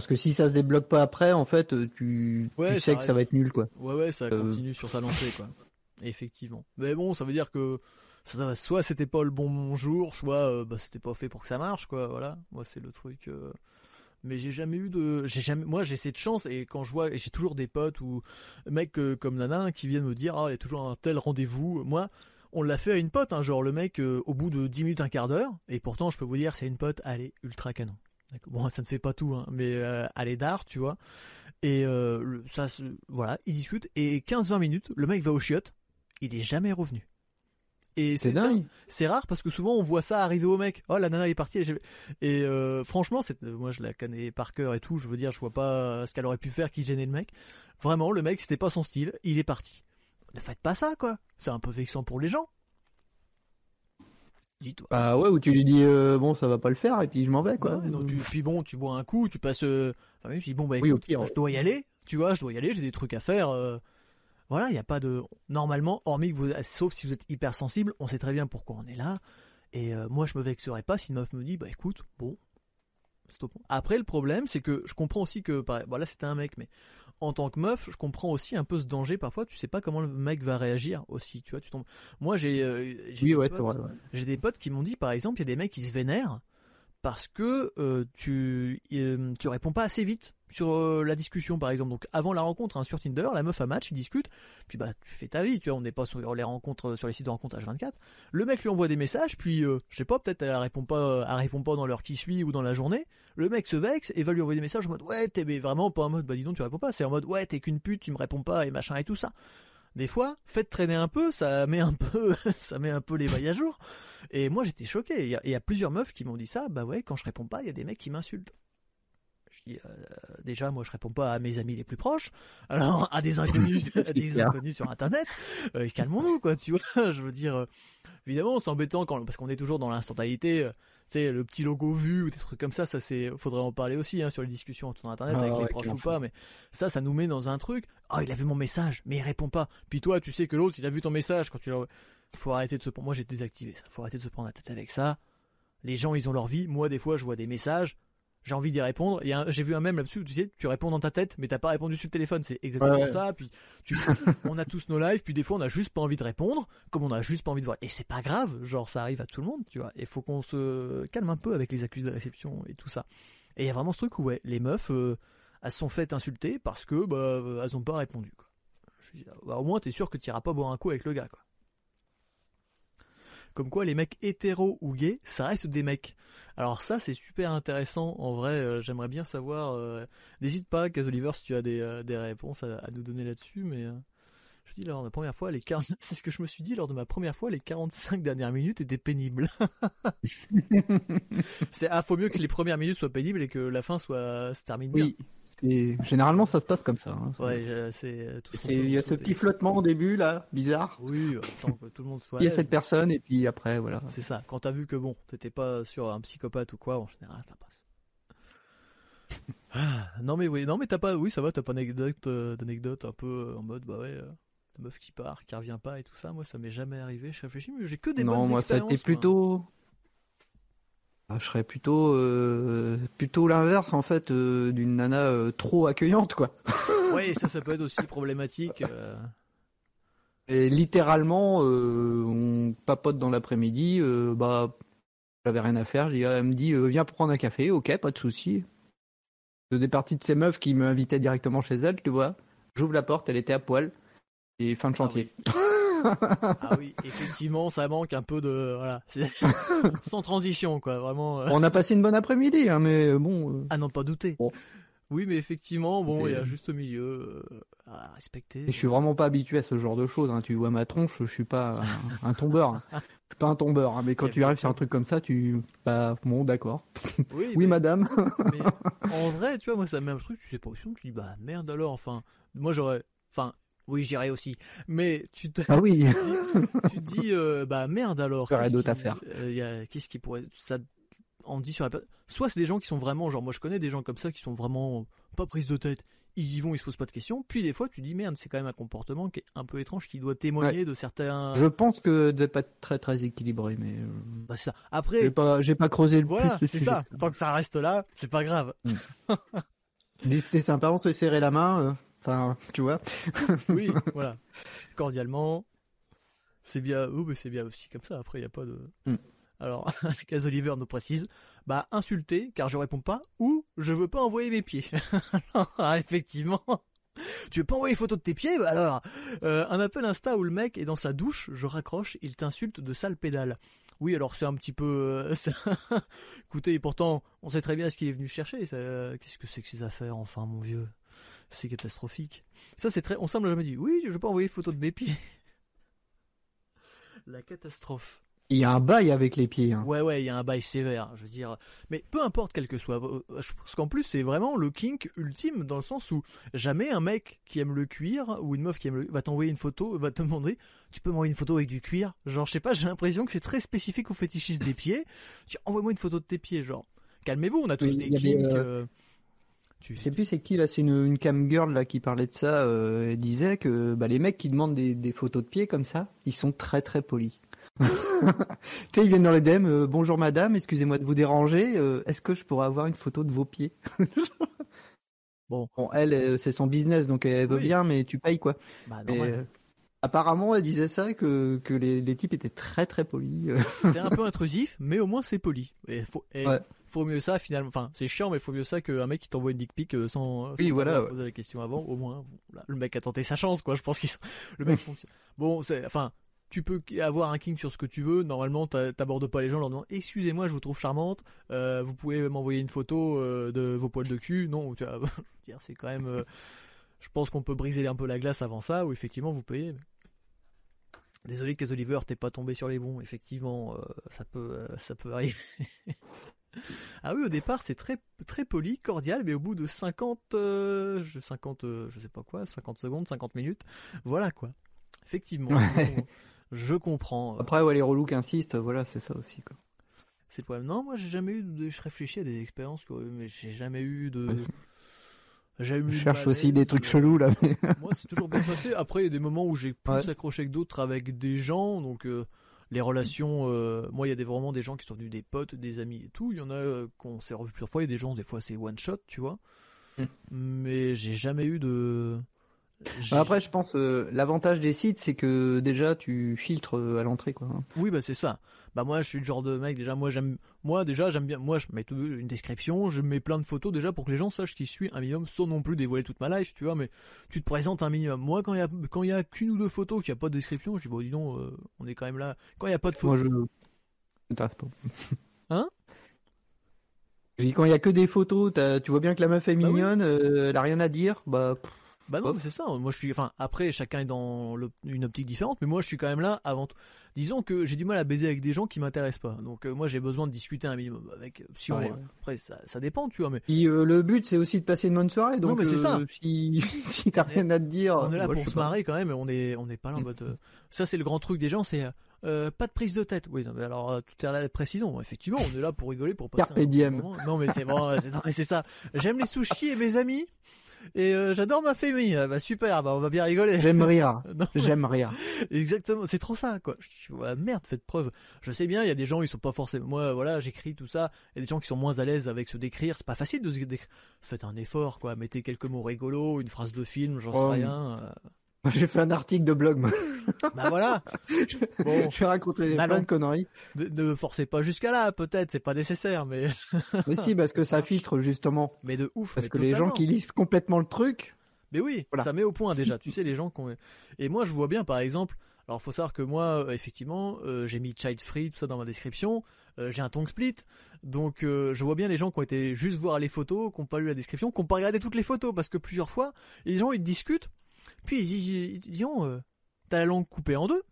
Parce que si ça se débloque pas après, en fait, euh, tu, sais que ça va être nul, quoi. Ouais, ouais, ça euh. continue sur sa lancée, quoi. Effectivement. Mais bon, ça veut dire que ça, soit c'était pas le bon jour, soit euh, bah, c'était pas fait pour que ça marche, quoi. Voilà. Moi, c'est le truc. Mais j'ai jamais eu de, j'ai jamais, moi j'ai cette chance et quand je vois, et j'ai toujours des potes ou mecs comme Nana qui viennent me dire, ah, il y a toujours un tel rendez-vous. Moi, on l'a fait à une pote, hein, genre le mec au bout de 10 minutes, un quart d'heure, et pourtant je peux vous dire, c'est une pote, elle est ultra canon. Bon, ça ne fait pas tout, hein, mais euh, à d'art, tu vois. Et euh, ça, voilà, ils discutent et 15-20 minutes, le mec va au chiottes, il est jamais revenu. Et c'est dingue. C'est rare parce que souvent on voit ça arriver au mec. Oh la nana est partie. Et euh, franchement, moi je la connais par cœur et tout. Je veux dire, je vois pas ce qu'elle aurait pu faire qui gênait le mec. Vraiment, le mec c'était pas son style. Il est parti. Ne faites pas ça quoi. C'est un peu vexant pour les gens. Dis-toi. Bah ouais, ou tu lui dis euh, bon ça va pas le faire et puis je m'en vais quoi. puis bon, tu bois un coup, tu passes. Euh... Enfin, puis bon bah écoute, je dois y aller. Tu vois, je dois y aller, j'ai des trucs à faire. Euh. Voilà, il n'y a pas de. Normalement, hormis que vous, sauf si vous êtes hypersensible, on sait très bien pourquoi on est là. Et moi, je me vexerais pas si une meuf me dit bah écoute, bon, stop. Après, le problème, c'est que je comprends aussi que, voilà, c'était un mec, mais en tant que meuf, je comprends aussi un peu ce danger parfois. Tu sais pas comment le mec va réagir aussi. Tu vois, tu tombes. Moi, j'ai euh, j'ai des potes qui m'ont dit, par exemple, il y a des mecs qui se vénèrent parce que euh, tu euh, tu réponds pas assez vite sur euh, la discussion par exemple. Donc avant la rencontre hein, sur Tinder, la meuf a match, ils discutent, puis bah tu fais ta vie, tu vois, on n'est pas sur les rencontres sur les sites de rencontres H24. Le mec lui envoie des messages, puis je sais pas, peut-être elle répond pas elle répond pas dans l'heure qui suit ou dans la journée. Le mec se vexe et va lui envoyer des messages en mode ouais, t'es vraiment pas en mode bah dis donc tu réponds pas, c'est en mode ouais, t'es qu'une pute, tu me réponds pas et machin et tout ça des fois, faites traîner un peu, ça met un peu, ça met un peu les mailles à jour. Et moi, j'étais choqué. Il y, a, plusieurs meufs qui m'ont dit ça. Bah ouais, quand je réponds pas, il y a des mecs qui m'insultent. Je dis, euh, déjà, moi, je réponds pas à mes amis les plus proches. Alors, à des inconnus, à des inconnus sur Internet. Euh, calmons-nous, quoi, tu vois. je veux dire, euh, évidemment, c'est embêtant quand, parce qu'on est toujours dans l'instantanéité sais, le petit logo vu ou des trucs comme ça, ça c'est, faudrait en parler aussi hein, sur les discussions autour d'internet avec ah les proches ou pas, mais ça, ça nous met dans un truc. Ah, oh, il a vu mon message, mais il répond pas. Puis toi, tu sais que l'autre, il a vu ton message quand tu l'as. Faut arrêter de se. Moi, j'ai désactivé ça. Faut arrêter de se prendre la tête avec ça. Les gens, ils ont leur vie. Moi, des fois, je vois des messages j'ai envie d'y répondre. J'ai vu un même là-dessus, tu sais, tu réponds dans ta tête, mais t'as pas répondu sur le téléphone. C'est exactement ça. Puis tu, on a tous nos lives, puis des fois on a juste pas envie de répondre, comme on a juste pas envie de voir. Et c'est pas grave, genre ça arrive à tout le monde, tu vois. Il faut qu'on se calme un peu avec les accusés de réception et tout ça. Et il y a vraiment ce truc où ouais, les meufs, euh, elles sont faites insulter parce que bah elles ont pas répondu. Quoi. Je dis, bah, au moins t'es sûr que tu iras pas boire un coup avec le gars, quoi. Comme quoi les mecs hétéros ou gays, ça reste des mecs. Alors ça c'est super intéressant en vrai, euh, j'aimerais bien savoir. Euh, n'hésite pas, Oliver, si tu as des, euh, des réponses à, nous donner là-dessus, mais Je dis lors de la première fois, les 40... c'est ce que je me suis dit lors de ma première fois, les 45 dernières minutes étaient pénibles. c'est ah, faut mieux que les premières minutes soient pénibles et que la fin soit se termine oui. Et généralement, ça se passe comme ça. Hein. Ouais, c'est. Il y a ce petit flottement au début là, bizarre. Oui, tant que tout le monde soit. Il y a cette personne et puis après voilà. C'est ça. Quand t'as vu que bon, t'étais pas sur un psychopathe ou quoi, en général, ça passe. Ah, non mais oui, non mais t'as pas, oui ça va, t'as pas d'anecdote, euh, d'anecdote un peu en mode bah ouais, euh, la meuf qui part, qui revient pas et tout ça. Moi ça m'est jamais arrivé. Je réfléchis, mais j'ai que des non, moi ça a été plutôt. Ah, je serais plutôt euh, plutôt l'inverse en fait d'une nana trop accueillante quoi. oui, ça ça peut être aussi problématique. Et littéralement, on papote dans l'après-midi, bah j'avais rien à faire, elle me dit viens prendre un café, ok, pas de souci des parties de ces meufs qui m'invitaient directement chez elles, tu vois. J'ouvre la porte, elle était à poil. Et fin de ah chantier. ah oui, effectivement, ça manque un peu de voilà, sans transition quoi, vraiment. Euh. On a passé une bonne après-midi, hein, mais bon. Euh. Ah non, pas douter. Oui, mais effectivement, bon, il y a juste au milieu euh, à respecter. Et je suis vraiment pas habitué à ce genre de choses. Hein. Tu vois ma tronche, je suis pas un, tombeur. je suis pas un tombeur, hein, mais quand tu arrives sur un truc comme ça, tu, bah, bon, d'accord. Oui, madame. mais en vrai, tu vois, moi, ça me met un truc, tu sais pas, tu dis, bah, merde alors, enfin, moi, j'aurais, enfin, oui, j'irais aussi. Mais tu te, ah oui. tu, dis, euh, bah, merde alors. À faire. Euh, qu'est-ce qui pourrait, ça, on dit sur la soit c'est des gens qui sont vraiment genre moi je connais des gens comme ça qui sont vraiment pas prises de tête ils y vont ils se posent pas de questions puis des fois tu dis merde c'est quand même un comportement qui est un peu étrange qui doit témoigner de certains je pense que de pas être très très équilibré mais euh, bah, c'est ça après j'ai pas j'ai pas creusé le plus le c'est ça tant que ça reste là c'est pas grave mm. c'était sympa on s'est serré la main euh, enfin tu vois oui voilà cordialement c'est bien oh, mais c'est bien aussi comme ça après il y a pas de mm. Alors, Cas Oliver nous précise, bah insulter car je réponds pas ou je veux pas envoyer mes pieds. ah, effectivement. Tu veux pas envoyer photo de tes pieds bah alors euh, Un appel Insta où le mec est dans sa douche, je raccroche, il t'insulte de sale pédale. Oui, alors c'est un petit peu... Euh, Écoutez, pourtant, on sait très bien ce qu'il est venu chercher. Qu'est-ce que c'est que ces affaires, enfin, mon vieux? C'est catastrophique. Ça, c'est très... On semble jamais dit, oui, je pas envoyer photo de mes pieds. La catastrophe. Il y a un bail avec les pieds. Hein. Ouais, ouais, il y a un bail sévère, je veux dire. Mais peu importe quel que soit. Euh, parce qu'en plus, c'est vraiment le kink ultime dans le sens où jamais un mec qui aime le cuir ou une meuf qui aime le va t'envoyer une photo, va te demander tu peux m'envoyer une photo avec du cuir? Genre, je sais pas, j'ai l'impression que c'est très spécifique aux fétichistes des pieds. Tu envoie-moi une photo de tes pieds, genre. Calmez-vous, on a tous des kinks. Euh, euh... Tu sais plus c'est qui là, c'est une, une cam girl là qui parlait de ça, euh, disait que bah, les mecs qui demandent des, des photos de pieds comme ça, ils sont très très polis. tu sais, ils viennent dans les DM. Euh, bonjour madame, excusez-moi de vous déranger. Euh, est-ce que je pourrais avoir une photo de vos pieds bon. elle, euh, c'est son business, donc elle veut bien, mais tu payes quoi. Bah, apparemment, elle disait ça que, que les, les types étaient très très polis. c'est un peu intrusif, mais au moins c'est poli. Et faut, faut mieux ça finalement. Enfin, c'est chiant, mais faut mieux ça qu'un mec qui t'envoie une dick pic sans, oui, voilà, poser la question avant. Au moins, le mec a tenté sa chance, quoi. Je pense qu'il le mec fonctionne. Bon, c'est, enfin, tu peux avoir un king sur ce que tu veux. Normalement, t'abordes pas les gens en leur disant excusez-moi, je vous trouve charmante. Euh, vous pouvez m'envoyer une photo euh, de vos poils de cul. Non, tu c'est quand même. Euh, je pense qu'on peut briser un peu la glace avant ça, ou effectivement vous payez. Désolé, Case Oliver, t'es pas tombé sur les bons. Effectivement, ça peut, ça peut arriver. ah oui, au départ, c'est très, très poli, cordial, mais au bout de 50, 50, je sais pas quoi, 50 secondes, 50 minutes, voilà quoi. Effectivement. Je comprends. Après, ouais, les relous qui insistent, voilà, c'est ça aussi. Quoi. C'est le problème. Non, moi, j'ai jamais eu de. Je réfléchis à des expériences, quoi, mais j'ai jamais eu de. J'ai je cherche aussi des trucs chelous là. moi, c'est toujours bien passé. Après, il y a des moments où j'ai plus accroché que d'autres avec des gens, donc euh, les relations. Euh, moi, il y a des, vraiment des gens qui sont venus des potes, des amis et tout. Il y en a euh, qu'on s'est revus plusieurs fois. Il y a des gens, des fois, c'est one shot, tu vois. Mm. Mais j'ai jamais eu de après, je pense euh, l'avantage des sites, c'est que déjà tu filtres euh, à l'entrée, quoi. Oui, bah c'est ça. Bah moi, je suis le genre de mec déjà. Moi, j'aime, moi déjà, j'aime bien. Moi, je mets tout, une description, je mets plein de photos déjà pour que les gens sachent qui suis un minimum, sans non plus dévoiler toute ma life, tu vois. Mais tu te présentes un minimum. Moi, quand il y a quand il y a qu'une ou deux photos, qu'il n'y a pas de description, je dis bon, dis donc, euh, on est quand même là. Quand il y a pas de photos. Moi, je pas. Hein? Quand il y a que des photos, tu vois bien que la meuf est bah mignonne, elle a rien à dire, bah. Bah non, c'est ça. Moi, je suis. Enfin, après, chacun est dans une optique différente, mais moi, je suis quand même là avant. Disons que j'ai du mal à baiser avec des gens qui m'intéressent pas. Donc, euh, moi, j'ai besoin de discuter un minimum avec. Si Après, ça, ça dépend, tu vois. Mais euh, le but, c'est aussi de passer une bonne soirée. Donc, non, mais c'est ça. Si, si t'as rien à te dire. On est là pour se marrer quand même. On est, on n'est pas là en mode. Ça, c'est le grand truc des gens, c'est. Euh, pas de prise de tête. Oui, non, mais alors tout est là précision. Effectivement, on est là pour rigoler, pour passer. Carpe diem. Non, mais c'est bon, c'est ça. J'aime les sushis et mes amis. Et euh, j'adore ma famille. Ah, bah super, bah on va bien rigoler. J'aime rire. J'aime rire. Exactement, c'est trop ça quoi. Je merde, faites preuve. Je sais bien, il y a des gens ils sont pas forcément moi voilà, j'écris tout ça, il y a des gens qui sont moins à l'aise avec se décrire, c'est pas facile de se décrire. Faites un effort quoi, mettez quelques mots rigolos, une phrase de film, j'en sais oh. rien. J'ai fait un article de blog. Moi. Bah voilà. Bon, je vais raconter plein de conneries. Ne, forcez pas jusqu'à là, peut-être, c'est pas nécessaire, mais. mais si, parce que ça filtre justement. Mais de ouf. Parce que les gens qui lisent complètement le truc. Mais oui, ça met au point déjà. tu sais, les gens qui ont... Et moi, je vois bien, par exemple. Alors, faut savoir que moi, euh, effectivement, euh, j'ai mis child free tout ça dans ma description. Euh, j'ai un tongue split, donc je vois bien les gens qui ont été juste voir les photos, qui n'ont pas lu la description, qui n'ont pas regardé toutes les photos, parce que plusieurs fois, les gens ils discutent puis disent, euh, t'as la langue coupée en deux.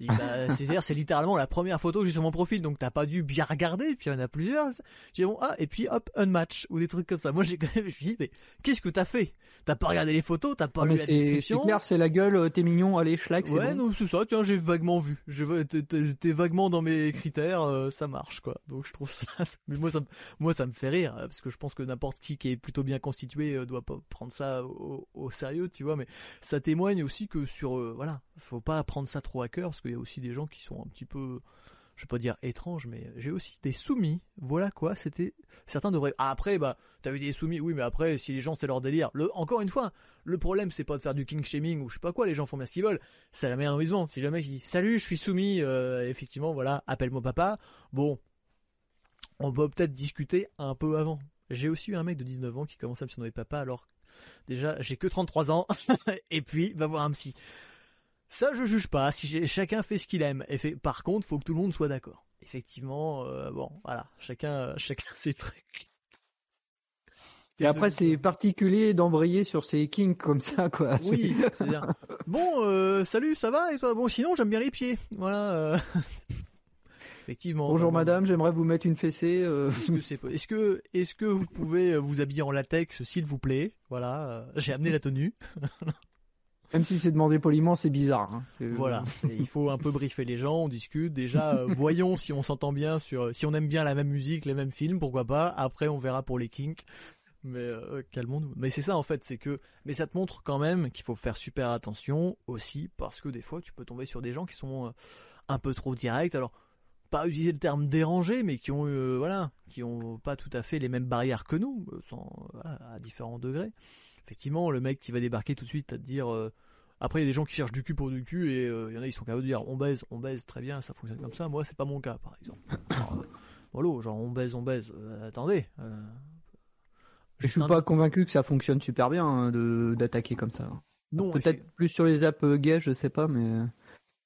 Bah, c'est c'est littéralement la première photo que j'ai sur mon profil, donc t'as pas dû bien regarder. Puis il y en a plusieurs. J'ai bon ah et puis hop un match ou des trucs comme ça. Moi j'ai quand même je me suis dit mais qu'est-ce que t'as fait? T'as pas regardé les photos, t'as pas ah, lu la description. C'est clair, c'est la gueule. Euh, t'es mignon, allez schlag. Ouais non c'est ça. Tiens j'ai vaguement vu. T'es vaguement dans mes critères, euh, ça marche quoi. Donc je trouve ça. Mais moi ça me, moi ça me fait rire parce que je pense que n'importe qui qui est plutôt bien constitué euh, doit pas prendre ça au, au, sérieux, tu vois. Mais ça témoigne aussi que sur voilà, faut pas prendre ça trop à cœur parce qu'il y a aussi des gens qui sont un petit peu je vais pas dire étranges, mais j'ai aussi des soumis. Voilà quoi, c'était certains devraient. Ah, après, bah, t'as vu des soumis, oui, mais après, si les gens c'est leur délire. Encore une fois, le problème c'est pas de faire du king shaming ou je sais pas quoi. Les gens font bien ce qu'ils veulent. C'est la meilleure raison. Si le mec dit salut, je suis soumis, euh, effectivement, voilà, appelle-moi papa. Bon, on peut peut-être discuter un peu avant. J'ai aussi eu un mec de 19 ans qui commence à me surnommer papa alors déjà j'ai que 33 ans et puis va voir un psy. Ça, je juge pas. Si chacun fait ce qu'il aime. Et fait, par contre, faut que tout le monde soit d'accord. Effectivement, euh, bon, voilà, chacun, chacun ses trucs. Et après, c'est particulier d'embrayer sur ces kings comme ça, quoi. Oui, c'est dire Bon, euh, salut, ça va? Et toi? Bon, sinon, j'aime bien les pieds. Voilà. Euh. Effectivement. Bonjour madame, j'aimerais vous mettre une fessée. Est-ce que, est-ce que, vous pouvez vous habiller en latex, s'il vous plaît? Voilà, j'ai amené la tenue. Même si c'est demandé poliment, c'est bizarre. Hein. Voilà, il faut un peu briefer les gens, on discute. Déjà, euh, voyons si on s'entend bien sur, si on aime bien la même musique, les mêmes films, pourquoi pas. Après, on verra pour les kinks. Mais euh, calmons-nous. Mais c'est ça en fait, c'est que, mais ça te montre quand même qu'il faut faire super attention aussi parce que des fois, tu peux tomber sur des gens qui sont euh, un peu trop directs. Alors, pas utiliser le terme dérangé, mais qui ont, voilà, qui ont pas tout à fait les mêmes barrières que nous, sans, à différents degrés effectivement, le mec qui va débarquer tout de suite à te dire. Euh, après, il y a des gens qui cherchent du cul pour du cul et euh, il y en a, ils sont capables de dire on baise, on baise, très bien, ça fonctionne comme ça. Moi, c'est pas mon cas, par exemple. Alors, voilà, genre on baise, on baise. Euh, attendez. je suis pas convaincu que ça fonctionne super bien hein, de d'attaquer comme ça. Non, peut-être plus sur les apps gays, je sais pas, mais.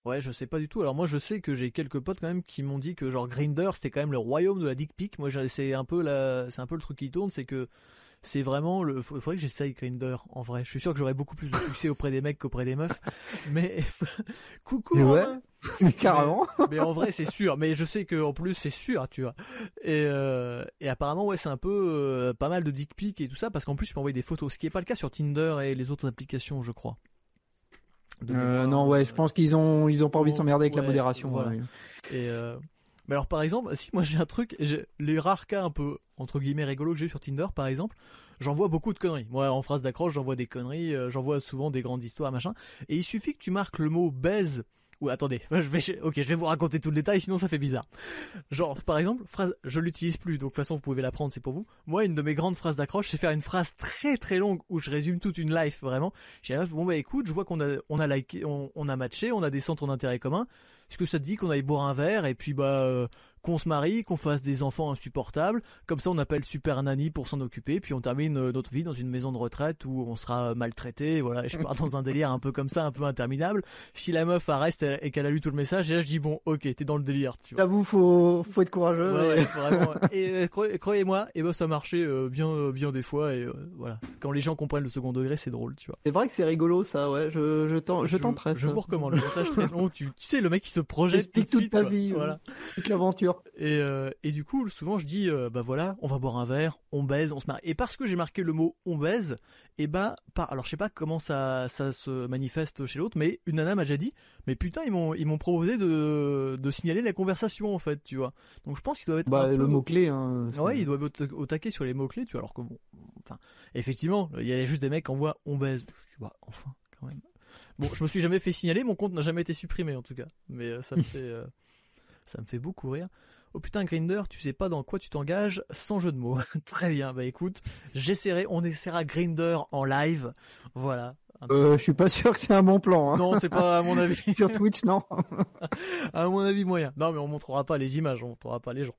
Ouais, je sais pas du tout. Alors moi, je sais que j'ai quelques potes quand même qui m'ont dit que genre Grinder, c'était quand même le royaume de la dick pic. Moi, c'est un peu la, c'est un peu le truc qui tourne, c'est que c'est vraiment le. Faudrait que j'essaye Grinder en vrai. Je suis sûr que j'aurais beaucoup plus de succès auprès des mecs qu'auprès des meufs. Mais coucou. Ouais. Mais carrément. Mais, en vrai, c'est sûr. Mais je sais que en plus, c'est sûr, tu vois. Et, euh, et apparemment, ouais, c'est un peu euh, pas mal de dick pics et tout ça, parce qu'en plus, tu peux envoyer des photos, ce qui est pas le cas sur Tinder et les autres applications, je crois. Euh, non, ouais, je pense qu'ils ont ils ont pas envie de s'emmerder avec la modération. Voilà. Et euh, mais alors par exemple, si moi j'ai un truc, les rares cas un peu entre guillemets rigolos que j'ai sur Tinder par exemple, j'envoie beaucoup de conneries. Moi en phrase d'accroche, j'envoie des conneries, euh, j'envoie souvent des grandes histoires machin. Et il suffit que tu marques le mot baise ou attendez, je vais, ok, je vais vous raconter tout le détail, sinon ça fait bizarre. Genre, par exemple, phrase, je l'utilise plus, donc de toute façon vous pouvez l'apprendre, c'est pour vous. Moi, une de mes grandes phrases d'accroche, c'est faire une phrase très très longue où je résume toute une life vraiment. J'ai bon bah écoute, je vois qu'on a, on a liké, on, a matché, on a des centres d'intérêt communs. Est-ce que ça te dit qu'on aille boire un verre et puis bah euh, qu'on se marie, qu'on fasse des enfants insupportables. Comme ça, on appelle Super Nanny pour s'en occuper, puis on termine euh, notre vie dans une maison de retraite où on sera maltraité. Voilà, je pars dans un délire un peu comme ça, un peu interminable. Si la meuf reste et qu'elle a lu tout le message, et là je dis bon, ok, t'es dans le délire. Tu vois. J'avoue, faut faut être courageux. et... vraiment. et euh, croyez-moi, et ben ça marchait euh, bien bien des fois et voilà. quand les gens comprennent le second degré, c'est drôle, tu vois. C'est vrai que c'est rigolo, ça, ouais. Je, je, je tenterai. Je vous recommande. Le message très long. Tu, tu sais, le mec qui se projette tout toute ta vie, voilà. Toute l'aventure. Et, euh, et du coup, souvent, je dis, euh, bah voilà, on va boire un verre, on baise, on se marre. Et parce que j'ai marqué le mot on baise, et bah, par, alors je sais pas comment ça, ça se manifeste chez l'autre, mais une nana m'a déjà dit, mais putain, ils m'ont, ils m'ont proposé de, de signaler la conversation, en fait, tu vois. Donc je pense qu'ils doivent être. Bah, le mot-clé, hein. Ouais, ils doivent être au taquet sur les mots-clés, tu vois, alors que bon, enfin, effectivement, il y a juste des mecs qui envoient on baise. Je dis, bah, enfin, quand même. Bon, je me suis jamais fait signaler, mon compte n'a jamais été supprimé, en tout cas. Mais euh, ça me fait, euh, ça me fait beaucoup rire. Oh putain, Grinder, tu sais pas dans quoi tu t'engages, sans jeu de mots. Très bien, bah écoute, j'essaierai, on essaiera Grinder en live. Voilà. Euh, je suis pas sûr que c'est un bon plan. Hein. Non, c'est pas à mon avis. Sur Twitch, non. à mon avis, moyen. Non, mais on montrera pas les images, on montrera pas les gens.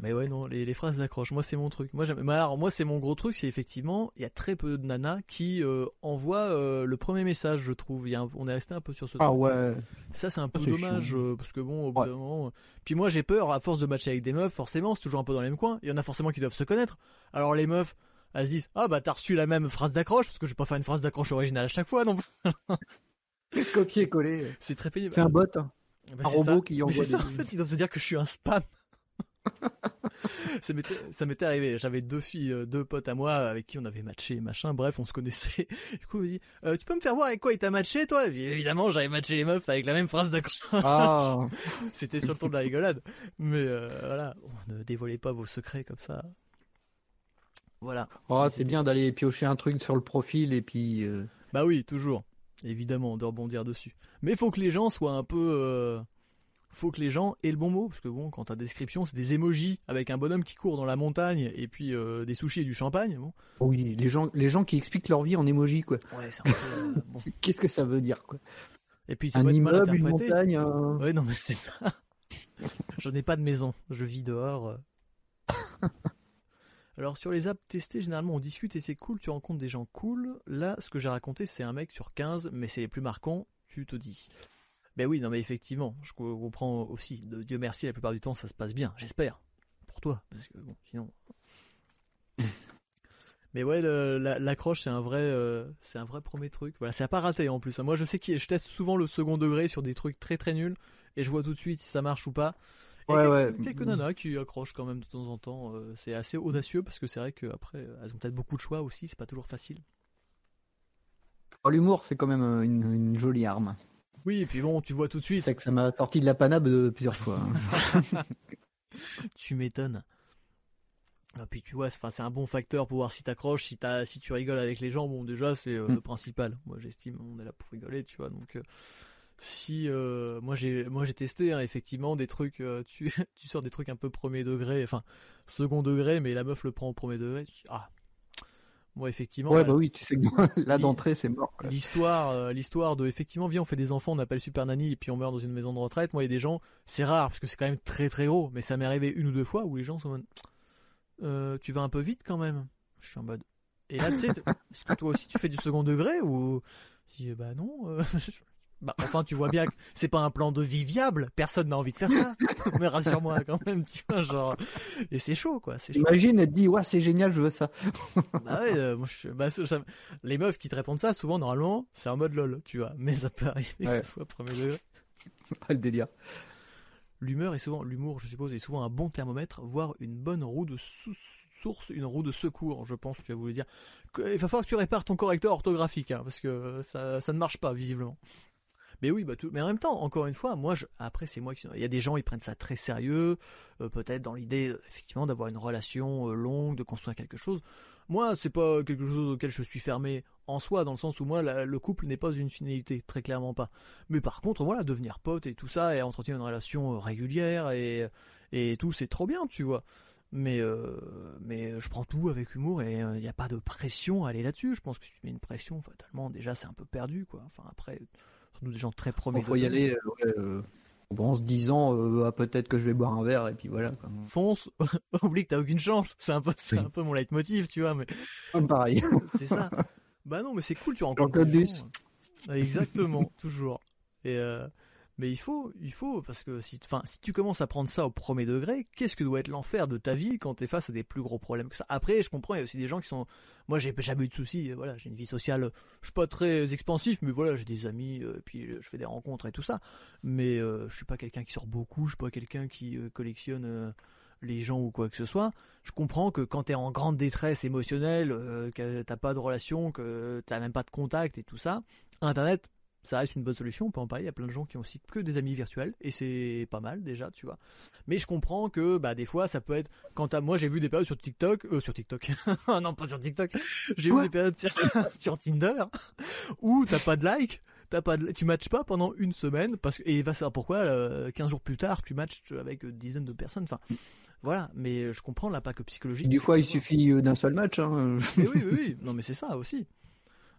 Mais ouais, non, les, les phrases d'accroche, moi c'est mon truc. Moi, j'aime. alors, moi c'est mon gros truc, c'est effectivement, il y a très peu de nanas qui euh, envoient euh, le premier message, je trouve. Il y a on est resté un peu sur ce. Ah ouais. Ça c'est un peu dommage euh, parce que bon, au bout d'un moment. Puis moi j'ai peur à force de matcher avec des meufs, forcément, c'est toujours un peu dans les mêmes coins. Il y en a forcément qui doivent se connaître. Alors les meufs, elles se disent, ah bah t'as reçu la même phrase d'accroche parce que je vais pas faire une phrase d'accroche originale à chaque fois, non. Copier-coller. C'est très pénible. C'est un bot. Hein. Bah, un robot qui envoie. C'est ça, en fait, ils doivent se dire que je suis un spam. ça m'était arrivé. J'avais deux filles, euh, deux potes à moi avec qui on avait matché, machin. Bref, on se connaissait. Du coup, on me dit, euh, tu peux me faire voir avec quoi il t'a matché, toi? Évidemment, j'avais matché les meufs avec la même phrase d'accord. Ah. C'était sur le ton de la rigolade. Mais euh, voilà, ne dévoilez pas vos secrets comme ça. Voilà. Oh, c'est bien d'aller piocher un truc sur le profil et puis. Bah oui, toujours. Évidemment, de rebondir dessus. Mais il faut que les gens soient un peu faut que les gens aient le bon mot parce que bon quand ta description c'est des émojis avec un bonhomme qui court dans la montagne et puis euh, des sushis et du champagne bon. Oui les gens les gens qui expliquent leur vie en émojis quoi. Ouais c'est euh, bon. qu'est-ce que ça veut dire quoi? Et puis c'est un immeuble une montagne un... ouais non mais c'est pas je n'ai pas de maison. Je vis dehors alors sur les apps testées, généralement on discute et c'est cool, tu rencontres des gens cool. Là, ce que j'ai raconté, c'est un mec sur 15, mais c'est les plus marquants, tu te dis. Ben oui, non mais effectivement, je comprends aussi. De Dieu merci, la plupart du temps, ça se passe bien, j'espère. Pour toi, parce que bon, sinon. mais ouais, l'accroche, c'est un vrai, euh, c'est un vrai premier truc. Voilà, c'est à pas rater en plus. Moi, je sais que je teste souvent le second degré sur des trucs très très nuls et je vois tout de suite si ça marche ou pas. ouais, ouais. quelques nanas qui accrochent quand même de temps en temps. Euh, c'est assez audacieux parce que c'est vrai qu'après, elles ont peut-être beaucoup de choix aussi. C'est pas toujours facile. Oh, l'humour, c'est quand même euh, une jolie arme. Oui, et puis bon, tu vois tout de suite. C'est que ça m'a sorti de la panade plusieurs fois. Hein. tu m'étonnes. Et puis tu vois, c'est un bon facteur pour voir si t'accroches, si si tu rigoles avec les gens. Bon, déjà c'est euh, mm. le principal. Moi, j'estime, on est là pour rigoler, tu vois. Donc, euh, si euh, moi j'ai, moi j'ai testé hein, effectivement des trucs. tu, tu sors des trucs un peu premier degré, enfin second degré, mais la meuf le prend au premier degré. ah, moi, effectivement. Ouais, bah oui, tu sais que là d'entrée, c'est mort. L'histoire, euh, l'histoire de effectivement, viens, on fait des enfants, on appelle Super Nanny et puis on meurt dans une maison de retraite. Moi, il y a des gens, c'est rare parce que c'est quand même très très gros, mais ça m'est arrivé une ou deux fois où les gens sont euh, tu vas un peu vite quand même. Je suis en mode. Et là, tu sais, est-ce que toi aussi tu fais du second degré ou? Si bah non, euh, Bah, enfin, tu vois bien que c'est pas un plan de vie viable. Personne n'a envie de faire ça. Mais rassure-moi quand même, tu vois, genre. Et c'est chaud, quoi. C'est Imagine, elle te dit, ouais, c'est génial, je veux ça. bah ouais, euh, moi, je... bah, ça... les meufs qui te répondent ça, souvent, normalement, c'est en mode lol, tu vois. Mais ça peut arriver que ça soit premier degré. le délire. L'humeur est souvent, l'humour, je suppose, est souvent un bon thermomètre, voire une bonne roue de source, une roue de secours, je pense que tu vas voulu dire. Il va falloir que tu répares ton correcteur orthographique, hein, parce que ça, ça ne marche pas, visiblement. Mais oui, bah tout. Mais en même temps, encore une fois, moi, après, c'est moi qui. Il y a des gens, ils prennent ça très sérieux, euh, peut-être dans l'idée, euh, effectivement, d'avoir une relation euh, longue, de construire quelque chose. Moi, c'est pas quelque chose auquel je suis fermé en soi, dans le sens où moi, le couple n'est pas une finalité, très clairement pas. Mais par contre, voilà, devenir pote et tout ça, et entretenir une relation régulière et et tout, c'est trop bien, tu vois. Mais mais je prends tout avec humour et il n'y a pas de pression à aller là-dessus. Je pense que si tu mets une pression, fatalement, déjà, c'est un peu perdu, quoi. Enfin, après nous des gens très premiers. Il faut y aller euh, euh, en se disant euh, ah, peut-être que je vais boire un verre et puis voilà. Fonce, oublie que t'as aucune chance. C'est un peu, c'est un peu mon leitmotiv, tu vois. Mais pareil. c'est ça. Bah non, mais c'est cool, tu rencontres. Des Exactement, toujours. Et Mais il faut, il faut, parce que si, si tu commences à prendre ça au premier degré, qu'est-ce que doit être l'enfer de ta vie quand t'es face à des plus gros problèmes que ça? Après, je comprends, il y a aussi des gens qui sont, moi, j'ai jamais eu de soucis, voilà, j'ai une vie sociale, je suis pas très expansif, mais voilà, j'ai des amis, euh, puis je fais des rencontres et tout ça. Mais euh, je suis pas quelqu'un qui sort beaucoup, je suis pas quelqu'un qui euh, collectionne les gens ou quoi que ce soit. Je comprends que quand t'es en grande détresse émotionnelle, que t'as pas de relation, que t'as même pas de contact et tout ça, Internet ça reste une bonne solution, on peut en parler, il y a plein de gens qui ont aussi que des amis virtuels, et c'est pas mal déjà, tu vois. Mais je comprends que bah des fois ça peut être quand à moi j'ai vu des périodes sur TikTok, euh, sur TikTok, non pas sur TikTok, j'ai vu des périodes sur, Tinder où t'as pas de like, t'as pas de, tu matches pas pendant une semaine parce que et va savoir pourquoi 15 euh, jours plus tard tu matches avec une dizaine de personnes, enfin voilà, mais je comprends l'impact psychologique. Du fois il suffit euh, d'un seul match. Hein. oui, oui, oui, non mais c'est ça aussi.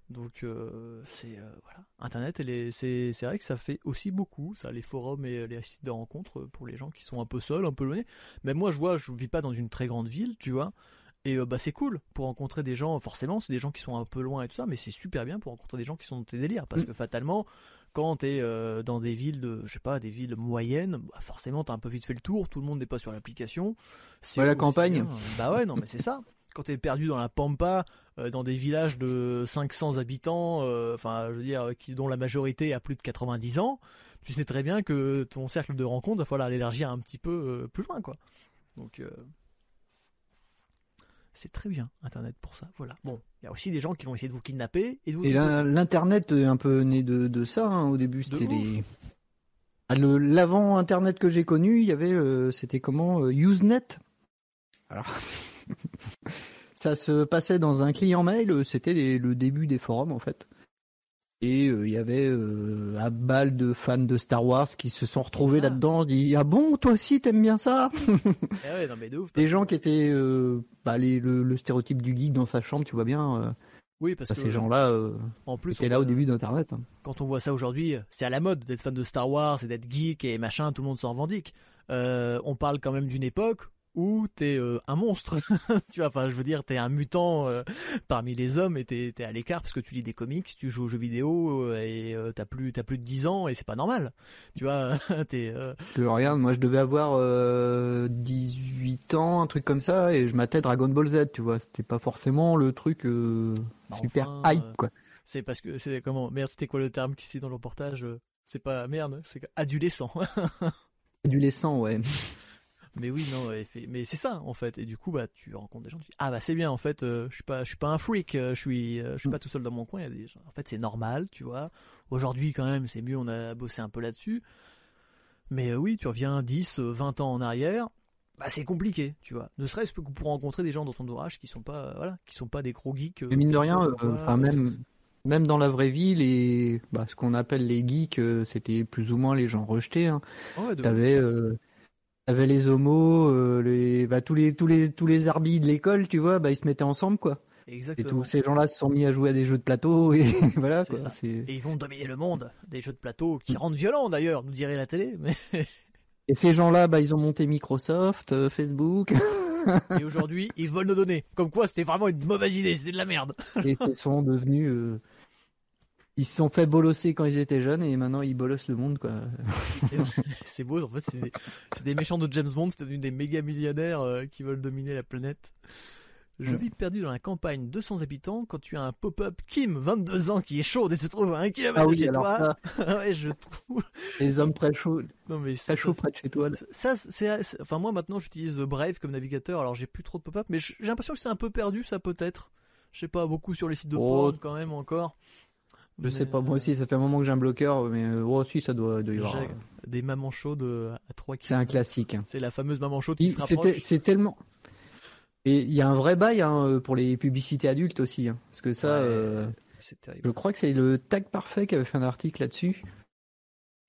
Donc euh, c'est euh, voilà, Internet, c'est c'est vrai que ça fait aussi beaucoup, ça les forums et les sites de rencontres pour les gens qui sont un peu seuls, un peu loin. Mais moi je vois, je vis pas dans une très grande ville, tu vois. Et euh, bah c'est cool pour rencontrer des gens. Forcément, c'est des gens qui sont un peu loin et tout ça, mais c'est super bien pour rencontrer des gens qui sont dans tes délires parce mm. que fatalement, quand t'es es dans des villes de, je sais pas, des villes moyennes, bah forcément t'as un peu vite fait le tour. Tout le monde n'est pas sur l'application. C'est la campagne. Bah ouais, non mais c'est ça. quand t'es perdu dans la pampa, euh, dans des villages de 500 habitants, euh, enfin, je veux dire, qui, dont la majorité a plus de 90 ans, tu sais très bien que ton cercle de rencontres va falloir l'élargir un petit peu euh, plus loin, quoi. Donc, c'est très bien Internet pour ça. Voilà. Bon, il y a aussi des gens qui vont essayer de vous kidnapper et Et l'internet est un peu né de, ça. Hein, au début, c'était les ah, l'avant Internet que j'ai connu, il y avait, c'était comment, Usenet. Alors. ça se passait dans un client mail, c'était le début des forums en fait. Et euh, il y avait euh, un bal de fans de Star Wars qui se sont retrouvés là-dedans, dit ah bon toi aussi t'aimes bien ça? Des gens qui étaient euh, bah, le, stéréotype du geek dans sa chambre, tu vois bien. oui, parce que ces gens-là en plus, étaient là au début d'Internet. Hein. Quand on voit ça aujourd'hui, c'est à la mode d'être fan de Star Wars et d'être geek et machin, tout le monde s'en revendique. on parle quand même d'une époque ou t'es euh, un monstre. tu vois, enfin, je veux dire, t'es un mutant euh, parmi les hommes et t'es es à l'écart parce que tu lis des comics, tu joues aux jeux vidéo euh, et t'as plus t'as plus de 10 ans et c'est pas normal. Tu vois, t'es. Regarde, moi je devais avoir 18 ans, un truc comme ça, et je m'attendais Dragon Ball Z. Tu vois, c'était pas forcément le truc bah, super hype quoi. C'est parce que c'est comment Merde, c'était quoi le terme qui c'est dans le reportage C'est pas merde, c'est adolescent. adolescent, ouais. Mais oui, non, mais c'est ça en fait. Et du coup, bah, tu rencontres des gens, tu dis ah bah c'est bien en fait. Euh, je suis pas, je suis pas un freak. Euh, je suis, euh, je suis pas tout seul dans mon coin. Il y a des gens. En fait, c'est normal, tu vois. Aujourd'hui, quand même, c'est mieux. On a bossé un peu là-dessus. Mais oui, tu reviens 10, 20 ans en arrière. Bah c'est compliqué, tu vois. Ne serait-ce que pour rencontrer des gens dans ton entourage qui sont pas, voilà, qui sont pas des gros geeks. Mais mine de rien, enfin même même dans la vraie vie, les, bah, ce qu'on appelle les geeks, c'était plus ou moins les gens rejetés. Hein. Ouais, T'avais avait les homos, euh, les, bah, tous les tous les tous les arbis de l'école, tu vois, bah ils se mettaient ensemble quoi. Exactement. Et tous ces gens-là se sont mis à jouer à des jeux de plateau et voilà quoi. Et ils vont dominer le monde, des jeux de plateau qui rendent violents d'ailleurs, nous dirait la télé. Mais... Et ces gens-là, bah ils ont monté Microsoft, euh, Facebook. et aujourd'hui, ils veulent nos données. Comme quoi, c'était vraiment une mauvaise idée, c'était de la merde. et ils sont devenus euh, ils se sont fait bolosser quand ils étaient jeunes et maintenant ils bolossent le monde quoi. c'est beau en fait c'est des, méchants de James Bond, c'est devenu des méga millionnaires euh, qui veulent dominer la planète. Je mm. vis perdu dans la campagne 200 habitants quand tu as un pop-up Kim 22 ans qui est chaud et se trouve à un kilomètre ah de chez toi. ouais, je trouve. Les hommes près chaud. Non mais ça chaud près de chez toi. Ça c'est enfin moi maintenant j'utilise Brave comme navigateur alors j'ai plus trop de pop-up mais j'ai l'impression que c'est un peu perdu ça peut-être. Je sais pas beaucoup sur les sites de oh. quand même encore. Je sais pas, moi aussi, ça fait un moment que j'ai un bloqueur, mais euh, oh, si, ça doit, y avoir. Euh. Des mamans chaudes euh, à 3 C'est un classique. Hein. C'est la fameuse maman chaude qui se C'est tellement. Et il y a un vrai bail hein, pour les publicités adultes aussi. Hein, parce que ça, je crois que c'est le Tag Parfait qui avait fait un article là-dessus.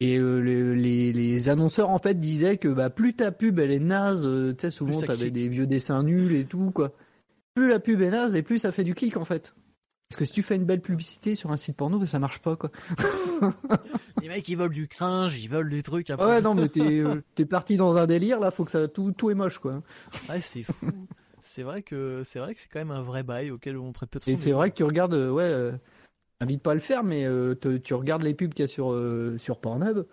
Et les, les, annonceurs en fait disaient que bah, plus ta pub elle est naze, tu sais souvent t'avais des vieux dessins nuls et tout quoi. Plus la pub est naze et plus ça fait du clic en fait. Parce que si tu fais une belle publicité sur un site porno, ça marche pas, quoi. Les mecs, ils veulent du cringe, ils veulent des trucs. Ouais, non, mais euh, t'es parti dans un délire, là, faut que ça, tout, tout est moche, quoi. Ouais, c'est fou. c'est vrai que c'est vrai que c'est quand même un vrai bail auquel on traite peu Et c'est vrai que tu regardes, euh, ouais, euh, invite pas à le faire, mais tu regardes les pubs qu'il y a sur, sur Pornhub.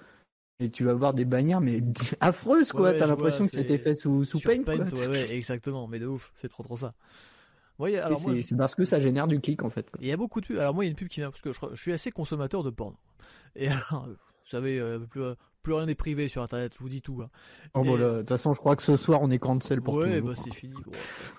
Et tu vas voir des bannières, mais affreuses, quoi. T'as l'impression que c'était fait sous, sous Paint, quoi. Ouais, ouais, exactement. Mais de ouf. C'est trop, trop ça. Alors c'est parce que ça génère du clic, en fait. Il y a beaucoup de pubs. Alors, moi, il y a une pub qui vient, parce que je, je, suis assez consommateur de porno. Et alors, vous savez, euh, plus, plus rien n'est privé sur Internet, je vous dis tout. Hein. Oh, bah, de toute façon, je crois que ce soir, on est cancel pour ouais, bah, c'est fini.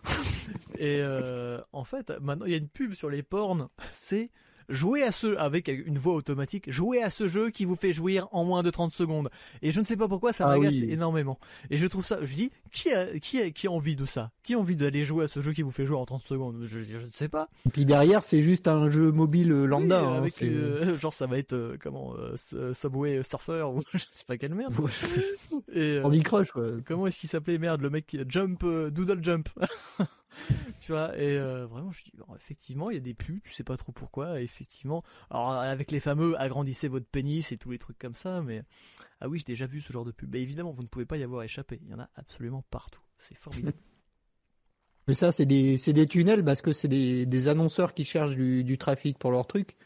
et euh, en fait, maintenant, il y a une pub sur les pornes. C'est jouez à ce, avec une voix automatique, jouez à ce jeu qui vous fait jouir en moins de 30 secondes. Et je ne sais pas pourquoi ça ah m'agace énormément. Et je trouve ça, je dis, qui a, qui a, qui a envie de ça? Qui a envie d'aller jouer à ce jeu qui vous fait jouer en 30 secondes? Je, je, ne sais pas. Et puis derrière, c'est juste un jeu mobile lambda. Hein, avec, euh, genre ça va être, euh, comment, euh, Subway Surfer ou je sais pas quelle merde. Et, Andy Crush, quoi. Comment est-ce qu'il s'appelait, merde, le mec qui Jump, Doodle Jump. tu vois et euh, vraiment je dis effectivement il y a des pubs tu sais pas trop pourquoi effectivement. Alors avec les fameux agrandissez votre pénis et tous les trucs comme ça mais ah oui j'ai déjà vu ce genre de pub mais évidemment vous ne pouvez pas y avoir échappé. Il y en a absolument partout. C'est formidable. Mais ça c'est des c'est des tunnels parce que c'est des, des annonceurs qui cherchent du, trafic pour leur truc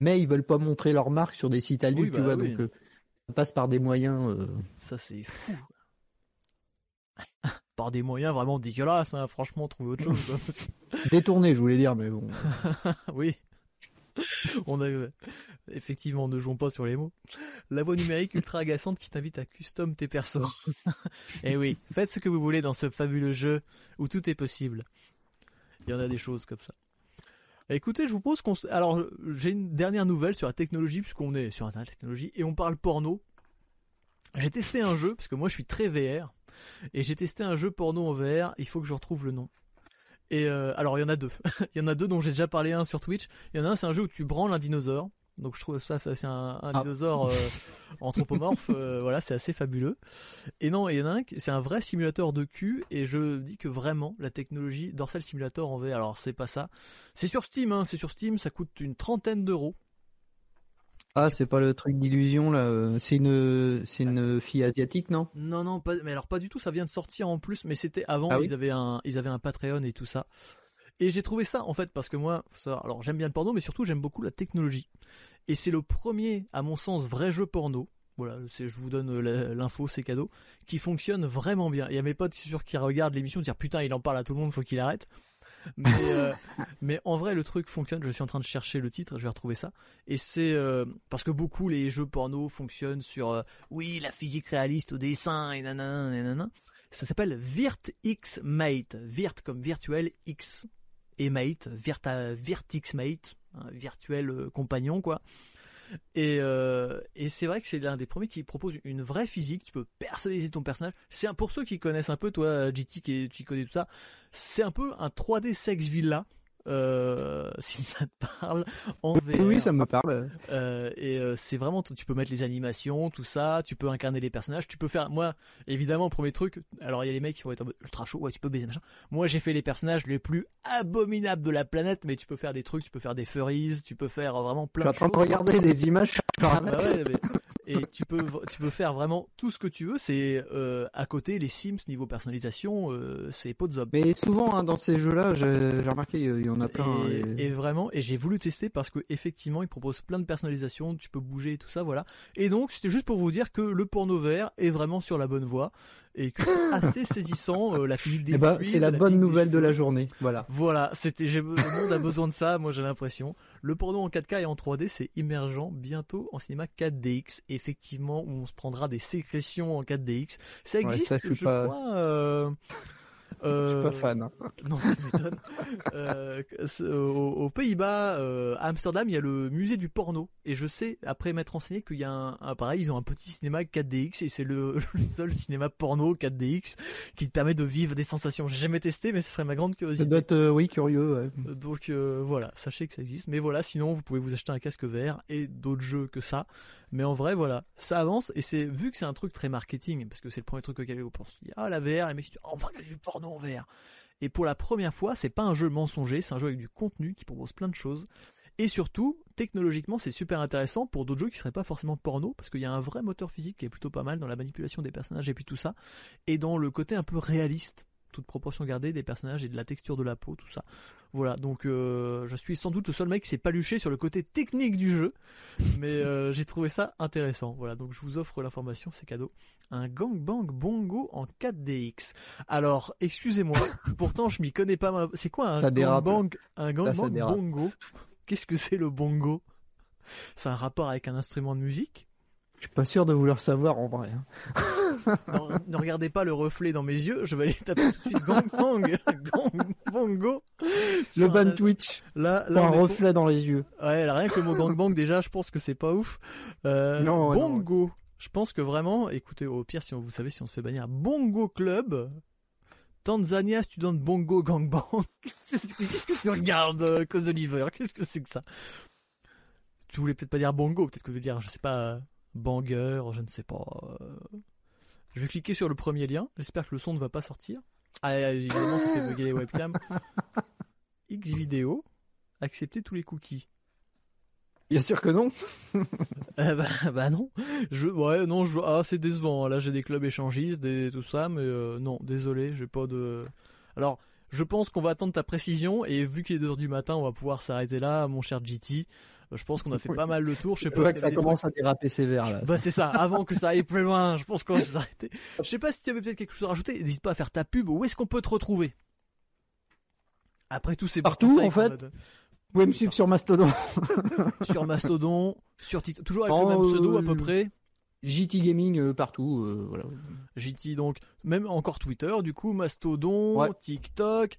mais ils veulent pas montrer leur marque sur des sites adultes tu bah vois donc euh, ça passe par des moyens euh, ça c'est fou par des moyens vraiment dégueulasses, hein, franchement, trouver autre chose. Détourné, je voulais dire, mais bon. oui. On a effectivement, ne jouons pas sur les mots. La voix numérique ultra agaçante qui t'invite à custom tes persos. Et eh oui, faites ce que vous voulez dans ce fabuleux jeu où tout est possible. Il y en a des choses comme ça. Écoutez, je vous pose qu'on. Alors, j'ai une dernière nouvelle sur la technologie, puisqu'on est sur Internet technologie, et on parle porno. J'ai testé un jeu, parce que moi je suis très VR. Et j'ai testé un jeu porno en VR, il faut que je retrouve le nom. Et euh, alors il y en a deux. il y en a deux dont j'ai déjà parlé un sur Twitch. Il y en a un c'est un jeu où tu branles un dinosaure. Donc je trouve ça c'est un, un ah. dinosaure euh, anthropomorphe. Euh, voilà, c'est assez fabuleux. Et non, il y en a un c'est un vrai simulateur de cul et je dis que vraiment la technologie Dorsal Simulator en VR. Alors c'est pas ça. C'est sur Steam, hein, c'est sur Steam. Ça coûte une trentaine d'euros. Ah, c'est pas le truc d'illusion là. Euh, c'est une, c'est une fille asiatique, non? Non, non, pas, mais alors pas du tout. Ça vient de sortir en plus, mais c'était avant. Ah ils avaient un, ils avaient un Patreon et tout ça. Et j'ai trouvé ça en fait parce que moi, alors j'aime bien le porno, mais surtout j'aime beaucoup la technologie. Et c'est le premier, à mon sens, vrai jeu porno. Voilà, je vous donne l'info, c'est cadeau, qui fonctionne vraiment bien. Il y a mes potes sûr qui regardent l'émission, dire putain, il en parle à tout le monde, faut qu'il arrête. Mais, euh, mais en vrai, le truc fonctionne. Je suis en train de chercher le titre, je vais retrouver ça. Et c'est euh, parce que beaucoup les jeux porno fonctionnent sur euh, oui la physique réaliste au dessin et nanana, nanana. Ça s'appelle Virt X Mate. Virt comme virtuel X et Mate. Virt, X Mate, un virtuel compagnon quoi. Et, euh, et c'est vrai que c'est l'un des premiers qui propose une vraie physique. Tu peux personnaliser ton personnage. C'est un, pour ceux qui connaissent un peu, toi, GT, qui tu connais tout ça. C'est un peu un 3D sex villa euh, si ça te parle en VR. Oui, ça me parle. Euh, et euh, c'est vraiment, tu peux mettre les animations, tout ça, tu peux incarner les personnages, tu peux faire, moi, évidemment, premier truc, alors il y a les mecs qui vont être ultra chaud, ouais, tu peux baiser machin. Moi, j'ai fait les personnages les plus abominables de la planète, mais tu peux faire des trucs, tu peux faire des furries, tu peux faire vraiment plein de choses. Je suis en train de regarder des images. Ah, bah ouais, et tu peux tu peux faire vraiment tout ce que tu veux. C'est euh, à côté les Sims niveau personnalisation, euh, c'est pot de zob. Mais souvent hein, dans ces jeux-là, j'ai remarqué il y en a plein. Hein, et, vraiment, et j'ai voulu tester parce que effectivement, ils proposent plein de personnalisation. Tu peux bouger et tout ça, voilà. Et donc c'était juste pour vous dire que le porno vert est vraiment sur la bonne voie et que c'est assez saisissant euh, la physique des. Ben, c'est la bonne nouvelle de la journée. Voilà. Voilà, c'était le monde a besoin de ça. Moi j'ai l'impression. Le porno en 4K et en 3D, c'est immergent bientôt en cinéma 4DX. Effectivement, où on se prendra des sécrétions en 4DX. Ça existe, je, crois. Euh... Euh, je suis pas fan. Hein. Non, euh, aux, Pays-Bas, euh, à Amsterdam, il y a le musée du porno. Et je sais, après m'être renseigné, qu'il y a un, un, pareil, ils ont un petit cinéma 4DX et c'est le, le, seul cinéma porno 4DX qui te permet de vivre des sensations. J'ai jamais testé, mais ce serait ma grande curiosité. Ça doit être, euh, oui, curieux. Ouais. Donc euh, voilà, sachez que ça existe. Mais voilà, sinon vous pouvez vous acheter un casque vert et d'autres jeux que ça. Mais en vrai, voilà, ça avance et c'est vu que c'est un truc très marketing, parce que c'est le premier truc auquel vous pensez. Ah la VR, les mecs, oh, on va du porno en VR. Et pour la première fois, c'est pas un jeu mensonger, c'est un jeu avec du contenu qui propose plein de choses. Et surtout, technologiquement, c'est super intéressant pour d'autres jeux qui seraient pas forcément porno, parce qu'il y a un vrai moteur physique qui est plutôt pas mal dans la manipulation des personnages et puis tout ça, et dans le côté un peu réaliste toute proportion gardée des personnages et de la texture de la peau, tout ça. Voilà, donc euh, je suis sans doute le seul mec qui s'est paluché sur le côté technique du jeu, mais euh, j'ai trouvé ça intéressant. Voilà, donc je vous offre l'information, c'est cadeau. Un gangbang bongo en 4DX. Alors, excusez-moi, pourtant je m'y connais pas. C'est quoi un gangbang Un gangbang bongo? Qu'est-ce que c'est le bongo? C'est un rapport avec un instrument de musique? Je suis pas sûr de vouloir savoir en vrai. Hein. ne regardez pas le reflet dans mes yeux, je vais aller taper tout de suite gang gang, gang bongo. Le ban Twitch. Là, là un reflet dans les yeux. Ouais, rien que le mot gang bang déjà, je pense que c'est pas ouf. Euh, non, bongo. Je pense que vraiment, écoutez, au pire, si on, vous savez, si on se fait bannir, Bongo Club, Tanzania Student Bongo Gangbang. Qu'est-ce que tu regardes, euh, Cause Oliver Qu'est-ce que c'est que ça? Tu voulais peut-être pas dire bongo, peut-être que tu veux dire, je sais pas, banger, je ne sais pas. Euh, je vais cliquer sur le premier lien. J'espère que le son ne va pas sortir. Ah, évidemment, ça fait bugger les webcams. X vidéo. Accepter tous les cookies. Bien sûr que non. euh, bah, bah, non. Je, ouais, non, je, ah, c'est décevant. Là, j'ai des clubs échangistes, des, tout ça, mais euh, non, désolé, j'ai pas de. Alors, je pense qu'on va attendre ta précision et vu qu'il est 2h du matin, on va pouvoir s'arrêter là, mon cher GT. Je pense qu'on a fait pas mal le tour. Je sais pas. que ça commence à déraper sévère là. Bah c'est ça. Avant que ça aille plus loin, je pense qu'on va s'arrêter. Je sais pas si tu avais peut-être quelque chose à rajouter. N'hésite pas à faire ta pub. Où est-ce qu'on peut te retrouver? Après tout, c'est partout en fait. Vous pouvez me suivre sur Mastodon. sur Mastodon, sur TikTok, toujours avec le même pseudo à peu euh, près. JT Gaming euh, partout, euh, voilà. JT donc, même encore Twitter, du coup Mastodon, TikTok,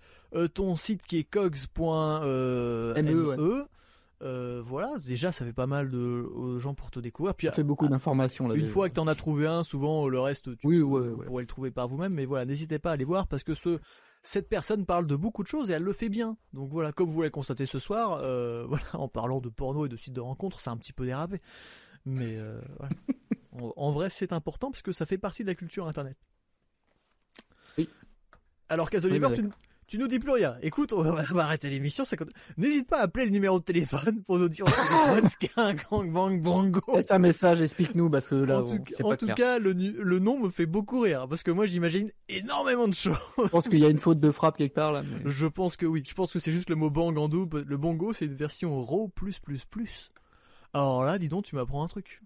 ton site qui est cogs.me. E, euh, voilà, déjà ça fait pas mal de gens pour te découvrir. Puis ça fait beaucoup d'informations là. Une fois que t'en as trouvé un, souvent le reste tu oui, pourrais le trouver par vous-même. Mais voilà, n'hésitez pas à aller voir parce que ce cette personne parle de beaucoup de choses et elle le fait bien. Donc voilà, comme vous l'avez constaté ce soir, euh, voilà, en parlant de porno et de sites de rencontres, c'est un petit peu dérapé. Mais euh, voilà. en, vrai, c'est important parce que ça fait partie de la culture internet. Oui. Alors, Casoliver, tu, tu nous dis plus rien. Écoute, on va arrêter l'émission. N'hésite pas à appeler le numéro de téléphone pour nous dire ce qu'est un gangbang bongo. Laisse un message, explique-nous parce que là, en tout, cas, le, nom me fait beaucoup rire parce que moi j'imagine énormément de choses. Je pense qu'il y a une faute de frappe quelque part là. Je pense que oui. Je pense que c'est juste le mot bang en double. Le bongo, c'est une version raw plus plus plus. Alors là, dis donc, tu m'apprends un truc.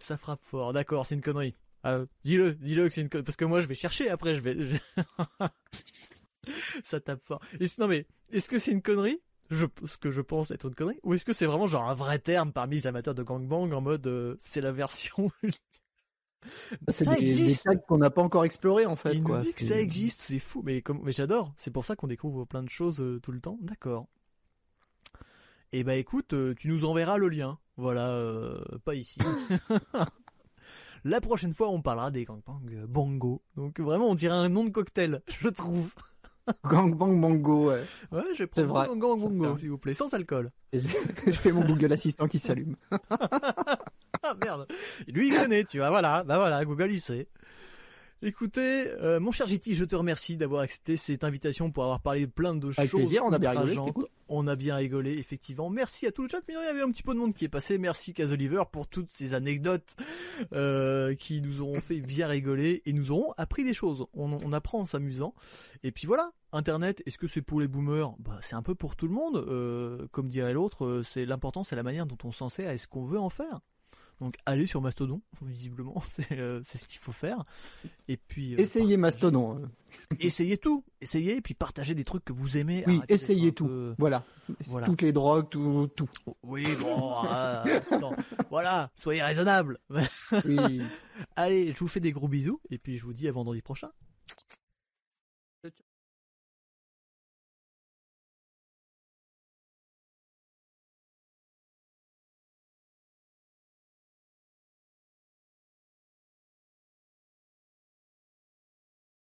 Ça frappe fort. D'accord, c'est une connerie. Ah, dis-le, dis-le que c'est une connerie. Parce que moi, je vais chercher après. Je vais. ça tape fort. non mais, est-ce que c'est une connerie? Je, ce que je pense être une connerie. Ou est-ce que c'est vraiment genre un vrai terme parmi les amateurs de gangbang en mode euh, c'est la version c'est ça des, existe. qu'on n'a pas encore exploré en fait il nous dit que ça existe c'est fou mais comme mais j'adore. C'est pour ça qu'on découvre plein de choses euh, tout le temps. D'accord. Eh bah ben, écoute euh, tu nous enverras le lien. Voilà pas ici. La prochaine fois on parlera des gangbangs bongo. Donc vraiment on dirait un nom de cocktail je trouve Gangbang Bongo, ouais. Ouais, je vais prendre Gangbang Bongo, s'il vous plaît, sans alcool. je, fais mon Google Assistant qui s'allume. ah merde. Lui, il connaît, tu vois, voilà. Bah voilà, Google, il sait. Écoutez, euh, mon cher JT, je te remercie d'avoir accepté cette invitation pour avoir parlé de plein de Avec choses. Plaisir, on a bien rigolé, On a bien rigolé, effectivement. Merci à tout le chat, mais il y avait un petit peu de monde qui est passé. Merci Casoliver pour toutes ces anecdotes euh, qui nous ont fait bien rigoler et nous auront appris des choses. On, on apprend en s'amusant. Et puis voilà, Internet, est-ce que c'est pour les boomers? Bah, C'est un peu pour tout le monde. Euh, comme dirait l'autre, euh, c'est l'important, c'est la manière dont on s'en sert et ce qu'on veut en faire. Donc allez sur Mastodon, visiblement, euh, c'est ce qu'il faut faire. Et puis euh, essayez Mastodon. Hein. essayez tout, essayez et puis partagez des trucs que vous aimez. Oui, essayez tout. Voilà. toutes les drogues, tout, tout. Oui, bon, voilà, soyez raisonnable. oui. Allez, je vous fais des gros bisous et puis je vous dis à vendredi prochain.